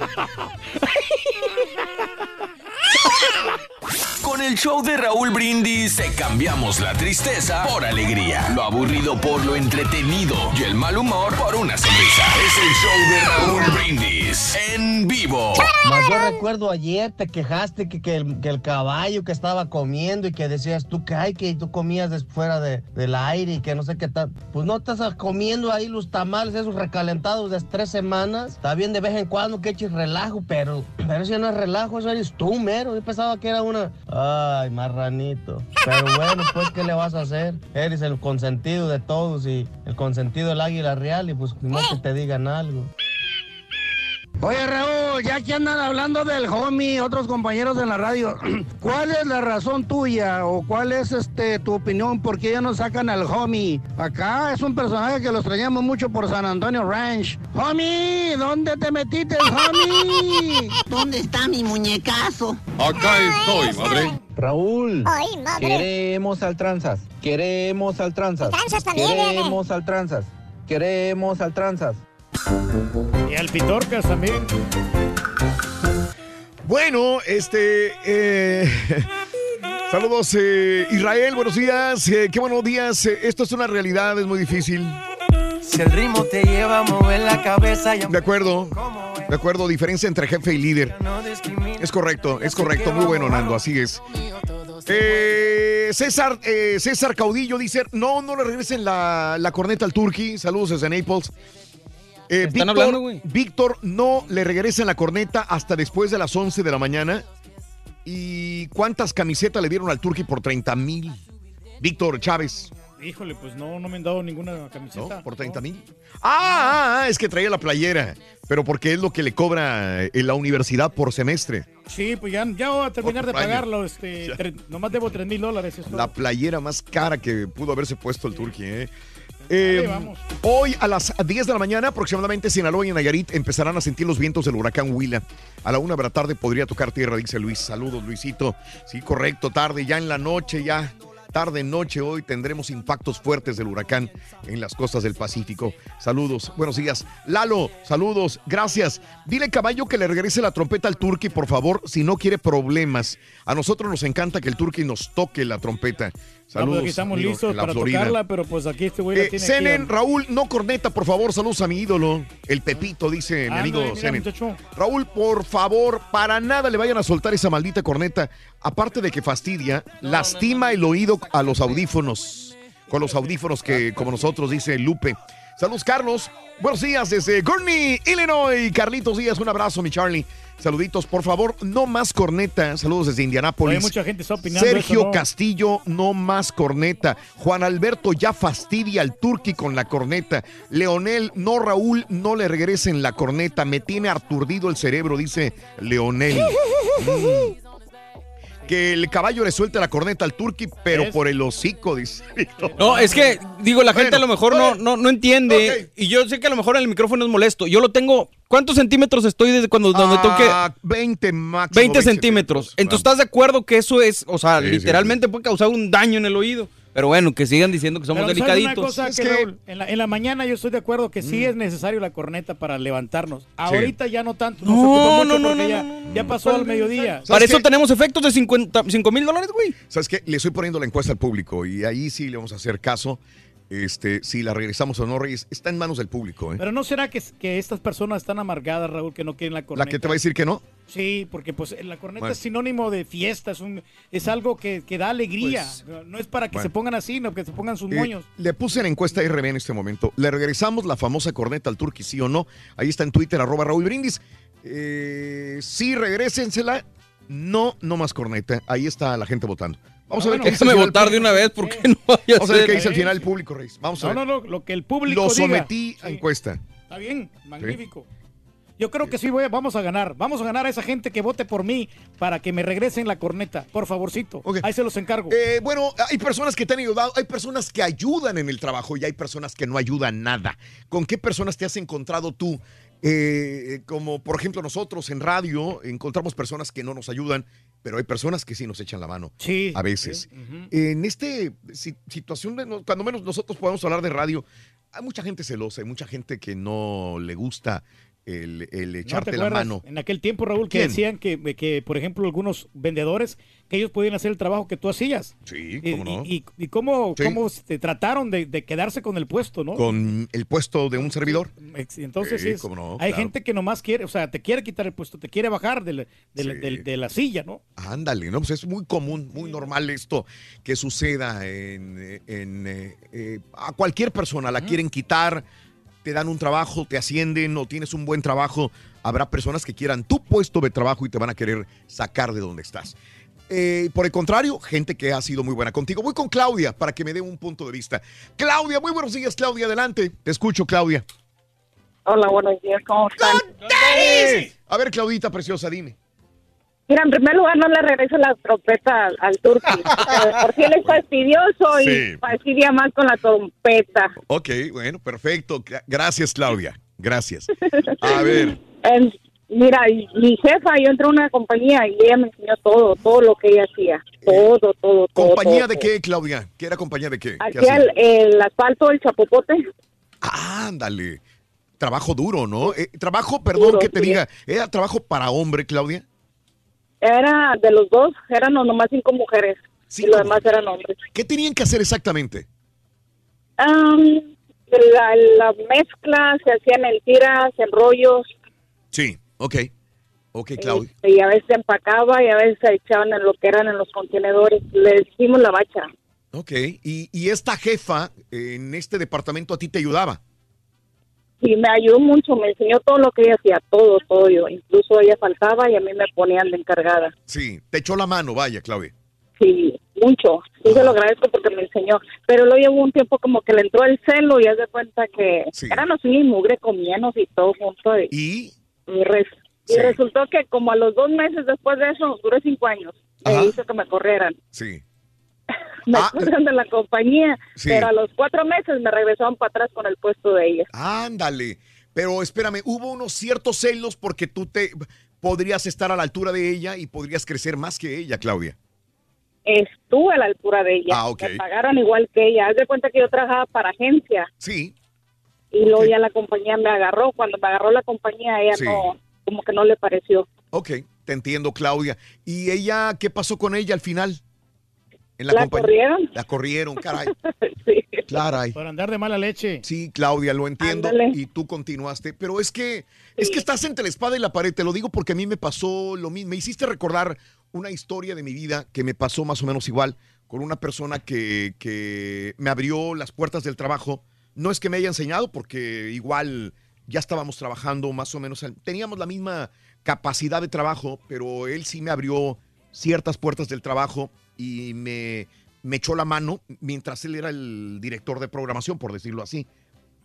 Con el show de Raúl Brindis te cambiamos la tristeza por alegría, lo aburrido por lo entretenido y el mal humor por una sonrisa. Es el show de Raúl Brindis en vivo. Mas yo recuerdo ayer te quejaste que, que el, caballo que estaba comiendo y que decías tú que ay, que tú comías fuera de- del aire y que no sé qué tal. Pues no estás comiendo ahí los tamales esos recalentados de tres semanas. Está bien de vez en cuando que eches relajo, pero, pero eso no es relajo, eso eres tú, mero. Yo pensaba que era una... Ay, marranito. Pero bueno, pues, ¿qué le vas a hacer? Eres el consentido de todos y el consentido del águila real y pues no que te digan algo. Oye, Raúl, ya que andan hablando del homie, otros compañeros en la radio, ¿cuál es la razón tuya o cuál es este tu opinión por qué ya no sacan al homie? Acá es un personaje que lo extrañamos mucho por San Antonio Ranch. Homie, ¿dónde te metiste, homie? ¿Dónde está mi muñecazo? Acá estoy, madre. Raúl, Ay, madre. queremos al tranzas, queremos al tranzas, Tranzas también, queremos al tranzas, queremos al tranzas. Y al Pitorcas también. Bueno, este. eh, saludos, eh, Israel, buenos días. eh, qué buenos días. eh, esto es una realidad, es muy difícil. Si el ritmo te lleva a mover la cabeza De acuerdo. De acuerdo, diferencia entre jefe y líder. Es correcto, es correcto. Muy bueno, Nando, así es. Eh, César, eh, César Caudillo dice: No, no le regresen la, la corneta al Turqui. Saludos desde Naples. Eh, Están hablando, güey. Víctor, no le regresen la corneta hasta después de las 11 de la mañana. ¿Y cuántas camisetas le dieron al Turqui por 30 mil? Víctor Chávez. Híjole, pues no, no me han dado ninguna camiseta. ¿Por 30 mil? Ah, ah, es que traía la playera. Pero porque es lo que le cobra en la universidad por semestre. Sí, pues ya, ya voy a terminar de año. pagarlo. Este, tre- nomás debo 3 mil dólares. La playera más cara que pudo haberse puesto el Turqui, ¿eh? Eh, vamos. hoy a las 10 de la mañana, aproximadamente Sinaloa y Nayarit empezarán a sentir los vientos del huracán Huila. A la una de la tarde podría tocar tierra, dice Luis. Saludos, Luisito. Sí, correcto, tarde, ya en la noche, ya. Tarde, noche, hoy tendremos impactos fuertes del huracán en las costas del Pacífico. Saludos, buenos días. Lalo, saludos, gracias. Dile caballo que le regrese la trompeta al Turqui, por favor, si no quiere problemas. A nosotros nos encanta que el Turqui nos toque la trompeta. No, pues Saludos. aquí estamos amigo, listos para Florida. tocarla, pero pues aquí este güey la Eh, tiene Senen, aquí. Raúl, no corneta, por favor. Saludos a mi ídolo, el Pepito, dice mi Ándale, amigo muchacho. Raúl, por favor, para nada le vayan a soltar esa maldita corneta. Aparte de que fastidia, lastima el oído a los audífonos. Con los audífonos que, como nosotros, dice Lupe. Saludos, Carlos. Buenos días desde Gurney, Illinois. Carlitos Díaz, un abrazo, mi Charlie. Saluditos, por favor, no más corneta. Saludos desde Indianápolis. Oye, mucha gente está opinando Sergio eso, ¿no? Castillo, no más corneta. Juan Alberto ya fastidia al Turqui con la corneta. Leonel, no Raúl, no le regresen la corneta. Me tiene aturdido el cerebro, dice Leonel. Mm. Que el caballo le suelte la corneta al Turqui, pero por el hocico, dice. No, es que, digo, la gente Bueno, a lo mejor no, no, no entiende. Y yo sé que a lo mejor el micrófono es molesto. Yo lo tengo. ¿Cuántos centímetros estoy desde cuando donde toque? Ah, 20 máximo. 20 centímetros. Entonces, ¿estás de acuerdo que eso es, o sea, Sí, sí, literalmente puede causar un daño en el oído? Pero bueno, que sigan diciendo que somos Pero, ¿sabes delicaditos. Una cosa que, Raúl, en, la, en la mañana yo estoy de acuerdo que sí es necesario la corneta para levantarnos. Ahorita ya no tanto. No, No, no, no, ya, no, ya pasó al mediodía. Para eso qué? tenemos efectos de 50 mil dólares, güey. ¿Sabes qué? Le estoy poniendo la encuesta al público y ahí sí le vamos a hacer caso. Este, si la regresamos o no, Reyes, está en manos del público. ¿eh? Pero ¿no será que, que estas personas están amargadas, Raúl, que no quieren la corneta? La que te va a decir que no. Sí, porque pues la corneta Bueno. es sinónimo de fiesta, es, un, es algo que, que da alegría. no es para que Pues, bueno. se pongan así, no que se pongan sus Eh, moños. le puse en encuesta RB en este momento. ¿Le regresamos la famosa corneta al Turqui, sí o no? Ahí está en Twitter, arroba Raúl Brindis. Eh, sí, regrésensela. No, no más corneta. Ahí está la gente votando. Vamos a ver qué dice al Déjame final votar el de una vez, porque no vaya a Vamos a ver qué dice al final el público, Reyes. Vamos a No, ver. no, no, lo que el público Lo diga. sometí a encuesta. Está bien, magnífico. Yo creo que sí voy a- vamos a ganar. Vamos a ganar a esa gente que vote por mí para que me regresen la corneta. Por favorcito. Ahí se los encargo. Eh, bueno, hay personas que te han ayudado, hay personas que ayudan en el trabajo y hay personas que no ayudan nada. ¿Con qué personas te has encontrado tú? Eh, como por ejemplo nosotros en radio encontramos personas que no nos ayudan, pero hay personas que sí nos echan la mano Sí. a veces. sí. En esta situación, de cuando menos nosotros podemos hablar de radio, hay mucha gente celosa, hay mucha gente que no le gusta el, el ¿No te echarte la mano. En aquel tiempo, Raúl, que ¿Quién? decían que, que, por ejemplo, algunos vendedores, que ellos podían hacer el trabajo que tú hacías. Sí, Y, cómo no. y, y- y cómo, Sí. cómo te trataron de, de quedarse con el puesto, ¿no? Con el puesto de un servidor. Entonces, Sí, es- cómo no, hay claro. gente que nomás quiere, o sea, te quiere quitar el puesto, te quiere bajar de la, Sí. de la silla, ¿no? Ándale, ¿no? Pues es muy común, muy normal esto que suceda en, en, eh, eh, a cualquier persona. La quieren quitar, te dan un trabajo, te ascienden o tienes un buen trabajo. Habrá personas que quieran tu puesto de trabajo y te van a querer sacar de donde estás. Eh, por el contrario, gente que ha sido muy buena contigo. Voy con Claudia para que me dé un punto de vista. Claudia, muy buenos días, Claudia, adelante. Te escucho, Claudia. Hola, buenos días, ¿cómo están? A ver, Claudita preciosa, dime. Mira, en primer lugar, no le regreso la trompeta al, al turqui. Por si él es fastidioso y Sí. fastidia más con la trompeta. Ok, bueno, perfecto. Gra- Gracias, Claudia. Gracias. A ver. En- mira, mi jefa, yo entré a una compañía y ella me enseñó todo, todo lo que ella hacía. Todo, todo, todo. ¿Compañía todo, de qué, Claudia? ¿Qué era compañía de qué? ¿Qué Aquí hacía? el, el asfalto, el chapopote. Ándale. Trabajo duro, ¿no? Eh, trabajo, perdón Duro, que te sí. diga, ¿era trabajo para hombre, Claudia? Era de los dos, eran nomás cinco mujeres. y los demás eran hombres. ¿Qué tenían que hacer exactamente? Am, la, la mezcla se hacían en tiras, en rollos. Sí, ok. Ok, Claudia. Este, y a veces se empacaba y a veces se echaban en lo que eran en los contenedores. Le hicimos la bacha. Ok. Y, y esta jefa eh, en este departamento a ti te ayudaba. Y me ayudó mucho, me enseñó todo lo que ella hacía, todo, todo yo. Incluso ella faltaba y a mí me ponían de encargada. Sí, te echó la mano, vaya, Claudia. Sí, mucho. Sí, se lo agradezco porque me enseñó. Pero luego llevó un tiempo como que le entró el celo y haz de cuenta que eran así y mugre comíanos y todo junto. Y, ¿Y? y res- y resultó que como a los dos meses después de eso, duré cinco años. Me hizo que me corrieran. Sí. Me corrieron de la compañía, Sí. pero a los cuatro meses me regresaron para atrás con el puesto de ella. Ándale. Pero espérame, hubo unos ciertos celos porque tú te podrías estar a la altura de ella y podrías crecer más que ella, Claudia. Estuve a la altura de ella. Ah, ok. Me pagaron igual que ella. Haz de cuenta que yo trabajaba para agencia. Sí. Y luego ya la compañía me agarró. Cuando me agarró la compañía, ella Sí. no, como que no le pareció. Ok, te entiendo, Claudia. ¿Y ella, qué pasó con ella al final? En ¿La corrieron? La corrieron, caray. sí. Caray. Por andar de mala leche. Sí, Claudia, lo entiendo. Ándale. Y tú continuaste. Pero es que, es que estás entre la espada y la pared. Te lo digo porque a mí me pasó lo mismo. Me hiciste recordar una historia de mi vida que me pasó más o menos igual con una persona que, que me abrió las puertas del trabajo. No es que me haya enseñado, porque igual ya estábamos trabajando más o menos. Teníamos la misma capacidad de trabajo, pero él sí me abrió ciertas puertas del trabajo y me, me echó la mano mientras él era el director de programación, por decirlo así.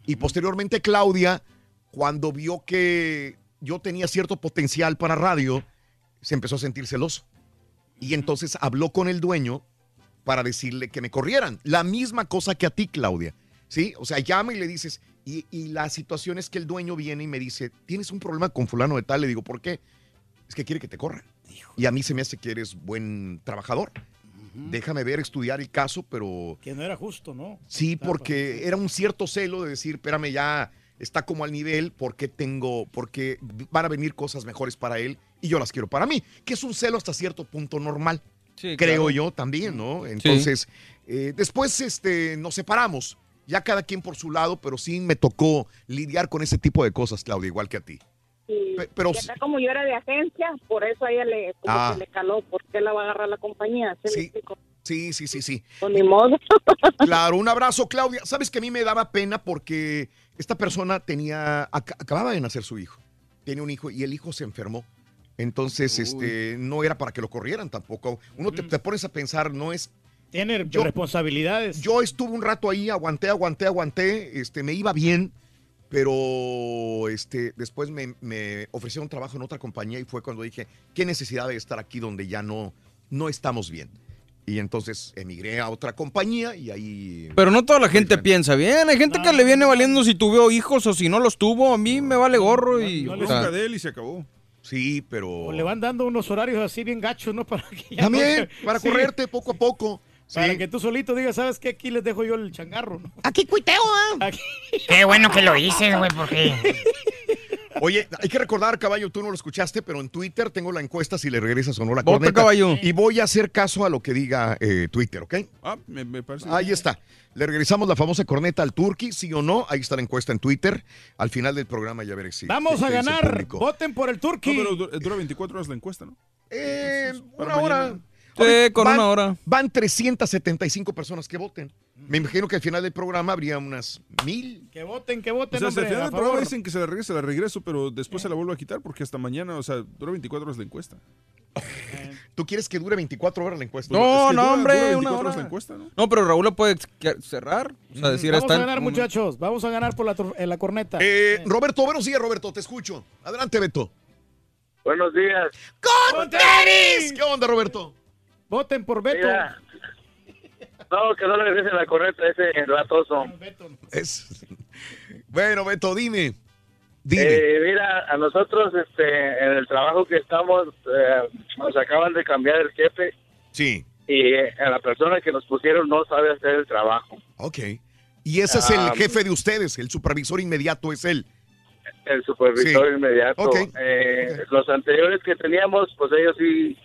Y posteriormente Claudia, cuando vio que yo tenía cierto potencial para radio, se empezó a sentir celoso. Y entonces habló con el dueño para decirle que me corrieran. La misma cosa que a ti, Claudia. ¿Sí? O sea, llama y le dices, y, y la situación es que el dueño viene y me dice, ¿tienes un problema con fulano de tal? Le digo, ¿por qué? Es que quiere que te corran. Y a mí se me hace que eres buen trabajador. Déjame ver, estudiar el caso, pero Que no era justo, ¿no? Sí, porque era un cierto celo de decir, espérame, ya está como al nivel, porque tengo, porque van a venir cosas mejores para él y yo las quiero para mí, que es un celo hasta cierto punto normal. Sí, creo claro. yo también, ¿no? Entonces, eh, después este, nos separamos, ya cada quien por su lado, pero sí me tocó lidiar con ese tipo de cosas, Claudia, igual que a ti. Y, Pe- pero acá como yo era de agencia, por eso a ella le, como Ah. que le caló, porque la va a agarrar la compañía. ¿sí Sí. Sí, sí, sí, sí. Pues ni modo. Claro, un abrazo, Claudia. Sabes que a mí me daba pena porque esta persona tenía, ac- acababa de nacer su hijo. Tiene un hijo y el hijo se enfermó. Entonces, este, no era para que lo corrieran tampoco. Uno te, te pones a pensar, no es. Tiene Yo- responsabilidades. Yo estuve un rato ahí, aguanté, aguanté, aguanté. Este, me iba bien, pero este, después me, me ofrecieron trabajo en otra compañía y fue cuando dije, qué necesidad de estar aquí donde ya no, no estamos bien. Y entonces emigré a otra compañía y ahí Pero no toda la gente piensa bien. Hay gente que le viene valiendo si tuvo hijos o si no los tuvo. A mí me vale gorro y. No o le sea, de él y se acabó. Sí, pero. O le van dando unos horarios así bien gachos, ¿no? Para que ya También, no- para Sí. correrte poco a poco. Para que tú solito digas, ¿sabes qué? Aquí les dejo yo el changarro, ¿no? Aquí cuiteo, ¿ah? Aquí. Qué bueno que lo hice, güey, porque Oye, hay que recordar, caballo, tú no lo escuchaste, pero en Twitter tengo la encuesta si le regresas o no la corneta. caballo. Y voy a hacer caso a lo que diga eh, Twitter, ¿ok? Ah, me, me parece. Ahí está. Le regresamos la famosa corneta al Turqui, sí o no. Ahí está la encuesta en Twitter. Al final del programa ya veré si. Vamos a ganar. Voten por el No, Turqui. pero du- dura 24 horas la encuesta, ¿no? Eh, una hora. Sí, con Van- una hora. Van 375 personas que voten. Me imagino que al final del programa habría unas mil. Que voten, que O voten, sea, si al hombre, final del programa favor. dicen que se la regrese, la regreso, pero después se la vuelvo a quitar porque hasta mañana, o sea, dura 24 horas la encuesta. ¿Tú quieres que dure 24 horas la encuesta? Pues, es No, que no, dura- hombre, dura una 24 horas hora. la encuesta, ¿no? No, pero Raúl lo puede cerrar. O sea, decir, Vamos a ganar, muchachos. Vamos a ganar por la, en la corneta. Eh, Roberto, buenos días, Roberto. Te escucho. Adelante, Beto. Buenos días. ¡Con tenis! ¿Qué onda, Roberto? Voten por Beto. Mira. No, que no le regresen la corneta a ese latoso. Es... Bueno, Beto, dime. Dime. Eh, mira, a nosotros este, en el trabajo que estamos, eh, nos acaban de cambiar el jefe Sí. y eh, a la persona que nos pusieron no sabe hacer el trabajo. Ok. Y ese es el jefe de ustedes, el supervisor inmediato es él. El supervisor Sí. inmediato. Ok. Eh, Los anteriores que teníamos, pues ellos sí,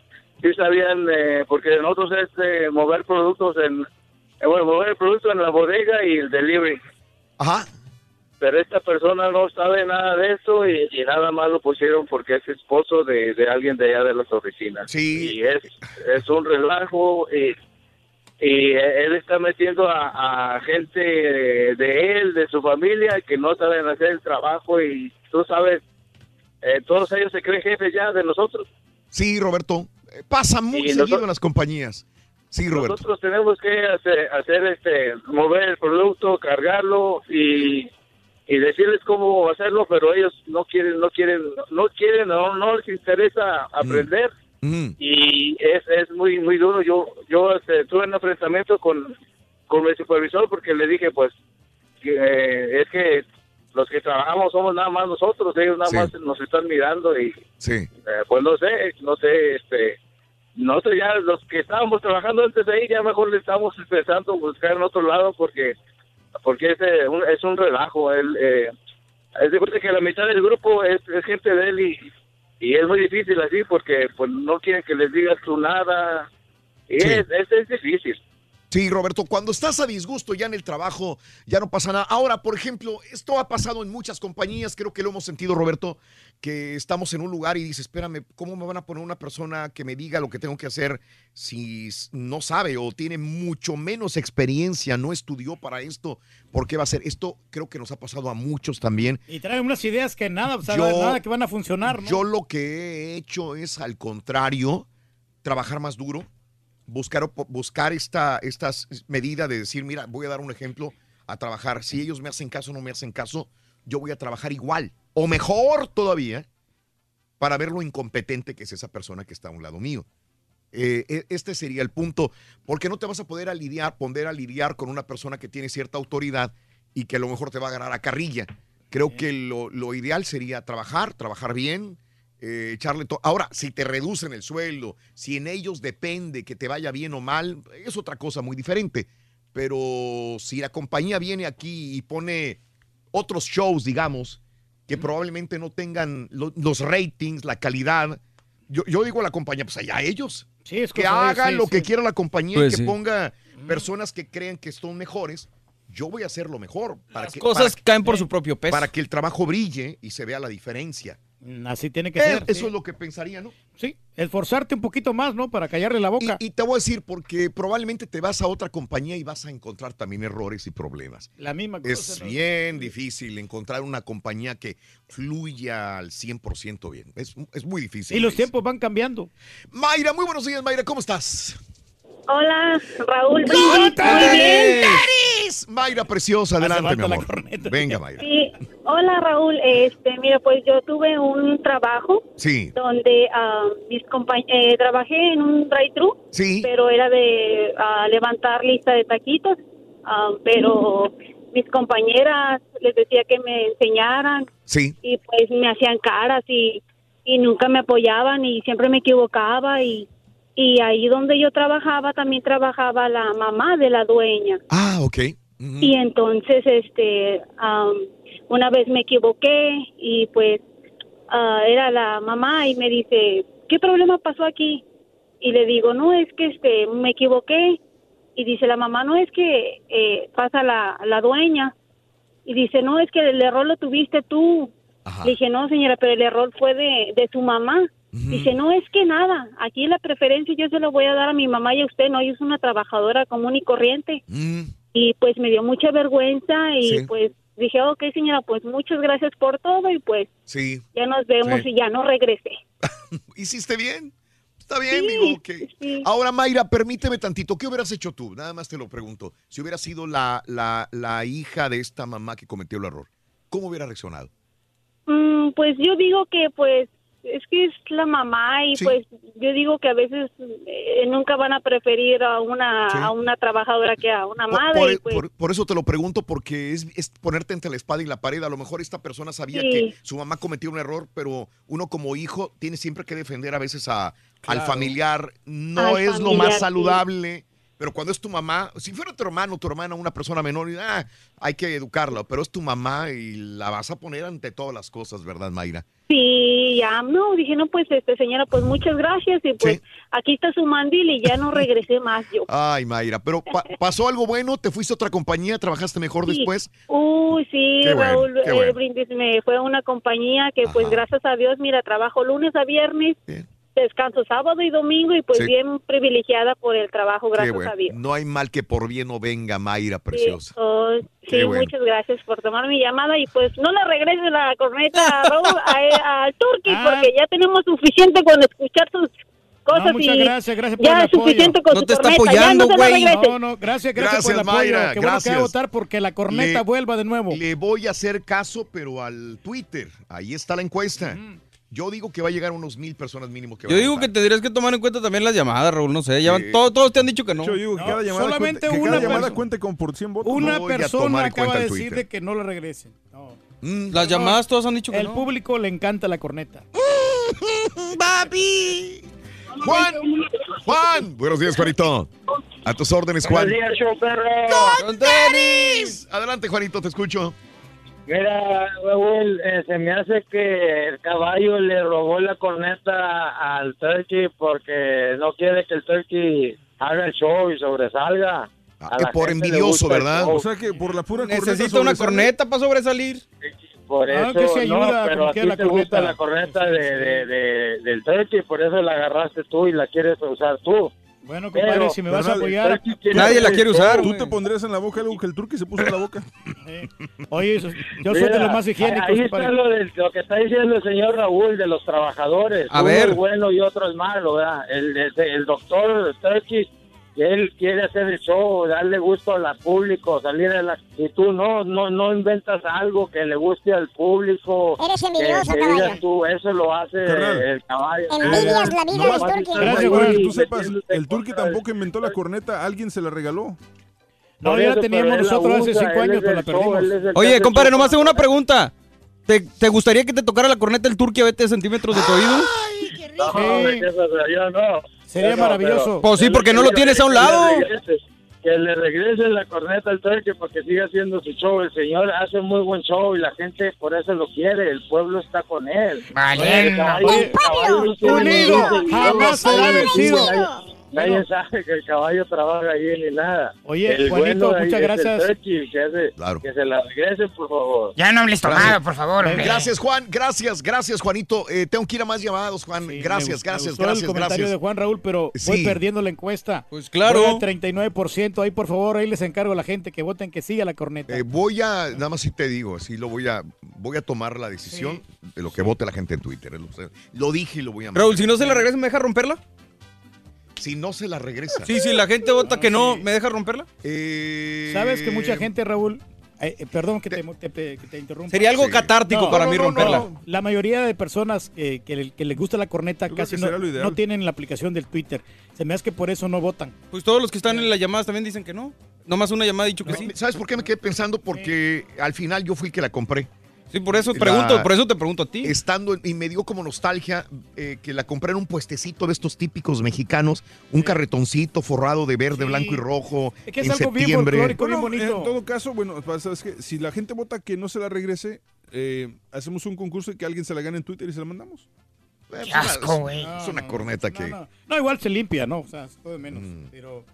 sí sabían, eh, porque nosotros es eh, mover productos en, eh, bueno, mover el producto en la bodega y el delivery. Ajá. Pero esta persona no sabe nada de eso y, y nada más lo pusieron porque es esposo de, de alguien de allá de las oficinas. Sí. Y es, es un relajo y, y él está metiendo a, a gente de, de él, de su familia, que no saben hacer el trabajo y tú sabes, eh, todos ellos se creen jefes ya de nosotros. Sí, Roberto. Pasa muy seguido nosotros- en las compañías. Sí, Roberto. Nosotros tenemos que hacer, hacer este, mover el producto, cargarlo y, y decirles cómo hacerlo, pero ellos no quieren, no quieren, no quieren, no, no les interesa aprender y es, es muy muy duro. Yo yo este, tuve un enfrentamiento con, con mi supervisor porque le dije pues que, eh, es que los que trabajamos somos nada más nosotros, ellos nada Sí. más nos están mirando y Sí. eh, pues no sé, no sé, este, nosotros ya los que estábamos trabajando antes de ahí ya mejor le estamos empezando a buscar en otro lado porque porque es, eh, un, es un relajo, él, eh, es de cuenta que la mitad del grupo es, es gente de él y, y es muy difícil así porque pues no quieren que les digas tú nada y Sí. es, es, es difícil. Sí, Roberto, cuando estás a disgusto ya en el trabajo, ya no pasa nada. Ahora, por ejemplo, esto ha pasado en muchas compañías, creo que lo hemos sentido, Roberto, que estamos en un lugar y dices, espérame, ¿cómo me van a poner una persona que me diga lo que tengo que hacer si no sabe o tiene mucho menos experiencia, no estudió para esto? ¿Por qué va a ser? Esto creo que nos ha pasado a muchos también. Y traen unas ideas que nada, o sea, Yo- nada que van a funcionar, ¿no? Yo lo que he hecho es, al contrario, trabajar más duro, buscar, buscar esta estas medida de decir, mira, voy a dar un ejemplo a trabajar. Si ellos me hacen caso o no me hacen caso, yo voy a trabajar igual o mejor todavía para ver lo incompetente que es esa persona que está a un lado mío. Eh, e- este sería el punto, porque no te vas a poder a lidiar, poner a lidiar con una persona que tiene cierta autoridad y que a lo mejor te va a agarrar a carrilla. Creo que lo, lo ideal sería trabajar, trabajar bien, eh, echarle todo. Ahora, si te reducen el sueldo, si en ellos depende que te vaya bien o mal, es otra cosa muy diferente. Pero si la compañía viene aquí y pone otros shows, digamos, que probablemente no tengan lo- los ratings, la calidad, yo, yo digo a la compañía, pues allá ellos. Sí, es que hagan sí, lo sí. que quiera la compañía Pues y que sí. ponga personas que crean que son mejores. Yo voy a hacer lo mejor. Para Las que, cosas para- caen por su propio peso. Para que el trabajo brille y se vea la diferencia. Así tiene que Eh, ser. eso sí. es lo que pensaría, ¿no? Sí, esforzarte un poquito más, ¿no? Para callarle la boca. Y te voy a decir, porque probablemente te vas a otra compañía y vas a encontrar también errores y problemas. La misma cosa. Es ¿no? bien difícil encontrar una compañía que fluya al 100% bien. Es, es muy difícil. Y los tiempos van cambiando. Mayra, muy buenos días, Mayra, ¿cómo estás? Hola, Raúl. ¡Con Muy bien. Mayra, preciosa, adelante, mi amor. Venga, Mayra. Sí. Hola, Raúl. Este, mira, pues yo tuve un trabajo Sí, donde ah, mis compañ- eh, trabajé en un drive-thru, sí. pero era de ah, levantar lista de taquitos, ah, pero mis compañeras les decía que me enseñaran Sí. y pues me hacían caras y, y nunca me apoyaban y siempre me equivocaba y, y ahí donde yo trabajaba también trabajaba la mamá de la dueña. Ah, ok. Y entonces, este, una vez me equivoqué y pues ah, era la mamá y me dice, ¿qué problema pasó aquí? Y le digo, no, es que este, me equivoqué. Y dice la mamá, no, es que eh, pasa la, la dueña. Y dice, no, es que el error lo tuviste tú. Le dije, no, señora, pero el error fue de, de tu mamá. Dice, no, es que nada, aquí la preferencia yo se lo voy a dar a mi mamá y a usted, no, ella es una trabajadora común y corriente. Y pues me dio mucha vergüenza y Sí. pues dije, ok, señora, pues muchas gracias por todo y pues Sí. ya nos vemos Sí. y ya no regresé. ¿Hiciste bien? Está bien, digo, ok. Ahora, Mayra, permíteme tantito. ¿Qué hubieras hecho tú? Nada más te lo pregunto. Si hubieras sido la, la, la hija de esta mamá que cometió el error, ¿cómo hubiera reaccionado? Mm, pues yo digo que pues es que es la mamá y pues yo digo que a veces eh, nunca van a preferir a una a una trabajadora que a una madre Por, y, pues, por- por eso te lo pregunto, porque es, es ponerte entre la espada y la pared. A lo mejor esta persona sabía Sí. que su mamá cometió un error, pero uno como hijo tiene siempre que defender a veces a, al familiar. No Al es lo más sí. saludable. Pero cuando es tu mamá, si fuera tu hermano, tu hermana, una persona menor, ah, hay que educarla, pero es tu mamá y la vas a poner ante todas las cosas, ¿verdad, Mayra? sí ya no dije no pues este señora pues muchas gracias y pues aquí está su mandil y ya no regresé más yo Ay, Mayra, pero pa- pasó algo bueno, te fuiste a otra compañía, trabajaste mejor Sí. después. Uy, sí, Qué bueno, Raúl eh. Brindis me fue a una compañía que pues gracias a Dios, mira, trabajo lunes a viernes, descanso sábado y domingo y pues Sí. bien privilegiada por el trabajo, gracias bueno. a Dios. No hay mal que por bien no venga, Mayra, Sí, preciosa. oh, Qué sí, bueno. muchas gracias por tomar mi llamada y pues no le regrese la corneta a Raúl, a- al Turqui Ah. porque ya tenemos suficiente con escuchar sus cosas No, muchas y gracias, gracias por ya el es apoyo. suficiente con su corneta, ya no se la regrese. No, no, gracias, gracias, por el Gracias, apoyo. Mayra, Qué bueno que a gracias. votar porque la corneta Le- vuelva de nuevo. Le voy a hacer caso, pero al Twitter. Ahí está la encuesta. Yo digo que va a llegar a unos mil personas mínimo que Yo van a digo que tendrías que tomar en cuenta también las llamadas, Raúl. No sé, ya van- Sí. todos, todos te han dicho que no. Yo digo que cada llamada, solamente cuente, que una cada llamada cuente con por 100 votos. Una Voy a persona tomar en acaba cuenta de el decir Twitter. de que no la regresen. No. Mm. Las llamadas todas han dicho que El no. público le encanta la corneta. ¡Papi! Juan, Juan. Buenos días, Juanito. A tus órdenes, Juan. Buenos días, show perro. ¡Con tenis! Adelante, Juanito, te escucho. Mira, Raúl, eh, se me hace que el caballo le robó la corneta al turkey porque no quiere que el turkey haga el show y sobresalga. A que la por envidioso, gusta ¿verdad? O sea que por la pura corneta Necesita una corneta para sobresalir. Por Ah, eso, que se ayuda, no, pero a ti la te gusta corneta. la corneta de, de, de- del turkey, por eso la agarraste tú y la quieres usar tú. Bueno, compadre, Pero- si me vas a apoyar. Nadie la quiere usar. Tú te pondrías en la boca algo que el turqui se puso en la boca. Oye, yo soy de Mira, los más higiénicos, Ahí está lo, del- lo que está diciendo el señor Raúl de los trabajadores. A Uno ver. es bueno y otro es malo, ¿verdad? El, el, el doctor Turkey, él quiere hacer el show, darle gusto al público, salir de la... Y tú no, no, no inventas algo que le guste al público. Eres que- envidioso, que caballo. digas tú, eso lo hace el caballo. Envidias la vida Nomás- del turqui. Gracias, para güey. que tú sepas, el turqui tampoco inventó la corneta, alguien se la regaló. No, ya la teníamos nosotros hace cinco años, pero la perdimos. que Oye, compadre, nomás tengo una pregunta. ¿Te, te gustaría que te tocara la corneta el turqui a 20 centímetros de tu oído? No, Sí. gracias a Dios, no. Sería maravilloso. Pues sí, porque no lo tienes a un lado. Que le regrese, la corneta al turkey porque sigue haciendo su show. El señor hace muy buen show y la gente por eso lo quiere. El pueblo está con él. Vale. Unido, ni- jamás será nadie- vencido. Nadie, nadie sabe que el caballo trabaja ahí ni nada. Oye, el Juanito, muchas gracias. Turkey, que, hace- Claro. que se la regrese, por favor. Ya no hables tomado, por favor. hombre. Gracias, Juan. Gracias, gracias, Juanito. Eh, tengo que ir a más llamados, Juan. Sí, gracias, me- me gracias, gustó gracias, el comentario gracias. de Juan Raúl, pero Sí. voy perdiendo la encuesta. Pues claro. Voy al 39%. Ahí, por favor, ahí les encargo a la gente que voten que sí a la corneta. Eh, voy a, nada más si te digo, así lo voy a, voy a tomar la decisión de lo que vote la gente en Twitter. Lo, lo dije y lo voy a Raúl, si no se la regresa, ¿me deja romperla? Si no se la regresa. Sí, si la gente vota que no, ¿me deja romperla? Eh, ¿Sabes que mucha gente, Raúl, eh, eh, perdón que te, te- te- que te interrumpa. Sería algo catártico para mí romperla. La mayoría de personas que, que, que les gusta la corneta creo casi no, no tienen la aplicación del Twitter. Se me hace que por eso no votan. Pues todos los que están en las llamadas también dicen que no. Nomás una llamada ha dicho que sí. ¿Sabes por qué me quedé pensando? Porque al final yo fui el que la compré. Sí, por eso pregunto, por eso te pregunto a ti. Estando, y me dio como nostalgia eh, que la compré en un puestecito de estos típicos mexicanos, un carretoncito forrado de verde, blanco y rojo, Es que es en algo bien septiembre. bien Bueno, bonito. En todo caso, bueno, pasa es que si la gente vota que no se la regrese, eh, hacemos un concurso y que alguien se la gane en Twitter y se la mandamos. Qué asco, güey. Es una corneta que. No, no, igual se limpia, ¿no? O sea, es todo de menos. Pero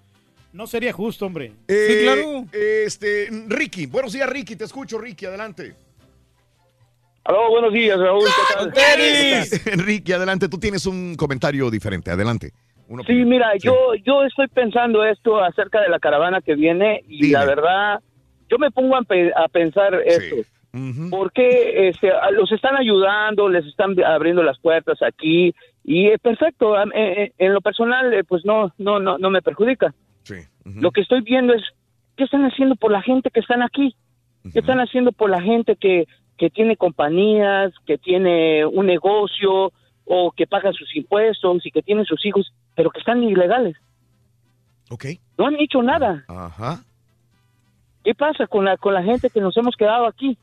no sería justo, hombre. Eh, Este, Ricky, buenos días, Ricky. Te escucho, Ricky. Adelante. Aló, buenos días, Raúl. ¿qué tal? Ricky, adelante. Tú tienes un comentario diferente. Adelante. Uno Sí, mira, yo yo estoy pensando esto acerca de la caravana que viene y la verdad, yo me pongo a, pe- a pensar esto. Porque este, los están ayudando, les están abriendo las puertas aquí y perfecto. Eh, eh, En lo personal, eh, pues no, no, no, no me perjudica. Lo que estoy viendo es qué están haciendo por la gente que están aquí. ¿Qué están haciendo por la gente que, que tiene compañías, que tiene un negocio o que paga sus impuestos y que tiene sus hijos, pero que están ilegales? Ok. No han hecho nada. Ajá. ¿Qué pasa con la, con la gente que nos hemos quedado aquí?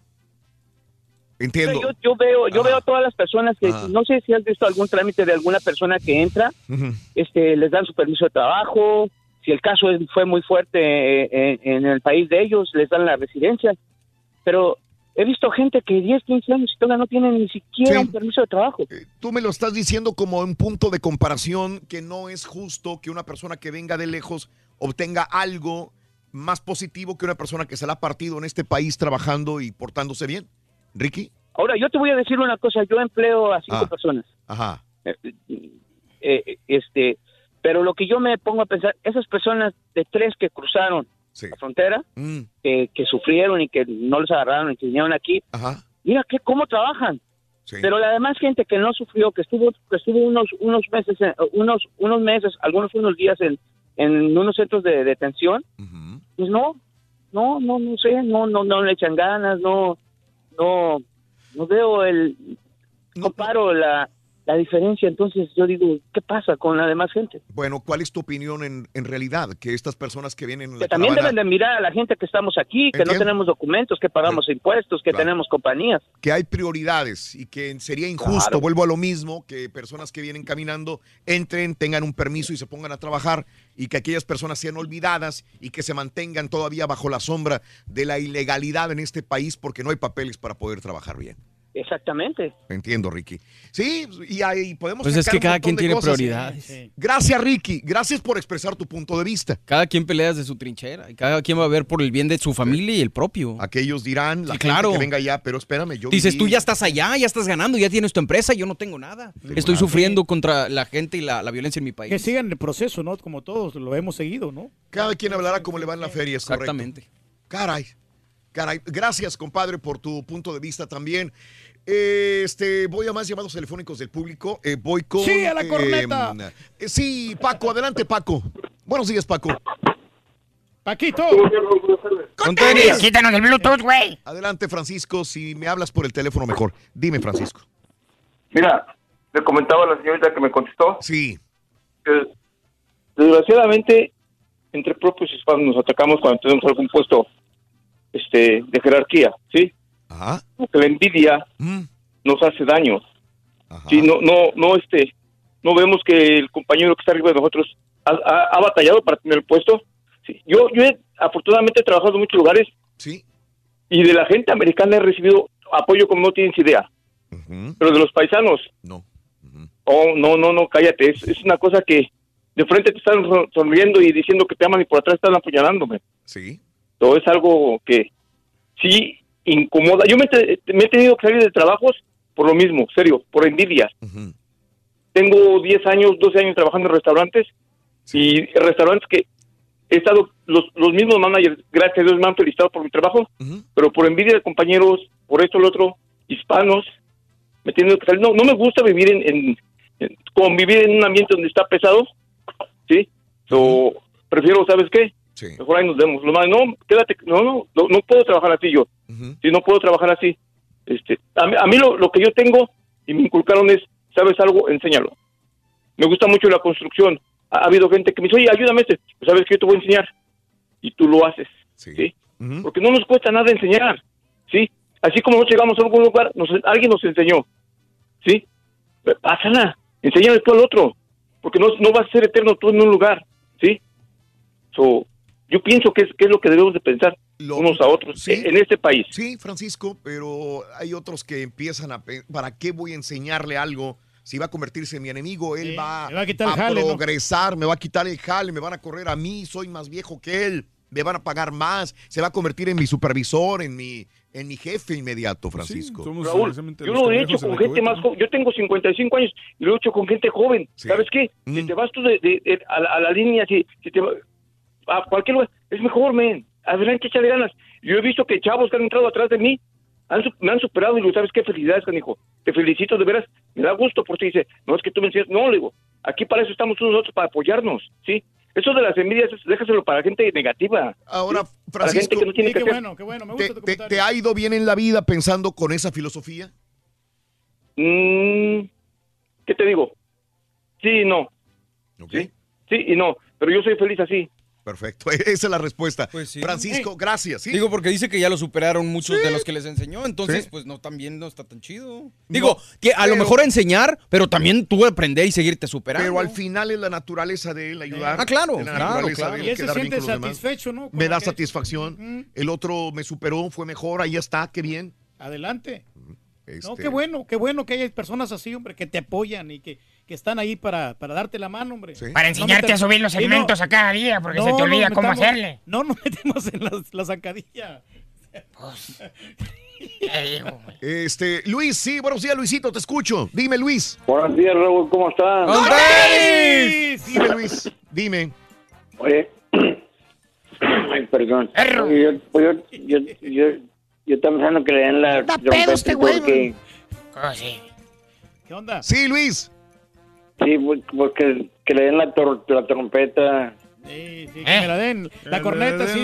Entiendo. Yo, yo veo, yo veo a todas las personas que, no sé si has visto algún trámite de alguna persona que entra, este, les dan su permiso de trabajo, si el caso fue muy fuerte eh, en, en el país de ellos, les dan la residencia, pero he visto gente que 10, 15 años y todavía no tienen ni siquiera un permiso de trabajo. Tú me lo estás diciendo como un punto de comparación que no es justo que una persona que venga de lejos obtenga algo más positivo que una persona que se la ha partido en este país trabajando y portándose bien. Ricky. Ahora, yo te voy a decir una cosa, yo empleo a cinco Ah. personas. Ajá. Eh, eh, este, pero lo que yo me pongo a pensar, esas personas de tres que cruzaron la frontera, Mm. que, que sufrieron y que no los agarraron y que vinieron aquí, mira que cómo trabajan. Pero la demás gente que no sufrió, que estuvo, que estuvo unos unos meses, unos unos meses, algunos unos días en, en unos centros de detención, pues no, no, no, no sé, no, no, no le echan ganas, no, no, no veo el, comparo la, la diferencia, entonces yo digo, ¿qué pasa con la demás gente? Bueno, ¿cuál es tu opinión en, en realidad? Que estas personas que vienen en la Que también caravana- deben de mirar a la gente que estamos aquí, que no tenemos documentos, que pagamos impuestos, que Claro. tenemos compañías. que hay prioridades y que sería injusto, Claro. vuelvo a lo mismo, que personas que vienen caminando entren, tengan un permiso y se pongan a trabajar y que aquellas personas sean olvidadas y que se mantengan todavía bajo la sombra de la ilegalidad en este país porque no hay papeles para poder trabajar bien. Exactamente. Entiendo, Ricky. Sí, y ahí podemos Pues es que un cada quien tiene cosas. prioridades. Gracias, Ricky. Gracias por expresar tu punto de vista. Cada quien pelea desde su trinchera y cada quien va a ver por el bien de su familia y el propio. Aquellos dirán, la Sí, gente claro. que venga allá, pero espérame, yo Dices, viví- tú ya estás allá, ya estás ganando, ya tienes tu empresa, yo no tengo nada. Estoy claro. sufriendo contra la gente y la, la violencia en mi país. Que sigan el proceso, ¿no? Como todos lo hemos seguido, ¿no? Cada quien hablará cómo le va en la feria, es correcto. Exactamente. Caray, caray. Gracias, compadre, por tu punto de vista también. Eh, Este, voy a más llamados telefónicos del público. Eh, voy con. Sí, a la eh, corneta. eh, sí, Paco, adelante, Paco. Buenos días, Paco. Paquito. Con tenis. Quítanos el Bluetooth, güey. Adelante, Francisco. Si me hablas por el teléfono, mejor. Dime, Francisco. Mira, le comentaba a la señorita que me contestó. Sí. Que desgraciadamente, entre propios hispanos nos atacamos cuando tenemos algún puesto este, de jerarquía, ¿sí? Ajá. Porque la envidia nos hace daño. Sí, no, no, no, este, no vemos que el compañero que está arriba de nosotros ha, ha- ha batallado para tener el puesto. Sí, Yo, yo he, afortunadamente he trabajado en muchos lugares. Sí. Y de la gente americana he recibido apoyo como no tienes idea. Pero de los paisanos. No. Oh, no, no, no, cállate. Es, es una cosa que de frente te están sonriendo y diciendo que te aman y por atrás están apuñalándome. Sí. Todo es algo que sí incomoda. Yo me, he tenido que salir de trabajos por lo mismo, serio, por envidia. Tengo 10 años, 12 años trabajando en restaurantes y restaurantes que he estado, los, los mismos managers, gracias a Dios, me han felicitado por mi trabajo, pero por envidia de compañeros, por esto, lo otro, hispanos, me he tenido que salir. No, no me gusta vivir en, en- en- convivir en un ambiente donde está pesado, ¿sí? So, prefiero, ¿sabes qué? Mejor ahí nos vemos. Lo más, no, quédate, no, no, no, no puedo trabajar así yo. Sí, no puedo trabajar así. Este, a mí, a mí lo, lo que yo tengo y me inculcaron es, ¿sabes algo? Enséñalo. Me gusta mucho la construcción. Ha, ha habido gente que me dice, oye, ayúdame este. Pues, ¿Sabes qué? Yo te voy a enseñar. Y tú lo haces. Sí. Porque no nos cuesta nada enseñar. ¿Sí? Así como nosotros llegamos a algún lugar, nos, alguien nos enseñó. ¿Sí? Pásala. Enséñale tú al otro. Porque no, no vas a ser eterno tú en un lugar. ¿Sí? So, Yo pienso que es, que es lo que debemos de pensar unos a otros Sí. en este país. Sí, Francisco, pero hay otros que empiezan a... ¿Para qué voy a enseñarle algo? Si va a convertirse en mi enemigo, él Sí, va, va a a jale, ¿no? progresar, me va a quitar el jale, me van a correr a mí, soy más viejo que él, me van a pagar más, se va a convertir en mi supervisor, en mi, en mi jefe inmediato, Francisco. Raúl, yo lo he hecho con gente más joven. Yo tengo 55 años y lo he hecho con gente joven. ¿Sabes qué? Si Mm. te vas tú de, de- de- a, la, a la línea, si, si te va- a cualquier lugar, es mejor, men. Adelante, échale ganas. Yo he visto que chavos que han entrado atrás de mí han me han superado y digo, ¿sabes qué? Felicidades, canijo. Te felicito, de veras. Me da gusto por ti. Dice, no es que tú me enseñas. No, le digo, aquí para eso estamos todos nosotros, para apoyarnos, ¿sí? Eso de las envidias, déjaselo para gente negativa. Ahora, ¿sí? Para gente Francisco, que no tiene que hacer. ¿te, te- te ha ido bien en la vida pensando con esa filosofía? Mm, ¿Qué te digo? Sí y no. ¿Sí? sí y no, pero yo soy feliz así. Perfecto, esa es la respuesta. Pues sí. Francisco, gracias. ¿sí? Digo, porque dice que ya lo superaron muchos Sí. de los que les enseñó, entonces, Sí. pues no, también no está tan chido. Digo, No, que a lo mejor enseñar, pero también tú aprender y seguirte superando. Pero al final es la naturaleza de él ayudar. Ah, claro, claro, claro. Y él se siente satisfecho, ¿no? Me da que- satisfacción. El otro me superó, fue mejor, ahí está, qué bien. Adelante. No, Este, qué bueno, qué bueno que hay personas así, hombre, que te apoyan y que, que están ahí para, para darte la mano, hombre. Para enseñarte a subir los Sí, no. alimentos a cada día, porque se te olvida cómo metamos- hacerle. No nos metemos en la, la zancadilla. Este, Luis, sí, buenos días, Luisito, te escucho. Dime, Luis. Buenos días, Raúl, ¿cómo estás? Dime, Luis, dime. Oye, ay, perdón. Oye, yo, pues yo, yo, yo, yo estaba pensando que le den la Da trompeta pedo este güey, porque, ¿Qué onda? Sí, Luis. Sí, pues, porque que le den la, tor- la trompeta. Sí, sí, que me la den. La corneta, sí.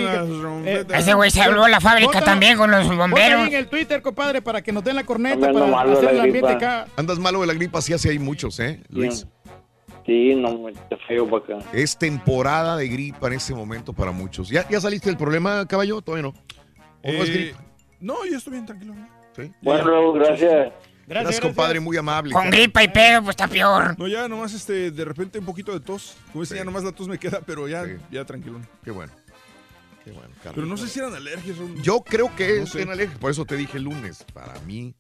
que- eh, Ese güey se habló la fábrica Bótalo- también con los bomberos. ahí en el Twitter, compadre, para que nos den la corneta, para malo de hacer la el ambiente gripa. acá. Andas malo de la gripa, sí, así hay muchos, ¿eh, Luis? Sí, no, está feo para acá. Es temporada de gripa en este momento para muchos. ¿Ya, ya saliste del problema, caballo? Todavía no. ¿O no es Eh, gripa? No, yo estoy bien tranquilo. Sí. Bueno, Raúl, gracias. Gracias, compadre, muy amable. Con gripa y pedo, pues está peor. No, ya nomás este, de repente un poquito de tos. Como dice, ya nomás la tos me queda, pero ya, ya tranquilo. Qué bueno. Qué bueno, Carlos. Pero no sé si eran alergias. Yo creo que No es sé. una alergia, por eso te dije el lunes. Para mí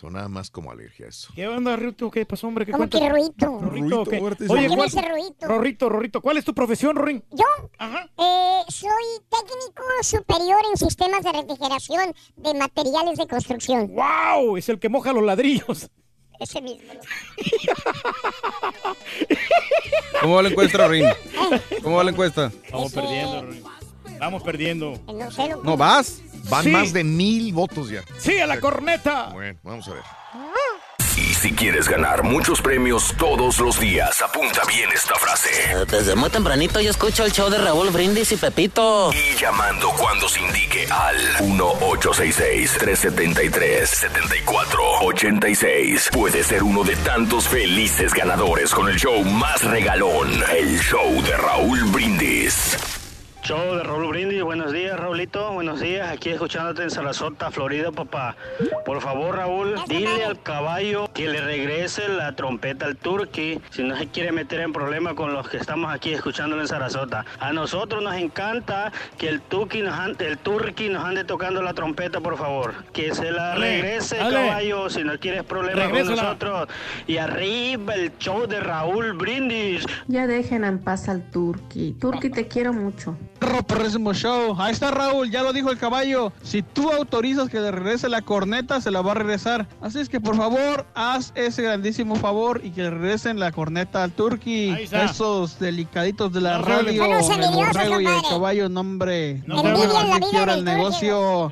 sonaba más como alergia eso. ¿Qué onda, Rito? ¿Qué pasó, hombre? ¿Qué ¿Cómo cuentas? que ruito? Rorrito, Oye, ¿Quién ¿cuál? ese ruito? Rorrito, Rorrito, ¿cuál es tu profesión, Rorín? Yo eh, soy técnico superior en sistemas de refrigeración de materiales de construcción. ¡Wow! Es el que moja los ladrillos. Ese mismo. ¿Cómo va la encuesta, Rorín? ¿Cómo va la encuesta? Vamos perdiendo, Rorín. Vamos perdiendo. No sé ¿No vas? Van Sí. más de mil votos ya. ¡Sí, a la corneta! Bueno, vamos a ver. Y si quieres ganar muchos premios todos los días, apunta bien esta frase. Desde muy tempranito yo escucho el show de Raúl Brindis y Pepito. Y llamando cuando se indique al 1-866-373-7486. Puede ser uno de tantos felices ganadores con el show más regalón, el show de Raúl Brindis. Show de Raúl Brindis, buenos días Raulito, buenos días, aquí escuchándote en Sarasota, Florida, papá. Por favor Raúl, dile al caballo que le regrese la trompeta al turqui, si no se quiere meter en problema con los que estamos aquí escuchándolo en Sarasota. A nosotros nos encanta que el turqui nos ande, el turqui nos ande tocando la trompeta, por favor. Que se la regrese dale. caballo, si no quieres problemas con nosotros. Y arriba el show de Raúl Brindis. Ya dejen en paz al Turqui. Turqui, te quiero mucho. Perro perrísimo show. Ahí está Raúl, ya lo dijo el caballo. Si tú autorizas que le regrese la corneta, se la va a regresar. Así es que por favor, haz ese grandísimo favor y que le regresen la corneta al turqui. Ahí está. Esos delicaditos de la No radio, Son los el borrego y el caballo, nombre. No quiebra el negocio.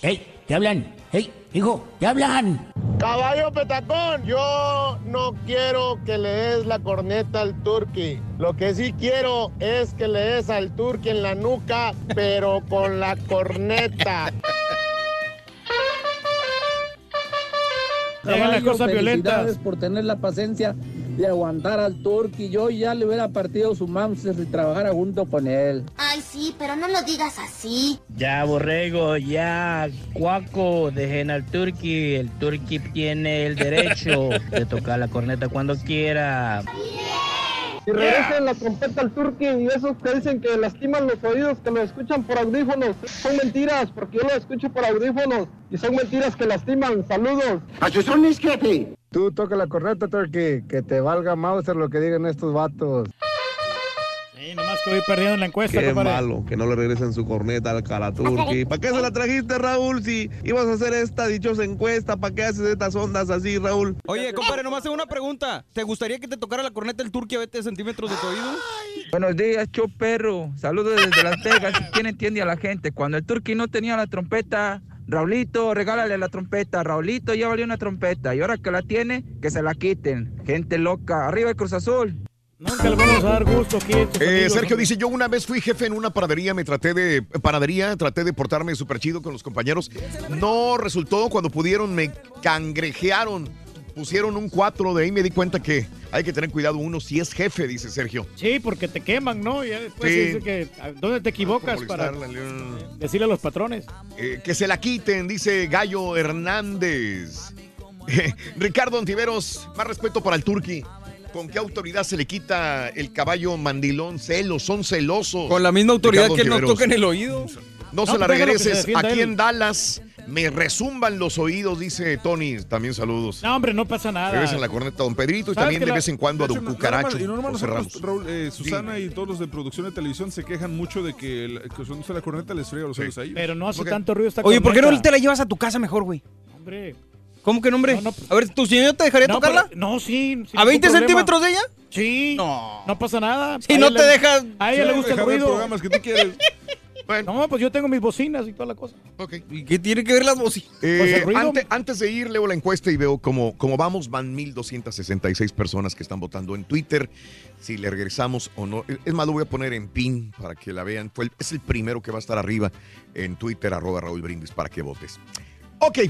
¡Ey! ¿Qué hablan? ¡Ey! Hijo, ¿qué hablan? Caballo Petacón, yo no quiero que le des la corneta al turqui. Lo que sí quiero es que le des al turqui en la nuca, pero con la corneta. Hagan las cosas violentas. por tener la paciencia de aguantar al turqui. Yo ya le hubiera partido su mamse si trabajara junto con él. Ay, sí, pero no lo digas así. Ya, borrego, ya, cuaco, dejen al turqui. El turqui tiene el derecho de tocar la corneta cuando quiera. Y regresen la trompeta al turqui y esos que dicen que lastiman los oídos, que lo escuchan por audífonos. Son mentiras, porque yo lo escucho por audífonos. Y son mentiras que lastiman. Saludos. A sus jefe. Tú toca la corneta, Turkey, que te valga Mauser lo que digan estos vatos. Nomás que voy perdiendo en la encuesta, Qué compadre. malo que no le regresen su corneta al Calaturki. ¿Para qué se la trajiste, Raúl? Si ibas a hacer esta dichosa encuesta, ¿para qué haces estas ondas así, Raúl? Oye, compadre, nomás tengo una pregunta. ¿Te gustaría que te tocara la corneta el turqui a 20 centímetros de tu oído? Buenos días, show perro. Saludos desde Las Vegas. ¿Quién entiende a la gente? Cuando el turqui no tenía la trompeta, Raulito, regálale la trompeta. Raulito ya valió una trompeta. Y ahora que la tiene, que se la quiten. Gente loca. Arriba el Cruz Azul. Nunca le vamos a dar gusto aquí. Eh, Sergio dice, yo una vez fui jefe en una panadería, me traté de panadería, traté de portarme súper chido con los compañeros. No resultó, cuando pudieron me cangrejearon, pusieron un 4, de ahí me di cuenta que hay que tener cuidado uno si es jefe, dice Sergio. Sí, porque te queman, ¿no? Ya después Sí. dice que ¿a ¿dónde te equivocas para decirle a los patrones? Eh, que se la quiten, dice Gallo Hernández. Ricardo Antiveros, más respeto para el turqui. ¿Con qué autoridad se le quita el caballo mandilón? Celos, son celosos. Con la misma autoridad Ricardo que nos toca en el oído. No, se la se regreses. Aquí él. en Dallas me resumban los oídos, dice Tony. También saludos. No, hombre, no pasa nada. Regresen la corneta a Don Pedrito y ¿Sabes también de la- vez en cuando a Don no- Cucaracho. y no José nosotros. Raúl, eh, Susana y todos los de producción de televisión se quejan mucho de que, el, que la corneta les friega los oídos a ellos. Pero no hace tanto ruido esta Oye, ¿por qué no te la llevas a tu casa mejor, güey? Hombre. ¿Cómo que no, hombre? A ver, ¿tu señor te dejaría No, tocarla? pero- no, sí. ¿A ningún 20 problema. centímetros de ella? Sí. No. No pasa nada. Si A no te le- deja- A ella Sí, le gusta el ruido. programas que tú quieres. No, pues yo tengo mis bocinas y toda la cosa. ¿Y qué tiene que ver las bocinas? Eh, Pues el ruido. ante- antes de ir, leo la encuesta y veo cómo, cómo vamos. Van 1.266 personas que están votando en Twitter. Si le regresamos o no. Es más, lo voy a poner en pin para que la vean. Fue el- es el primero que va a estar arriba en Twitter, arroba Raúl Brindis, para que votes. Ok,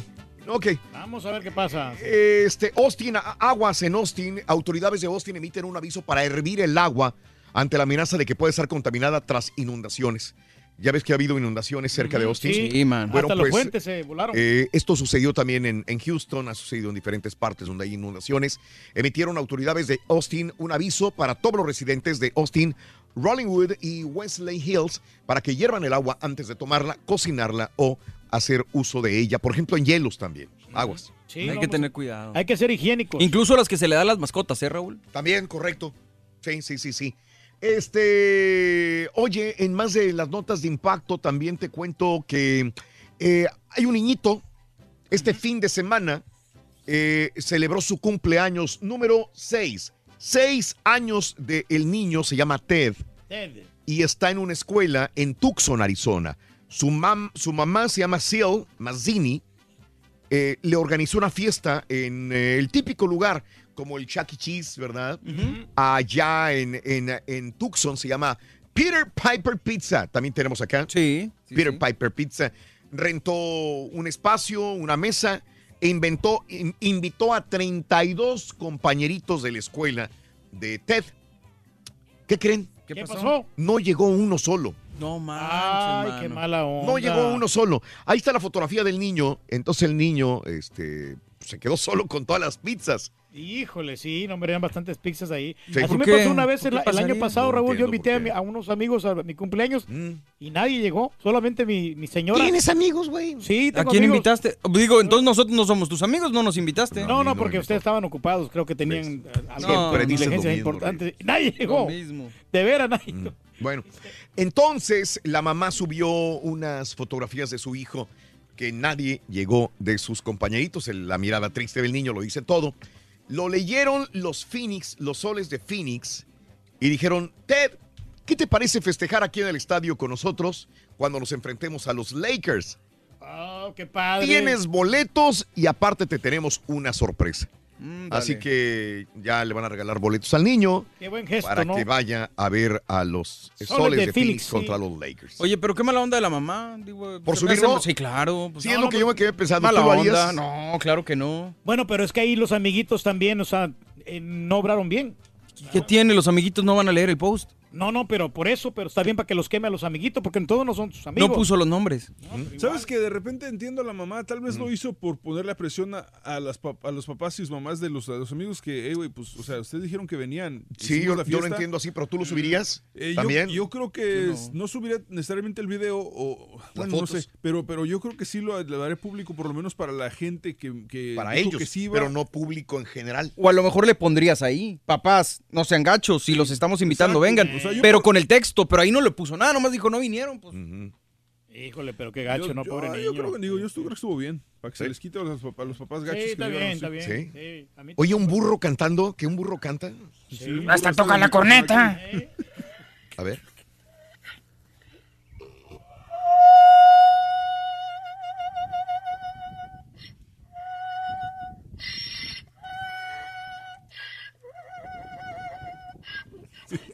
ok. Vamos a ver qué pasa. Este, Austin, aguas en Austin. Autoridades de Austin emiten un aviso para hervir el agua ante la amenaza de que puede estar contaminada tras inundaciones. Ya ves que ha habido inundaciones cerca de Austin. Sí, man. Hasta los puentes se volaron. eh, esto sucedió también en, en Houston, ha sucedido en diferentes partes donde hay inundaciones. Emitieron autoridades de Austin un aviso para todos los residentes de Austin, Rollingwood y Wesley Hills para que hiervan el agua antes de tomarla, cocinarla o hacer uso de ella. Por ejemplo, en hielos también. Aguas. Sí, Hay que tener cuidado. Hay que ser higiénicos. Incluso las que se le dan a las mascotas, ¿eh, Raúl? También, correcto. Sí, sí, sí, sí. Este, oye, en más de las notas de impacto, también te cuento que eh, hay un niñito, este fin de semana, eh, celebró su cumpleaños número 6. Seis años del niño, se llama Ted, Ted. y está en una escuela en Tucson, Arizona. Su, mam- su mamá se llama Seal Mazzini, eh, le organizó una fiesta en eh, el típico lugar como el Chuck E. Cheese, ¿verdad? Allá en, en, en Tucson se llama Peter Piper Pizza. También tenemos acá. Sí. Peter Piper Pizza. Rentó un espacio, una mesa, e inventó, in- invitó a 32 compañeritos de la escuela de TED. ¿Qué creen? ¿Qué pasó? No llegó uno solo. No Ay, qué mala onda. No llegó uno solo. Ahí está la fotografía del niño. Entonces el niño este, se quedó solo con todas las pizzas. Híjole, sí, no, hombre, eran bastantes pizzas ahí. Sí. Así ¿Por me qué? pasó una vez ¿Por el, año pasado, No Raúl. yo invité a, mi- a unos amigos a mi cumpleaños y nadie llegó. Solamente mi, mi señora. ¿Tienes amigos, güey? Sí, ¿A tengo quién amigos. invitaste? Digo, entonces nosotros no somos tus amigos, no nos invitaste. No, no, porque ustedes estaban ocupados. Creo que tenían lo diligencias mismo, importantes. Nadie llegó. Lo mismo. De veras, nadie llegó. Bueno, entonces la mamá subió unas fotografías de su hijo que nadie llegó de sus compañeritos. La mirada triste del niño lo dice todo. Lo leyeron los Phoenix, los soles de Phoenix, y dijeron, Ted, ¿qué te parece festejar aquí en el estadio con nosotros cuando nos enfrentemos a los Lakers? Oh, qué padre. Tienes boletos y aparte te tenemos una sorpresa. Mm, Así que ya le van a regalar boletos al niño Qué buen gesto, para ¿no? que vaya a ver a los Soles soles de de, Phoenix, Phoenix sí. contra los Lakers. Oye, pero qué mala onda de la mamá. Digo, ¿Por subirlo? hace- Sí, claro. pues, Sí, no, es lo no, que yo me quedé pensando. Mala ¿Tú onda. No, claro que no. Bueno, pero es que ahí los amiguitos también, o sea, eh, no obraron bien. ¿Qué tiene? Los amiguitos no van a leer el post. No, no, pero por eso, pero está bien para que los queme a los amiguitos, porque todos no son sus amigos. No puso los nombres. ¿Sabes que de repente entiendo a la mamá? Tal vez lo hizo por ponerle presión a, a las a los papás y sus mamás de los, de los amigos que, eh, güey, pues, o sea, ustedes dijeron que venían. Sí, yo, la yo lo entiendo así, pero tú lo subirías Eh, también. Yo, creo que s- no. subiría necesariamente el video o bueno, no sé, pero, pero yo creo que sí lo, lo haré público por lo menos para la gente que, que para dijo ellos, que sí iba. pero no público en general. O a lo mejor le pondrías ahí, papás, no sean gachos, si los estamos invitando, Exacto. vengan. O sea, yo pero por- con el texto, pero ahí no le puso nada, nomás dijo no vinieron. Pues. Híjole, pero qué gacho, Yo- ¿no? yo- Pobre ah, niño. yo creo que digo, yo estuvo- creo que estuvo bien, para que se les quite a los, papás, a los papás gachos. Sí, que está le bien, está sí. bien. Sí, a mí Oye, un burro cantando, ¿que un burro canta? Hasta toca la corneta. A ver.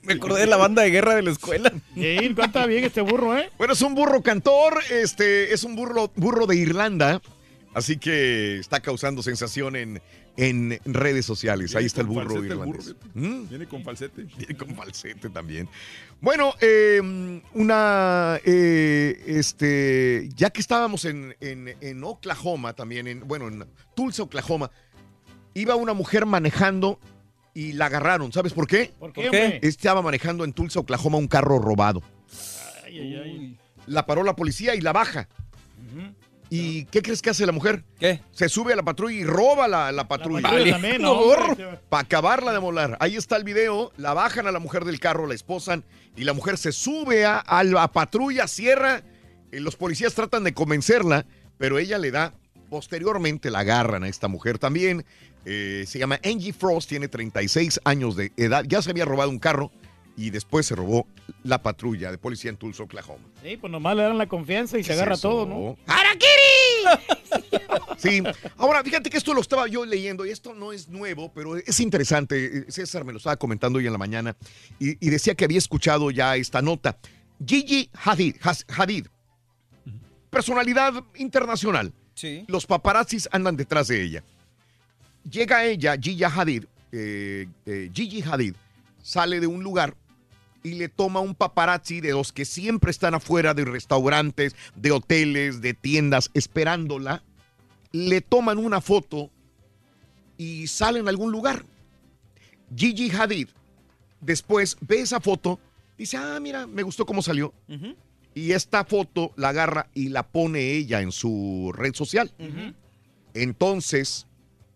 Me acordé de la banda de guerra de la escuela. Sí, canta bien este burro, ¿eh? Bueno, es un burro cantor, este, es un burro, burro de Irlanda, así que está causando sensación en, en redes sociales. Ahí está el burro falsete el irlandés. burro, ¿Mm? Viene con falsete. Viene con falsete también. Bueno, eh, una, eh, este, ya que estábamos en, en- en Oklahoma también, en, bueno, en Tulsa, Oklahoma, iba una mujer manejando y la agarraron. ¿Sabes por qué? ¿Por qué, ¿Por qué? hombre? Estaba manejando en Tulsa, Oklahoma, un carro robado. Ay, ay, ay. La paró la policía y la baja. ¿Y qué crees que hace la mujer? ¿Qué? Se sube a la patrulla y roba la, la patrulla. patrulla también, ¿no, hombre? Para acabarla de molar. Ahí está el video. La bajan a la mujer del carro, la esposan. Y la mujer se sube a, a la patrulla, cierra. eh, Los policías tratan de convencerla, pero ella le da. Posteriormente la agarran a esta mujer también. Eh, se llama Angie Frost, tiene 36 años de edad. Ya se había robado un carro y después se robó la patrulla de policía en Tulsa, Oklahoma. Sí, pues nomás le dan la confianza y se ¿Qué es agarra todo, ¿no? Sí, ahora fíjate que esto lo estaba yo leyendo y esto no es nuevo, pero es interesante. César me lo estaba comentando hoy en la mañana y, y decía que había escuchado ya esta nota. Gigi Hadid, Has- Hadid, personalidad internacional. Sí. Los paparazzis andan detrás de ella. Llega ella, Gigi Hadid, eh, eh, Gigi Hadid, sale de un lugar y le toma un paparazzi de los que siempre están afuera de restaurantes, de hoteles, de tiendas, esperándola. Le toman una foto y sale en algún lugar. Gigi Hadid después ve esa foto, dice, ah, mira, me gustó cómo salió. Y esta foto la agarra y la pone ella en su red social. Entonces,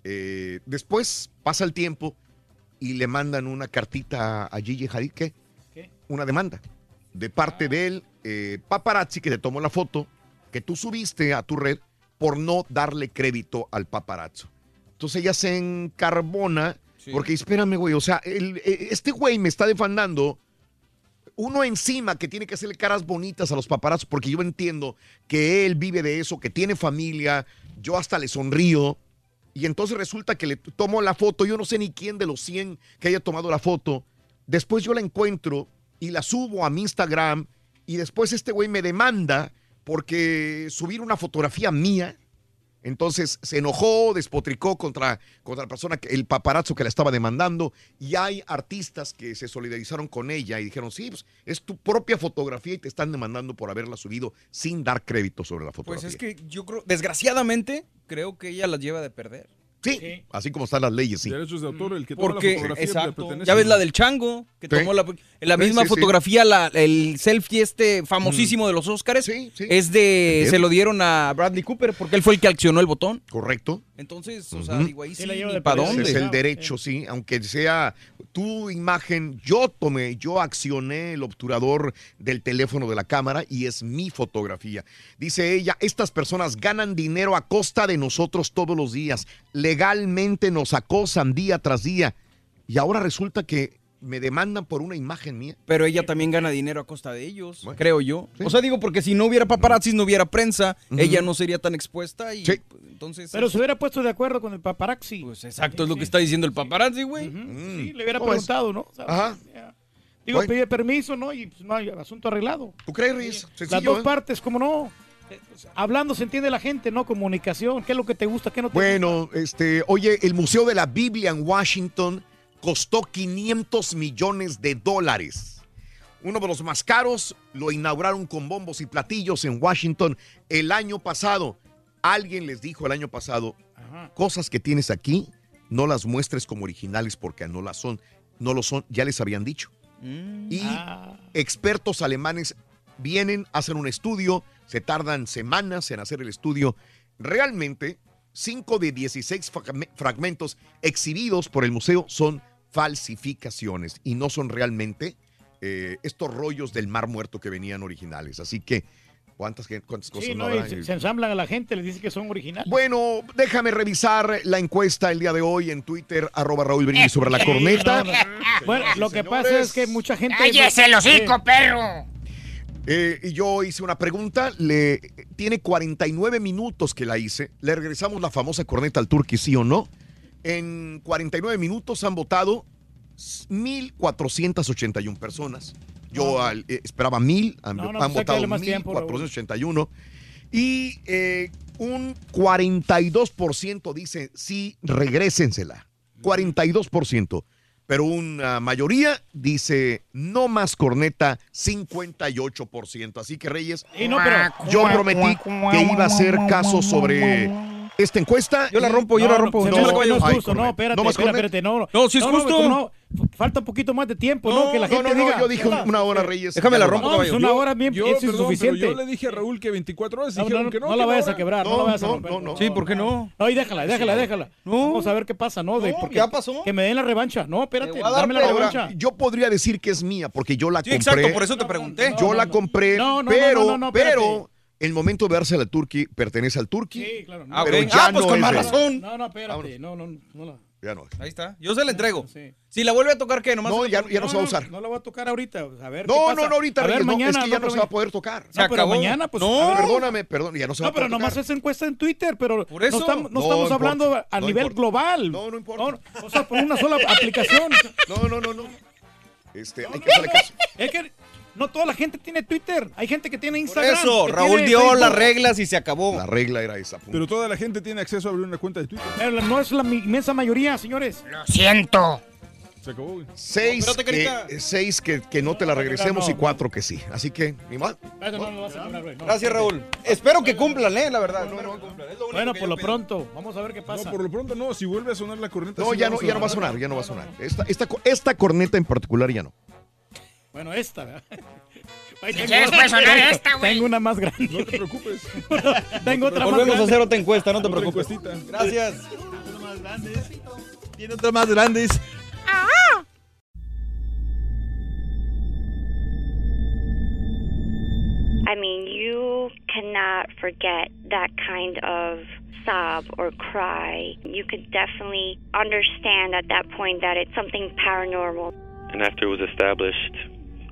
eh, después pasa el tiempo y le mandan una cartita a Gigi Hadid, ¿qué? ¿Qué? Una demanda de parte del eh, paparazzi que te tomó la foto que tú subiste a tu red por no darle crédito al paparazzo. Entonces ella se encarbona porque espérame, güey, o sea, el- eh, este güey me está defandando uno encima que tiene que hacerle caras bonitas a los paparazzos, porque yo entiendo que él vive de eso, que tiene familia, yo hasta le sonrío, y entonces resulta que le tomo la foto, yo no sé ni quién de los 100 que haya tomado la foto, después yo la encuentro y la subo a mi Instagram, y después este güey me demanda porque subir una fotografía mía, entonces se enojó, despotricó contra, contra la persona, que- el paparazzo que la estaba demandando. Y hay artistas que se solidarizaron con ella y dijeron, sí, pues, es tu propia fotografía y te están demandando por haberla subido sin dar crédito sobre la Pues fotografía. es que yo creo, desgraciadamente, creo que ella las lleva de perder. Sí, así como están las leyes, sí. Derechos de autor, el que toma Porque, la fotografía le exacto, pertenece. ya ves la del chango, que Sí. tomó la, la misma sí, sí. fotografía, la- el selfie este famosísimo de los Oscars, es de, se lo dieron a Bradley Cooper porque él fue el que accionó el botón. Correcto. Entonces, o sea, digo, ahí sí, dónde. Es el derecho, sí, aunque sea tu imagen, yo tomé, yo accioné el obturador del teléfono de la cámara y es mi fotografía. Dice ella, estas personas ganan dinero a costa de nosotros todos los días, legalmente nos acosan día tras día y ahora resulta que me demandan por una imagen mía. Pero ella también gana dinero a costa de ellos, creo yo. O sea, digo, porque si no hubiera paparazzis, no hubiera prensa, ella no sería tan expuesta y pues, entonces... Pero se hubiera puesto de acuerdo con el paparazzi. Pues exacto, es lo que está diciendo el paparazzi, güey. Sí, le hubiera preguntado, ¿no? O sea, Ajá. Digo, Bueno. pide permiso, ¿no? Y pues no hay asunto arreglado. ¿Tú crees, Riz? Las dos ¿eh? partes, ¿cómo no? Hablando se entiende la gente, ¿no? Comunicación. ¿Qué es lo que te gusta? ¿Qué no te Bueno, este, oye, el Museo de la Biblia en Washington costó 500 millones de dólares. uno de los más caros, lo inauguraron con bombos y platillos en Washington el año pasado. Alguien les dijo el año pasado, cosas que tienes aquí, no las muestres como originales porque no las son, no lo son, ya les habían dicho. Y expertos alemanes vienen, hacen un estudio, se tardan semanas en hacer el estudio. Realmente, 5 de 16 fragme- fragmentos exhibidos por el museo son falsificaciones y no son realmente eh, estos rollos del mar muerto que venían originales. Así que, ¿cuántas, cuántas cosas Sí, no no, se, se ensamblan a la gente, les dice que son originales. Bueno, déjame revisar la encuesta el día de hoy en Twitter, arroba Raúl Brindis sobre la corneta. no, no. Bueno, lo que pasa es que mucha gente... ¡Cállese el hocico, perro! Eh, y yo hice una pregunta, le tiene 49 minutos que la hice. Le regresamos la famosa corneta al turqui, sí o no. En 49 minutos han votado 1.481 personas. Yo al- eh, esperaba 1.000, han, No, no, han pues votado darle más tiempo, Raúl. 1.481. Y eh, un 42% dice sí, regrésensela. 42%. Pero una mayoría dice no más corneta, 58%. Así que Reyes, Y no, pero- yo prometí que iba a hacer caso sobre esta encuesta. Yo la rompo, yo la No, rompo. No, no, que no es justo, no, espérate, ¿No más espérate, espérate, no. No, sí es justo. No, falta un poquito más de tiempo, ¿no? Que la no, gente no, no, diga. yo dije ¿verdad? una hora, Reyes. Déjame la no rompo. No, caballo. una hora bien Yo, es perdón, pero insuficiente. yo le dije a Raúl que 24 horas y No, dijeron no, que no. no la vayas a quebrar, no, No, la vayas a no, romper. no, no. Sí, ¿por qué no? No, y déjala, déjala, déjala. No. Vamos a ver qué pasa, ¿no? De, No, porque ya pasó. Que me den la revancha. No, espérate, dame la revancha. yo podría decir que es mía porque yo la compré. exacto, por eso te pregunté. yo no, la no. compré, No, no, no, pero, no, no, no, pero el momento de dársela al Turqui pertenece al Turqui. Sí, claro. No, Ah, Pero ok. ya Ah, pues no con más razón. no, no, espérate. No, no, no. la- Ya no. Ahí está. Yo se la entrego. Sí. Si la vuelve a tocar, ¿qué? Nomás No, ya, ya no, se va a usar. No la voy a tocar ahorita. A ver. No, qué no, pasa. no, ahorita, A ver, no, mañana. es que ya no, no se va a poder tocar. Se No, pero acabó. mañana, pues. No. Perdóname, perdón, ya no se va No, a poder pero nomás es encuesta en Twitter, pero Por eso. no estamos, no No estamos hablando a no nivel importa. global. No, no importa. No, o sea, por una sola aplicación. No, no, no, no. Este, hay No, que no, hacerle no. caso. Es que no toda la gente tiene Twitter. Hay gente que tiene Por Instagram. eso, que Raúl dio Facebook. las reglas y se acabó. La regla era esa. punto. Pero toda la gente tiene acceso a abrir una cuenta de Twitter. Pero no es la inmensa mayoría, señores. Lo siento. Se acabó, güey. Seis, espérate, carita. eh, seis que, que no te la regresemos no, y cuatro que sí. Así que, ni no, no no. Gracias, Raúl. Espero que cumplan, ¿eh? La verdad. Espero que cumplan. Es lo único Bueno, que por lo pronto, vamos a ver qué No, pasa. por lo pronto no. Si vuelve a sonar la corneta. No, sí ya no, ya no va a sonar, ya no va a sonar. Esta, esta, esta corneta en particular ya no. Bueno, esta, ¿verdad? Ahí Si tengo quieres, otra. puede sonar esta, güey. Tengo una más grande. No te preocupes. Tengo otra más Volvemos a grande. hacer otra encuesta, no te Otra preocupes. encuestita. Gracias. Tiene otras más grandes. I mean, you cannot forget that kind of sob or cry. You could definitely understand at that point that it's something paranormal. And after it was established,